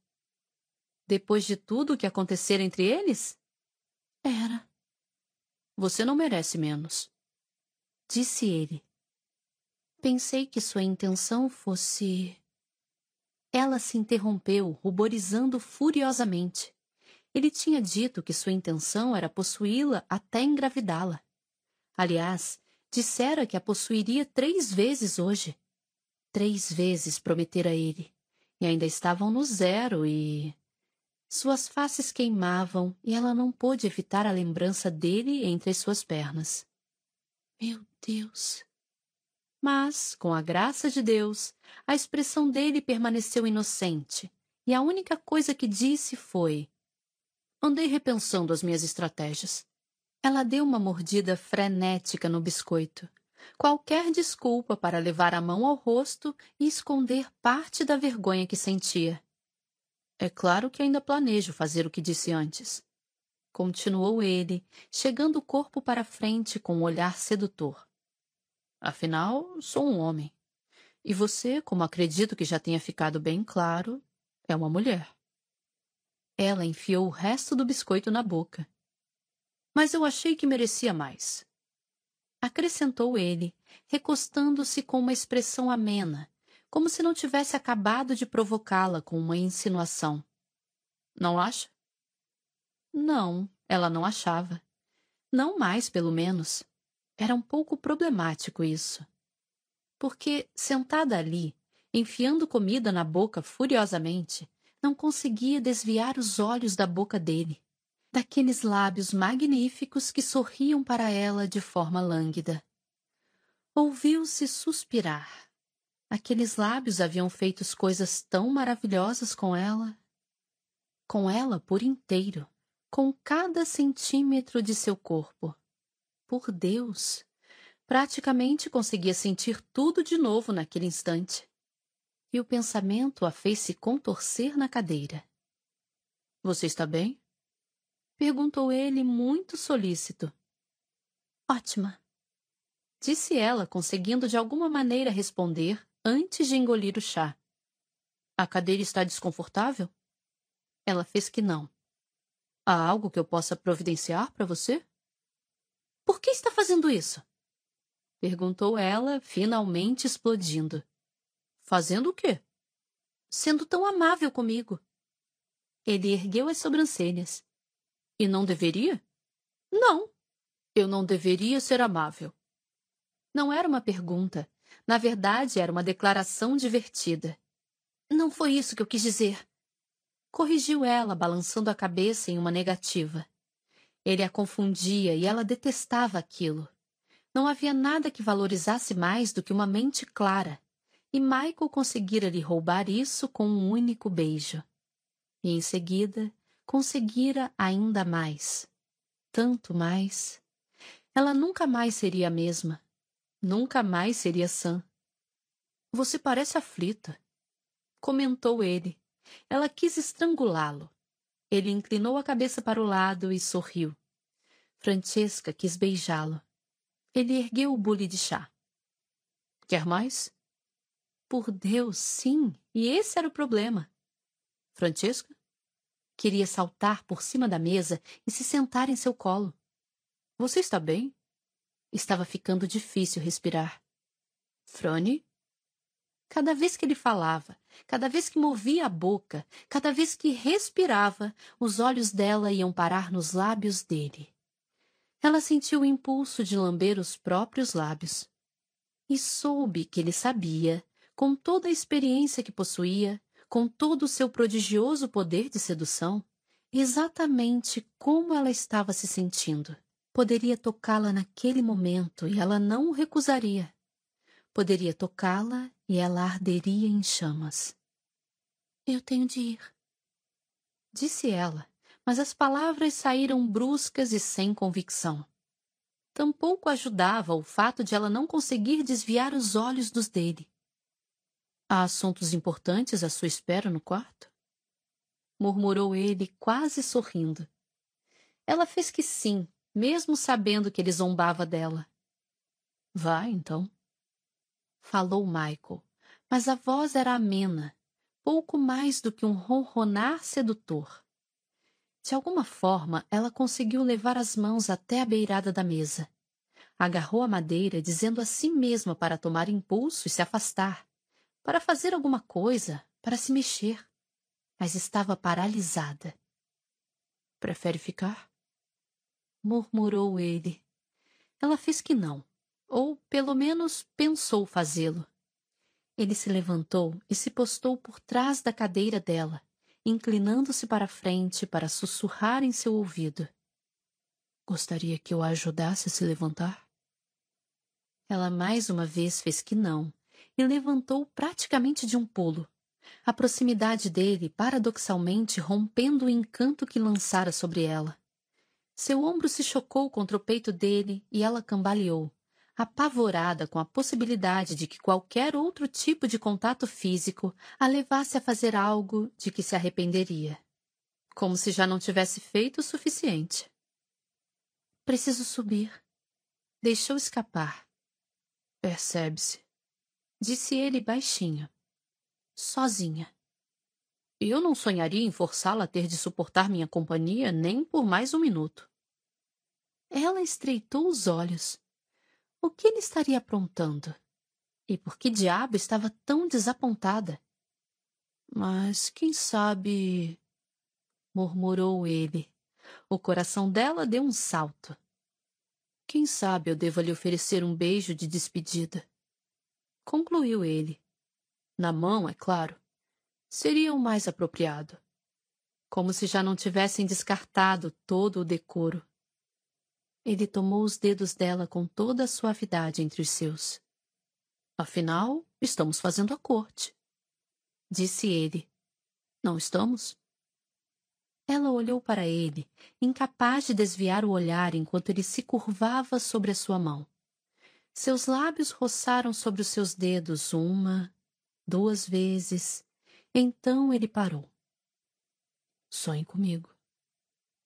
Depois de tudo o que acontecera entre eles? Era. Você não merece menos. Disse ele. Pensei que sua intenção fosse. Ela se interrompeu, ruborizando furiosamente. Ele tinha dito que sua intenção era possuí-la até engravidá-la. Aliás, dissera que a possuiria três vezes hoje. Três vezes prometera ele. E ainda estavam no zero e. Suas faces queimavam e ela não pôde evitar a lembrança dele entre as suas pernas. Meu Deus! Mas, com a graça de Deus, a expressão dele permaneceu inocente, e a única coisa que disse foi: Andei repensando as minhas estratégias. Ela deu uma mordida frenética no biscoito. Qualquer desculpa para levar a mão ao rosto e esconder parte da vergonha que sentia. É claro que ainda planejo fazer o que disse antes. Continuou ele, chegando o corpo para frente com um olhar sedutor. Afinal, sou um homem. E você, como acredito que já tenha ficado bem claro, é uma mulher. Ela enfiou o resto do biscoito na boca. Mas eu achei que merecia mais. Acrescentou ele, recostando-se com uma expressão amena, como se não tivesse acabado de provocá-la com uma insinuação. Não acha? Não, ela não achava. Não mais, pelo menos. Era um pouco problemático isso. Porque, sentada ali, enfiando comida na boca furiosamente, não conseguia desviar os olhos da boca dele, daqueles lábios magníficos que sorriam para ela de forma lânguida. Ouviu-se suspirar. Aqueles lábios haviam feito coisas tão maravilhosas com ela. Com ela por inteiro, com cada centímetro de seu corpo. Por Deus! Praticamente conseguia sentir tudo de novo naquele instante. E o pensamento a fez se contorcer na cadeira. Você está bem? Perguntou ele, muito solícito. Ótima. Disse ela, conseguindo de alguma maneira responder, antes de engolir o chá. A cadeira está desconfortável? Ela fez que não. Há algo que eu possa providenciar para você? Por que está fazendo isso? Perguntou ela, finalmente explodindo. Fazendo o quê? Sendo tão amável comigo. Ele ergueu as sobrancelhas. E não deveria? Não. Eu não deveria ser amável. Não era uma pergunta, na verdade, era uma declaração divertida. Não foi isso que eu quis dizer. Corrigiu ela, balançando a cabeça em uma negativa. Ele a confundia e ela detestava aquilo. Não havia nada que valorizasse mais do que uma mente clara, e Michael conseguira lhe roubar isso com um único beijo. E em seguida, conseguira ainda mais. Tanto mais. Ela nunca mais seria a mesma. Nunca mais seria sã. Você parece aflita, comentou ele. Ela quis estrangulá-lo. Ele inclinou a cabeça para o lado e sorriu. Francesca quis beijá-lo. Ele ergueu o bule de chá. Quer mais? Por Deus, sim, e esse era o problema. Francesca? Queria saltar por cima da mesa e se sentar em seu colo. Você está bem? Estava ficando difícil respirar. Frone? Cada vez que ele falava, cada vez que movia a boca, cada vez que respirava, os olhos dela iam parar nos lábios dele. Ela sentiu o impulso de lamber os próprios lábios. E soube que ele sabia, com toda a experiência que possuía, com todo o seu prodigioso poder de sedução, exatamente como ela estava se sentindo. Poderia tocá-la naquele momento e ela não o recusaria. Poderia tocá-la e ela arderia em chamas. Eu tenho de ir. Disse ela, mas as palavras saíram bruscas e sem convicção. Tampouco ajudava o fato de ela não conseguir desviar os olhos dos dele. Há assuntos importantes à sua espera no quarto? Murmurou ele, quase sorrindo. Ela fez que sim, mesmo sabendo que ele zombava dela. Vá, então. Falou Michael, mas a voz era amena, pouco mais do que um ronronar sedutor. De alguma forma, ela conseguiu levar as mãos até a beirada da mesa. Agarrou a madeira, dizendo a si mesma para tomar impulso e se afastar, para fazer alguma coisa, para se mexer. Mas estava paralisada. Prefere ficar? Murmurou ele. Ela fez que não, ou pelo menos pensou fazê-lo. Ele se levantou e se postou por trás da cadeira dela, inclinando-se para a frente para sussurrar em seu ouvido. Gostaria que eu a ajudasse a se levantar? Ela mais uma vez fez que não e levantou praticamente de um pulo. A proximidade dele, paradoxalmente, rompendo o encanto que lançara sobre ela. Seu ombro se chocou contra o peito dele e ela cambaleou, apavorada com a possibilidade de que qualquer outro tipo de contato físico a levasse a fazer algo de que se arrependeria. Como se já não tivesse feito o suficiente. Preciso subir. Deixou escapar. Percebe-se. Disse ele baixinho. Sozinha. Eu não sonharia em forçá-la a ter de suportar minha companhia nem por mais um minuto. Ela estreitou os olhos. O que ele estaria aprontando? E por que diabo estava tão desapontada? Mas quem sabe. murmurou ele. O coração dela deu um salto. Quem sabe eu deva lhe oferecer um beijo de despedida? Concluiu ele. Na mão, é claro seria o mais apropriado. Como se já não tivessem descartado todo o decoro. Ele tomou os dedos dela com toda a suavidade entre os seus. Afinal, estamos fazendo a corte. Disse ele. Não estamos? Ela olhou para ele, incapaz de desviar o olhar enquanto ele se curvava sobre a sua mão. Seus lábios roçaram sobre os seus dedos uma, duas vezes, então ele parou. Sonhe comigo.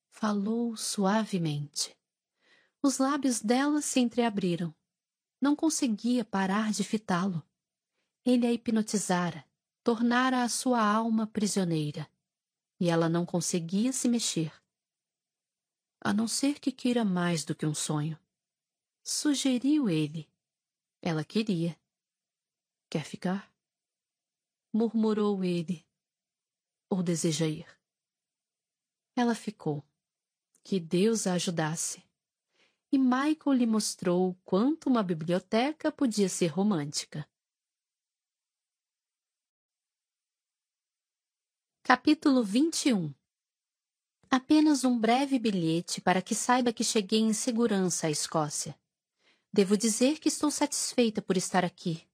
Falou suavemente. Os lábios dela se entreabriram. Não conseguia parar de fitá-lo. Ele a hipnotizara, tornara a sua alma prisioneira. E ela não conseguia se mexer. A não ser que queira mais do que um sonho. Sugeriu ele. Ela queria. Quer ficar? Murmurou ele. Ou deseja ir? Ela ficou. Que Deus a ajudasse. E Michael lhe mostrou quanto uma biblioteca podia ser romântica. Capítulo 21 Apenas um breve bilhete para que saiba que cheguei em segurança à Escócia. Devo dizer que estou satisfeita por estar aqui.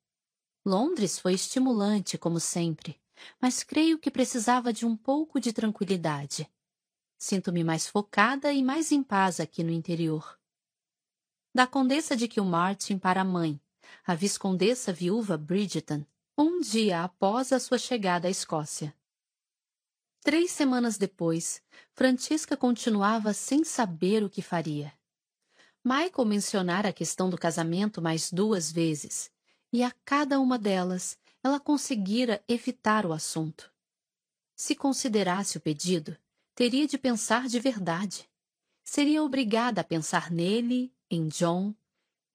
Londres foi estimulante, como sempre, mas creio que precisava de um pouco de tranquilidade. Sinto-me mais focada e mais em paz aqui no interior. Da Condessa de Kilmartin para a mãe, a Viscondessa viúva Bridgeton, um dia após a sua chegada à Escócia. Três semanas depois, Francisca continuava sem saber o que faria. Michael mencionara a questão do casamento mais duas vezes, e a cada uma delas ela conseguira evitar o assunto. Se considerasse o pedido, teria de pensar de verdade. Seria obrigada a pensar nele, em John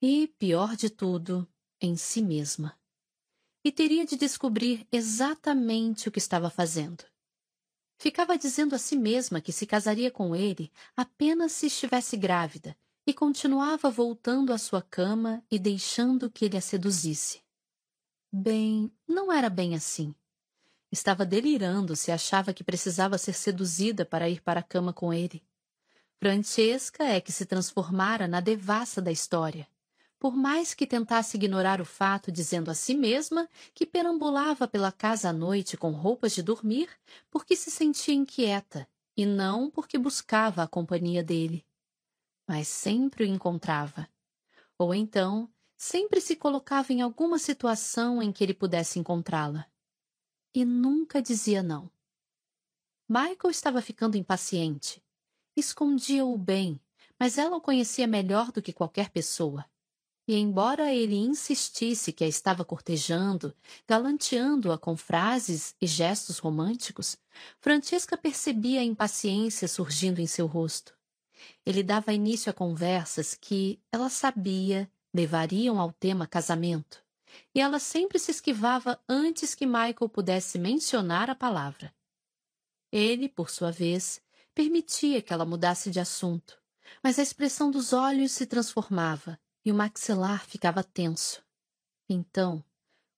e, pior de tudo, em si mesma. E teria de descobrir exatamente o que estava fazendo. Ficava dizendo a si mesma que se casaria com ele apenas se estivesse grávida e continuava voltando à sua cama e deixando que ele a seduzisse. Bem, não era bem assim. Estava delirando se achava que precisava ser seduzida para ir para a cama com ele. Francesca é que se transformara na devassa da história, por mais que tentasse ignorar o fato dizendo a si mesma que perambulava pela casa à noite com roupas de dormir porque se sentia inquieta e não porque buscava a companhia dele mas sempre o encontrava. Ou então, sempre se colocava em alguma situação em que ele pudesse encontrá-la. E nunca dizia não. Michael estava ficando impaciente. Escondia-o bem, mas ela o conhecia melhor do que qualquer pessoa. E embora ele insistisse que a estava cortejando, galanteando-a com frases e gestos românticos, Francesca percebia a impaciência surgindo em seu rosto Ele dava início a conversas que, ela sabia, levariam ao tema casamento, e ela sempre se esquivava antes que Michael pudesse mencionar a palavra. Ele, por sua vez, permitia que ela mudasse de assunto, mas a expressão dos olhos se transformava e o maxilar ficava tenso. Então,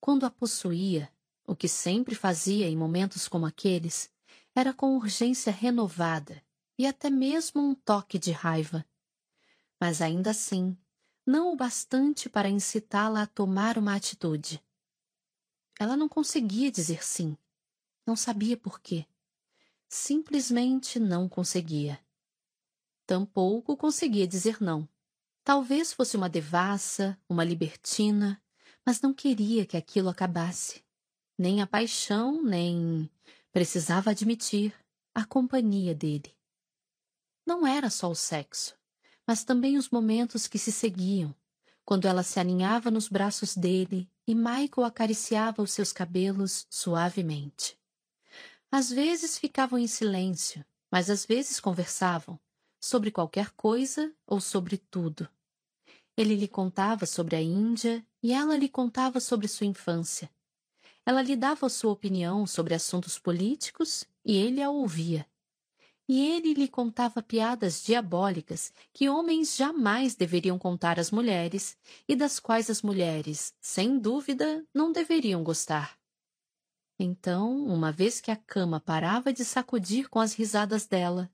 quando a possuía, o que sempre fazia em momentos como aqueles, era com urgência renovada e até mesmo um toque de raiva. Mas ainda assim, não o bastante para incitá-la a tomar uma atitude. Ela não conseguia dizer sim. Não sabia por quê. Simplesmente não conseguia. Tampouco conseguia dizer não. Talvez fosse uma devassa, uma libertina, mas não queria que aquilo acabasse. Nem a paixão, nem, precisava admitir, a companhia dele. Não era só o sexo, mas também os momentos que se seguiam, quando ela se aninhava nos braços dele e Michael acariciava os seus cabelos suavemente. Às vezes ficavam em silêncio, mas às vezes conversavam, sobre qualquer coisa ou sobre tudo. Ele lhe contava sobre a Índia e ela lhe contava sobre sua infância. Ela lhe dava sua opinião sobre assuntos políticos e ele a ouvia. E ele lhe contava piadas diabólicas que homens jamais deveriam contar às mulheres e das quais as mulheres, sem dúvida, não deveriam gostar. Então, uma vez que a cama parava de sacudir com as risadas dela,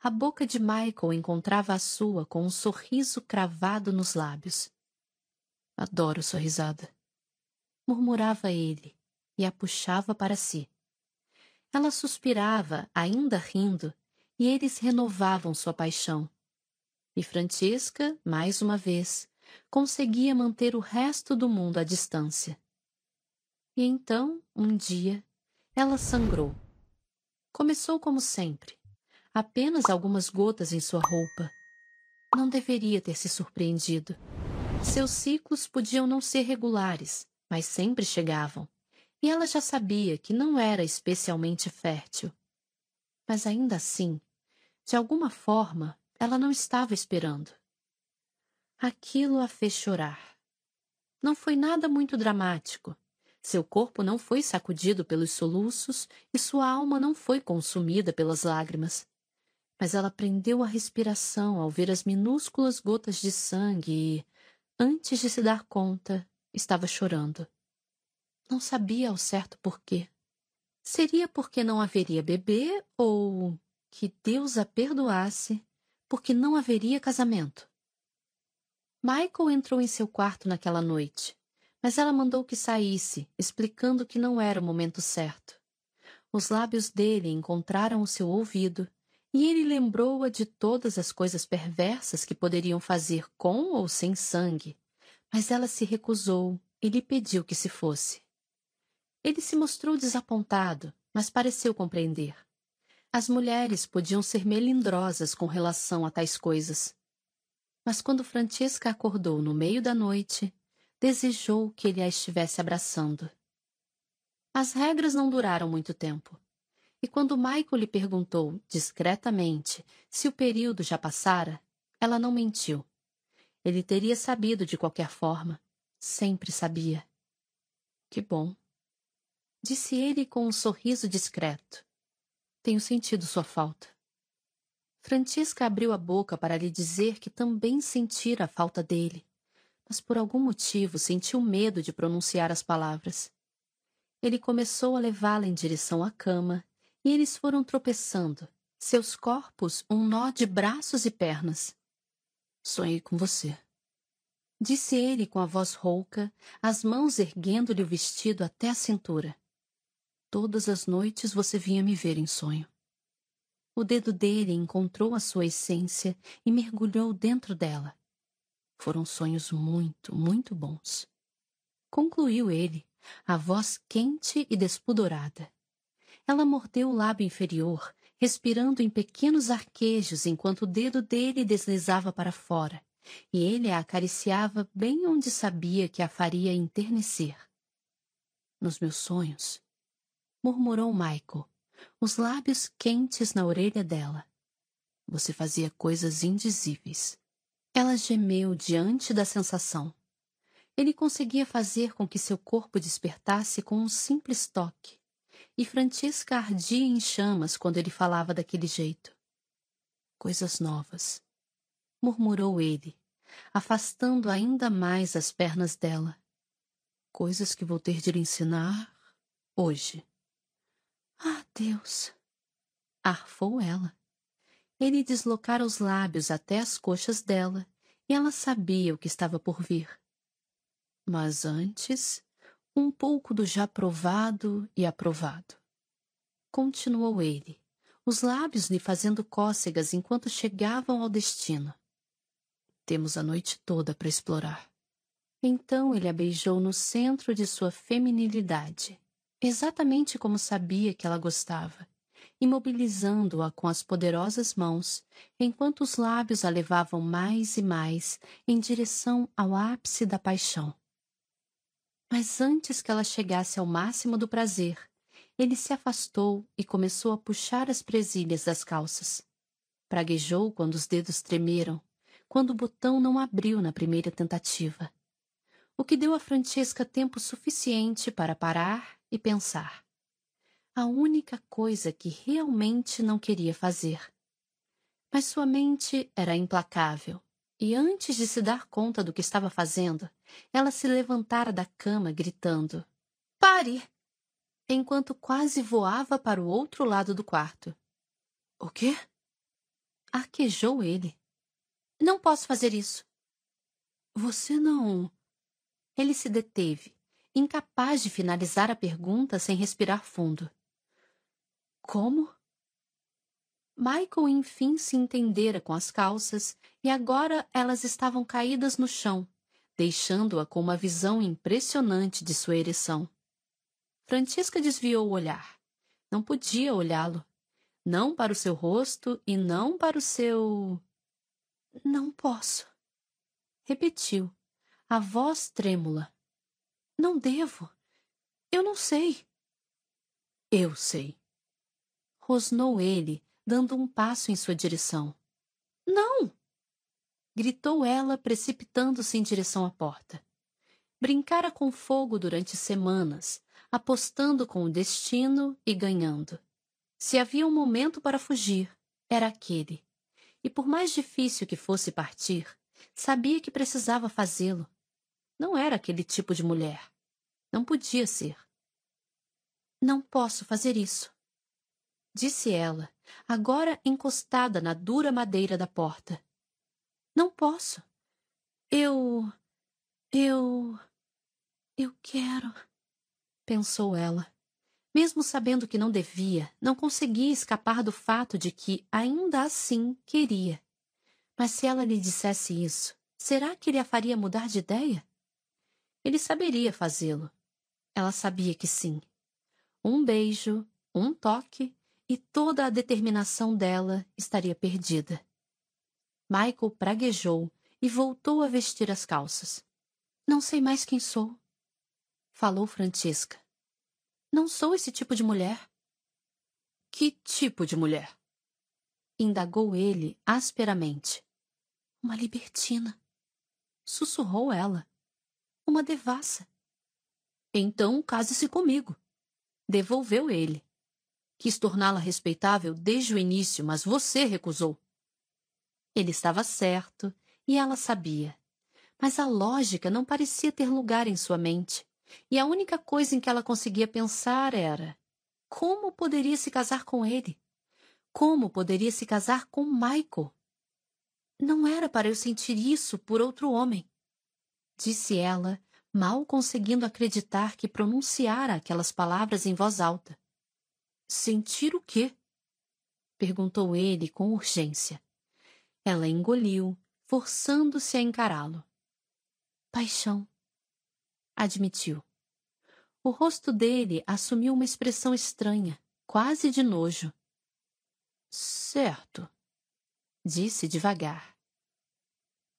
a boca de Michael encontrava a sua com um sorriso cravado nos lábios. Adoro sua risada. Murmurava ele e a puxava para si. Ela suspirava, ainda rindo, e eles renovavam sua paixão. E Francisca, mais uma vez, conseguia manter o resto do mundo à distância. E então, um dia, ela sangrou. Começou como sempre, apenas algumas gotas em sua roupa. Não deveria ter se surpreendido. Seus ciclos podiam não ser regulares, mas sempre chegavam. E ela já sabia que não era especialmente fértil. Mas ainda assim, de alguma forma, ela não estava esperando. Aquilo a fez chorar. Não foi nada muito dramático. Seu corpo não foi sacudido pelos soluços e sua alma não foi consumida pelas lágrimas mas ela prendeu a respiração ao ver as minúsculas gotas de sangue e, antes de se dar conta, estava chorando. Não sabia ao certo por quê. Seria porque não haveria bebê ou que Deus a perdoasse porque não haveria casamento. Michael entrou em seu quarto naquela noite, mas ela mandou que saísse, explicando que não era o momento certo. Os lábios dele encontraram o seu ouvido e ele lembrou-a de todas as coisas perversas que poderiam fazer com ou sem sangue, mas ela se recusou e lhe pediu que se fosse. Ele se mostrou desapontado, mas pareceu compreender. As mulheres podiam ser melindrosas com relação a tais coisas. Mas quando Francesca acordou no meio da noite, desejou que ele a estivesse abraçando. As regras não duraram muito tempo. E quando Michael lhe perguntou, discretamente, se o período já passara, ela não mentiu. Ele teria sabido de qualquer forma. Sempre sabia. Que bom. Disse ele com um sorriso discreto. Tenho sentido sua falta. Francisca abriu a boca para lhe dizer que também sentira a falta dele, mas por algum motivo sentiu medo de pronunciar as palavras. Ele começou a levá-la em direção à cama e eles foram tropeçando, seus corpos um nó de braços e pernas. Sonhei com você. Disse ele com a voz rouca, as mãos erguendo-lhe o vestido até a cintura. Todas as noites você vinha me ver em sonho. O dedo dele encontrou a sua essência e mergulhou dentro dela. Foram sonhos muito, muito bons. Concluiu ele, a voz quente e despudorada. Ela mordeu o lábio inferior, respirando em pequenos arquejos enquanto o dedo dele deslizava para fora, e ele a acariciava bem onde sabia que a faria enternecer. Nos meus sonhos, murmurou Michael, os lábios quentes na orelha dela. você fazia coisas indizíveis. Ela gemeu diante da sensação. Ele conseguia fazer com que seu corpo despertasse com um simples toque. E Francisca ardia em chamas quando ele falava daquele jeito. Coisas novas, murmurou ele, afastando ainda mais as pernas dela. Coisas que vou ter de lhe ensinar hoje. Ah, Deus! Arfou ela. Ele deslocara os lábios até as coxas dela e ela sabia o que estava por vir. Mas antes, um pouco do já provado e aprovado. Continuou ele, os lábios lhe fazendo cócegas enquanto chegavam ao destino. Temos a noite toda para explorar. Então ele a beijou no centro de sua feminilidade, exatamente como sabia que ela gostava, imobilizando-a com as poderosas mãos, enquanto os lábios a levavam mais e mais em direção ao ápice da paixão. Mas antes que ela chegasse ao máximo do prazer, ele se afastou e começou a puxar as presilhas das calças. Praguejou quando os dedos tremeram, quando o botão não abriu na primeira tentativa. O que deu a Francesca tempo suficiente para parar e pensar. A única coisa que realmente não queria fazer. Mas sua mente era implacável, e antes de se dar conta do que estava fazendo, ela se levantara da cama gritando: Pare! Enquanto quase voava para o outro lado do quarto. O quê? Arquejou ele. Não posso fazer isso. Você não. Ele se deteve, incapaz de finalizar a pergunta sem respirar fundo. Como? Michael enfim se entendera com as calças e agora elas estavam caídas no chão, deixando-a com uma visão impressionante de sua ereção. Francisca desviou o olhar. Não podia olhá-lo. Não para o seu rosto e não para o seu. Não posso. Repetiu, a voz trêmula. Não devo. Eu não sei. Eu sei. Rosnou ele, dando um passo em sua direção. Não! Gritou ela, precipitando-se em direção à porta. Brincara com fogo durante semanas, apostando com o destino e ganhando. Se havia um momento para fugir, era aquele e por mais difícil que fosse partir, sabia que precisava fazê-lo. Não era aquele tipo de mulher. Não podia ser. Não posso fazer isso, disse ela, agora encostada na dura madeira da porta. Não posso. Eu. Eu. Eu quero. Pensou ela. Mesmo sabendo que não devia, não conseguia escapar do fato de que, ainda assim, queria. Mas se ela lhe dissesse isso, será que ele a faria mudar de ideia? Ele saberia fazê-lo. Ela sabia que sim. Um beijo, um toque e toda a determinação dela estaria perdida. Michael praguejou e voltou a vestir as calças. Não sei mais quem sou, falou Francisca. Não sou esse tipo de mulher. Que tipo de mulher? Indagou ele asperamente. Uma libertina. Sussurrou ela. Uma devassa. Então case-se comigo. Devolveu ele. Quis torná-la respeitável desde o início, mas você recusou. Ele estava certo e ela sabia. Mas a lógica não parecia ter lugar em sua mente e a única coisa em que ela conseguia pensar era: como poderia se casar com ele? Como poderia se casar com Michael? Não era para eu sentir isso por outro homem, disse ela, mal conseguindo acreditar que pronunciara aquelas palavras em voz alta. Sentir o quê? perguntou ele com urgência. Ela engoliu, forçando-se a encará-lo. Paixão admitiu. O rosto dele assumiu uma expressão estranha, quase de nojo. Certo, disse devagar.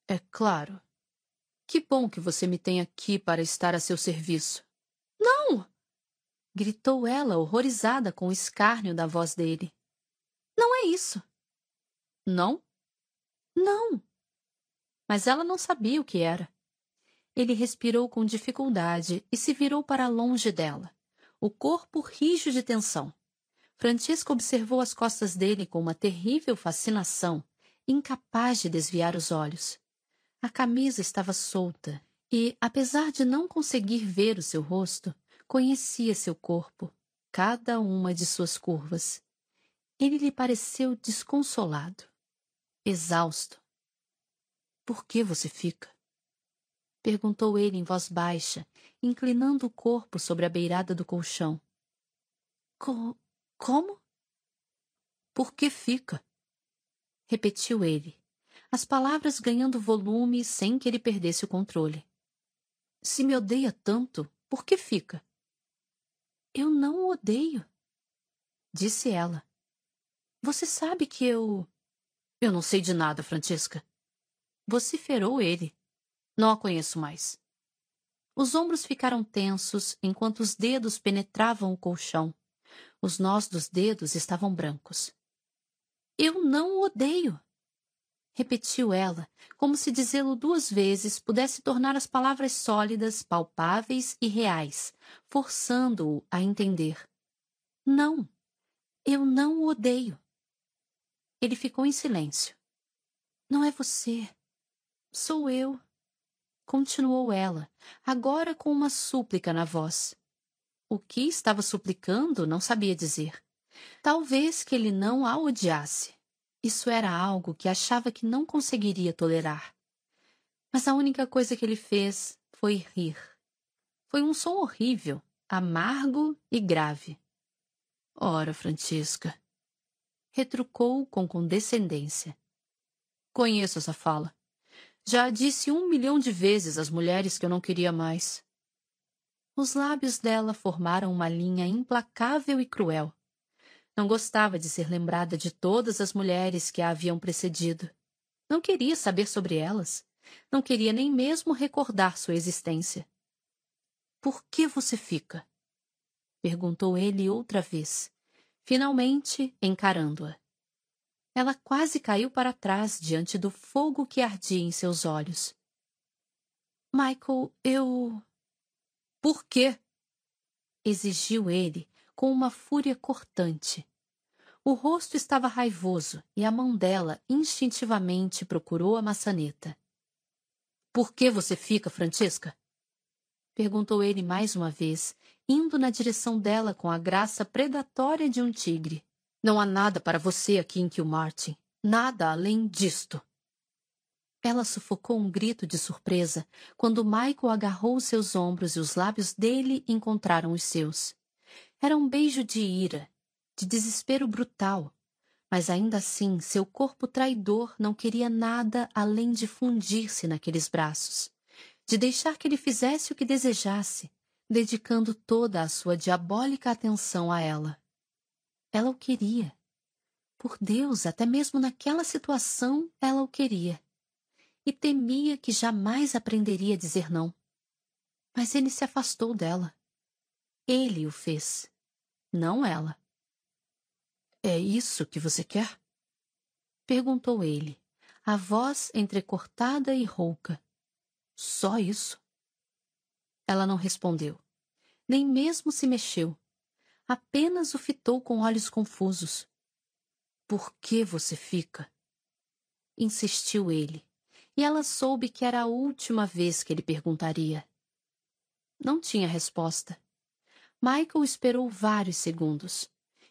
É claro. Que bom que você me tem aqui para estar a seu serviço. Não! gritou ela, horrorizada com o escárnio da voz dele. Não é isso. Não? Não. Mas ela não sabia o que era. Ele respirou com dificuldade e se virou para longe dela, o corpo rijo de tensão. Francisca observou as costas dele com uma terrível fascinação, incapaz de desviar os olhos. A camisa estava solta e, apesar de não conseguir ver o seu rosto, conhecia seu corpo, cada uma de suas curvas. Ele lhe pareceu desconsolado, exausto. Por que você fica? Perguntou ele em voz baixa, inclinando o corpo sobre a beirada do colchão. Co como? Por que fica? Repetiu ele, as palavras ganhando volume sem que ele perdesse o controle. Se me odeia tanto, por que fica? Eu não o odeio, disse ela. Você sabe que eu. Eu não sei de nada, Francesca. Vociferou ele. Não a conheço mais. Os ombros ficaram tensos enquanto os dedos penetravam o colchão. Os nós dos dedos estavam brancos. Eu não o odeio. Repetiu ela, como se dizê-lo duas vezes pudesse tornar as palavras sólidas, palpáveis e reais, forçando-o a entender. Não, eu não o odeio. Ele ficou em silêncio. Não é você. Sou eu. Continuou ela, agora com uma súplica na voz. O que estava suplicando não sabia dizer. Talvez que ele não a odiasse. Isso era algo que achava que não conseguiria tolerar. Mas a única coisa que ele fez foi rir. Foi um som horrível, amargo e grave. Ora, Francisca, retrucou com condescendência. Conheço essa fala. Já disse um milhão de vezes às mulheres que eu não queria mais. Os lábios dela formaram uma linha implacável e cruel. Não gostava de ser lembrada de todas as mulheres que a haviam precedido. Não queria saber sobre elas. Não queria nem mesmo recordar sua existência. Por que você fica? perguntou ele outra vez, finalmente encarando-a. Ela quase caiu para trás diante do fogo que ardia em seus olhos. Michael, eu. Por quê? exigiu ele com uma fúria cortante. O rosto estava raivoso e a mão dela instintivamente procurou a maçaneta. Por que você fica, Francesca? Perguntou ele mais uma vez, indo na direção dela com a graça predatória de um tigre. Não há nada para você aqui em Kilmartin. Nada além disto. Ela sufocou um grito de surpresa quando Michael agarrou seus ombros e os lábios dele encontraram os seus. Era um beijo de ira, de desespero brutal, mas ainda assim seu corpo traidor não queria nada além de fundir-se naqueles braços, de deixar que ele fizesse o que desejasse, dedicando toda a sua diabólica atenção a ela. Ela o queria. Por Deus, até mesmo naquela situação, ela o queria e temia que jamais aprenderia a dizer não. Mas ele se afastou dela. Ele o fez, não ela. É isso que você quer? Perguntou ele, a voz entrecortada e rouca. Só isso? Ela não respondeu, nem mesmo se mexeu. Apenas o fitou com olhos confusos. Por que você fica? Insistiu ele e ela soube que era a última vez que ele perguntaria. Não tinha resposta. Michael esperou vários segundos.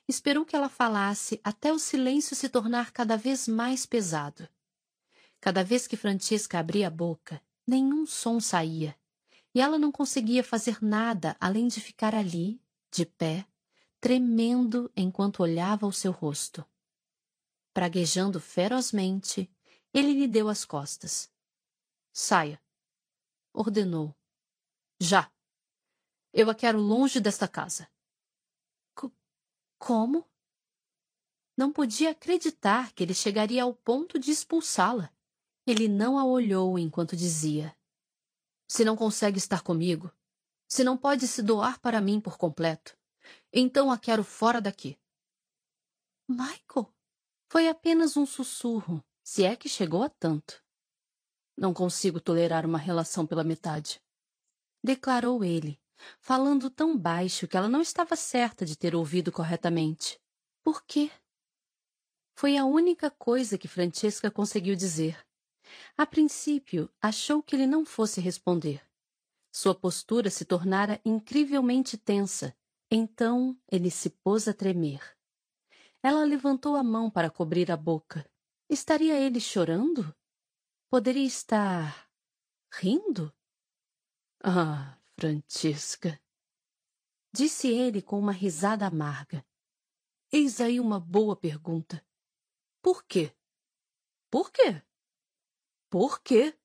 Esperou que ela falasse até o silêncio se tornar cada vez mais pesado. Cada vez que Francesca abria a boca, nenhum som saía, e ela não conseguia fazer nada além de ficar ali, de pé, tremendo enquanto olhava o seu rosto. Praguejando ferozmente, ele lhe deu as costas. Saia, ordenou. Já. Eu a quero longe desta casa. C como? Não podia acreditar que ele chegaria ao ponto de expulsá-la. Ele não a olhou enquanto dizia: Se não consegue estar comigo, se não pode se doar para mim por completo, então a quero fora daqui. Michael, Foi apenas um sussurro, se é que chegou a tanto. Não consigo tolerar uma relação pela metade. Declarou ele, falando tão baixo que ela não estava certa de ter ouvido corretamente. Por quê? Foi a única coisa que Francesca conseguiu dizer. A princípio, achou que ele não fosse responder. Sua postura se tornara incrivelmente tensa, então ele se pôs a tremer. Ela levantou a mão para cobrir a boca. Estaria ele chorando? Poderia estar. rindo? Ah, Francisca! Disse ele com uma risada amarga. Eis aí uma boa pergunta. Por quê? Por quê? Por quê?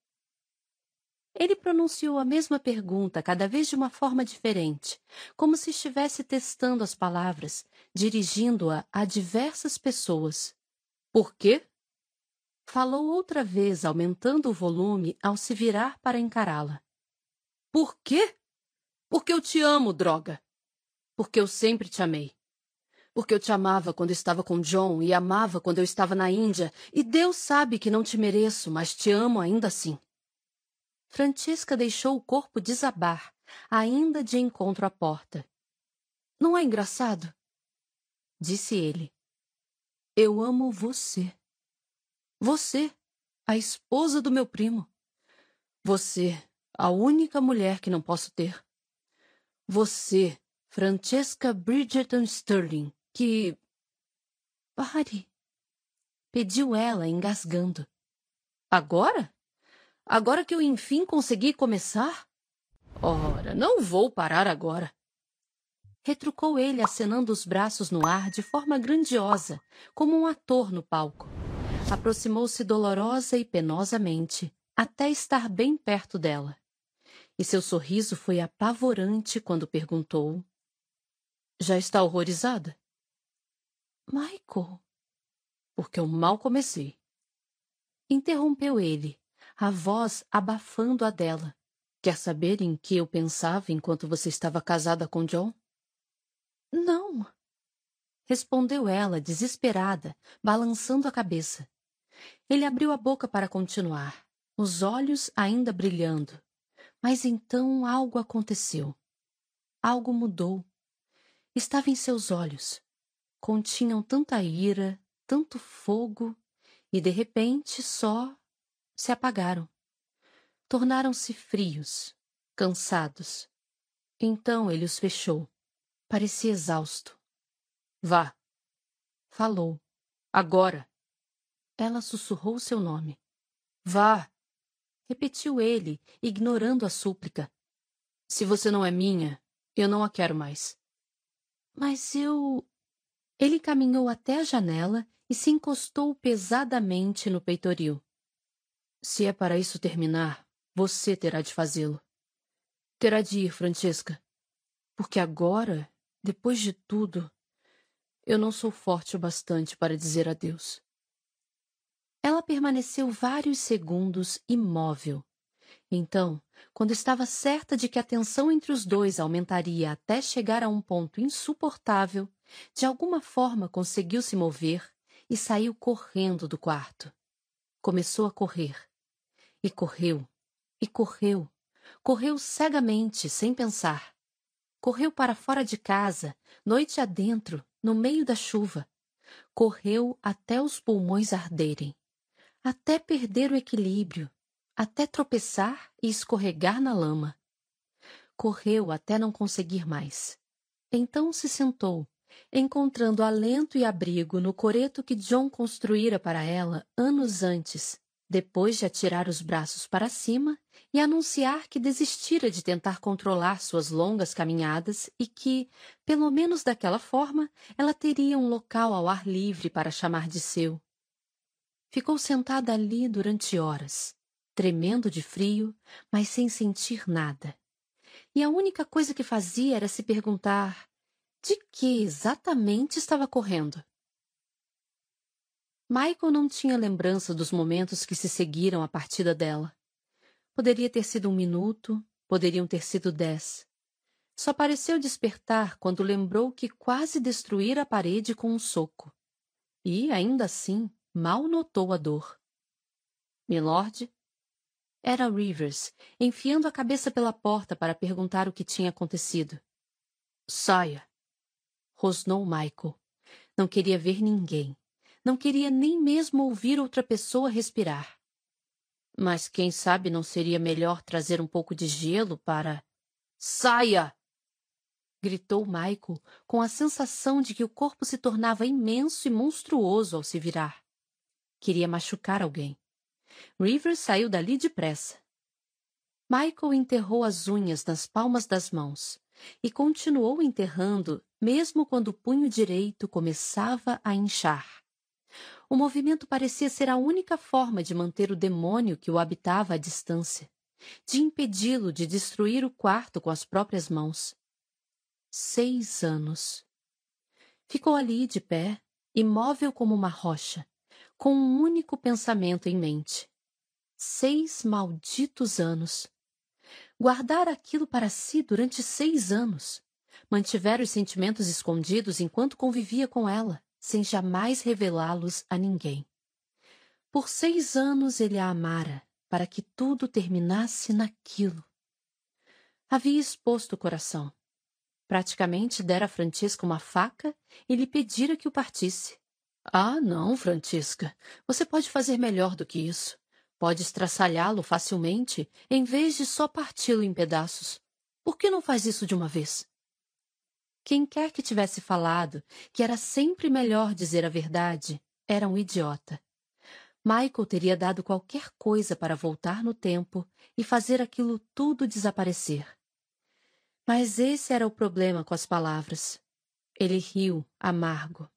Ele pronunciou a mesma pergunta, cada vez de uma forma diferente, como se estivesse testando as palavras, dirigindo-a a diversas pessoas. Por quê? Falou outra vez, aumentando o volume ao se virar para encará-la. Por quê? Porque eu te amo, droga. Porque eu sempre te amei. Porque eu te amava quando estava com John e amava quando eu estava na Índia, e Deus sabe que não te mereço, mas te amo ainda assim. Francisca deixou o corpo desabar, ainda de encontro à porta. Não é engraçado? Disse ele. Eu amo você. Você, a esposa do meu primo. Você, a única mulher que não posso ter. Você, Francesca Bridgerton Sterling, que. Pare! Pediu ela, engasgando. Agora? Agora que eu enfim consegui começar? Ora, não vou parar agora. Retrucou ele, acenando os braços no ar de forma grandiosa, como um ator no palco. Aproximou-se dolorosa e penosamente, até estar bem perto dela. E seu sorriso foi apavorante quando perguntou: Já está horrorizada? Michael. Porque eu mal comecei. Interrompeu ele, a voz abafando a dela. Quer saber em que eu pensava enquanto você estava casada com John? Não. Respondeu ela, desesperada, balançando a cabeça. Ele abriu a boca para continuar, os olhos ainda brilhando. Mas então algo aconteceu. Algo mudou. Estava em seus olhos. Continham tanta ira, tanto fogo, e de repente só se apagaram. Tornaram-se frios, cansados. Então ele os fechou. Parecia exausto. Vá. Falou. Agora. Ela sussurrou seu nome. Vá. Repetiu ele, ignorando a súplica. Se você não é minha, eu não a quero mais. Mas eu. Ele caminhou até a janela e se encostou pesadamente no peitoril. Se é para isso terminar, você terá de fazê-lo. Terá de ir, Francesca. Porque agora, depois de tudo, eu não sou forte o bastante para dizer adeus. Ela permaneceu vários segundos imóvel. Então, quando estava certa de que a tensão entre os dois aumentaria até chegar a um ponto insuportável, de alguma forma conseguiu se mover e saiu correndo do quarto. Começou a correr. E correu, e correu, correu cegamente, sem pensar. Correu para fora de casa, noite adentro, no meio da chuva. Correu até os pulmões arderem, até perder o equilíbrio, até tropeçar e escorregar na lama. Correu até não conseguir mais. Então se sentou, encontrando alento e abrigo no coreto que John construíra para ela anos antes, depois de atirar os braços para cima e anunciar que desistira de tentar controlar suas longas caminhadas e que, pelo menos daquela forma, ela teria um local ao ar livre para chamar de seu. Ficou sentada ali durante horas, tremendo de frio, mas sem sentir nada. E a única coisa que fazia era se perguntar de que exatamente estava correndo. Michael não tinha lembrança dos momentos que se seguiram à partida dela. Poderia ter sido um minuto, poderiam ter sido dez. Só pareceu despertar quando lembrou que quase destruíra a parede com um soco. e, ainda assim, mal notou a dor. Milord? Era Rivers, enfiando a cabeça pela porta para perguntar o que tinha acontecido. Saia! Rosnou Michael. Não queria ver ninguém. Não queria nem mesmo ouvir outra pessoa respirar. Mas quem sabe não seria melhor trazer um pouco de gelo para. Saia! gritou Michael, com a sensação de que o corpo se tornava imenso e monstruoso ao se virar. Queria machucar alguém. Rivers saiu dali depressa. Michael enterrou as unhas nas palmas das mãos e continuou enterrando mesmo quando o punho direito começava a inchar. O movimento parecia ser a única forma de manter o demônio que o habitava à distância, de impedi-lo de destruir o quarto com as próprias mãos. Seis anos. Ficou ali de pé, imóvel como uma rocha, com um único pensamento em mente. Seis malditos anos. Guardar aquilo para si durante seis anos. Mantivera os sentimentos escondidos enquanto convivia com ela, sem jamais revelá-los a ninguém. Por seis anos ele a amara, para que tudo terminasse naquilo. Havia exposto o coração. Praticamente dera a Francisca uma faca e lhe pedira que o partisse. Ah, não, Francisca. Você pode fazer melhor do que isso. Pode estraçalhá-lo facilmente, em vez de só parti-lo em pedaços. Por que não faz isso de uma vez? Quem quer que tivesse falado que era sempre melhor dizer a verdade era um idiota. Michael teria dado qualquer coisa para voltar no tempo e fazer aquilo tudo desaparecer. Mas esse era o problema com as palavras. Ele riu, amargo.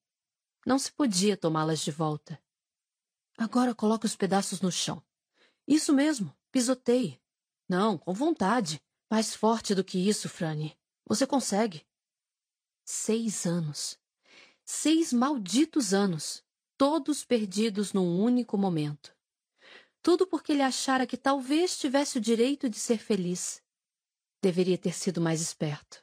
Não se podia tomá-las de volta. Agora coloque os pedaços no chão. Isso mesmo, pisoteie. Não, com vontade. Mais forte do que isso, Franny. Você consegue. Seis anos. Seis malditos anos. Todos perdidos num único momento. Tudo porque ele achara que talvez tivesse o direito de ser feliz. Deveria ter sido mais esperto.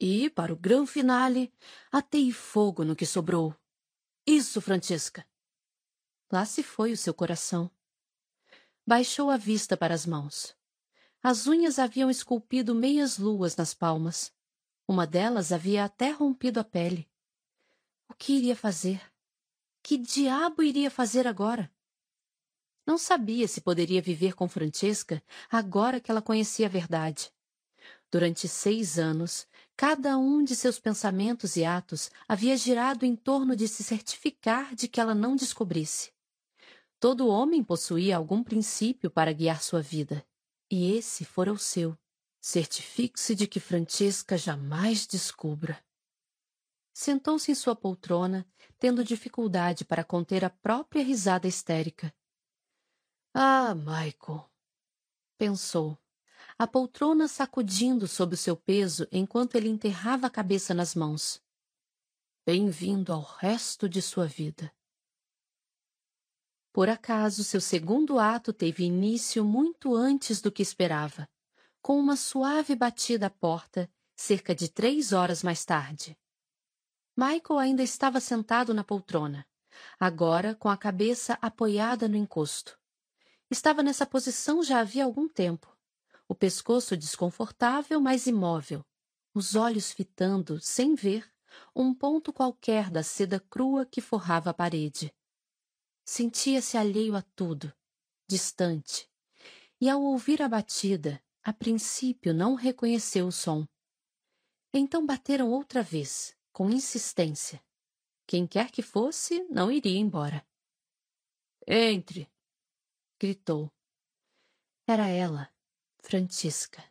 E, para o grande finale, atei fogo no que sobrou. Isso, Francisca. Lá se foi o seu coração. Baixou a vista para as mãos. As unhas haviam esculpido meias luas nas palmas. Uma delas havia até rompido a pele. O que iria fazer? Que diabo iria fazer agora? Não sabia se poderia viver com Francesca agora que ela conhecia a verdade. Durante seis anos, cada um de seus pensamentos e atos havia girado em torno de se certificar de que ela não descobrisse. Todo homem possuía algum princípio para guiar sua vida, e esse fora o seu. Certifique-se de que Francesca jamais descubra. Sentou-se em sua poltrona, tendo dificuldade para conter a própria risada histérica. Ah, Michael! Pensou a poltrona sacudindo sob o seu peso enquanto ele enterrava a cabeça nas mãos. Bem-vindo ao resto de sua vida. Por acaso, seu segundo ato teve início muito antes do que esperava, com uma suave batida à porta, cerca de três horas mais tarde. Michael ainda estava sentado na poltrona, agora com a cabeça apoiada no encosto. Estava nessa posição já havia algum tempo o pescoço desconfortável, mas imóvel, os olhos fitando, sem ver, um ponto qualquer da seda crua que forrava a parede. Sentia-se alheio a tudo, distante, e ao ouvir a batida, a princípio não reconheceu o som. Então bateram outra vez, com insistência. Quem quer que fosse, não iria embora. Entre! gritou. Era ela, Francisca.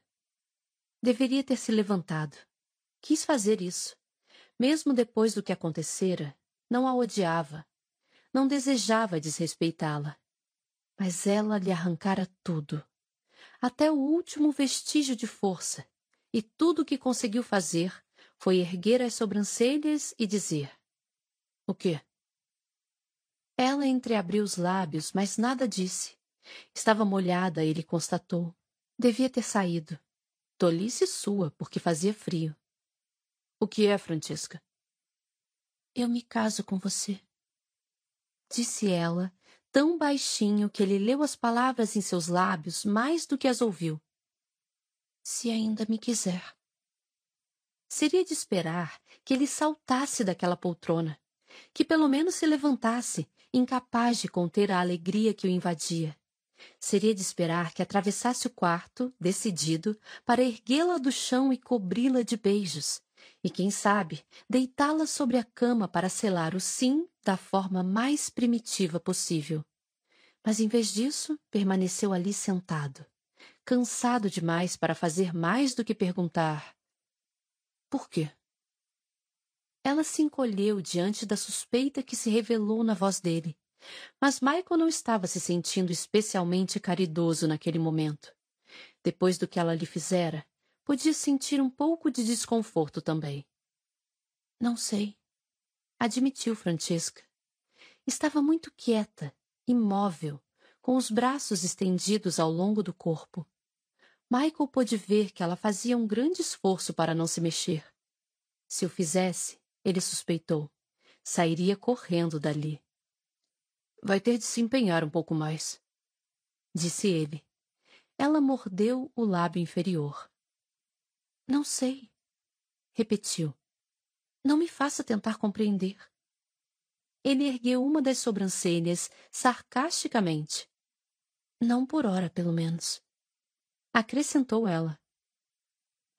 Deveria ter se levantado. Quis fazer isso. Mesmo depois do que acontecera, não a odiava. Não desejava desrespeitá-la. Mas ela lhe arrancara tudo. Até o último vestígio de força. E tudo o que conseguiu fazer foi erguer as sobrancelhas e dizer: O quê? Ela entreabriu os lábios, mas nada disse. Estava molhada, ele constatou. Devia ter saído. Tolice sua, porque fazia frio. O que é, Francisca? Eu me caso com você. disse ela, tão baixinho que ele leu as palavras em seus lábios mais do que as ouviu. Se ainda me quiser. Seria de esperar que ele saltasse daquela poltrona, que pelo menos se levantasse, incapaz de conter a alegria que o invadia. Seria de esperar que atravessasse o quarto, decidido, para erguê-la do chão e cobri-la de beijos, e, quem sabe, deitá-la sobre a cama para selar o sim da forma mais primitiva possível. Mas, em vez disso, permaneceu ali sentado, cansado demais para fazer mais do que perguntar: Por quê? Ela se encolheu diante da suspeita que se revelou na voz dele. Mas Michael não estava se sentindo especialmente caridoso naquele momento. Depois do que ela lhe fizera, podia sentir um pouco de desconforto também. Não sei, admitiu Francesca. Estava muito quieta, imóvel, com os braços estendidos ao longo do corpo. Michael pôde ver que ela fazia um grande esforço para não se mexer. Se o fizesse, ele suspeitou, sairia correndo dali. Vai ter de se empenhar um pouco mais, disse ele. Ela mordeu o lábio inferior. Não sei, repetiu. Não me faça tentar compreender. Ele ergueu uma das sobrancelhas sarcasticamente. Não por hora, pelo menos. Acrescentou ela.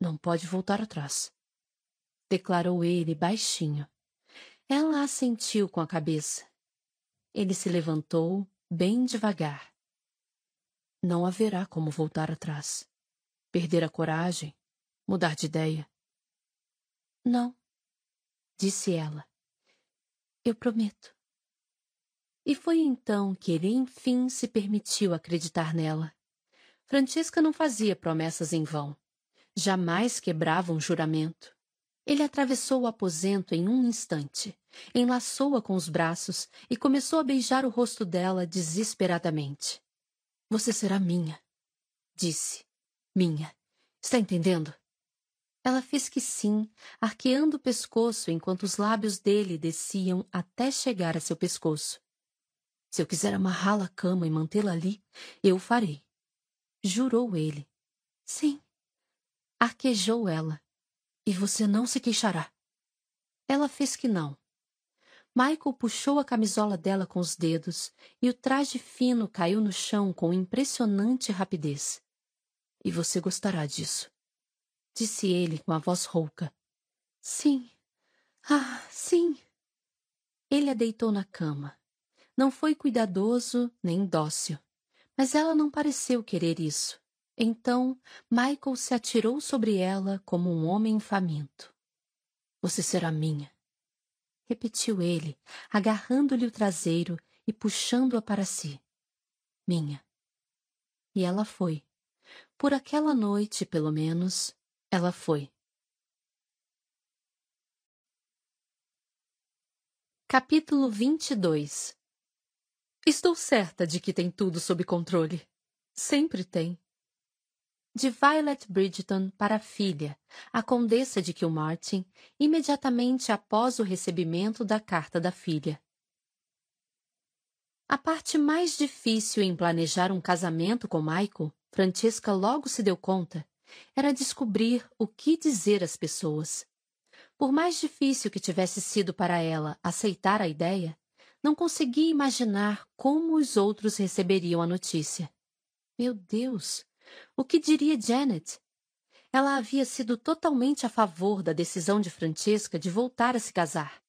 Não pode voltar atrás, declarou ele baixinho. Ela assentiu com a cabeça. Ele se levantou bem devagar. Não haverá como voltar atrás. Perder a coragem, mudar de ideia? Não, disse ela. Eu prometo. E foi então que ele enfim se permitiu acreditar nela. Francesca não fazia promessas em vão. Jamais quebrava um juramento. Ele atravessou o aposento em um instante, enlaçou-a com os braços e começou a beijar o rosto dela desesperadamente. Você será minha, disse. Minha. Está entendendo? Ela fez que sim, arqueando o pescoço enquanto os lábios dele desciam até chegar a seu pescoço. Se eu quiser amarrá-la à cama e mantê-la ali, eu o farei. Jurou ele. Sim. Arquejou ela. E você não se queixará. Ela fez que não. Michael puxou a camisola dela com os dedos e o traje fino caiu no chão com impressionante rapidez. E você gostará disso disse ele com a voz rouca. Sim. Ah, sim. Ele a deitou na cama. Não foi cuidadoso nem dócil, mas ela não pareceu querer isso. Então, Michael se atirou sobre ela como um homem faminto. Você será minha, repetiu ele, agarrando-lhe o traseiro e puxando-a para si. Minha. E ela foi. Por aquela noite, pelo menos, ela foi. Capítulo 22 Estou certa de que tem tudo sob controle. Sempre tem. De Violet Bridgeton para a filha, a condessa de Kilmartin, imediatamente após o recebimento da carta da filha. A parte mais difícil em planejar um casamento com Michael, Francesca logo se deu conta, era descobrir o que dizer às pessoas. Por mais difícil que tivesse sido para ela aceitar a ideia, não conseguia imaginar como os outros receberiam a notícia. Meu Deus! O que diria Janet? Ela havia sido totalmente a favor da decisão de Francesca de voltar a se casar,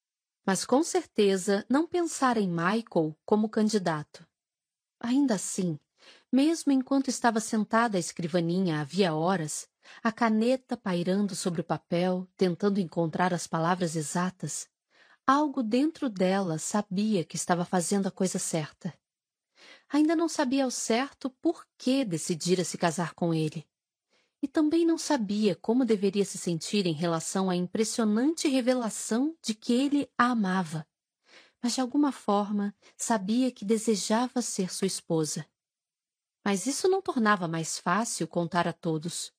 mas com certeza não pensara em Michael como candidato. Ainda assim, mesmo enquanto estava sentada à escrivaninha havia horas, a caneta pairando sobre o papel, tentando encontrar as palavras exatas, algo dentro dela sabia que estava fazendo a coisa certa. Ainda não sabia ao certo por que decidira se casar com ele. E também não sabia como deveria se sentir em relação à impressionante revelação de que ele a amava. Mas de alguma forma sabia que desejava ser sua esposa. Mas isso não tornava mais fácil contar a todos.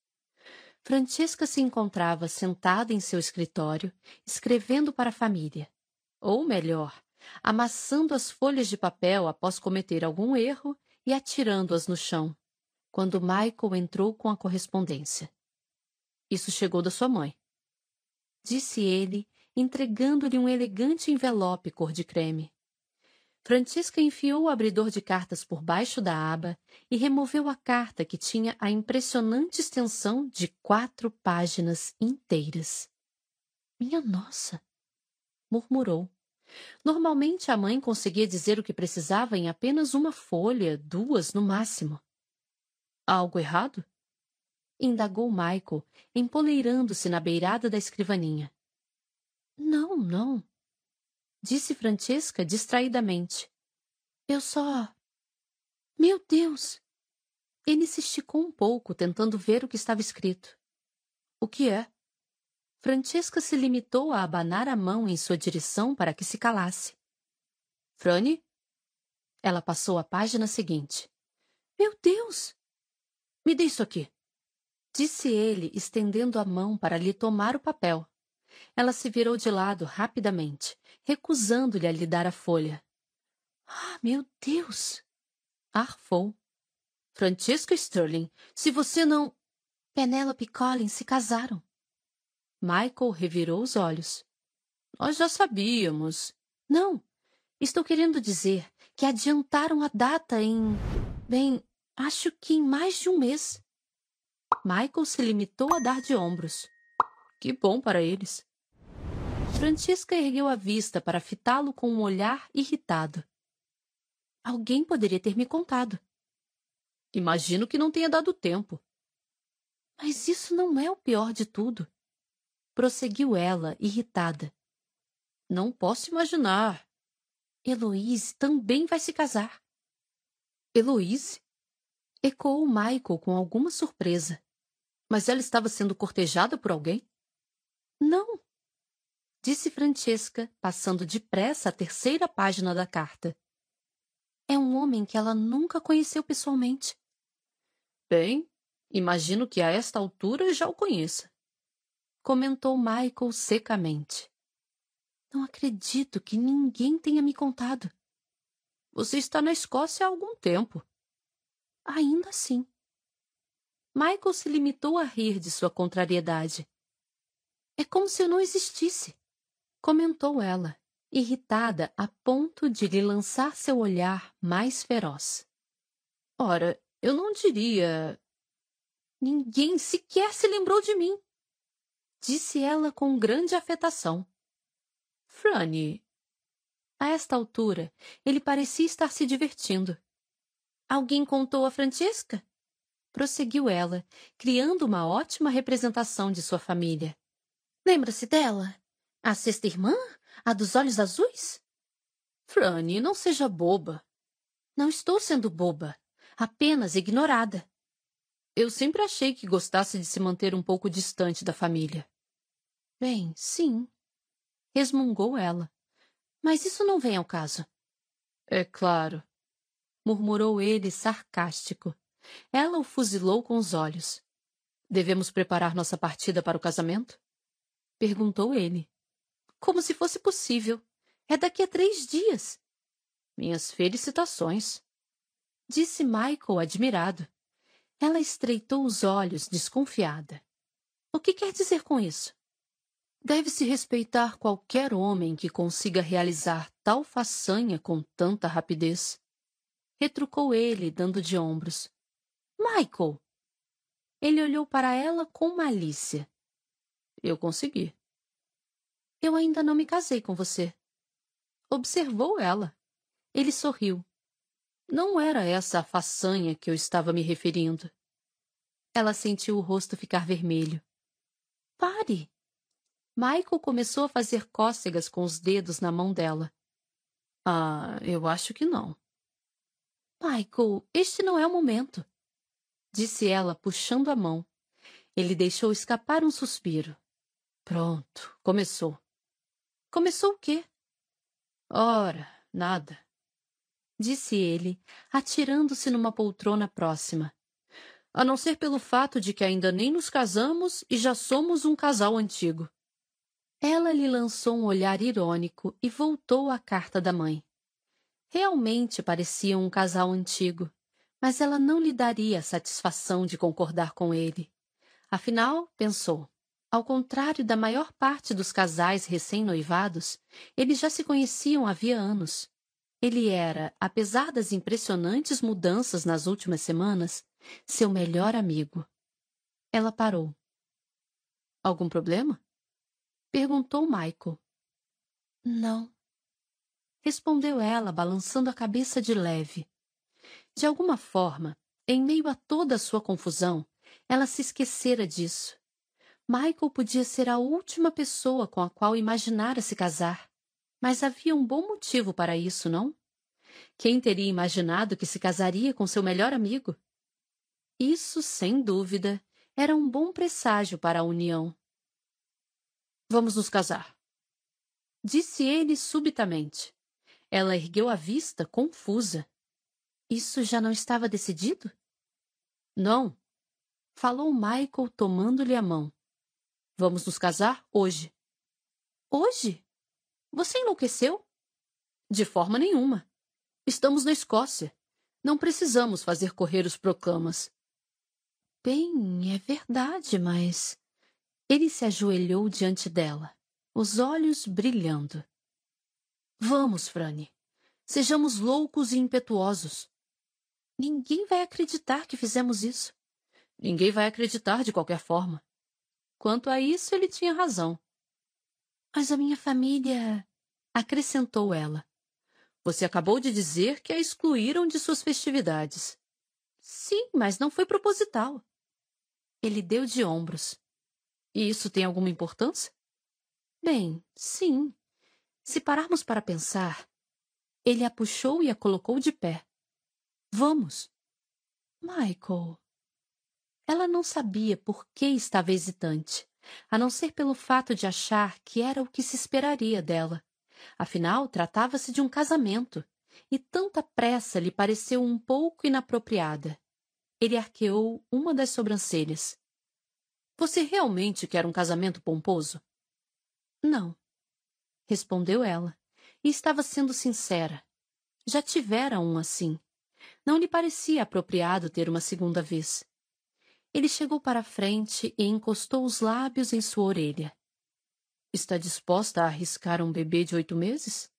Francesca se encontrava sentada em seu escritório, escrevendo para a família. Ou melhor, amassando as folhas de papel após cometer algum erro e atirando-as no chão, quando Michael entrou com a correspondência. Isso chegou da sua mãe. Disse ele, entregando-lhe um elegante envelope cor de creme. Francisca enfiou o abridor de cartas por baixo da aba e removeu a carta que tinha a impressionante extensão de quatro páginas inteiras. Minha nossa! murmurou. Normalmente a mãe conseguia dizer o que precisava em apenas uma folha, duas no máximo. algo errado? indagou Michael, empoleirando-se na beirada da escrivaninha. Não, não, disse Francesca distraidamente. Eu só. Meu Deus! Ele se esticou um pouco, tentando ver o que estava escrito. O que é? Francesca se limitou a abanar a mão em sua direção para que se calasse. Frane? Ela passou à página seguinte. Meu Deus! Me dê isso aqui. Disse ele, estendendo a mão para lhe tomar o papel. Ela se virou de lado rapidamente, recusando-lhe a lhe dar a folha. Ah, meu Deus! Arfou. Francisca Sterling, se você não. Penélope Collins se casaram. Michael revirou os olhos. Nós já sabíamos. Não. Estou querendo dizer que adiantaram a data em. Bem, acho que em mais de um mês. Michael se limitou a dar de ombros. Que bom para eles. Francisca ergueu a vista para fitá-lo com um olhar irritado. Alguém poderia ter me contado. Imagino que não tenha dado tempo. Mas isso não é o pior de tudo prosseguiu ela, irritada. Não posso imaginar. Heloise também vai se casar. Heloise? Ecoou Michael com alguma surpresa. Mas ela estava sendo cortejada por alguém? Não, disse Francesca, passando depressa a terceira página da carta. É um homem que ela nunca conheceu pessoalmente. Bem, imagino que a esta altura já o conheça comentou Michael secamente. Não acredito que ninguém tenha me contado. Você está na Escócia há algum tempo. Ainda assim. Michael se limitou a rir de sua contrariedade. É como se eu não existisse, comentou ela, irritada a ponto de lhe lançar seu olhar mais feroz. Ora, eu não diria. Ninguém sequer se lembrou de mim disse ela com grande afetação. Franny. A esta altura, ele parecia estar se divertindo. Alguém contou a Francesca? Prosseguiu ela, criando uma ótima representação de sua família. Lembra-se dela? A sexta irmã? A dos olhos azuis? Franny, não seja boba. Não estou sendo boba, apenas ignorada. Eu sempre achei que gostasse de se manter um pouco distante da família. Bem, sim, resmungou ela. Mas isso não vem ao caso. É claro, murmurou ele sarcástico. Ela o fuzilou com os olhos. Devemos preparar nossa partida para o casamento? Perguntou ele. Como se fosse possível. É daqui a três dias. Minhas felicitações. Disse Michael admirado. Ela estreitou os olhos, desconfiada. O que quer dizer com isso? Deve-se respeitar qualquer homem que consiga realizar tal façanha com tanta rapidez. Retrucou ele, dando de ombros. Michael! Ele olhou para ela com malícia. Eu consegui. Eu ainda não me casei com você. Observou ela. Ele sorriu. Não era essa a façanha que eu estava me referindo. Ela sentiu o rosto ficar vermelho. Pare! Michael começou a fazer cócegas com os dedos na mão dela. Ah, eu acho que não. Michael, este não é o momento, disse ela, puxando a mão. Ele deixou escapar um suspiro. Pronto, começou. Começou o quê? Ora, nada, disse ele, atirando-se numa poltrona próxima. A não ser pelo fato de que ainda nem nos casamos e já somos um casal antigo. Ela lhe lançou um olhar irônico e voltou à carta da mãe. Realmente parecia um casal antigo, mas ela não lhe daria a satisfação de concordar com ele. Afinal, pensou, ao contrário da maior parte dos casais recém-noivados, eles já se conheciam havia anos. Ele era, apesar das impressionantes mudanças nas últimas semanas, seu melhor amigo. Ela parou. Algum problema? Perguntou Michael. Não. Respondeu ela, balançando a cabeça de leve. De alguma forma, em meio a toda a sua confusão, ela se esquecera disso. Michael podia ser a última pessoa com a qual imaginara se casar. Mas havia um bom motivo para isso, não? Quem teria imaginado que se casaria com seu melhor amigo? Isso, sem dúvida, era um bom presságio para a união. Vamos nos casar. Disse ele subitamente. Ela ergueu a vista, confusa. Isso já não estava decidido? Não. Falou Michael tomando-lhe a mão. Vamos nos casar hoje. Hoje? Você enlouqueceu? De forma nenhuma. Estamos na Escócia. Não precisamos fazer correr os proclamas. Bem, é verdade, mas. Ele se ajoelhou diante dela, os olhos brilhando. Vamos, Frane. Sejamos loucos e impetuosos. Ninguém vai acreditar que fizemos isso. Ninguém vai acreditar de qualquer forma. Quanto a isso, ele tinha razão. Mas a minha família. acrescentou ela. Você acabou de dizer que a excluíram de suas festividades. Sim, mas não foi proposital. Ele deu de ombros. E isso tem alguma importância? Bem, sim. Se pararmos para pensar, ele a puxou e a colocou de pé. Vamos. Michael. Ela não sabia por que estava hesitante, a não ser pelo fato de achar que era o que se esperaria dela. Afinal, tratava-se de um casamento, e tanta pressa lhe pareceu um pouco inapropriada. Ele arqueou uma das sobrancelhas. Você realmente quer um casamento pomposo? Não, respondeu ela, e estava sendo sincera. Já tivera um assim. Não lhe parecia apropriado ter uma segunda vez. Ele chegou para a frente e encostou os lábios em sua orelha. Está disposta a arriscar um bebê de oito meses?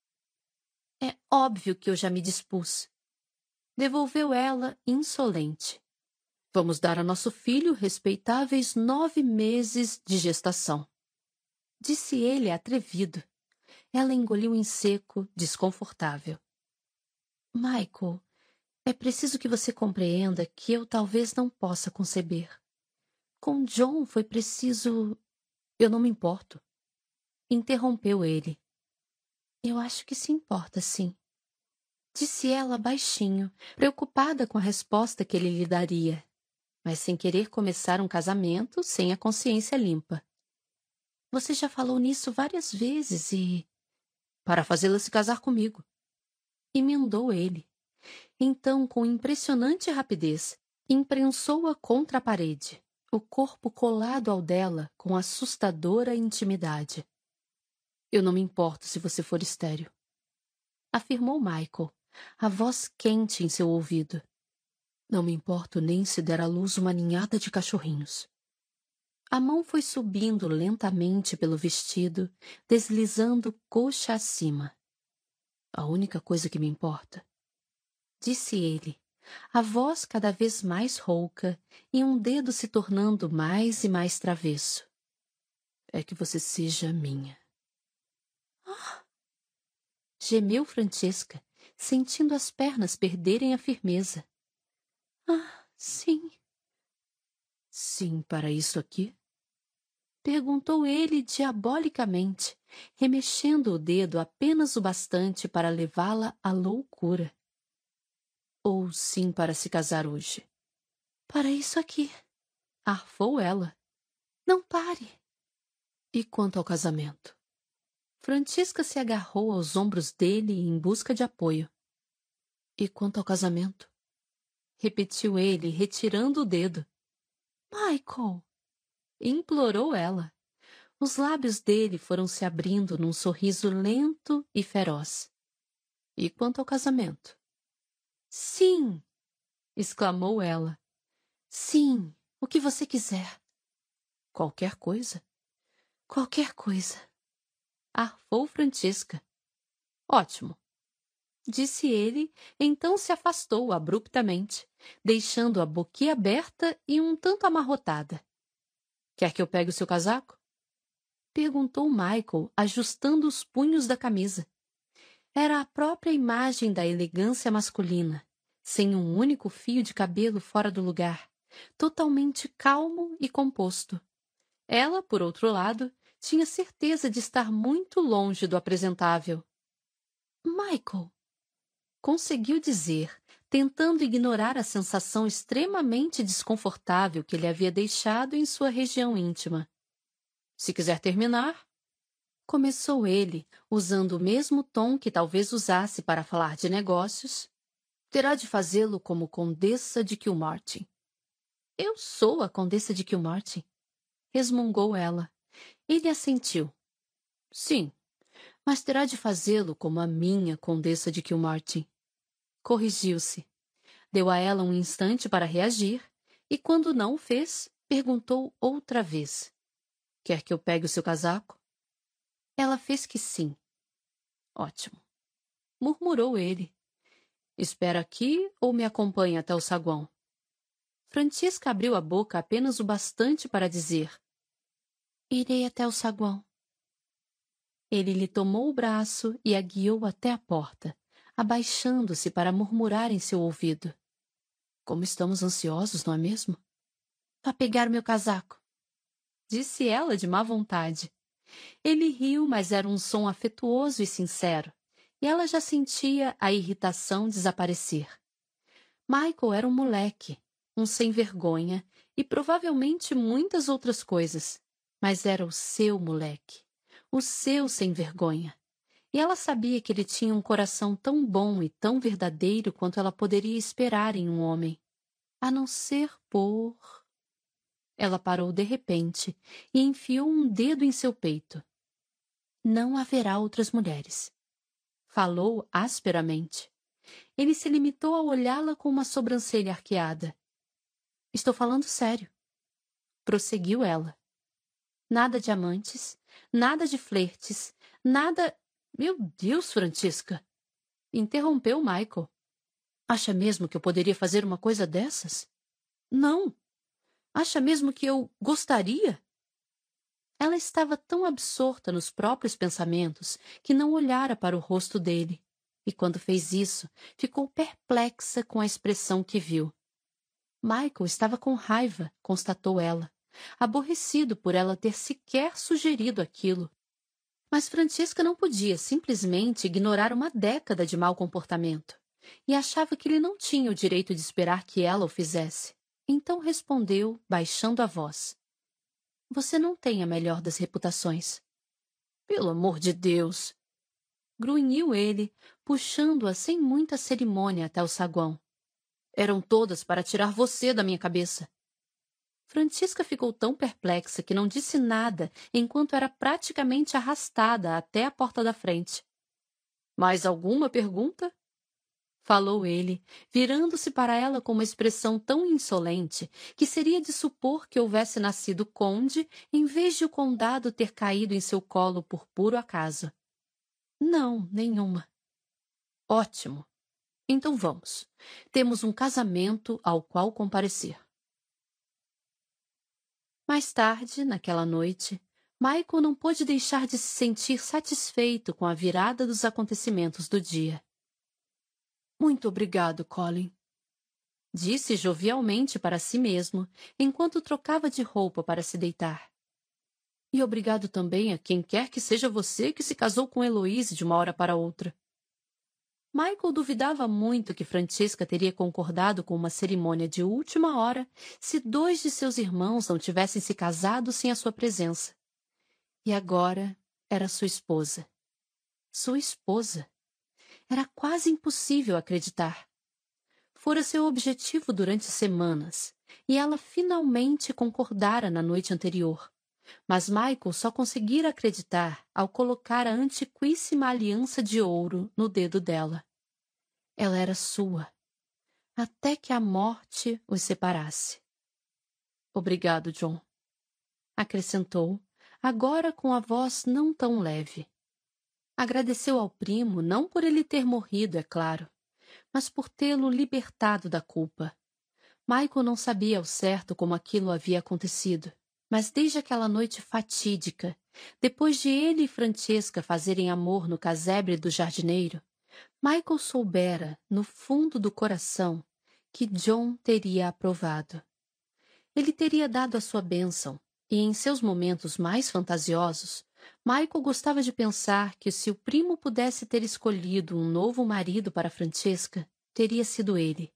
É óbvio que eu já me dispus. Devolveu ela, insolente. Vamos dar a nosso filho respeitáveis nove meses de gestação. Disse ele atrevido. Ela engoliu em seco, desconfortável. Michael, é preciso que você compreenda que eu talvez não possa conceber. Com John foi preciso. Eu não me importo. Interrompeu ele. Eu acho que se importa, sim. Disse ela baixinho, preocupada com a resposta que ele lhe daria, mas sem querer começar um casamento sem a consciência limpa. Você já falou nisso várias vezes e. Para fazê-la se casar comigo. Emendou ele. Então, com impressionante rapidez, imprensou-a contra a parede, o corpo colado ao dela com assustadora intimidade. Eu não me importo se você for estéril, afirmou Michael, a voz quente em seu ouvido. Não me importo nem se der à luz uma ninhada de cachorrinhos. A mão foi subindo lentamente pelo vestido, deslizando coxa acima. A única coisa que me importa disse ele, a voz cada vez mais rouca e um dedo se tornando mais e mais travesso. É que você seja minha. Ah! Gemeu Francesca, sentindo as pernas perderem a firmeza. Ah, sim. Sim, para isso aqui? Perguntou ele diabolicamente, remexendo o dedo apenas o bastante para levá-la à loucura ou sim para se casar hoje? Para isso aqui, arfou ela. Não pare. E quanto ao casamento? Francisca se agarrou aos ombros dele em busca de apoio. E quanto ao casamento? Repetiu ele, retirando o dedo. Michael! implorou ela. Os lábios dele foram se abrindo num sorriso lento e feroz. E quanto ao casamento? Sim! exclamou ela. Sim, o que você quiser. Qualquer coisa? Qualquer coisa. Arfou Francisca. Ótimo. Disse ele, então se afastou abruptamente, deixando a boquinha aberta e um tanto amarrotada. Quer que eu pegue o seu casaco? Perguntou Michael, ajustando os punhos da camisa. Era a própria imagem da elegância masculina, sem um único fio de cabelo fora do lugar, totalmente calmo e composto. Ela, por outro lado, tinha certeza de estar muito longe do apresentável. Michael, conseguiu dizer, tentando ignorar a sensação extremamente desconfortável que ele havia deixado em sua região íntima. Se quiser terminar. Começou ele, usando o mesmo tom que talvez usasse para falar de negócios. Terá de fazê-lo como Condessa de Kilmartin. Eu sou a Condessa de Kilmartin, resmungou ela. Ele assentiu. Sim, mas terá de fazê-lo como a minha Condessa de Kilmartin. Corrigiu-se. Deu a ela um instante para reagir e, quando não o fez, perguntou outra vez. Quer que eu pegue o seu casaco? Ela fez que sim. Ótimo. Murmurou ele. Espera aqui ou me acompanha até o saguão? Francisca abriu a boca apenas o bastante para dizer: Irei até o saguão. Ele lhe tomou o braço e a guiou até a porta, abaixando-se para murmurar em seu ouvido. Como estamos ansiosos, não é mesmo? Vá pegar meu casaco disse ela de má vontade. Ele riu, mas era um som afetuoso e sincero, e ela já sentia a irritação desaparecer. Michael era um moleque, um sem-vergonha e provavelmente muitas outras coisas, mas era o seu moleque, o seu sem-vergonha. E ela sabia que ele tinha um coração tão bom e tão verdadeiro quanto ela poderia esperar em um homem, a não ser por. Ela parou de repente e enfiou um dedo em seu peito. Não haverá outras mulheres. Falou asperamente. Ele se limitou a olhá-la com uma sobrancelha arqueada. Estou falando sério. Prosseguiu ela. Nada de amantes, nada de flertes, nada. Meu Deus, Francisca! Interrompeu Michael. Acha mesmo que eu poderia fazer uma coisa dessas? Não, Acha mesmo que eu gostaria? Ela estava tão absorta nos próprios pensamentos que não olhara para o rosto dele, e quando fez isso, ficou perplexa com a expressão que viu. Michael estava com raiva, constatou ela, aborrecido por ela ter sequer sugerido aquilo. Mas Francisca não podia simplesmente ignorar uma década de mau comportamento, e achava que ele não tinha o direito de esperar que ela o fizesse. Então respondeu, baixando a voz. Você não tem a melhor das reputações. Pelo amor de Deus! Grunhiu ele, puxando-a sem muita cerimônia até o saguão. Eram todas para tirar você da minha cabeça. Francisca ficou tão perplexa que não disse nada enquanto era praticamente arrastada até a porta da frente. Mais alguma pergunta? falou ele, virando-se para ela com uma expressão tão insolente que seria de supor que houvesse nascido conde em vez de o condado ter caído em seu colo por puro acaso. Não, nenhuma. Ótimo. Então vamos. Temos um casamento ao qual comparecer. Mais tarde, naquela noite, Michael não pôde deixar de se sentir satisfeito com a virada dos acontecimentos do dia. Muito obrigado, Colin. Disse jovialmente para si mesmo, enquanto trocava de roupa para se deitar. E obrigado também a quem quer que seja você que se casou com Heloise de uma hora para outra. Michael duvidava muito que Francisca teria concordado com uma cerimônia de última hora se dois de seus irmãos não tivessem se casado sem a sua presença. E agora era sua esposa. Sua esposa. Era quase impossível acreditar. Fora seu objetivo durante semanas, e ela finalmente concordara na noite anterior, mas Michael só conseguira acreditar ao colocar a antiquíssima aliança de ouro no dedo dela. Ela era sua, até que a morte os separasse. Obrigado, John. Acrescentou, agora com a voz não tão leve. Agradeceu ao primo não por ele ter morrido, é claro, mas por tê-lo libertado da culpa. Michael não sabia ao certo como aquilo havia acontecido, mas desde aquela noite fatídica, depois de ele e Francesca fazerem amor no casebre do jardineiro, Michael soubera, no fundo do coração, que John teria aprovado. Ele teria dado a sua bênção, e em seus momentos mais fantasiosos, Michael gostava de pensar que se o primo pudesse ter escolhido um novo marido para Francesca, teria sido ele.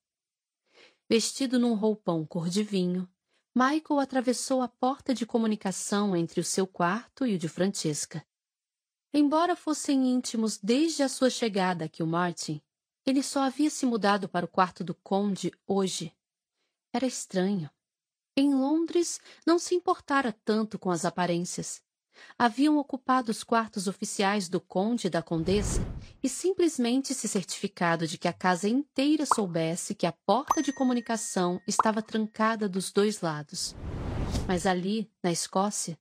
Vestido num roupão cor de vinho, Michael atravessou a porta de comunicação entre o seu quarto e o de Francesca. Embora fossem íntimos desde a sua chegada aqui o Martin, ele só havia se mudado para o quarto do conde hoje. Era estranho. Em Londres, não se importara tanto com as aparências haviam ocupado os quartos oficiais do conde e da condessa e simplesmente se certificado de que a casa inteira soubesse que a porta de comunicação estava trancada dos dois lados. Mas ali, na Escócia,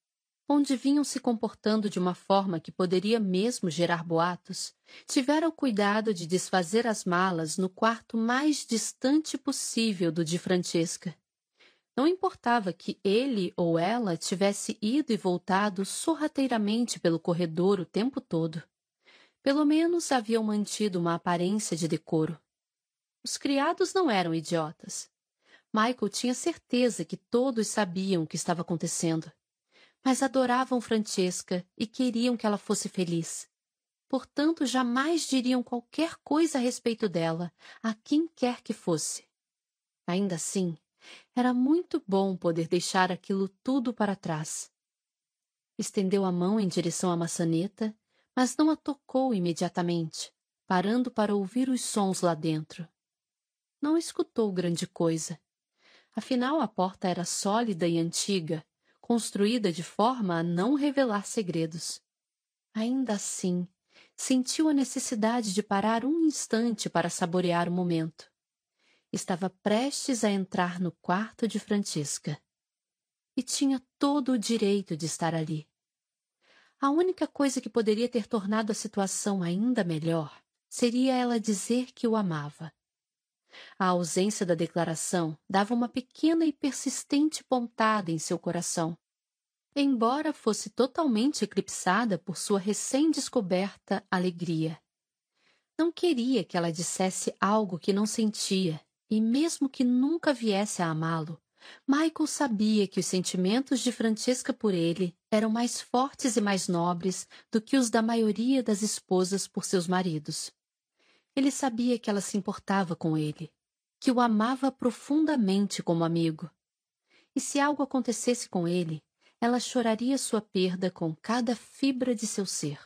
onde vinham se comportando de uma forma que poderia mesmo gerar boatos, tiveram o cuidado de desfazer as malas no quarto mais distante possível do de Francesca não importava que ele ou ela tivesse ido e voltado sorrateiramente pelo corredor o tempo todo. Pelo menos haviam mantido uma aparência de decoro. Os criados não eram idiotas. Michael tinha certeza que todos sabiam o que estava acontecendo. Mas adoravam Francesca e queriam que ela fosse feliz. Portanto, jamais diriam qualquer coisa a respeito dela, a quem quer que fosse. Ainda assim, era muito bom poder deixar aquilo tudo para trás. Estendeu a mão em direção à maçaneta, mas não a tocou imediatamente, parando para ouvir os sons lá dentro. Não escutou grande coisa. Afinal, a porta era sólida e antiga, construída de forma a não revelar segredos. Ainda assim, sentiu a necessidade de parar um instante para saborear o momento estava prestes a entrar no quarto de Francisca. E tinha todo o direito de estar ali. A única coisa que poderia ter tornado a situação ainda melhor seria ela dizer que o amava. A ausência da declaração dava uma pequena e persistente pontada em seu coração, embora fosse totalmente eclipsada por sua recém-descoberta alegria. Não queria que ela dissesse algo que não sentia e mesmo que nunca viesse a amá-lo, Michael sabia que os sentimentos de Francesca por ele eram mais fortes e mais nobres do que os da maioria das esposas por seus maridos. Ele sabia que ela se importava com ele, que o amava profundamente como amigo. E se algo acontecesse com ele, ela choraria sua perda com cada fibra de seu ser.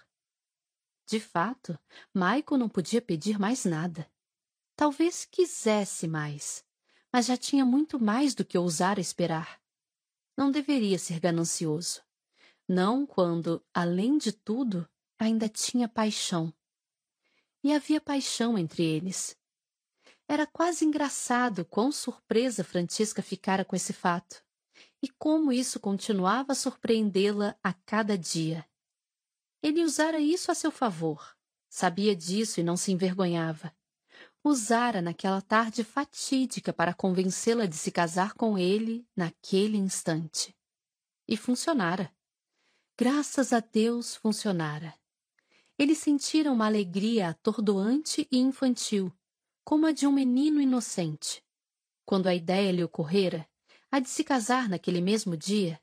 De fato, Michael não podia pedir mais nada. Talvez quisesse mais, mas já tinha muito mais do que ousara esperar. Não deveria ser ganancioso. Não quando, além de tudo, ainda tinha paixão. E havia paixão entre eles. Era quase engraçado quão surpresa Francisca ficara com esse fato, e como isso continuava a surpreendê-la a cada dia. Ele usara isso a seu favor. Sabia disso e não se envergonhava usara naquela tarde fatídica para convencê-la de se casar com ele naquele instante. E funcionara. Graças a Deus funcionara. Ele sentira uma alegria atordoante e infantil, como a de um menino inocente. Quando a ideia lhe ocorrera, a de se casar naquele mesmo dia,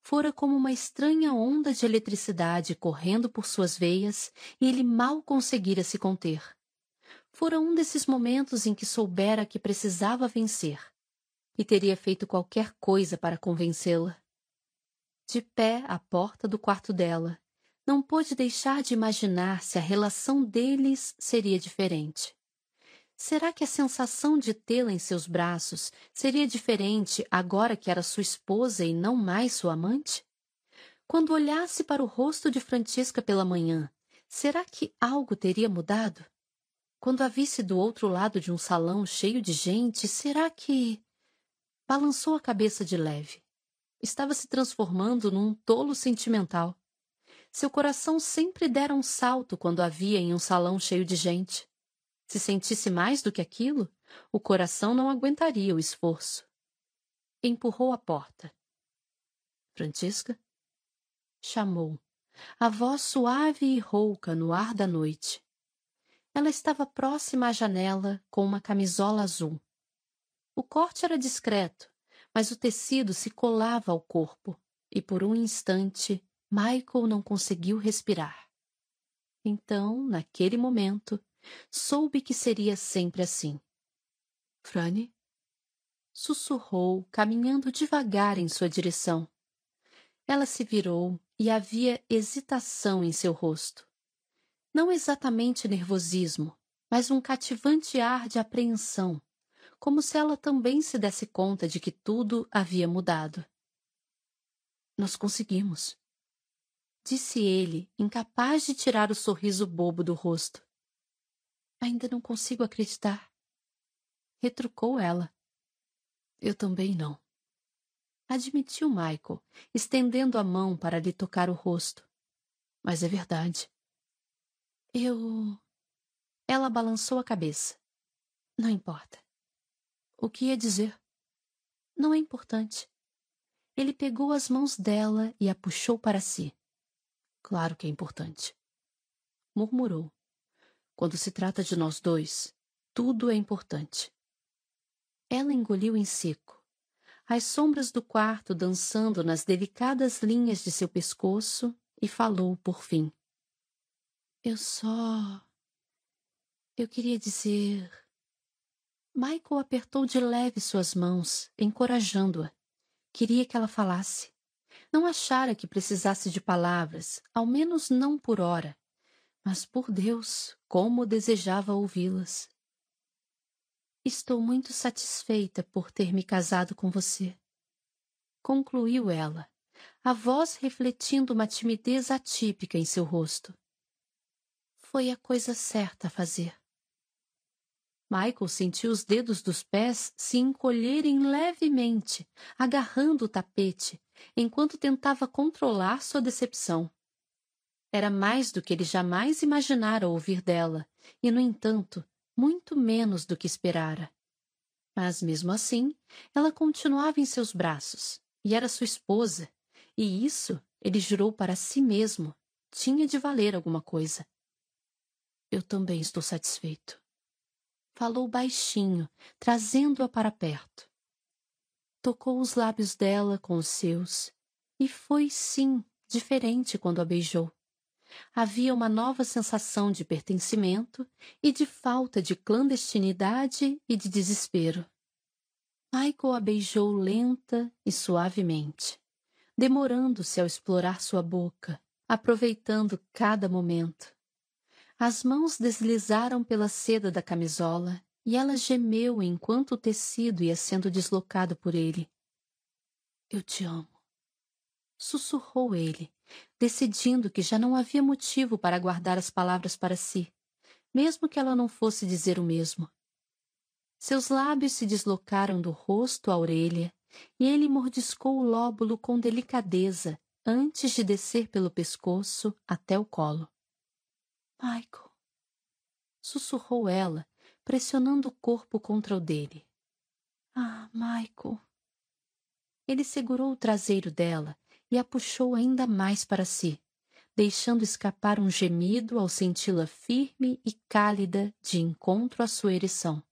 fora como uma estranha onda de eletricidade correndo por suas veias e ele mal conseguira se conter. Fora um desses momentos em que soubera que precisava vencer e teria feito qualquer coisa para convencê-la. De pé à porta do quarto dela, não pôde deixar de imaginar se a relação deles seria diferente. Será que a sensação de tê-la em seus braços seria diferente agora que era sua esposa e não mais sua amante? Quando olhasse para o rosto de Francisca pela manhã, será que algo teria mudado? Quando a visse do outro lado de um salão cheio de gente, será que. Balançou a cabeça de leve. Estava se transformando num tolo sentimental. Seu coração sempre dera um salto quando a via em um salão cheio de gente. Se sentisse mais do que aquilo, o coração não aguentaria o esforço. Empurrou a porta. Francisca? Chamou, a voz suave e rouca no ar da noite. Ela estava próxima à janela com uma camisola azul. O corte era discreto, mas o tecido se colava ao corpo, e por um instante Michael não conseguiu respirar. Então, naquele momento, soube que seria sempre assim. Franny? Sussurrou, caminhando devagar em sua direção. Ela se virou e havia hesitação em seu rosto. Não exatamente nervosismo, mas um cativante ar de apreensão, como se ela também se desse conta de que tudo havia mudado. Nós conseguimos, disse ele, incapaz de tirar o sorriso bobo do rosto. Ainda não consigo acreditar. Retrucou ela. Eu também não. Admitiu Michael, estendendo a mão para lhe tocar o rosto. Mas é verdade. Eu. Ela balançou a cabeça. Não importa. O que ia dizer? Não é importante. Ele pegou as mãos dela e a puxou para si. Claro que é importante. Murmurou. Quando se trata de nós dois, tudo é importante. Ela engoliu em seco. As sombras do quarto dançando nas delicadas linhas de seu pescoço e falou por fim. Eu só. Eu queria dizer. Michael apertou de leve suas mãos, encorajando-a. Queria que ela falasse. Não achara que precisasse de palavras, ao menos não por hora. Mas, por Deus, como desejava ouvi-las. Estou muito satisfeita por ter me casado com você. Concluiu ela, a voz refletindo uma timidez atípica em seu rosto. Foi a coisa certa a fazer. Michael sentiu os dedos dos pés se encolherem levemente, agarrando o tapete, enquanto tentava controlar sua decepção. Era mais do que ele jamais imaginara ouvir dela, e, no entanto, muito menos do que esperara. Mas, mesmo assim, ela continuava em seus braços, e era sua esposa, e isso, ele jurou para si mesmo, tinha de valer alguma coisa. Eu também estou satisfeito falou baixinho, trazendo-a para perto. Tocou os lábios dela com os seus, e foi, sim, diferente quando a beijou. Havia uma nova sensação de pertencimento e de falta de clandestinidade e de desespero. Michael a beijou lenta e suavemente, demorando-se ao explorar sua boca, aproveitando cada momento. As mãos deslizaram pela seda da camisola e ela gemeu enquanto o tecido ia sendo deslocado por ele. Eu te amo. Sussurrou ele, decidindo que já não havia motivo para guardar as palavras para si, mesmo que ela não fosse dizer o mesmo. Seus lábios se deslocaram do rosto à orelha e ele mordiscou o lóbulo com delicadeza antes de descer pelo pescoço até o colo. Michael, sussurrou ela, pressionando o corpo contra o dele. Ah, Michael. Ele segurou o traseiro dela e a puxou ainda mais para si, deixando escapar um gemido ao senti-la firme e cálida de encontro à sua ereção.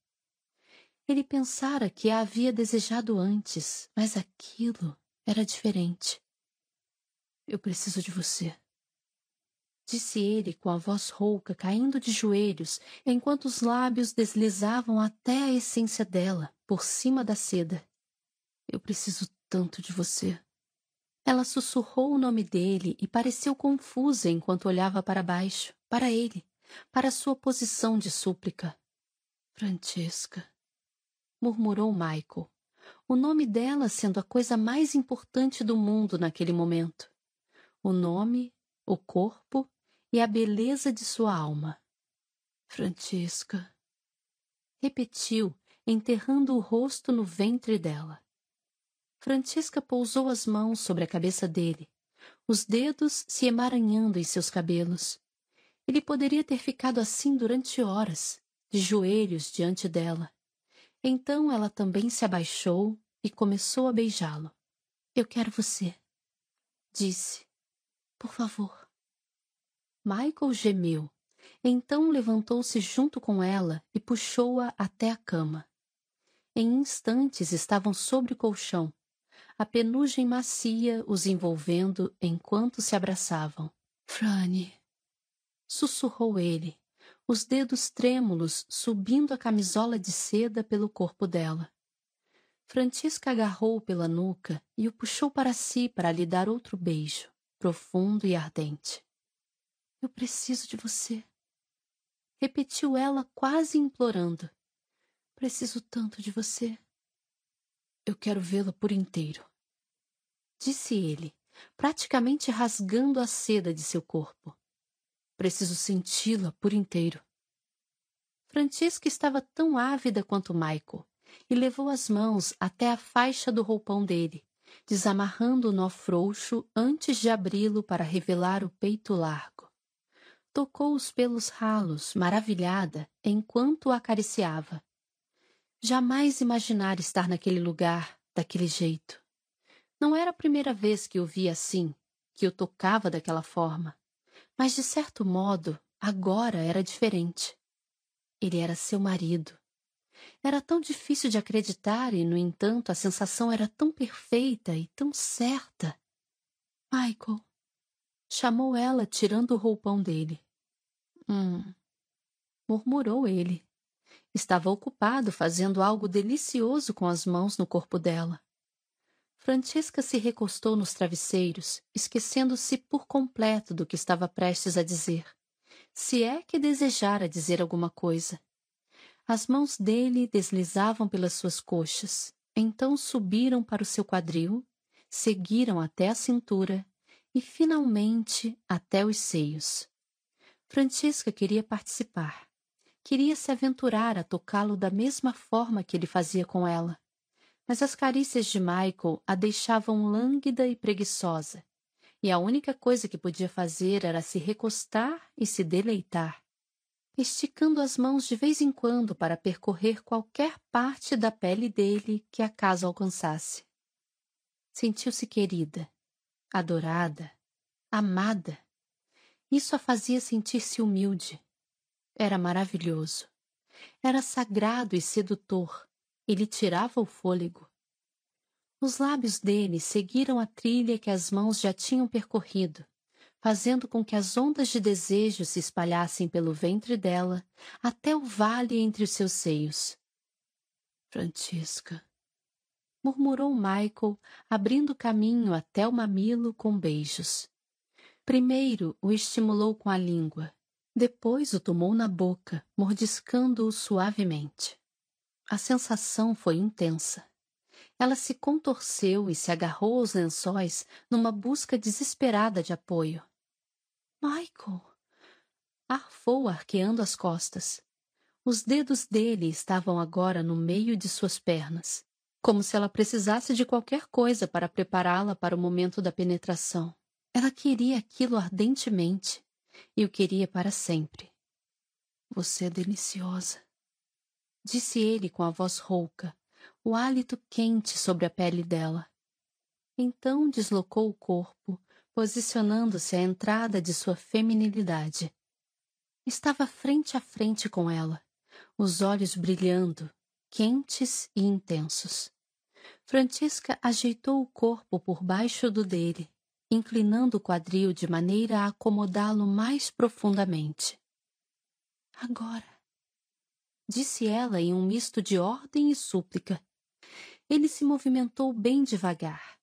Ele pensara que a havia desejado antes, mas aquilo era diferente. Eu preciso de você disse ele com a voz rouca, caindo de joelhos, enquanto os lábios deslizavam até a essência dela, por cima da seda. Eu preciso tanto de você. Ela sussurrou o nome dele e pareceu confusa enquanto olhava para baixo, para ele, para sua posição de súplica. Francesca, murmurou Michael, o nome dela sendo a coisa mais importante do mundo naquele momento o nome, o corpo e a beleza de sua alma. Francisca. Repetiu, enterrando o rosto no ventre dela. Francisca pousou as mãos sobre a cabeça dele, os dedos se emaranhando em seus cabelos. Ele poderia ter ficado assim durante horas, de joelhos diante dela. Então ela também se abaixou e começou a beijá-lo. Eu quero você, disse. Por favor. Michael gemeu. Então levantou-se junto com ela e puxou-a até a cama. Em instantes estavam sobre o colchão, a penugem macia os envolvendo enquanto se abraçavam. Frane, sussurrou ele, os dedos trêmulos subindo a camisola de seda pelo corpo dela. Francisca agarrou-o pela nuca e o puxou para si para lhe dar outro beijo, profundo e ardente. Eu preciso de você. Repetiu ela quase implorando. Preciso tanto de você. Eu quero vê-la por inteiro. Disse ele, praticamente rasgando a seda de seu corpo. Preciso senti-la por inteiro. Francisca estava tão ávida quanto Michael e levou as mãos até a faixa do roupão dele, desamarrando o nó frouxo antes de abri-lo para revelar o peito largo tocou os pelos ralos, maravilhada, enquanto o acariciava. Jamais imaginara estar naquele lugar, daquele jeito. Não era a primeira vez que o via assim, que o tocava daquela forma. Mas, de certo modo, agora era diferente. Ele era seu marido. Era tão difícil de acreditar e, no entanto, a sensação era tão perfeita e tão certa. Michael, chamou ela, tirando o roupão dele. Hum, murmurou ele. Estava ocupado fazendo algo delicioso com as mãos no corpo dela. Francesca se recostou nos travesseiros, esquecendo-se por completo do que estava prestes a dizer. Se é que desejara dizer alguma coisa. As mãos dele deslizavam pelas suas coxas, então subiram para o seu quadril, seguiram até a cintura e, finalmente, até os seios. Francisca queria participar. Queria se aventurar a tocá-lo da mesma forma que ele fazia com ela. Mas as carícias de Michael a deixavam lânguida e preguiçosa, e a única coisa que podia fazer era se recostar e se deleitar, esticando as mãos de vez em quando para percorrer qualquer parte da pele dele que acaso alcançasse. Sentiu-se querida, adorada, amada. Isso a fazia sentir-se humilde. Era maravilhoso. Era sagrado e sedutor. Ele tirava o fôlego. Os lábios dele seguiram a trilha que as mãos já tinham percorrido, fazendo com que as ondas de desejo se espalhassem pelo ventre dela até o vale entre os seus seios. Francisca, murmurou Michael, abrindo caminho até o mamilo com beijos. Primeiro o estimulou com a língua, depois o tomou na boca, mordiscando-o suavemente. A sensação foi intensa. Ela se contorceu e se agarrou aos lençóis numa busca desesperada de apoio. Michael! Arfou arqueando as costas. Os dedos dele estavam agora no meio de suas pernas, como se ela precisasse de qualquer coisa para prepará-la para o momento da penetração. Ela queria aquilo ardentemente e o queria para sempre. Você é deliciosa, disse ele com a voz rouca, o hálito quente sobre a pele dela. Então deslocou o corpo, posicionando-se à entrada de sua feminilidade. Estava frente a frente com ela, os olhos brilhando, quentes e intensos. Francisca ajeitou o corpo por baixo do dele inclinando o quadril de maneira a acomodá-lo mais profundamente. Agora, disse ela em um misto de ordem e súplica. Ele se movimentou bem devagar.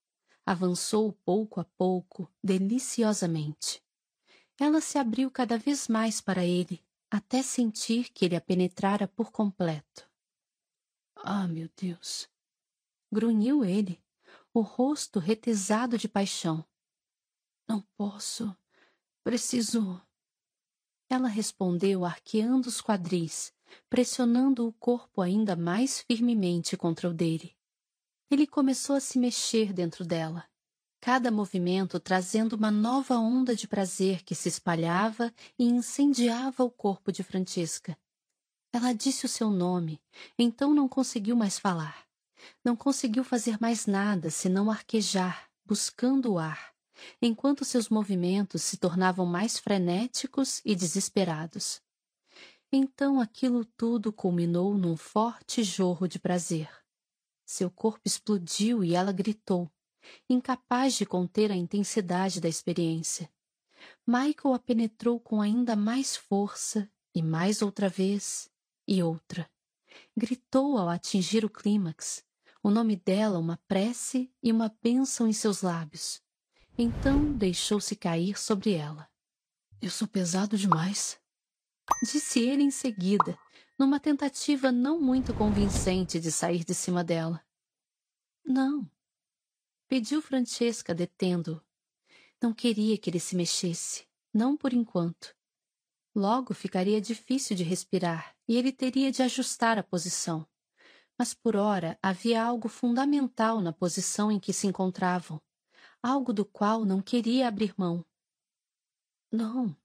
Avançou pouco a pouco, deliciosamente. Ela se abriu cada vez mais para ele, até sentir que ele a penetrara por completo. Ah, meu Deus! Grunhiu ele, o rosto retesado de paixão. Não posso. Preciso. Ela respondeu arqueando os quadris, pressionando o corpo ainda mais firmemente contra o dele. Ele começou a se mexer dentro dela, cada movimento trazendo uma nova onda de prazer que se espalhava e incendiava o corpo de Francesca. Ela disse o seu nome, então não conseguiu mais falar. Não conseguiu fazer mais nada senão arquejar, buscando o ar, enquanto seus movimentos se tornavam mais frenéticos e desesperados. Então aquilo tudo culminou num forte jorro de prazer. Seu corpo explodiu e ela gritou, incapaz de conter a intensidade da experiência. Michael a penetrou com ainda mais força, e mais outra vez, e outra. Gritou ao atingir o clímax, o nome dela uma prece e uma bênção em seus lábios. Então deixou-se cair sobre ela. Eu sou pesado demais, disse ele em seguida, numa tentativa não muito convincente de sair de cima dela. Não, pediu Francesca, detendo-o. Não queria que ele se mexesse, não por enquanto. Logo ficaria difícil de respirar e ele teria de ajustar a posição. Mas por ora havia algo fundamental na posição em que se encontravam, algo do qual não queria abrir mão. Não,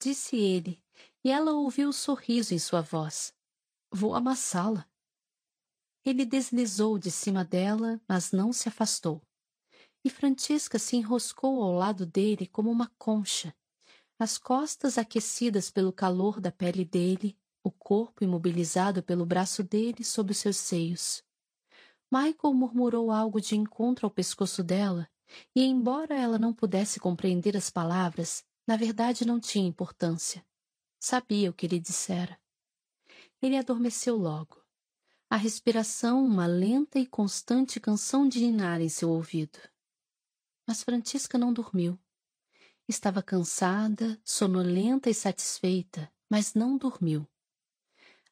disse ele, e ela ouviu o sorriso em sua voz. Vou amassá-la. Ele deslizou de cima dela, mas não se afastou. E Francisca se enroscou ao lado dele como uma concha, as costas aquecidas pelo calor da pele dele, o corpo imobilizado pelo braço dele sob os seus seios. Michael murmurou algo de encontro ao pescoço dela, e embora ela não pudesse compreender as palavras, na verdade não tinha importância. Sabia o que ele dissera. Ele adormeceu logo. A respiração, uma lenta e constante canção de ninar em seu ouvido. Mas Francisca não dormiu. Estava cansada, sonolenta e satisfeita, mas não dormiu.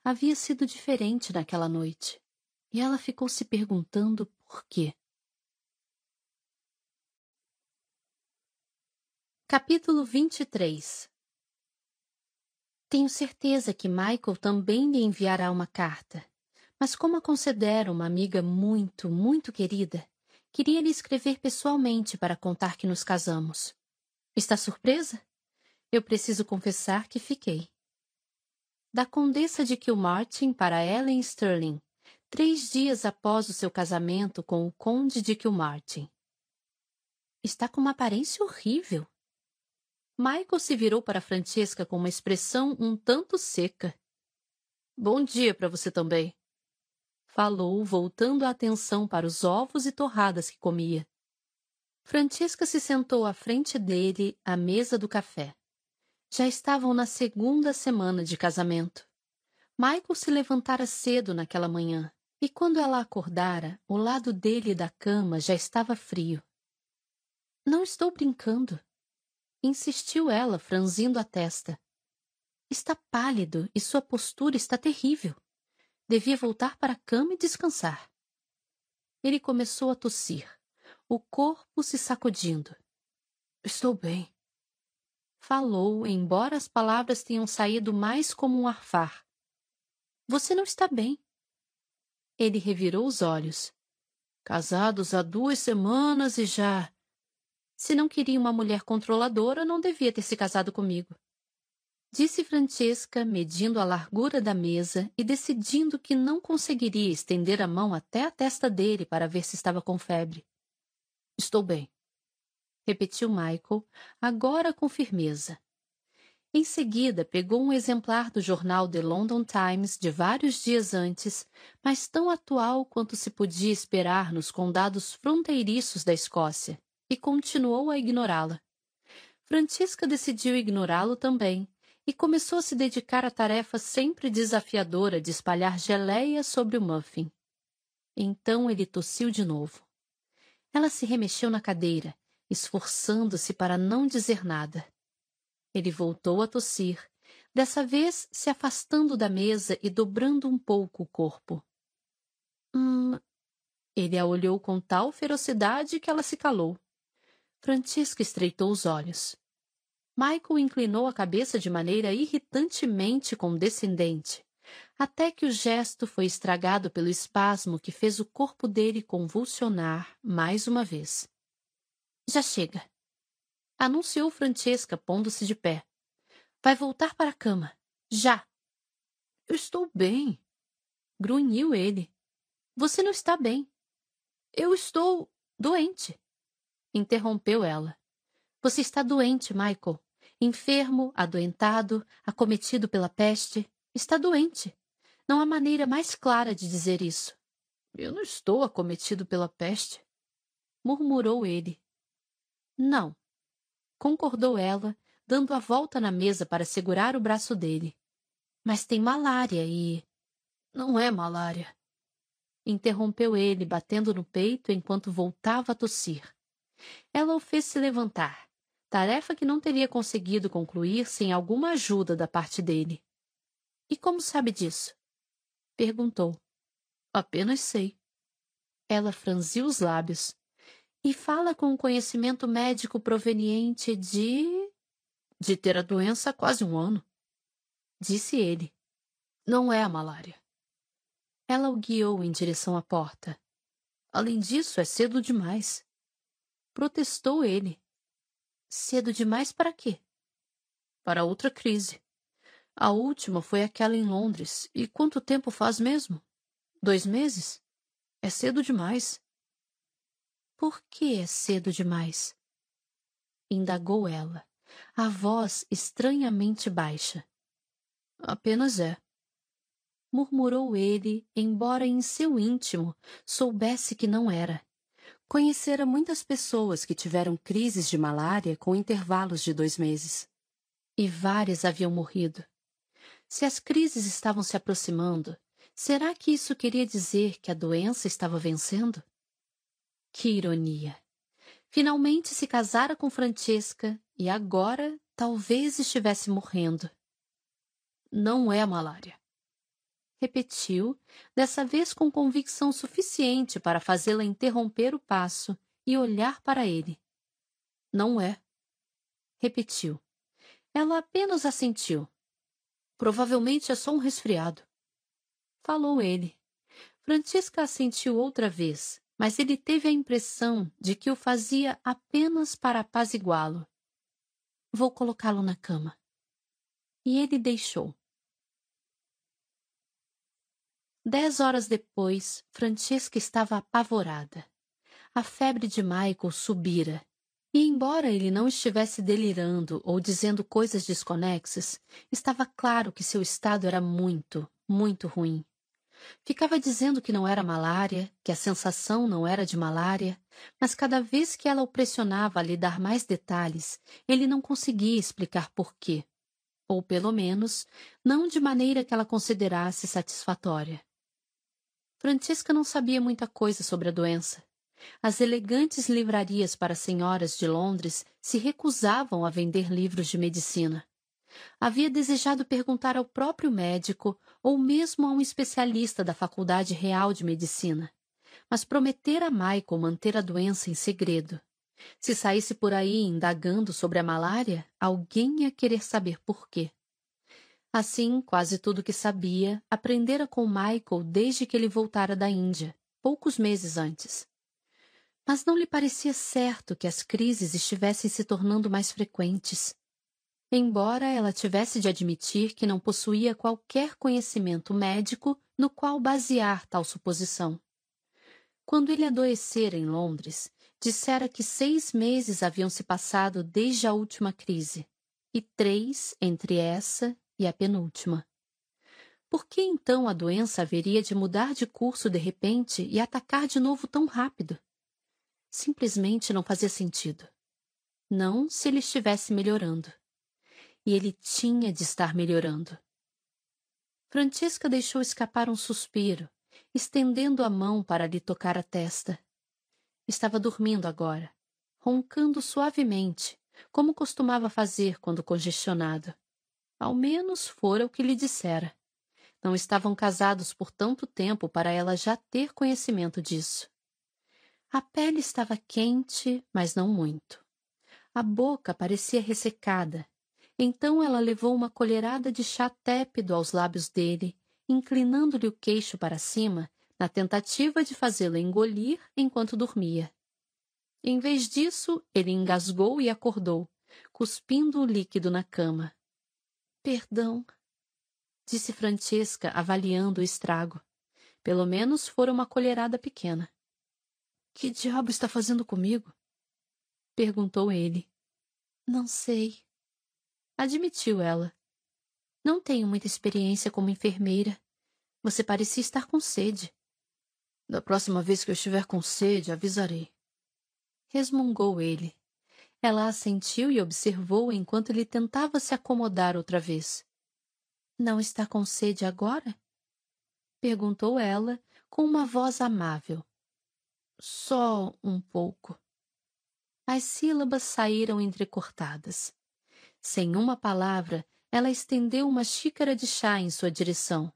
Havia sido diferente naquela noite, e ela ficou se perguntando por quê. Capítulo 23 tenho certeza que Michael também lhe enviará uma carta. Mas como a considero uma amiga muito, muito querida, queria lhe escrever pessoalmente para contar que nos casamos. Está surpresa? Eu preciso confessar que fiquei. Da Condessa de Kilmartin para Ellen Sterling, três dias após o seu casamento com o Conde de Kilmartin. Está com uma aparência horrível. Michael se virou para Francesca com uma expressão um tanto seca. Bom dia para você também. Falou, voltando a atenção para os ovos e torradas que comia. Francesca se sentou à frente dele à mesa do café. Já estavam na segunda semana de casamento. Michael se levantara cedo naquela manhã, e quando ela acordara, o lado dele da cama já estava frio. Não estou brincando, insistiu ela, franzindo a testa. Está pálido e sua postura está terrível. Devia voltar para a cama e descansar. Ele começou a tossir, o corpo se sacudindo. Estou bem. Falou, embora as palavras tenham saído mais como um arfar. Você não está bem. Ele revirou os olhos. Casados há duas semanas e já. Se não queria uma mulher controladora, não devia ter se casado comigo. Disse Francesca, medindo a largura da mesa e decidindo que não conseguiria estender a mão até a testa dele para ver se estava com febre. Estou bem, repetiu Michael, agora com firmeza. Em seguida, pegou um exemplar do jornal The London Times de vários dias antes, mas tão atual quanto se podia esperar nos condados fronteiriços da Escócia, e continuou a ignorá-la. Francisca decidiu ignorá-lo também e começou a se dedicar à tarefa sempre desafiadora de espalhar geleia sobre o muffin. Então ele tossiu de novo. Ela se remexeu na cadeira, esforçando-se para não dizer nada. Ele voltou a tossir, dessa vez se afastando da mesa e dobrando um pouco o corpo. Hum. Ele a olhou com tal ferocidade que ela se calou. Francisca estreitou os olhos. Michael inclinou a cabeça de maneira irritantemente condescendente, até que o gesto foi estragado pelo espasmo que fez o corpo dele convulsionar mais uma vez. Já chega, anunciou Francesca, pondo-se de pé. Vai voltar para a cama. Já. Eu estou bem, grunhiu ele. Você não está bem. Eu estou doente, interrompeu ela. Você está doente, Michael. Enfermo, adoentado, acometido pela peste. Está doente. Não há maneira mais clara de dizer isso. Eu não estou acometido pela peste, murmurou ele. Não, concordou ela, dando a volta na mesa para segurar o braço dele. Mas tem malária e. Não é malária. Interrompeu ele, batendo no peito enquanto voltava a tossir. Ela o fez se levantar, tarefa que não teria conseguido concluir sem alguma ajuda da parte dele. E como sabe disso? Perguntou. Apenas sei. Ela franziu os lábios. E fala com um conhecimento médico proveniente de. de ter a doença há quase um ano. Disse ele. Não é a malária. Ela o guiou em direção à porta. Além disso, é cedo demais. Protestou ele. Cedo demais para quê? Para outra crise. A última foi aquela em Londres. E quanto tempo faz mesmo? Dois meses? É cedo demais. Por que é cedo demais? Indagou ela, a voz estranhamente baixa. Apenas é. Murmurou ele, embora em seu íntimo soubesse que não era. Conhecera muitas pessoas que tiveram crises de malária com intervalos de dois meses. E várias haviam morrido. Se as crises estavam se aproximando, será que isso queria dizer que a doença estava vencendo? Que ironia! Finalmente se casara com Francesca e agora talvez estivesse morrendo. Não é malária. Repetiu, dessa vez com convicção suficiente para fazê-la interromper o passo e olhar para ele. Não é. Repetiu. Ela apenas assentiu. Provavelmente é só um resfriado. Falou ele. Francisca assentiu outra vez, mas ele teve a impressão de que o fazia apenas para apaziguá-lo. Vou colocá-lo na cama. E ele deixou. Dez horas depois, Francesca estava apavorada. A febre de Michael subira e, embora ele não estivesse delirando ou dizendo coisas desconexas, estava claro que seu estado era muito, muito ruim. Ficava dizendo que não era malária, que a sensação não era de malária, mas cada vez que ela o pressionava a lhe dar mais detalhes, ele não conseguia explicar por quê. Ou, pelo menos, não de maneira que ela considerasse satisfatória. Francisca não sabia muita coisa sobre a doença. As elegantes livrarias para senhoras de Londres se recusavam a vender livros de medicina. Havia desejado perguntar ao próprio médico ou mesmo a um especialista da Faculdade Real de Medicina, mas prometera a Michael manter a doença em segredo. Se saísse por aí indagando sobre a malária, alguém ia querer saber por quê. Assim, quase tudo que sabia, aprendera com Michael desde que ele voltara da Índia, poucos meses antes mas não lhe parecia certo que as crises estivessem se tornando mais frequentes. Embora ela tivesse de admitir que não possuía qualquer conhecimento médico no qual basear tal suposição. Quando ele adoecera em Londres, dissera que seis meses haviam se passado desde a última crise, e três entre essa e a penúltima. Por que então a doença haveria de mudar de curso de repente e atacar de novo tão rápido? simplesmente não fazia sentido. Não se ele estivesse melhorando. E ele tinha de estar melhorando. Francisca deixou escapar um suspiro, estendendo a mão para lhe tocar a testa. Estava dormindo agora, roncando suavemente, como costumava fazer quando congestionado. Ao menos fora o que lhe dissera. Não estavam casados por tanto tempo para ela já ter conhecimento disso. A pele estava quente, mas não muito. A boca parecia ressecada. Então ela levou uma colherada de chá tépido aos lábios dele, inclinando-lhe o queixo para cima, na tentativa de fazê-lo engolir enquanto dormia. Em vez disso, ele engasgou e acordou, cuspindo o líquido na cama. Perdão, disse Francesca, avaliando o estrago. Pelo menos fora uma colherada pequena. Que diabo está fazendo comigo? perguntou ele. Não sei. Admitiu ela. Não tenho muita experiência como enfermeira. Você parecia estar com sede. Da próxima vez que eu estiver com sede, avisarei. Resmungou ele. Ela assentiu e observou enquanto ele tentava se acomodar outra vez. Não está com sede agora? Perguntou ela com uma voz amável. Só um pouco. As sílabas saíram entrecortadas. Sem uma palavra, ela estendeu uma xícara de chá em sua direção.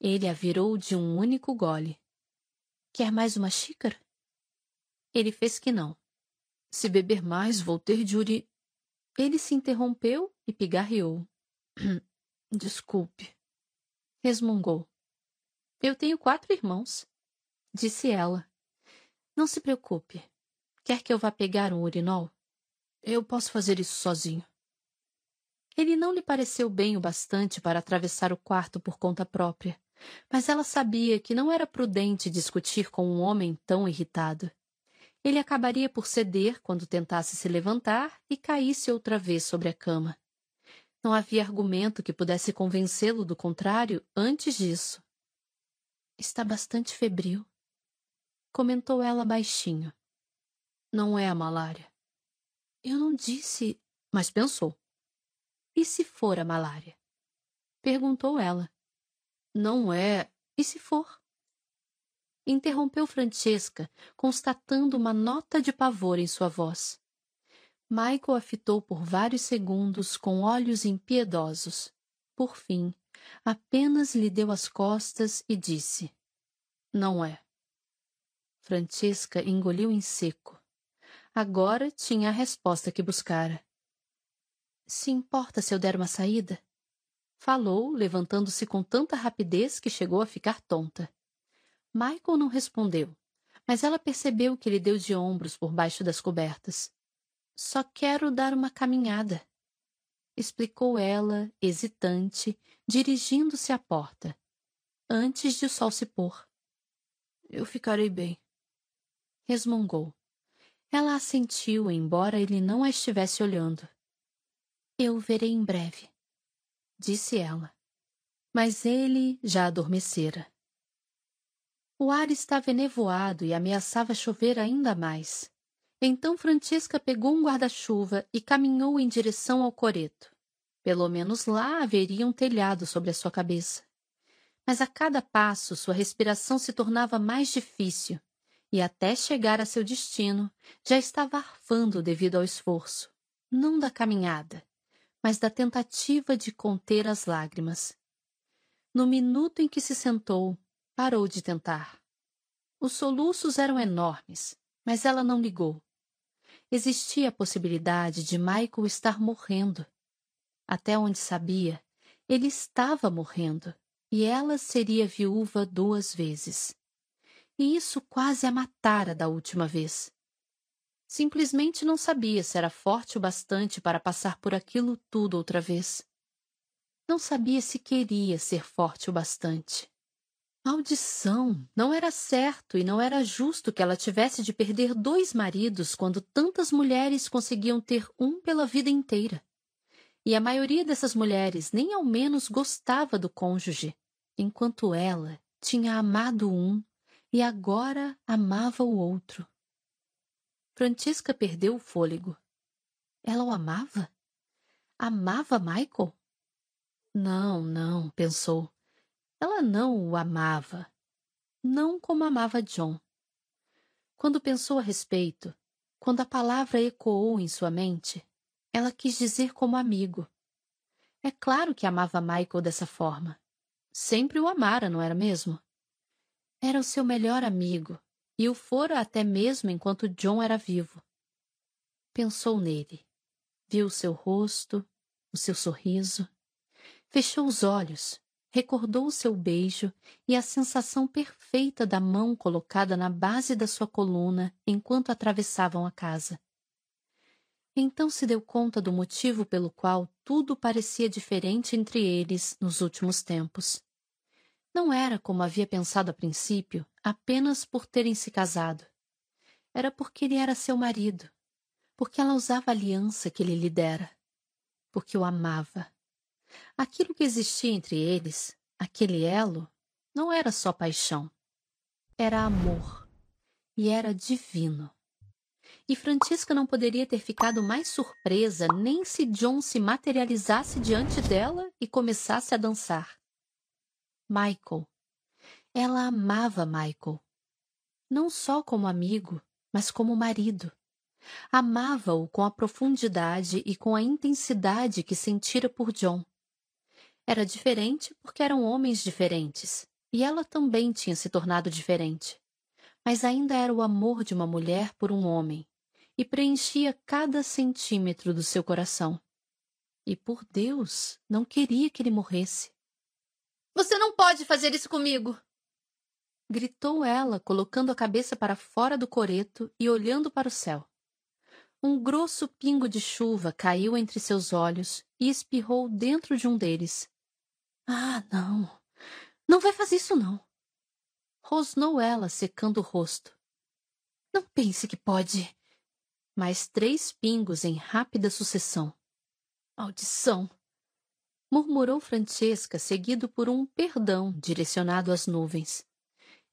Ele a virou de um único gole. Quer mais uma xícara? Ele fez que não. Se beber mais, vou ter de uri. Ele se interrompeu e pigarreou. Desculpe. Resmungou. Eu tenho quatro irmãos, disse ela. Não se preocupe. Quer que eu vá pegar um urinol? Eu posso fazer isso sozinho. Ele não lhe pareceu bem o bastante para atravessar o quarto por conta própria, mas ela sabia que não era prudente discutir com um homem tão irritado. Ele acabaria por ceder quando tentasse se levantar e caísse outra vez sobre a cama. Não havia argumento que pudesse convencê-lo do contrário antes disso. Está bastante febril, comentou ela baixinho. Não é a malária. Eu não disse, mas pensou. E se for a malária? Perguntou ela. Não é. E se for? Interrompeu Francesca, constatando uma nota de pavor em sua voz. Michael a fitou por vários segundos com olhos impiedosos. Por fim, apenas lhe deu as costas e disse: Não é. Francesca engoliu em seco. Agora tinha a resposta que buscara. Se importa se eu der uma saída? Falou, levantando-se com tanta rapidez que chegou a ficar tonta. Michael não respondeu, mas ela percebeu que ele deu de ombros por baixo das cobertas. Só quero dar uma caminhada, explicou ela, hesitante, dirigindo-se à porta, antes de o sol se pôr. Eu ficarei bem, resmungou. Ela assentiu, embora ele não a estivesse olhando. Eu verei em breve, disse ela. Mas ele já adormecera. O ar estava enevoado e ameaçava chover ainda mais. Então Francisca pegou um guarda-chuva e caminhou em direção ao coreto. Pelo menos lá haveria um telhado sobre a sua cabeça. Mas a cada passo sua respiração se tornava mais difícil e até chegar a seu destino já estava arfando devido ao esforço, não da caminhada, mas da tentativa de conter as lágrimas. No minuto em que se sentou, parou de tentar. Os soluços eram enormes, mas ela não ligou. Existia a possibilidade de Michael estar morrendo. Até onde sabia, ele estava morrendo, e ela seria viúva duas vezes. E isso quase a matara da última vez. Simplesmente não sabia se era forte o bastante para passar por aquilo tudo outra vez. Não sabia se queria ser forte o bastante. Maldição! Não era certo e não era justo que ela tivesse de perder dois maridos quando tantas mulheres conseguiam ter um pela vida inteira. E a maioria dessas mulheres nem ao menos gostava do cônjuge, enquanto ela tinha amado um e agora amava o outro. Francisca perdeu o fôlego. Ela o amava? Amava Michael? Não, não, pensou. Ela não o amava. Não como amava John. Quando pensou a respeito, quando a palavra ecoou em sua mente, ela quis dizer como amigo. É claro que amava Michael dessa forma. Sempre o amara, não era mesmo? Era o seu melhor amigo, e o fora até mesmo enquanto John era vivo. Pensou nele. Viu o seu rosto, o seu sorriso. Fechou os olhos, recordou o seu beijo e a sensação perfeita da mão colocada na base da sua coluna enquanto atravessavam a casa. Então se deu conta do motivo pelo qual tudo parecia diferente entre eles nos últimos tempos. Não era, como havia pensado a princípio, apenas por terem se casado. Era porque ele era seu marido, porque ela usava a aliança que ele lhe dera, porque o amava. Aquilo que existia entre eles, aquele elo, não era só paixão. Era amor. E era divino. E Francisca não poderia ter ficado mais surpresa nem se John se materializasse diante dela e começasse a dançar. Michael. Ela amava Michael. Não só como amigo, mas como marido. Amava-o com a profundidade e com a intensidade que sentira por John. Era diferente porque eram homens diferentes, e ela também tinha se tornado diferente. Mas ainda era o amor de uma mulher por um homem, e preenchia cada centímetro do seu coração. E por Deus, não queria que ele morresse. Você não pode fazer isso comigo! Gritou ela, colocando a cabeça para fora do coreto e olhando para o céu. Um grosso pingo de chuva caiu entre seus olhos e espirrou dentro de um deles. Ah, não! Não vai fazer isso, não! Rosnou ela, secando o rosto. Não pense que pode mais três pingos em rápida sucessão. Maldição! Murmurou Francesca, seguido por um perdão direcionado às nuvens.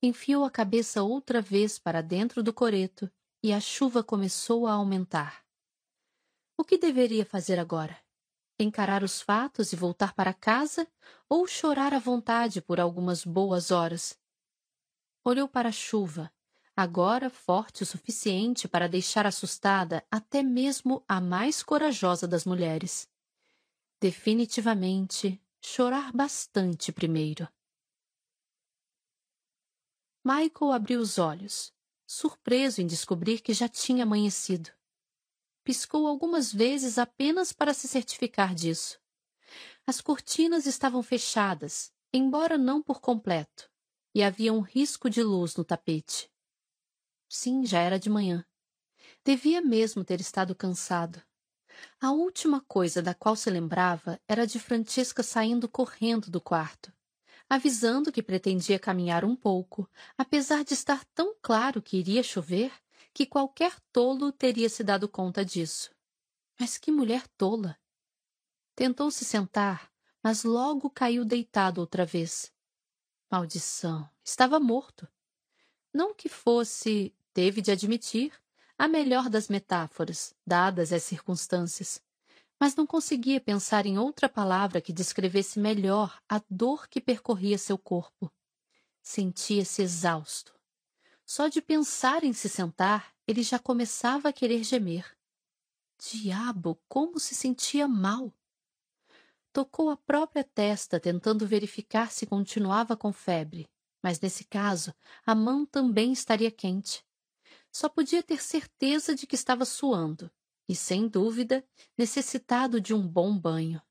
Enfiou a cabeça outra vez para dentro do coreto e a chuva começou a aumentar. O que deveria fazer agora? Encarar os fatos e voltar para casa ou chorar à vontade por algumas boas horas? Olhou para a chuva, agora forte o suficiente para deixar assustada até mesmo a mais corajosa das mulheres. Definitivamente, chorar bastante primeiro. Michael abriu os olhos, surpreso em descobrir que já tinha amanhecido. Piscou algumas vezes apenas para se certificar disso. As cortinas estavam fechadas, embora não por completo, e havia um risco de luz no tapete. Sim, já era de manhã. Devia mesmo ter estado cansado. A última coisa da qual se lembrava era de Francesca saindo correndo do quarto, avisando que pretendia caminhar um pouco, apesar de estar tão claro que iria chover que qualquer tolo teria se dado conta disso. Mas que mulher tola! Tentou se sentar, mas logo caiu deitado outra vez. Maldição! Estava morto. Não que fosse teve de admitir a melhor das metáforas, dadas as circunstâncias, mas não conseguia pensar em outra palavra que descrevesse melhor a dor que percorria seu corpo. Sentia-se exausto. Só de pensar em se sentar, ele já começava a querer gemer. Diabo, como se sentia mal! Tocou a própria testa, tentando verificar se continuava com febre, mas nesse caso a mão também estaria quente. Só podia ter certeza de que estava suando e, sem dúvida, necessitado de um bom banho.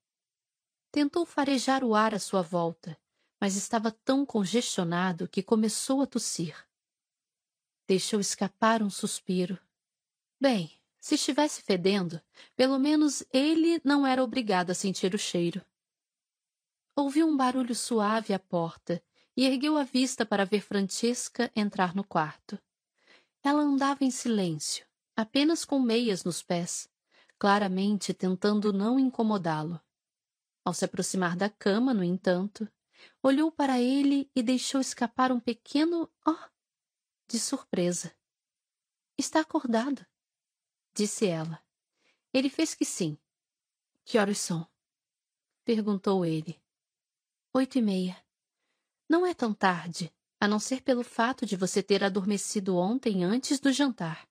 Tentou farejar o ar à sua volta, mas estava tão congestionado que começou a tossir. Deixou escapar um suspiro. Bem, se estivesse fedendo, pelo menos ele não era obrigado a sentir o cheiro. Ouviu um barulho suave à porta e ergueu a vista para ver Francesca entrar no quarto. Ela andava em silêncio, apenas com meias nos pés, claramente tentando não incomodá-lo. Ao se aproximar da cama, no entanto, olhou para ele e deixou escapar um pequeno oh de surpresa. Está acordado, disse ela. Ele fez que sim. Que horas são? perguntou ele. Oito e meia. Não é tão tarde a não ser pelo fato de você ter adormecido ontem antes do jantar.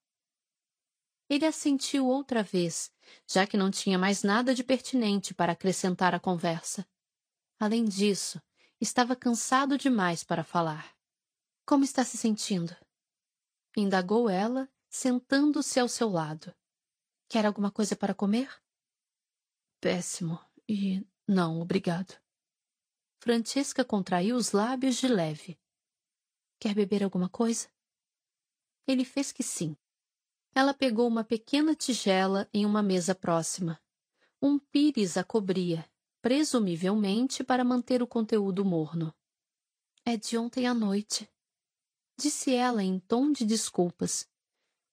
Ele assentiu outra vez, já que não tinha mais nada de pertinente para acrescentar à conversa. Além disso, estava cansado demais para falar. Como está se sentindo? Indagou ela, sentando-se ao seu lado. Quer alguma coisa para comer? péssimo. E não, obrigado. Francesca contraiu os lábios de leve. Quer beber alguma coisa? Ele fez que sim. Ela pegou uma pequena tigela em uma mesa próxima. Um pires a cobria, presumivelmente para manter o conteúdo morno. É de ontem à noite, disse ela em tom de desculpas.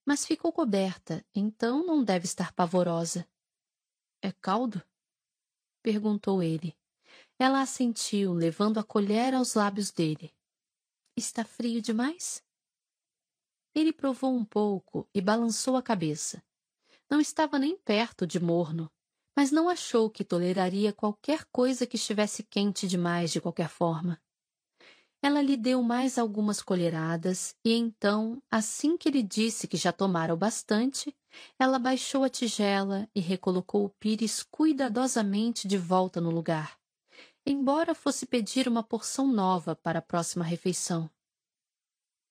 Mas ficou coberta, então não deve estar pavorosa. É caldo? perguntou ele. Ela assentiu, levando a colher aos lábios dele. Está frio demais? Ele provou um pouco e balançou a cabeça. Não estava nem perto de morno, mas não achou que toleraria qualquer coisa que estivesse quente demais de qualquer forma. Ela lhe deu mais algumas colheradas e então, assim que ele disse que já tomara o bastante, ela baixou a tigela e recolocou o pires cuidadosamente de volta no lugar, embora fosse pedir uma porção nova para a próxima refeição.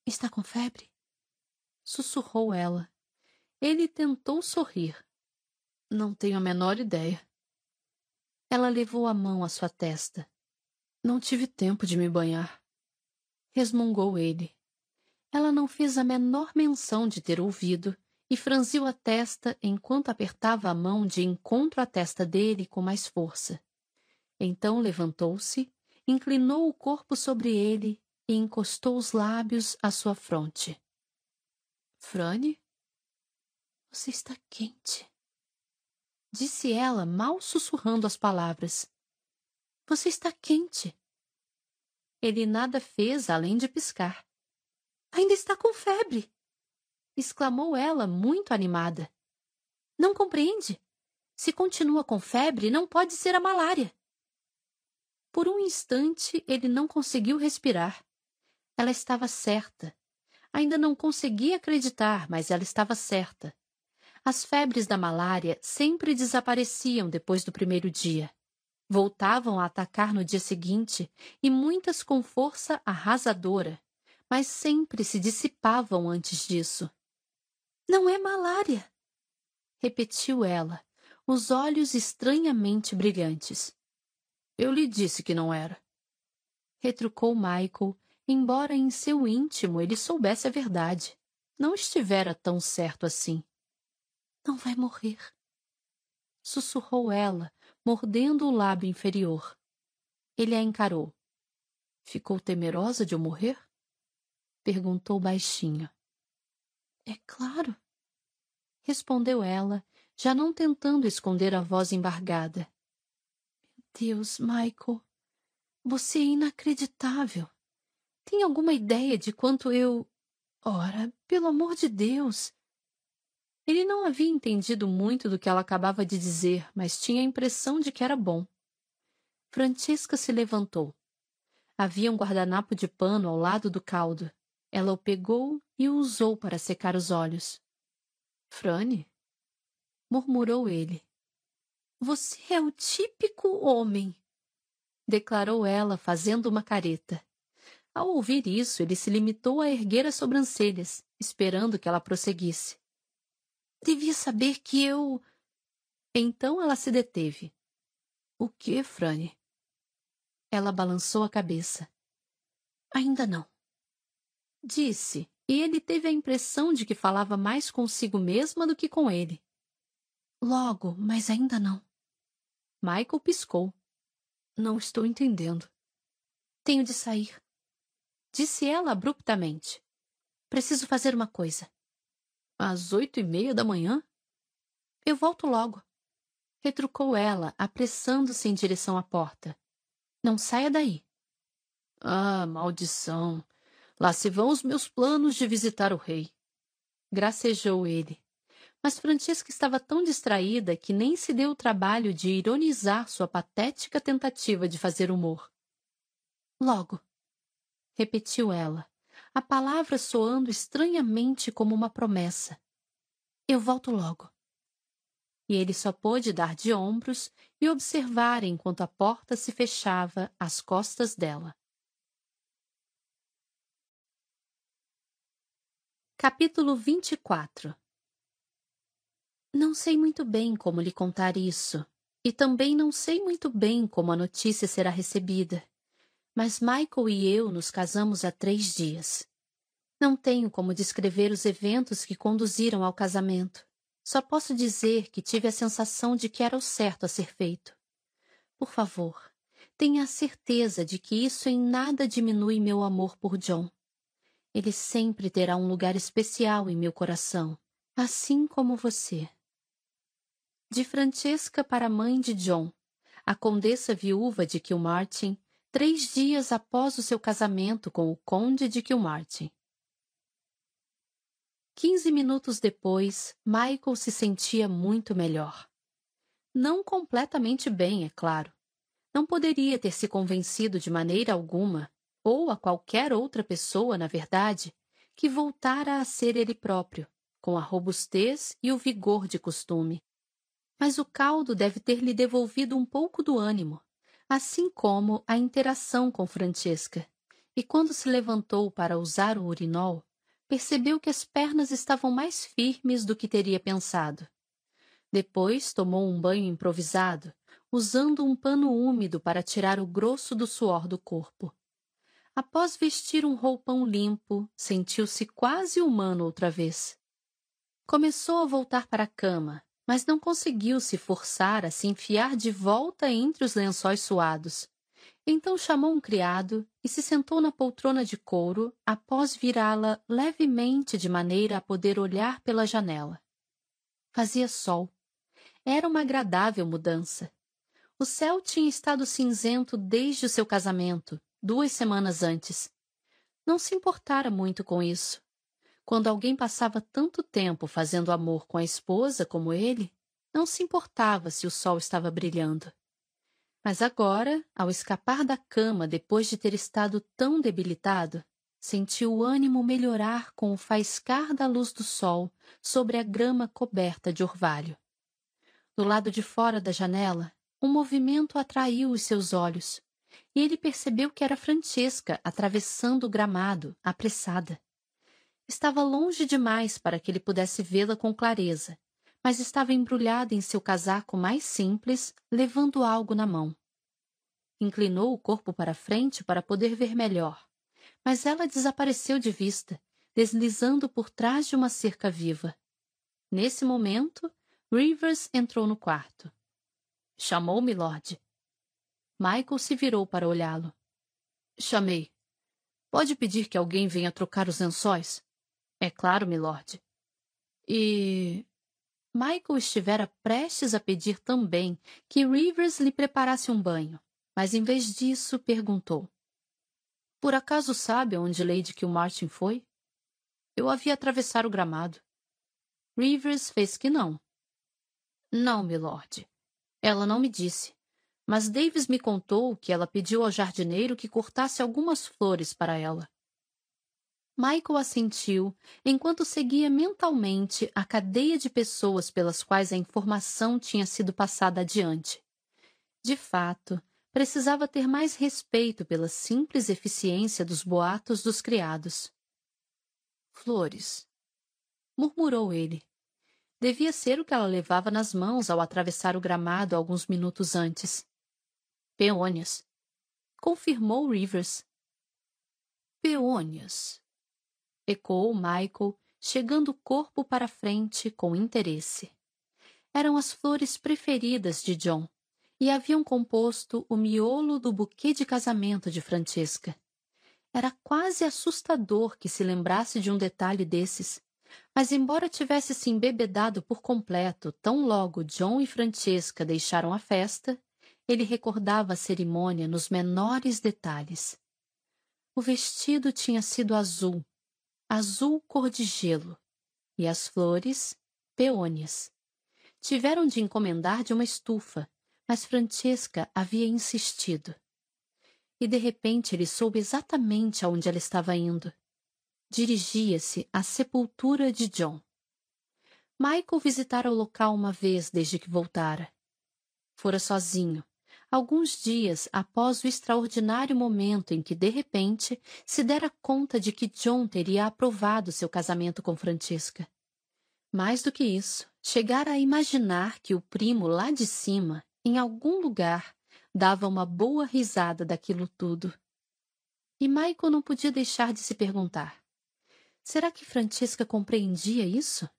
Está com febre? sussurrou ela. Ele tentou sorrir. Não tenho a menor ideia. Ela levou a mão à sua testa. Não tive tempo de me banhar. Resmungou ele. Ela não fez a menor menção de ter ouvido e franziu a testa enquanto apertava a mão de encontro à testa dele com mais força. Então levantou-se, inclinou o corpo sobre ele e encostou os lábios à sua fronte. Frane? Você está quente. Disse ela, mal sussurrando as palavras. Você está quente. Ele nada fez além de piscar. Ainda está com febre! exclamou ela, muito animada. Não compreende? Se continua com febre, não pode ser a malária. Por um instante, ele não conseguiu respirar. Ela estava certa. Ainda não conseguia acreditar, mas ela estava certa. As febres da malária sempre desapareciam depois do primeiro dia. Voltavam a atacar no dia seguinte, e muitas com força arrasadora, mas sempre se dissipavam antes disso. Não é malária, repetiu ela, os olhos estranhamente brilhantes. Eu lhe disse que não era. Retrucou Michael, embora em seu íntimo ele soubesse a verdade. Não estivera tão certo assim. Não vai morrer. Sussurrou ela, mordendo o lábio inferior. Ele a encarou. Ficou temerosa de eu morrer? Perguntou baixinho. É claro. Respondeu ela, já não tentando esconder a voz embargada. Deus, Michael, você é inacreditável. Tem alguma ideia de quanto eu. Ora, pelo amor de Deus! Ele não havia entendido muito do que ela acabava de dizer, mas tinha a impressão de que era bom. Francesca se levantou. Havia um guardanapo de pano ao lado do caldo. Ela o pegou e o usou para secar os olhos. Frane? murmurou ele. Você é o típico homem, declarou ela, fazendo uma careta. Ao ouvir isso, ele se limitou a erguer as sobrancelhas, esperando que ela prosseguisse. Devia saber que eu. Então ela se deteve. O que, Frane? Ela balançou a cabeça. Ainda não. Disse, e ele teve a impressão de que falava mais consigo mesma do que com ele. Logo, mas ainda não. Michael piscou. Não estou entendendo. Tenho de sair. Disse ela abruptamente. Preciso fazer uma coisa. Às oito e meia da manhã? Eu volto logo. Retrucou ela, apressando-se em direção à porta. Não saia daí. Ah, maldição! Lá se vão os meus planos de visitar o rei. Gracejou ele. Mas Francisca estava tão distraída que nem se deu o trabalho de ironizar sua patética tentativa de fazer humor. Logo, repetiu ela, a palavra soando estranhamente como uma promessa. Eu volto logo. E ele só pôde dar de ombros e observar enquanto a porta se fechava às costas dela. Capítulo 24 Não sei muito bem como lhe contar isso, E também não sei muito bem como a notícia será recebida. Mas Michael e eu nos casamos há três dias. Não tenho como descrever os eventos que conduziram ao casamento. Só posso dizer que tive a sensação de que era o certo a ser feito. Por favor, tenha a certeza de que isso em nada diminui meu amor por John. Ele sempre terá um lugar especial em meu coração, assim como você. De Francesca para a mãe de John, a condessa viúva de Kilmartin, três dias após o seu casamento com o conde de Kilmartin. Quinze minutos depois, Michael se sentia muito melhor. Não completamente bem, é claro. Não poderia ter se convencido de maneira alguma ou a qualquer outra pessoa, na verdade, que voltara a ser ele próprio, com a robustez e o vigor de costume. Mas o caldo deve ter lhe devolvido um pouco do ânimo, assim como a interação com Francesca. E quando se levantou para usar o urinol, percebeu que as pernas estavam mais firmes do que teria pensado. Depois tomou um banho improvisado, usando um pano úmido para tirar o grosso do suor do corpo. Após vestir um roupão limpo, sentiu-se quase humano outra vez. Começou a voltar para a cama, mas não conseguiu se forçar a se enfiar de volta entre os lençóis suados. Então chamou um criado e se sentou na poltrona de couro após virá-la levemente de maneira a poder olhar pela janela. Fazia sol. Era uma agradável mudança. O céu tinha estado cinzento desde o seu casamento, duas semanas antes. Não se importara muito com isso. Quando alguém passava tanto tempo fazendo amor com a esposa como ele, não se importava se o sol estava brilhando. Mas agora, ao escapar da cama depois de ter estado tão debilitado, sentiu o ânimo melhorar com o faiscar da luz do sol sobre a grama coberta de orvalho. Do lado de fora da janela, um movimento atraiu os seus olhos e ele percebeu que era Francesca atravessando o gramado, apressada. Estava longe demais para que ele pudesse vê-la com clareza, mas estava embrulhada em seu casaco mais simples, levando algo na mão. Inclinou o corpo para frente para poder ver melhor, mas ela desapareceu de vista, deslizando por trás de uma cerca viva. Nesse momento, Rivers entrou no quarto. Chamou Milord. Michael se virou para olhá-lo. Chamei. Pode pedir que alguém venha trocar os lençóis? É claro, milord. E. Michael estivera prestes a pedir também que Rivers lhe preparasse um banho, mas em vez disso perguntou: Por acaso sabe onde Lady Kilmartin foi? Eu havia atravessar o gramado. Rivers fez que não. Não, milord. Ela não me disse mas Davis me contou que ela pediu ao jardineiro que cortasse algumas flores para ela. Michael assentiu enquanto seguia mentalmente a cadeia de pessoas pelas quais a informação tinha sido passada adiante. De fato, precisava ter mais respeito pela simples eficiência dos boatos dos criados. Flores, murmurou ele. Devia ser o que ela levava nas mãos ao atravessar o gramado alguns minutos antes. Peônias. Confirmou Rivers. Peônias. Ecoou Michael, chegando o corpo para frente com interesse. Eram as flores preferidas de John e haviam composto o miolo do buquê de casamento de Francesca. Era quase assustador que se lembrasse de um detalhe desses, mas embora tivesse se embebedado por completo tão logo John e Francesca deixaram a festa, ele recordava a cerimônia nos menores detalhes. O vestido tinha sido azul, azul cor de gelo, e as flores, peônias. Tiveram de encomendar de uma estufa, mas Francesca havia insistido. E de repente ele soube exatamente aonde ela estava indo. Dirigia-se à sepultura de John. Michael visitara o local uma vez desde que voltara. Fora sozinho, alguns dias após o extraordinário momento em que, de repente, se dera conta de que John teria aprovado seu casamento com Francisca. Mais do que isso, chegara a imaginar que o primo lá de cima, em algum lugar, dava uma boa risada daquilo tudo. E Michael não podia deixar de se perguntar: será que Francesca compreendia isso?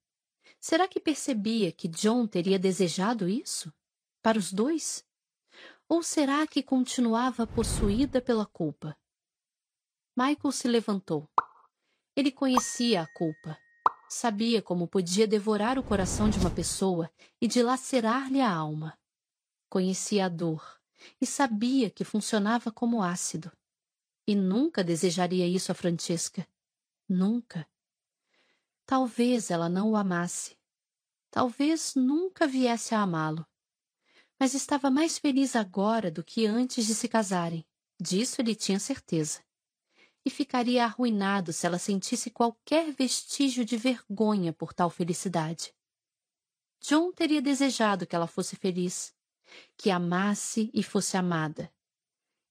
Será que percebia que John teria desejado isso? Para os dois? Ou será que continuava possuída pela culpa? Michael se levantou. Ele conhecia a culpa. Sabia como podia devorar o coração de uma pessoa e dilacerar-lhe a alma. Conhecia a dor e sabia que funcionava como ácido. E nunca desejaria isso a Francesca. Nunca. Talvez ela não o amasse. Talvez nunca viesse a amá-lo. Mas estava mais feliz agora do que antes de se casarem. Disso ele tinha certeza. E ficaria arruinado se ela sentisse qualquer vestígio de vergonha por tal felicidade. John teria desejado que ela fosse feliz, que amasse e fosse amada.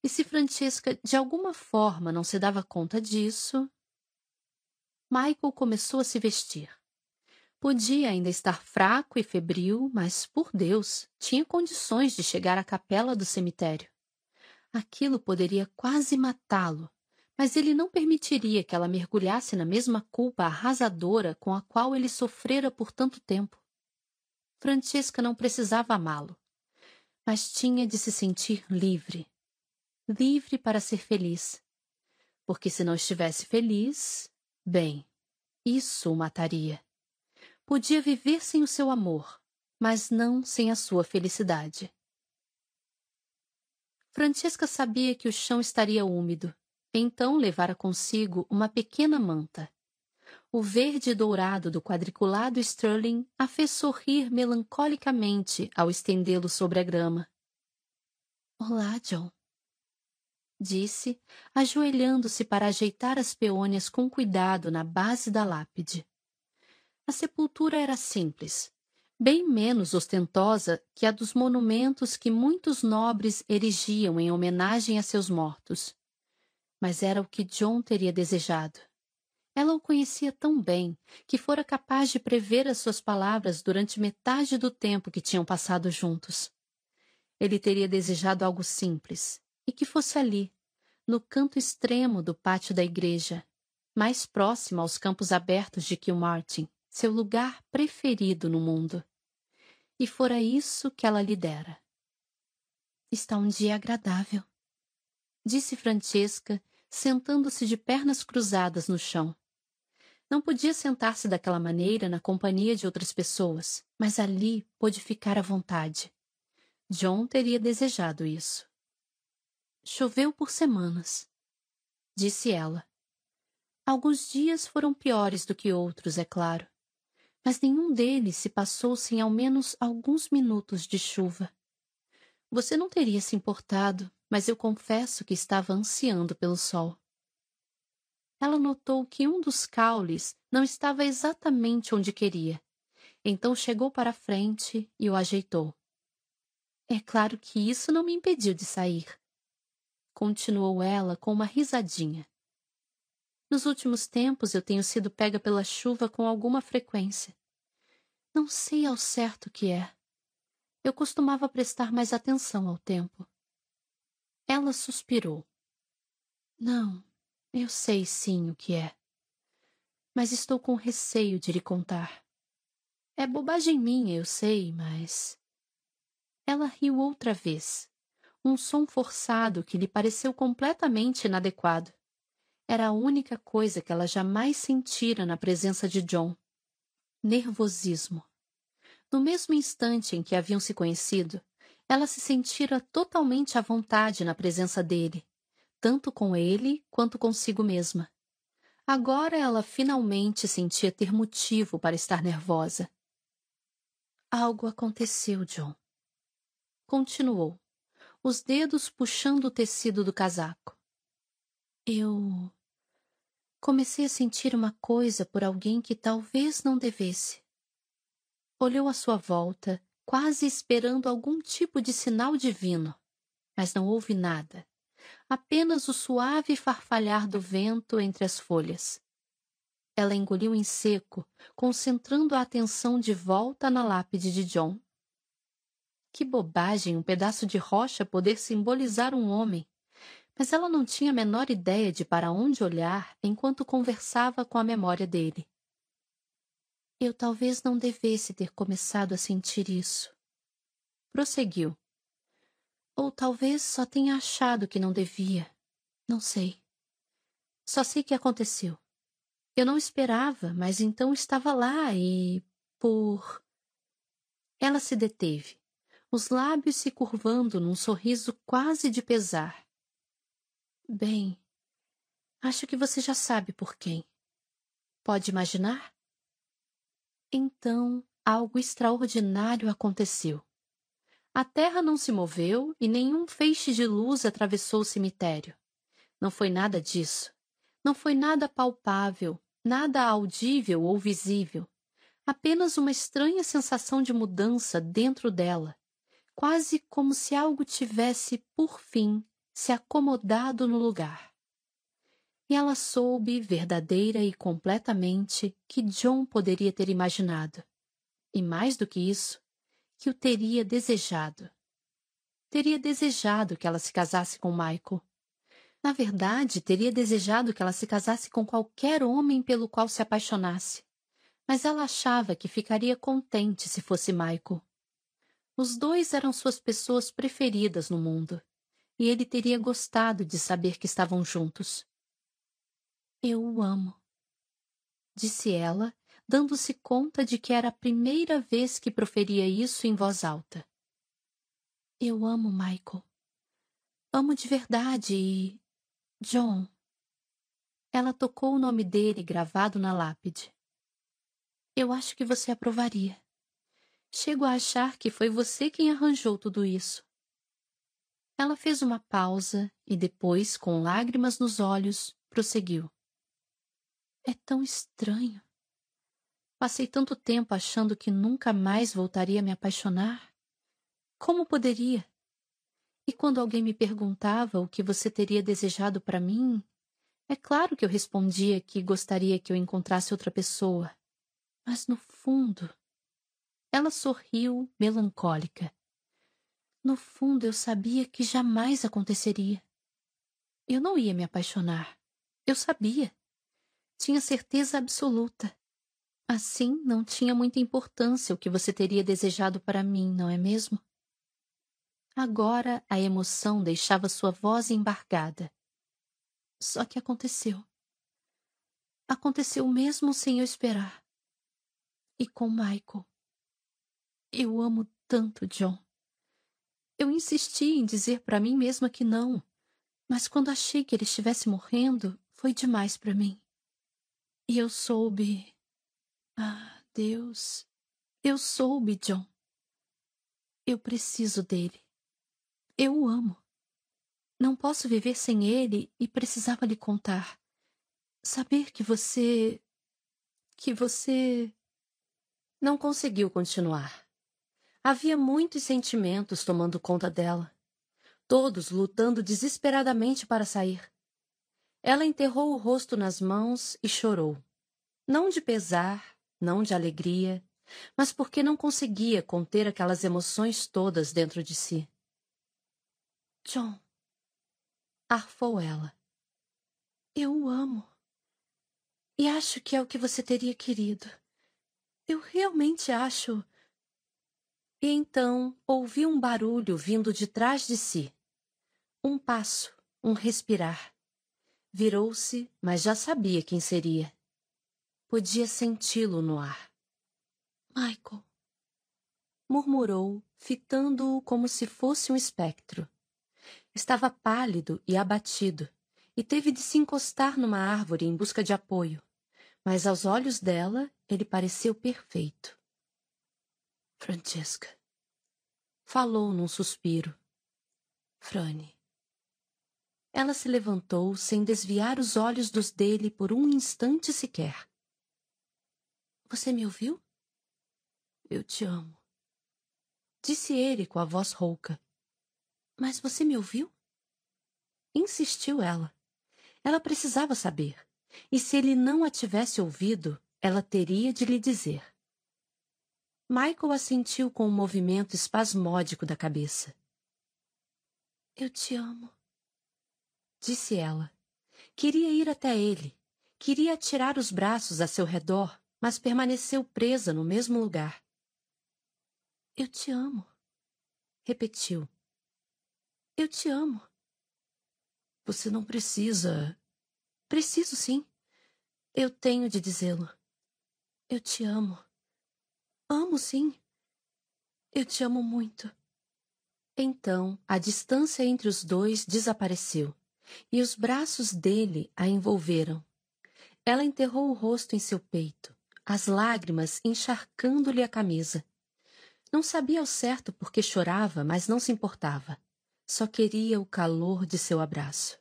E se Francesca de alguma forma não se dava conta disso, Michael começou a se vestir. Podia ainda estar fraco e febril, mas, por Deus, tinha condições de chegar à capela do cemitério. Aquilo poderia quase matá-lo, mas ele não permitiria que ela mergulhasse na mesma culpa arrasadora com a qual ele sofrera por tanto tempo. Francesca não precisava amá-lo, mas tinha de se sentir livre. Livre para ser feliz. Porque se não estivesse feliz, Bem, isso o mataria. Podia viver sem o seu amor, mas não sem a sua felicidade. Francesca sabia que o chão estaria úmido, então levara consigo uma pequena manta. O verde dourado do quadriculado Sterling a fez sorrir melancolicamente ao estendê-lo sobre a grama. Olá, John disse, ajoelhando-se para ajeitar as peônias com cuidado na base da lápide. A sepultura era simples, bem menos ostentosa que a dos monumentos que muitos nobres erigiam em homenagem a seus mortos. Mas era o que John teria desejado. Ela o conhecia tão bem que fora capaz de prever as suas palavras durante metade do tempo que tinham passado juntos. Ele teria desejado algo simples, e que fosse ali, no canto extremo do pátio da igreja, mais próximo aos campos abertos de Kilmartin, seu lugar preferido no mundo. E fora isso que ela lhe dera. Está um dia agradável, disse Francesca, sentando-se de pernas cruzadas no chão. Não podia sentar-se daquela maneira na companhia de outras pessoas, mas ali pôde ficar à vontade. John teria desejado isso. Choveu por semanas, disse ela. Alguns dias foram piores do que outros, é claro, mas nenhum deles se passou sem ao menos alguns minutos de chuva. Você não teria se importado, mas eu confesso que estava ansiando pelo sol. Ela notou que um dos caules não estava exatamente onde queria. Então chegou para a frente e o ajeitou. É claro que isso não me impediu de sair continuou ela com uma risadinha. Nos últimos tempos eu tenho sido pega pela chuva com alguma frequência. Não sei ao certo o que é. Eu costumava prestar mais atenção ao tempo. Ela suspirou. Não, eu sei sim o que é. Mas estou com receio de lhe contar. É bobagem minha, eu sei, mas. Ela riu outra vez, um som forçado que lhe pareceu completamente inadequado. Era a única coisa que ela jamais sentira na presença de John. Nervosismo. No mesmo instante em que haviam se conhecido, ela se sentira totalmente à vontade na presença dele, tanto com ele quanto consigo mesma. Agora ela finalmente sentia ter motivo para estar nervosa. Algo aconteceu, John. Continuou os dedos puxando o tecido do casaco. Eu comecei a sentir uma coisa por alguém que talvez não devesse. Olhou à sua volta, quase esperando algum tipo de sinal divino, mas não houve nada, apenas o suave farfalhar do vento entre as folhas. Ela engoliu em seco, concentrando a atenção de volta na lápide de John Que bobagem um pedaço de rocha poder simbolizar um homem. Mas ela não tinha a menor ideia de para onde olhar enquanto conversava com a memória dele. Eu talvez não devesse ter começado a sentir isso. Prosseguiu. Ou talvez só tenha achado que não devia. Não sei. Só sei que aconteceu. Eu não esperava, mas então estava lá e. por. Ela se deteve, os lábios se curvando num sorriso quase de pesar. Bem, acho que você já sabe por quem. Pode imaginar? Então, algo extraordinário aconteceu. A terra não se moveu e nenhum feixe de luz atravessou o cemitério. Não foi nada disso. Não foi nada palpável, nada audível ou visível. Apenas uma estranha sensação de mudança dentro dela, quase como se algo tivesse, por fim, se acomodado no lugar. E ela soube verdadeira e completamente que John poderia ter imaginado. E mais do que isso, que o teria desejado. Teria desejado que ela se casasse com Michael. Na verdade, teria desejado que ela se casasse com qualquer homem pelo qual se apaixonasse. Mas ela achava que ficaria contente se fosse Michael. Os dois eram suas pessoas preferidas no mundo, e ele teria gostado de saber que estavam juntos. Eu o amo, disse ela, dando-se conta de que era a primeira vez que proferia isso em voz alta. Eu amo Michael. Amo de verdade e. John. Ela tocou o nome dele gravado na lápide. Eu acho que você aprovaria. Chego a achar que foi você quem arranjou tudo isso. Ela fez uma pausa e depois, com lágrimas nos olhos, prosseguiu. É tão estranho. Passei tanto tempo achando que nunca mais voltaria a me apaixonar. Como poderia? E quando alguém me perguntava o que você teria desejado para mim, é claro que eu respondia que gostaria que eu encontrasse outra pessoa. Mas no fundo. Ela sorriu, melancólica. No fundo, eu sabia que jamais aconteceria. Eu não ia me apaixonar. Eu sabia. Tinha certeza absoluta. Assim, não tinha muita importância o que você teria desejado para mim, não é mesmo? Agora a emoção deixava sua voz embargada. Só que aconteceu. Aconteceu mesmo sem eu esperar. E com Michael. Eu amo tanto John. Eu insisti em dizer para mim mesma que não, mas quando achei que ele estivesse morrendo, foi demais para mim. E eu soube ah, Deus, eu soube, John. Eu preciso dele. Eu o amo. Não posso viver sem ele e precisava lhe contar. Saber que você. que você. Não conseguiu continuar. Havia muitos sentimentos tomando conta dela, todos lutando desesperadamente para sair. Ela enterrou o rosto nas mãos e chorou. Não de pesar, não de alegria, mas porque não conseguia conter aquelas emoções todas dentro de si. John, arfou ela. Eu o amo. E acho que é o que você teria querido. Eu realmente acho. E então ouvi um barulho vindo de trás de si. Um passo, um respirar. Virou-se, mas já sabia quem seria. Podia senti-lo no ar. Michael, murmurou, fitando-o como se fosse um espectro. Estava pálido e abatido, e teve de se encostar numa árvore em busca de apoio, mas aos olhos dela ele pareceu perfeito. Francesca. Falou num suspiro. Frane. Ela se levantou sem desviar os olhos dos dele por um instante sequer. Você me ouviu? Eu te amo. Disse ele com a voz rouca. Mas você me ouviu? Insistiu ela. Ela precisava saber. E se ele não a tivesse ouvido, ela teria de lhe dizer. Michael assentiu com um movimento espasmódico da cabeça. Eu te amo, disse ela. Queria ir até ele. Queria atirar os braços a seu redor, mas permaneceu presa no mesmo lugar. Eu te amo, repetiu. Eu te amo. Você não precisa. Preciso sim. Eu tenho de dizê-lo. Eu te amo. Amo, sim. Eu te amo muito. Então, a distância entre os dois desapareceu e os braços dele a envolveram. Ela enterrou o rosto em seu peito, as lágrimas encharcando-lhe a camisa. Não sabia ao certo por que chorava, mas não se importava. Só queria o calor de seu abraço.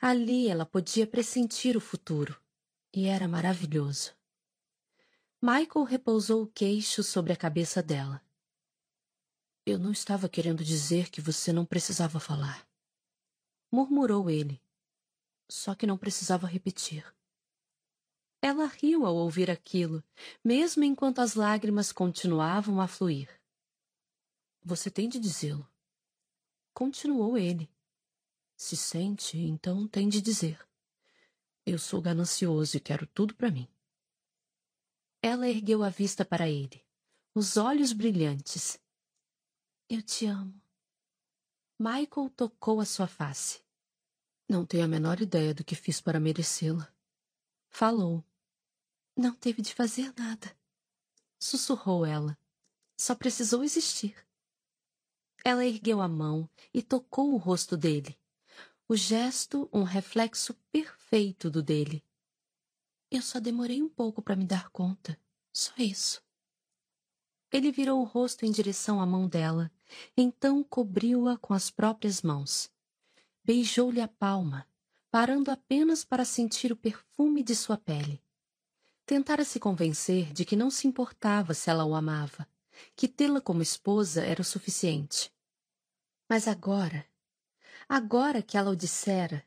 Ali ela podia pressentir o futuro, e era maravilhoso. Michael repousou o queixo sobre a cabeça dela. Eu não estava querendo dizer que você não precisava falar. Murmurou ele. Só que não precisava repetir. Ela riu ao ouvir aquilo, mesmo enquanto as lágrimas continuavam a fluir. Você tem de dizê-lo. Continuou ele. Se sente, então tem de dizer. Eu sou ganancioso e quero tudo para mim. Ela ergueu a vista para ele, os olhos brilhantes. Eu te amo. Michael tocou a sua face. Não tenho a menor ideia do que fiz para merecê-la. Falou. Não teve de fazer nada. Sussurrou ela. Só precisou existir. Ela ergueu a mão e tocou o rosto dele. O gesto, um reflexo perfeito do dele. Eu só demorei um pouco para me dar conta. Só isso. Ele virou o rosto em direção à mão dela, então cobriu-a com as próprias mãos. Beijou-lhe a palma, parando apenas para sentir o perfume de sua pele. Tentara se convencer de que não se importava se ela o amava, que tê-la como esposa era o suficiente. Mas agora, agora que ela o dissera,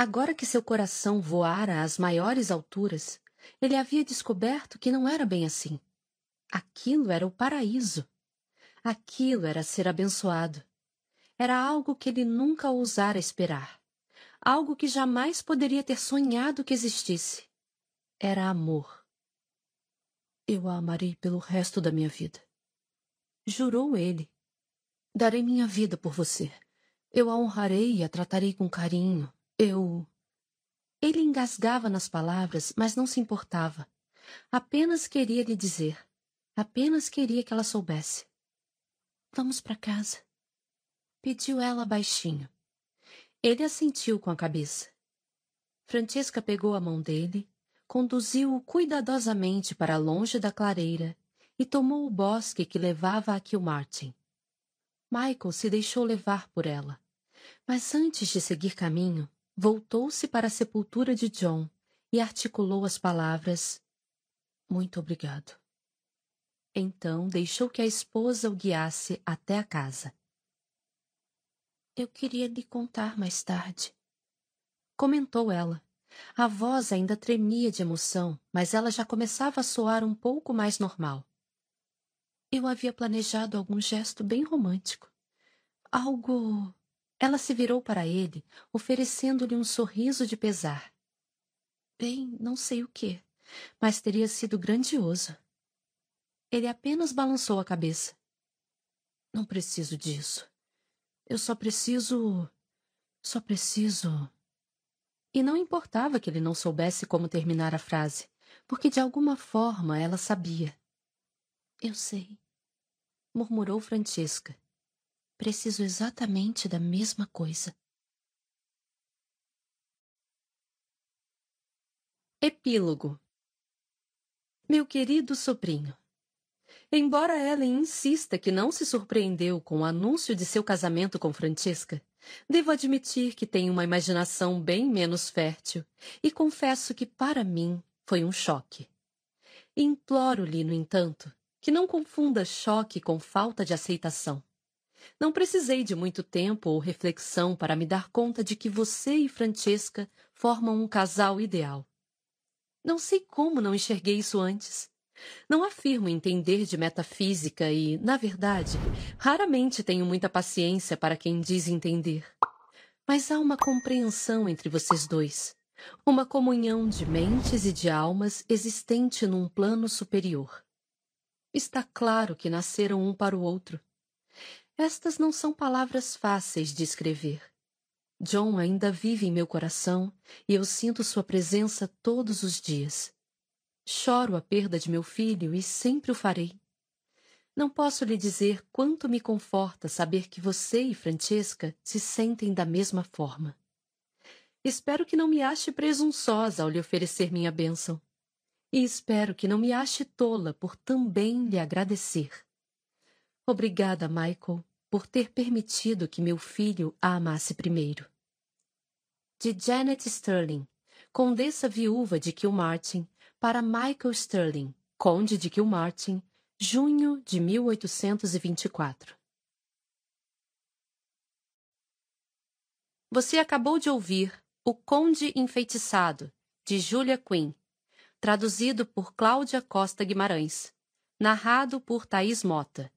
Agora que seu coração voara às maiores alturas, ele havia descoberto que não era bem assim. Aquilo era o paraíso. Aquilo era ser abençoado. Era algo que ele nunca ousara esperar. Algo que jamais poderia ter sonhado que existisse. Era amor. Eu a amarei pelo resto da minha vida. Jurou ele. Darei minha vida por você. Eu a honrarei e a tratarei com carinho. Eu. Ele engasgava nas palavras, mas não se importava. Apenas queria lhe dizer. Apenas queria que ela soubesse. Vamos para casa. Pediu ela baixinho. Ele assentiu com a cabeça. Francesca pegou a mão dele, conduziu-o cuidadosamente para longe da clareira e tomou o bosque que levava a Kilmartin. Michael se deixou levar por ela, mas antes de seguir caminho, voltou-se para a sepultura de John e articulou as palavras: Muito obrigado. Então deixou que a esposa o guiasse até a casa. Eu queria lhe contar mais tarde. Comentou ela. A voz ainda tremia de emoção, mas ela já começava a soar um pouco mais normal. Eu havia planejado algum gesto bem romântico. Algo ela se virou para ele, oferecendo-lhe um sorriso de pesar. Bem, não sei o que, mas teria sido grandioso. Ele apenas balançou a cabeça. Não preciso disso. Eu só preciso. Só preciso. E não importava que ele não soubesse como terminar a frase, porque de alguma forma ela sabia. Eu sei, murmurou Francesca. Preciso exatamente da mesma coisa. Epílogo Meu querido sobrinho, embora Ellen insista que não se surpreendeu com o anúncio de seu casamento com Francesca, devo admitir que tenho uma imaginação bem menos fértil e confesso que para mim foi um choque. Imploro-lhe, no entanto, que não confunda choque com falta de aceitação. Não precisei de muito tempo ou reflexão para me dar conta de que você e Francesca formam um casal ideal. Não sei como não enxerguei isso antes. Não afirmo entender de metafísica e, na verdade, raramente tenho muita paciência para quem diz entender. Mas há uma compreensão entre vocês dois, uma comunhão de mentes e de almas existente num plano superior. Está claro que nasceram um para o outro. Estas não são palavras fáceis de escrever. John ainda vive em meu coração e eu sinto sua presença todos os dias. Choro a perda de meu filho e sempre o farei. Não posso lhe dizer quanto me conforta saber que você e Francesca se sentem da mesma forma. Espero que não me ache presunçosa ao lhe oferecer minha bênção. E espero que não me ache tola por também lhe agradecer. Obrigada, Michael, por ter permitido que meu filho a amasse primeiro. De Janet Sterling, condessa viúva de Kilmartin, para Michael Sterling, Conde de Kilmartin, junho de 1824. Você acabou de ouvir O Conde Enfeitiçado, de Julia Quinn, traduzido por Cláudia Costa Guimarães, narrado por Thaís Mota.